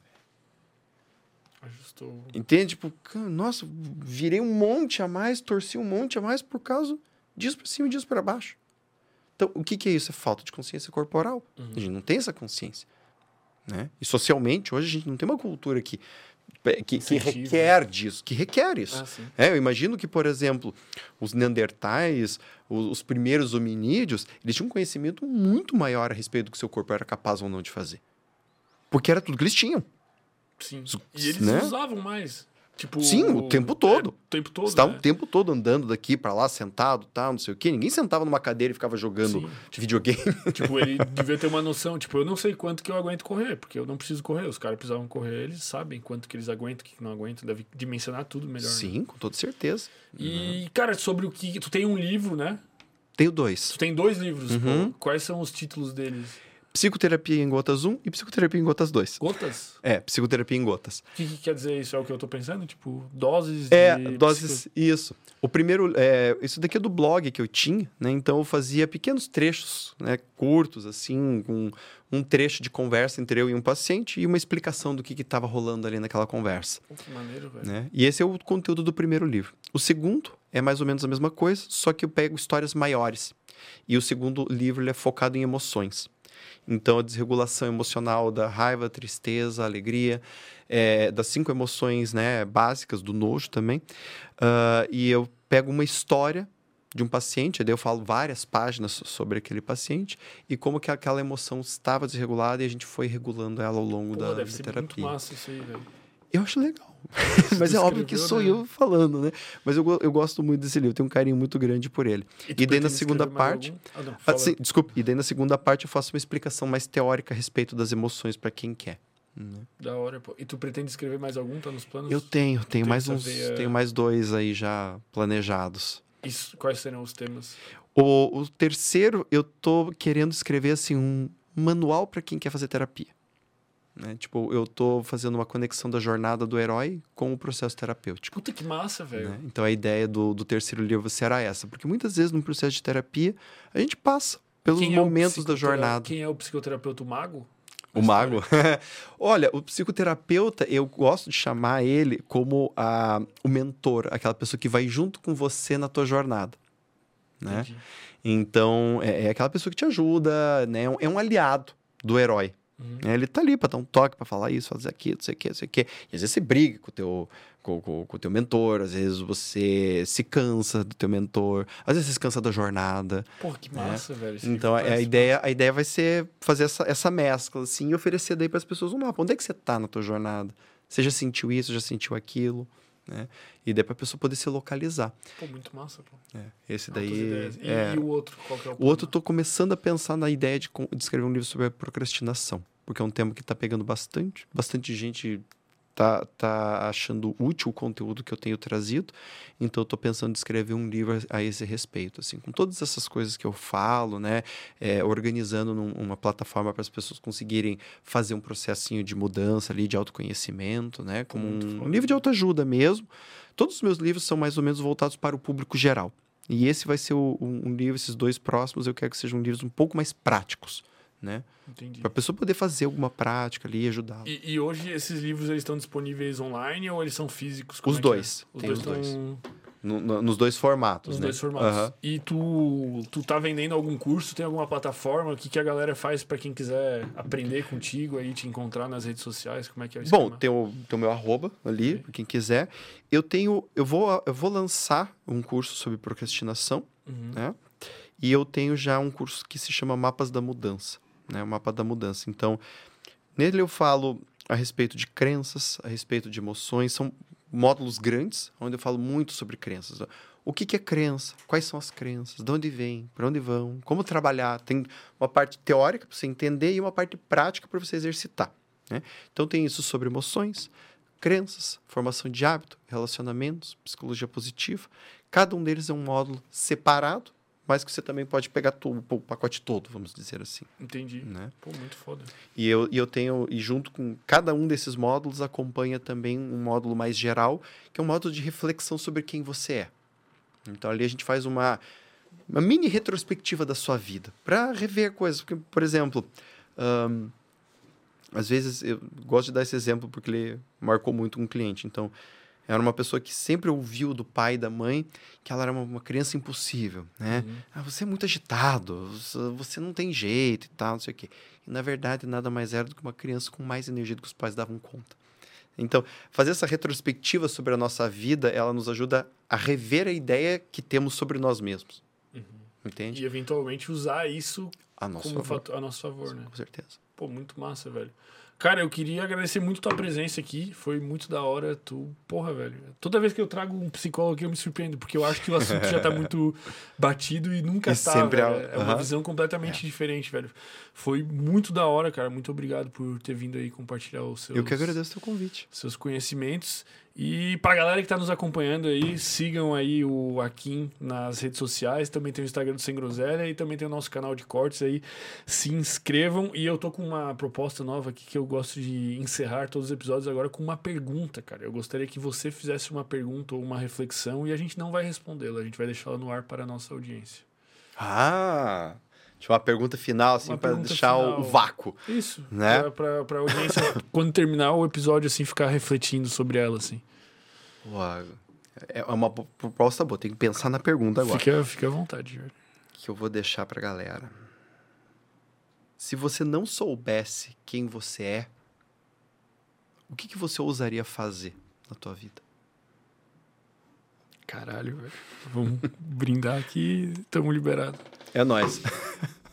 S1: Ajustou.
S2: Entende? Tipo, nossa, virei um monte a mais, torci um monte a mais por causa disso para cima e disso para baixo. Então, o que, que é isso? É falta de consciência corporal. Uhum. A gente não tem essa consciência. Né? E socialmente, hoje a gente não tem uma cultura que, que, que requer disso, que requer isso. Ah, é, eu imagino que, por exemplo, os neandertais, os, os, primeiros hominídeos, eles tinham um conhecimento muito maior a respeito do que seu corpo era capaz ou não de fazer. Porque era tudo que eles tinham.
S1: Sim. E eles né? usavam mais. Tipo,
S2: Sim, o tempo todo. É, o
S1: tempo todo.
S2: Você né? o tempo todo andando daqui para lá, sentado, tal, não sei o quê. Ninguém sentava numa cadeira e ficava jogando Sim. videogame.
S1: Tipo, ele devia ter uma noção. Tipo, eu não sei quanto que eu aguento correr, porque eu não preciso correr. Os caras precisavam correr, eles sabem quanto que eles aguentam, o que não aguentam. Deve dimensionar tudo melhor.
S2: Né? Sim, né? com toda certeza.
S1: E, uhum. cara, sobre o que. Tu tem um livro, né?
S2: Tenho dois.
S1: Tu tem dois livros. Uhum. Quais são os títulos deles?
S2: Psicoterapia em Gotas 1 e Psicoterapia em Gotas 2.
S1: Gotas?
S2: É, Psicoterapia em Gotas.
S1: O que, que, quer dizer isso? É o que eu tô pensando? Tipo, doses
S2: É, doses, psico... isso. O primeiro, é, isso daqui é do blog que eu tinha, né? Então eu fazia pequenos trechos, né? Curtos, assim, com um trecho de conversa entre eu e um paciente e uma explicação do que estava rolando ali naquela conversa.
S1: Que maneiro, velho.
S2: Né? E esse é o conteúdo do primeiro livro. O segundo é mais ou menos a mesma coisa, só que eu pego histórias maiores. E o segundo livro é focado em emoções. Então, a desregulação emocional da raiva, tristeza, alegria, é, das cinco emoções né, básicas, do nojo também. Uh, e eu pego uma história de um paciente, daí eu falo várias páginas sobre aquele paciente e como que aquela emoção estava desregulada e a gente foi regulando ela ao longo Pô, da,
S1: deve
S2: da
S1: ser
S2: terapia.
S1: Muito massa isso aí, velho.
S2: Eu acho legal. Mas é óbvio que sou né? eu falando, né? Mas eu, eu gosto muito desse livro, tenho um carinho muito grande por ele. E, e daí na segunda parte. Ah, não, ah, sim, desculpe. E daí na segunda parte eu faço uma explicação mais teórica a respeito das emoções para quem quer. Né?
S1: Da hora, pô. E tu pretende escrever mais algum? Tá nos planos?
S2: Eu tenho, tenho mais uns. Veia... Tenho mais dois aí já planejados.
S1: Isso, quais serão os temas?
S2: O, o terceiro, eu tô querendo escrever assim um manual para quem quer fazer terapia. Né? Tipo, eu tô fazendo uma conexão da jornada do herói com o processo terapêutico.
S1: Puta que massa, velho.
S2: Né? Então a ideia do, do terceiro livro será essa. Porque muitas vezes no processo de terapia, a gente passa pelos quem é momentos é da jornada.
S1: Quem é o psicoterapeuta o mago?
S2: O mago? Olha, o psicoterapeuta, eu gosto de chamar ele como a, o mentor, aquela pessoa que vai junto com você na tua jornada. Né? Então, é, é, aquela pessoa que te ajuda, né? é um é aliado do herói. Uhum. Ele tá ali para dar um toque, para falar isso, fazer aquilo, não sei o que, não sei o que. E às vezes você briga com o teu, com, com, com, o teu mentor, às vezes você se cansa do teu mentor, às vezes você se cansa da jornada.
S1: Pô, que né? massa, né? velho.
S2: Então, a, ideia, a ideia vai ser fazer essa, essa mescla, assim, e oferecer daí para as pessoas um mapa. Onde é que você tá na tua jornada? Você já sentiu isso, já sentiu aquilo? Né? E daí para a pessoa poder se localizar.
S1: Pô, muito massa, pô.
S2: É, esse daí.
S1: E, é... e, o outro, qual que é o
S2: O outro, eu tô começando a pensar na ideia de, de escrever um livro sobre a procrastinação, porque é um tema que está pegando bastante. Bastante gente tá, tá achando útil o conteúdo que eu tenho trazido. Então eu tô pensando em escrever um livro a, a esse respeito, assim, com todas essas coisas que eu falo, né, é, organizando num, uma plataforma para as pessoas conseguirem fazer um processinho de mudança ali, de autoconhecimento, né, como um, um livro de autoajuda mesmo. Todos os meus livros são mais ou menos voltados para o público geral. E esse vai ser o, um, um livro, esses dois próximos, eu quero que sejam livros um pouco mais práticos né? Entendi. Para a pessoa poder fazer alguma prática ali, ajudar.
S1: E, e, hoje esses livros eles estão disponíveis online ou eles são físicos?
S2: Como os
S1: é
S2: dois.
S1: É? Os
S2: Tem
S1: dois
S2: os dois. No, no, nos dois formatos,
S1: nos
S2: né?
S1: dois formatos. Uhum. E tu, tu tá vendendo algum curso? Tem alguma plataforma? O que, que a galera faz para quem quiser aprender contigo aí, te encontrar nas redes sociais? Como é que é o
S2: Bom, tem o, tem o meu arroba ali, okay. quem quiser. Eu tenho, eu vou, eu vou lançar um curso sobre procrastinação, uhum. né? E eu tenho já um curso que se chama Mapas da Mudança né? O mapa da mudança. Então, nele eu falo a respeito de crenças, a respeito de emoções, são módulos grandes, onde eu falo muito sobre crenças. O que, que é crença? Quais são as crenças? De onde vêm? Para onde vão? Como trabalhar? Tem uma parte teórica para você entender e uma parte prática para você exercitar. Né? Então, tem isso sobre emoções, crenças, formação de hábito, relacionamentos, psicologia positiva. Cada um deles é um módulo separado mas que você também pode pegar o pacote todo, vamos dizer assim.
S1: Entendi.
S2: Né?
S1: Pô, muito foda.
S2: E eu, e eu tenho, e junto com cada um desses módulos, acompanha também um módulo mais geral, que é um módulo de reflexão sobre quem você é. Então ali a gente faz uma, uma mini retrospectiva da sua vida para rever coisas. Porque, por exemplo, às vezes eu gosto de dar esse exemplo porque ele marcou muito um cliente. Então, era uma pessoa que sempre ouviu do pai e da mãe que ela era uma, uma criança impossível, né? Uhum. Ah, você é muito agitado, você não tem jeito e tal, não sei o quê. E, na verdade, nada mais era do que uma criança com mais energia do que os pais davam conta. Então, fazer essa retrospectiva sobre a nossa vida, ela nos ajuda a rever a ideia que temos sobre nós mesmos. Uhum. Entende?
S1: E, eventualmente, usar isso a nosso como favor. a nosso favor, né?
S2: Com certeza.
S1: Pô, muito massa, velho. Cara, eu queria agradecer muito tua presença aqui. Foi muito da hora. Tu, porra, velho. Toda vez que eu trago um psicólogo aqui, eu me surpreendo, porque eu acho que o assunto já tá muito batido e nunca e tá. Sempre é, é uma visão completamente é. diferente, velho. Foi muito da hora, cara. Muito obrigado por ter vindo aí compartilhar os seus.
S2: Eu que agradeço o teu convite.
S1: Seus conhecimentos. E pra galera que tá nos acompanhando aí, sigam aí o Akin nas redes sociais, também tem o Instagram do Sem Groselha e também tem o nosso canal de cortes aí. Se inscrevam e eu tô com uma proposta nova aqui que eu gosto de encerrar todos os episódios agora com uma pergunta, cara. Eu gostaria que você fizesse uma pergunta ou uma reflexão e a gente não vai respondê-la, a gente vai deixá-la no ar para a nossa audiência.
S2: Ah, Tipo, uma pergunta final, assim, para deixar final. o vácuo.
S1: Isso. Né? Pra, pra, pra audiência, quando terminar o episódio, assim, ficar refletindo sobre ela, assim.
S2: Uau. É uma proposta boa, tem que pensar na pergunta agora.
S1: Fica, fica à vontade, velho.
S2: Que eu vou deixar pra galera. Se você não soubesse quem você é, o que, que você ousaria fazer na tua vida?
S1: Caralho, velho. Vamos brindar aqui, estamos liberados.
S2: É nós.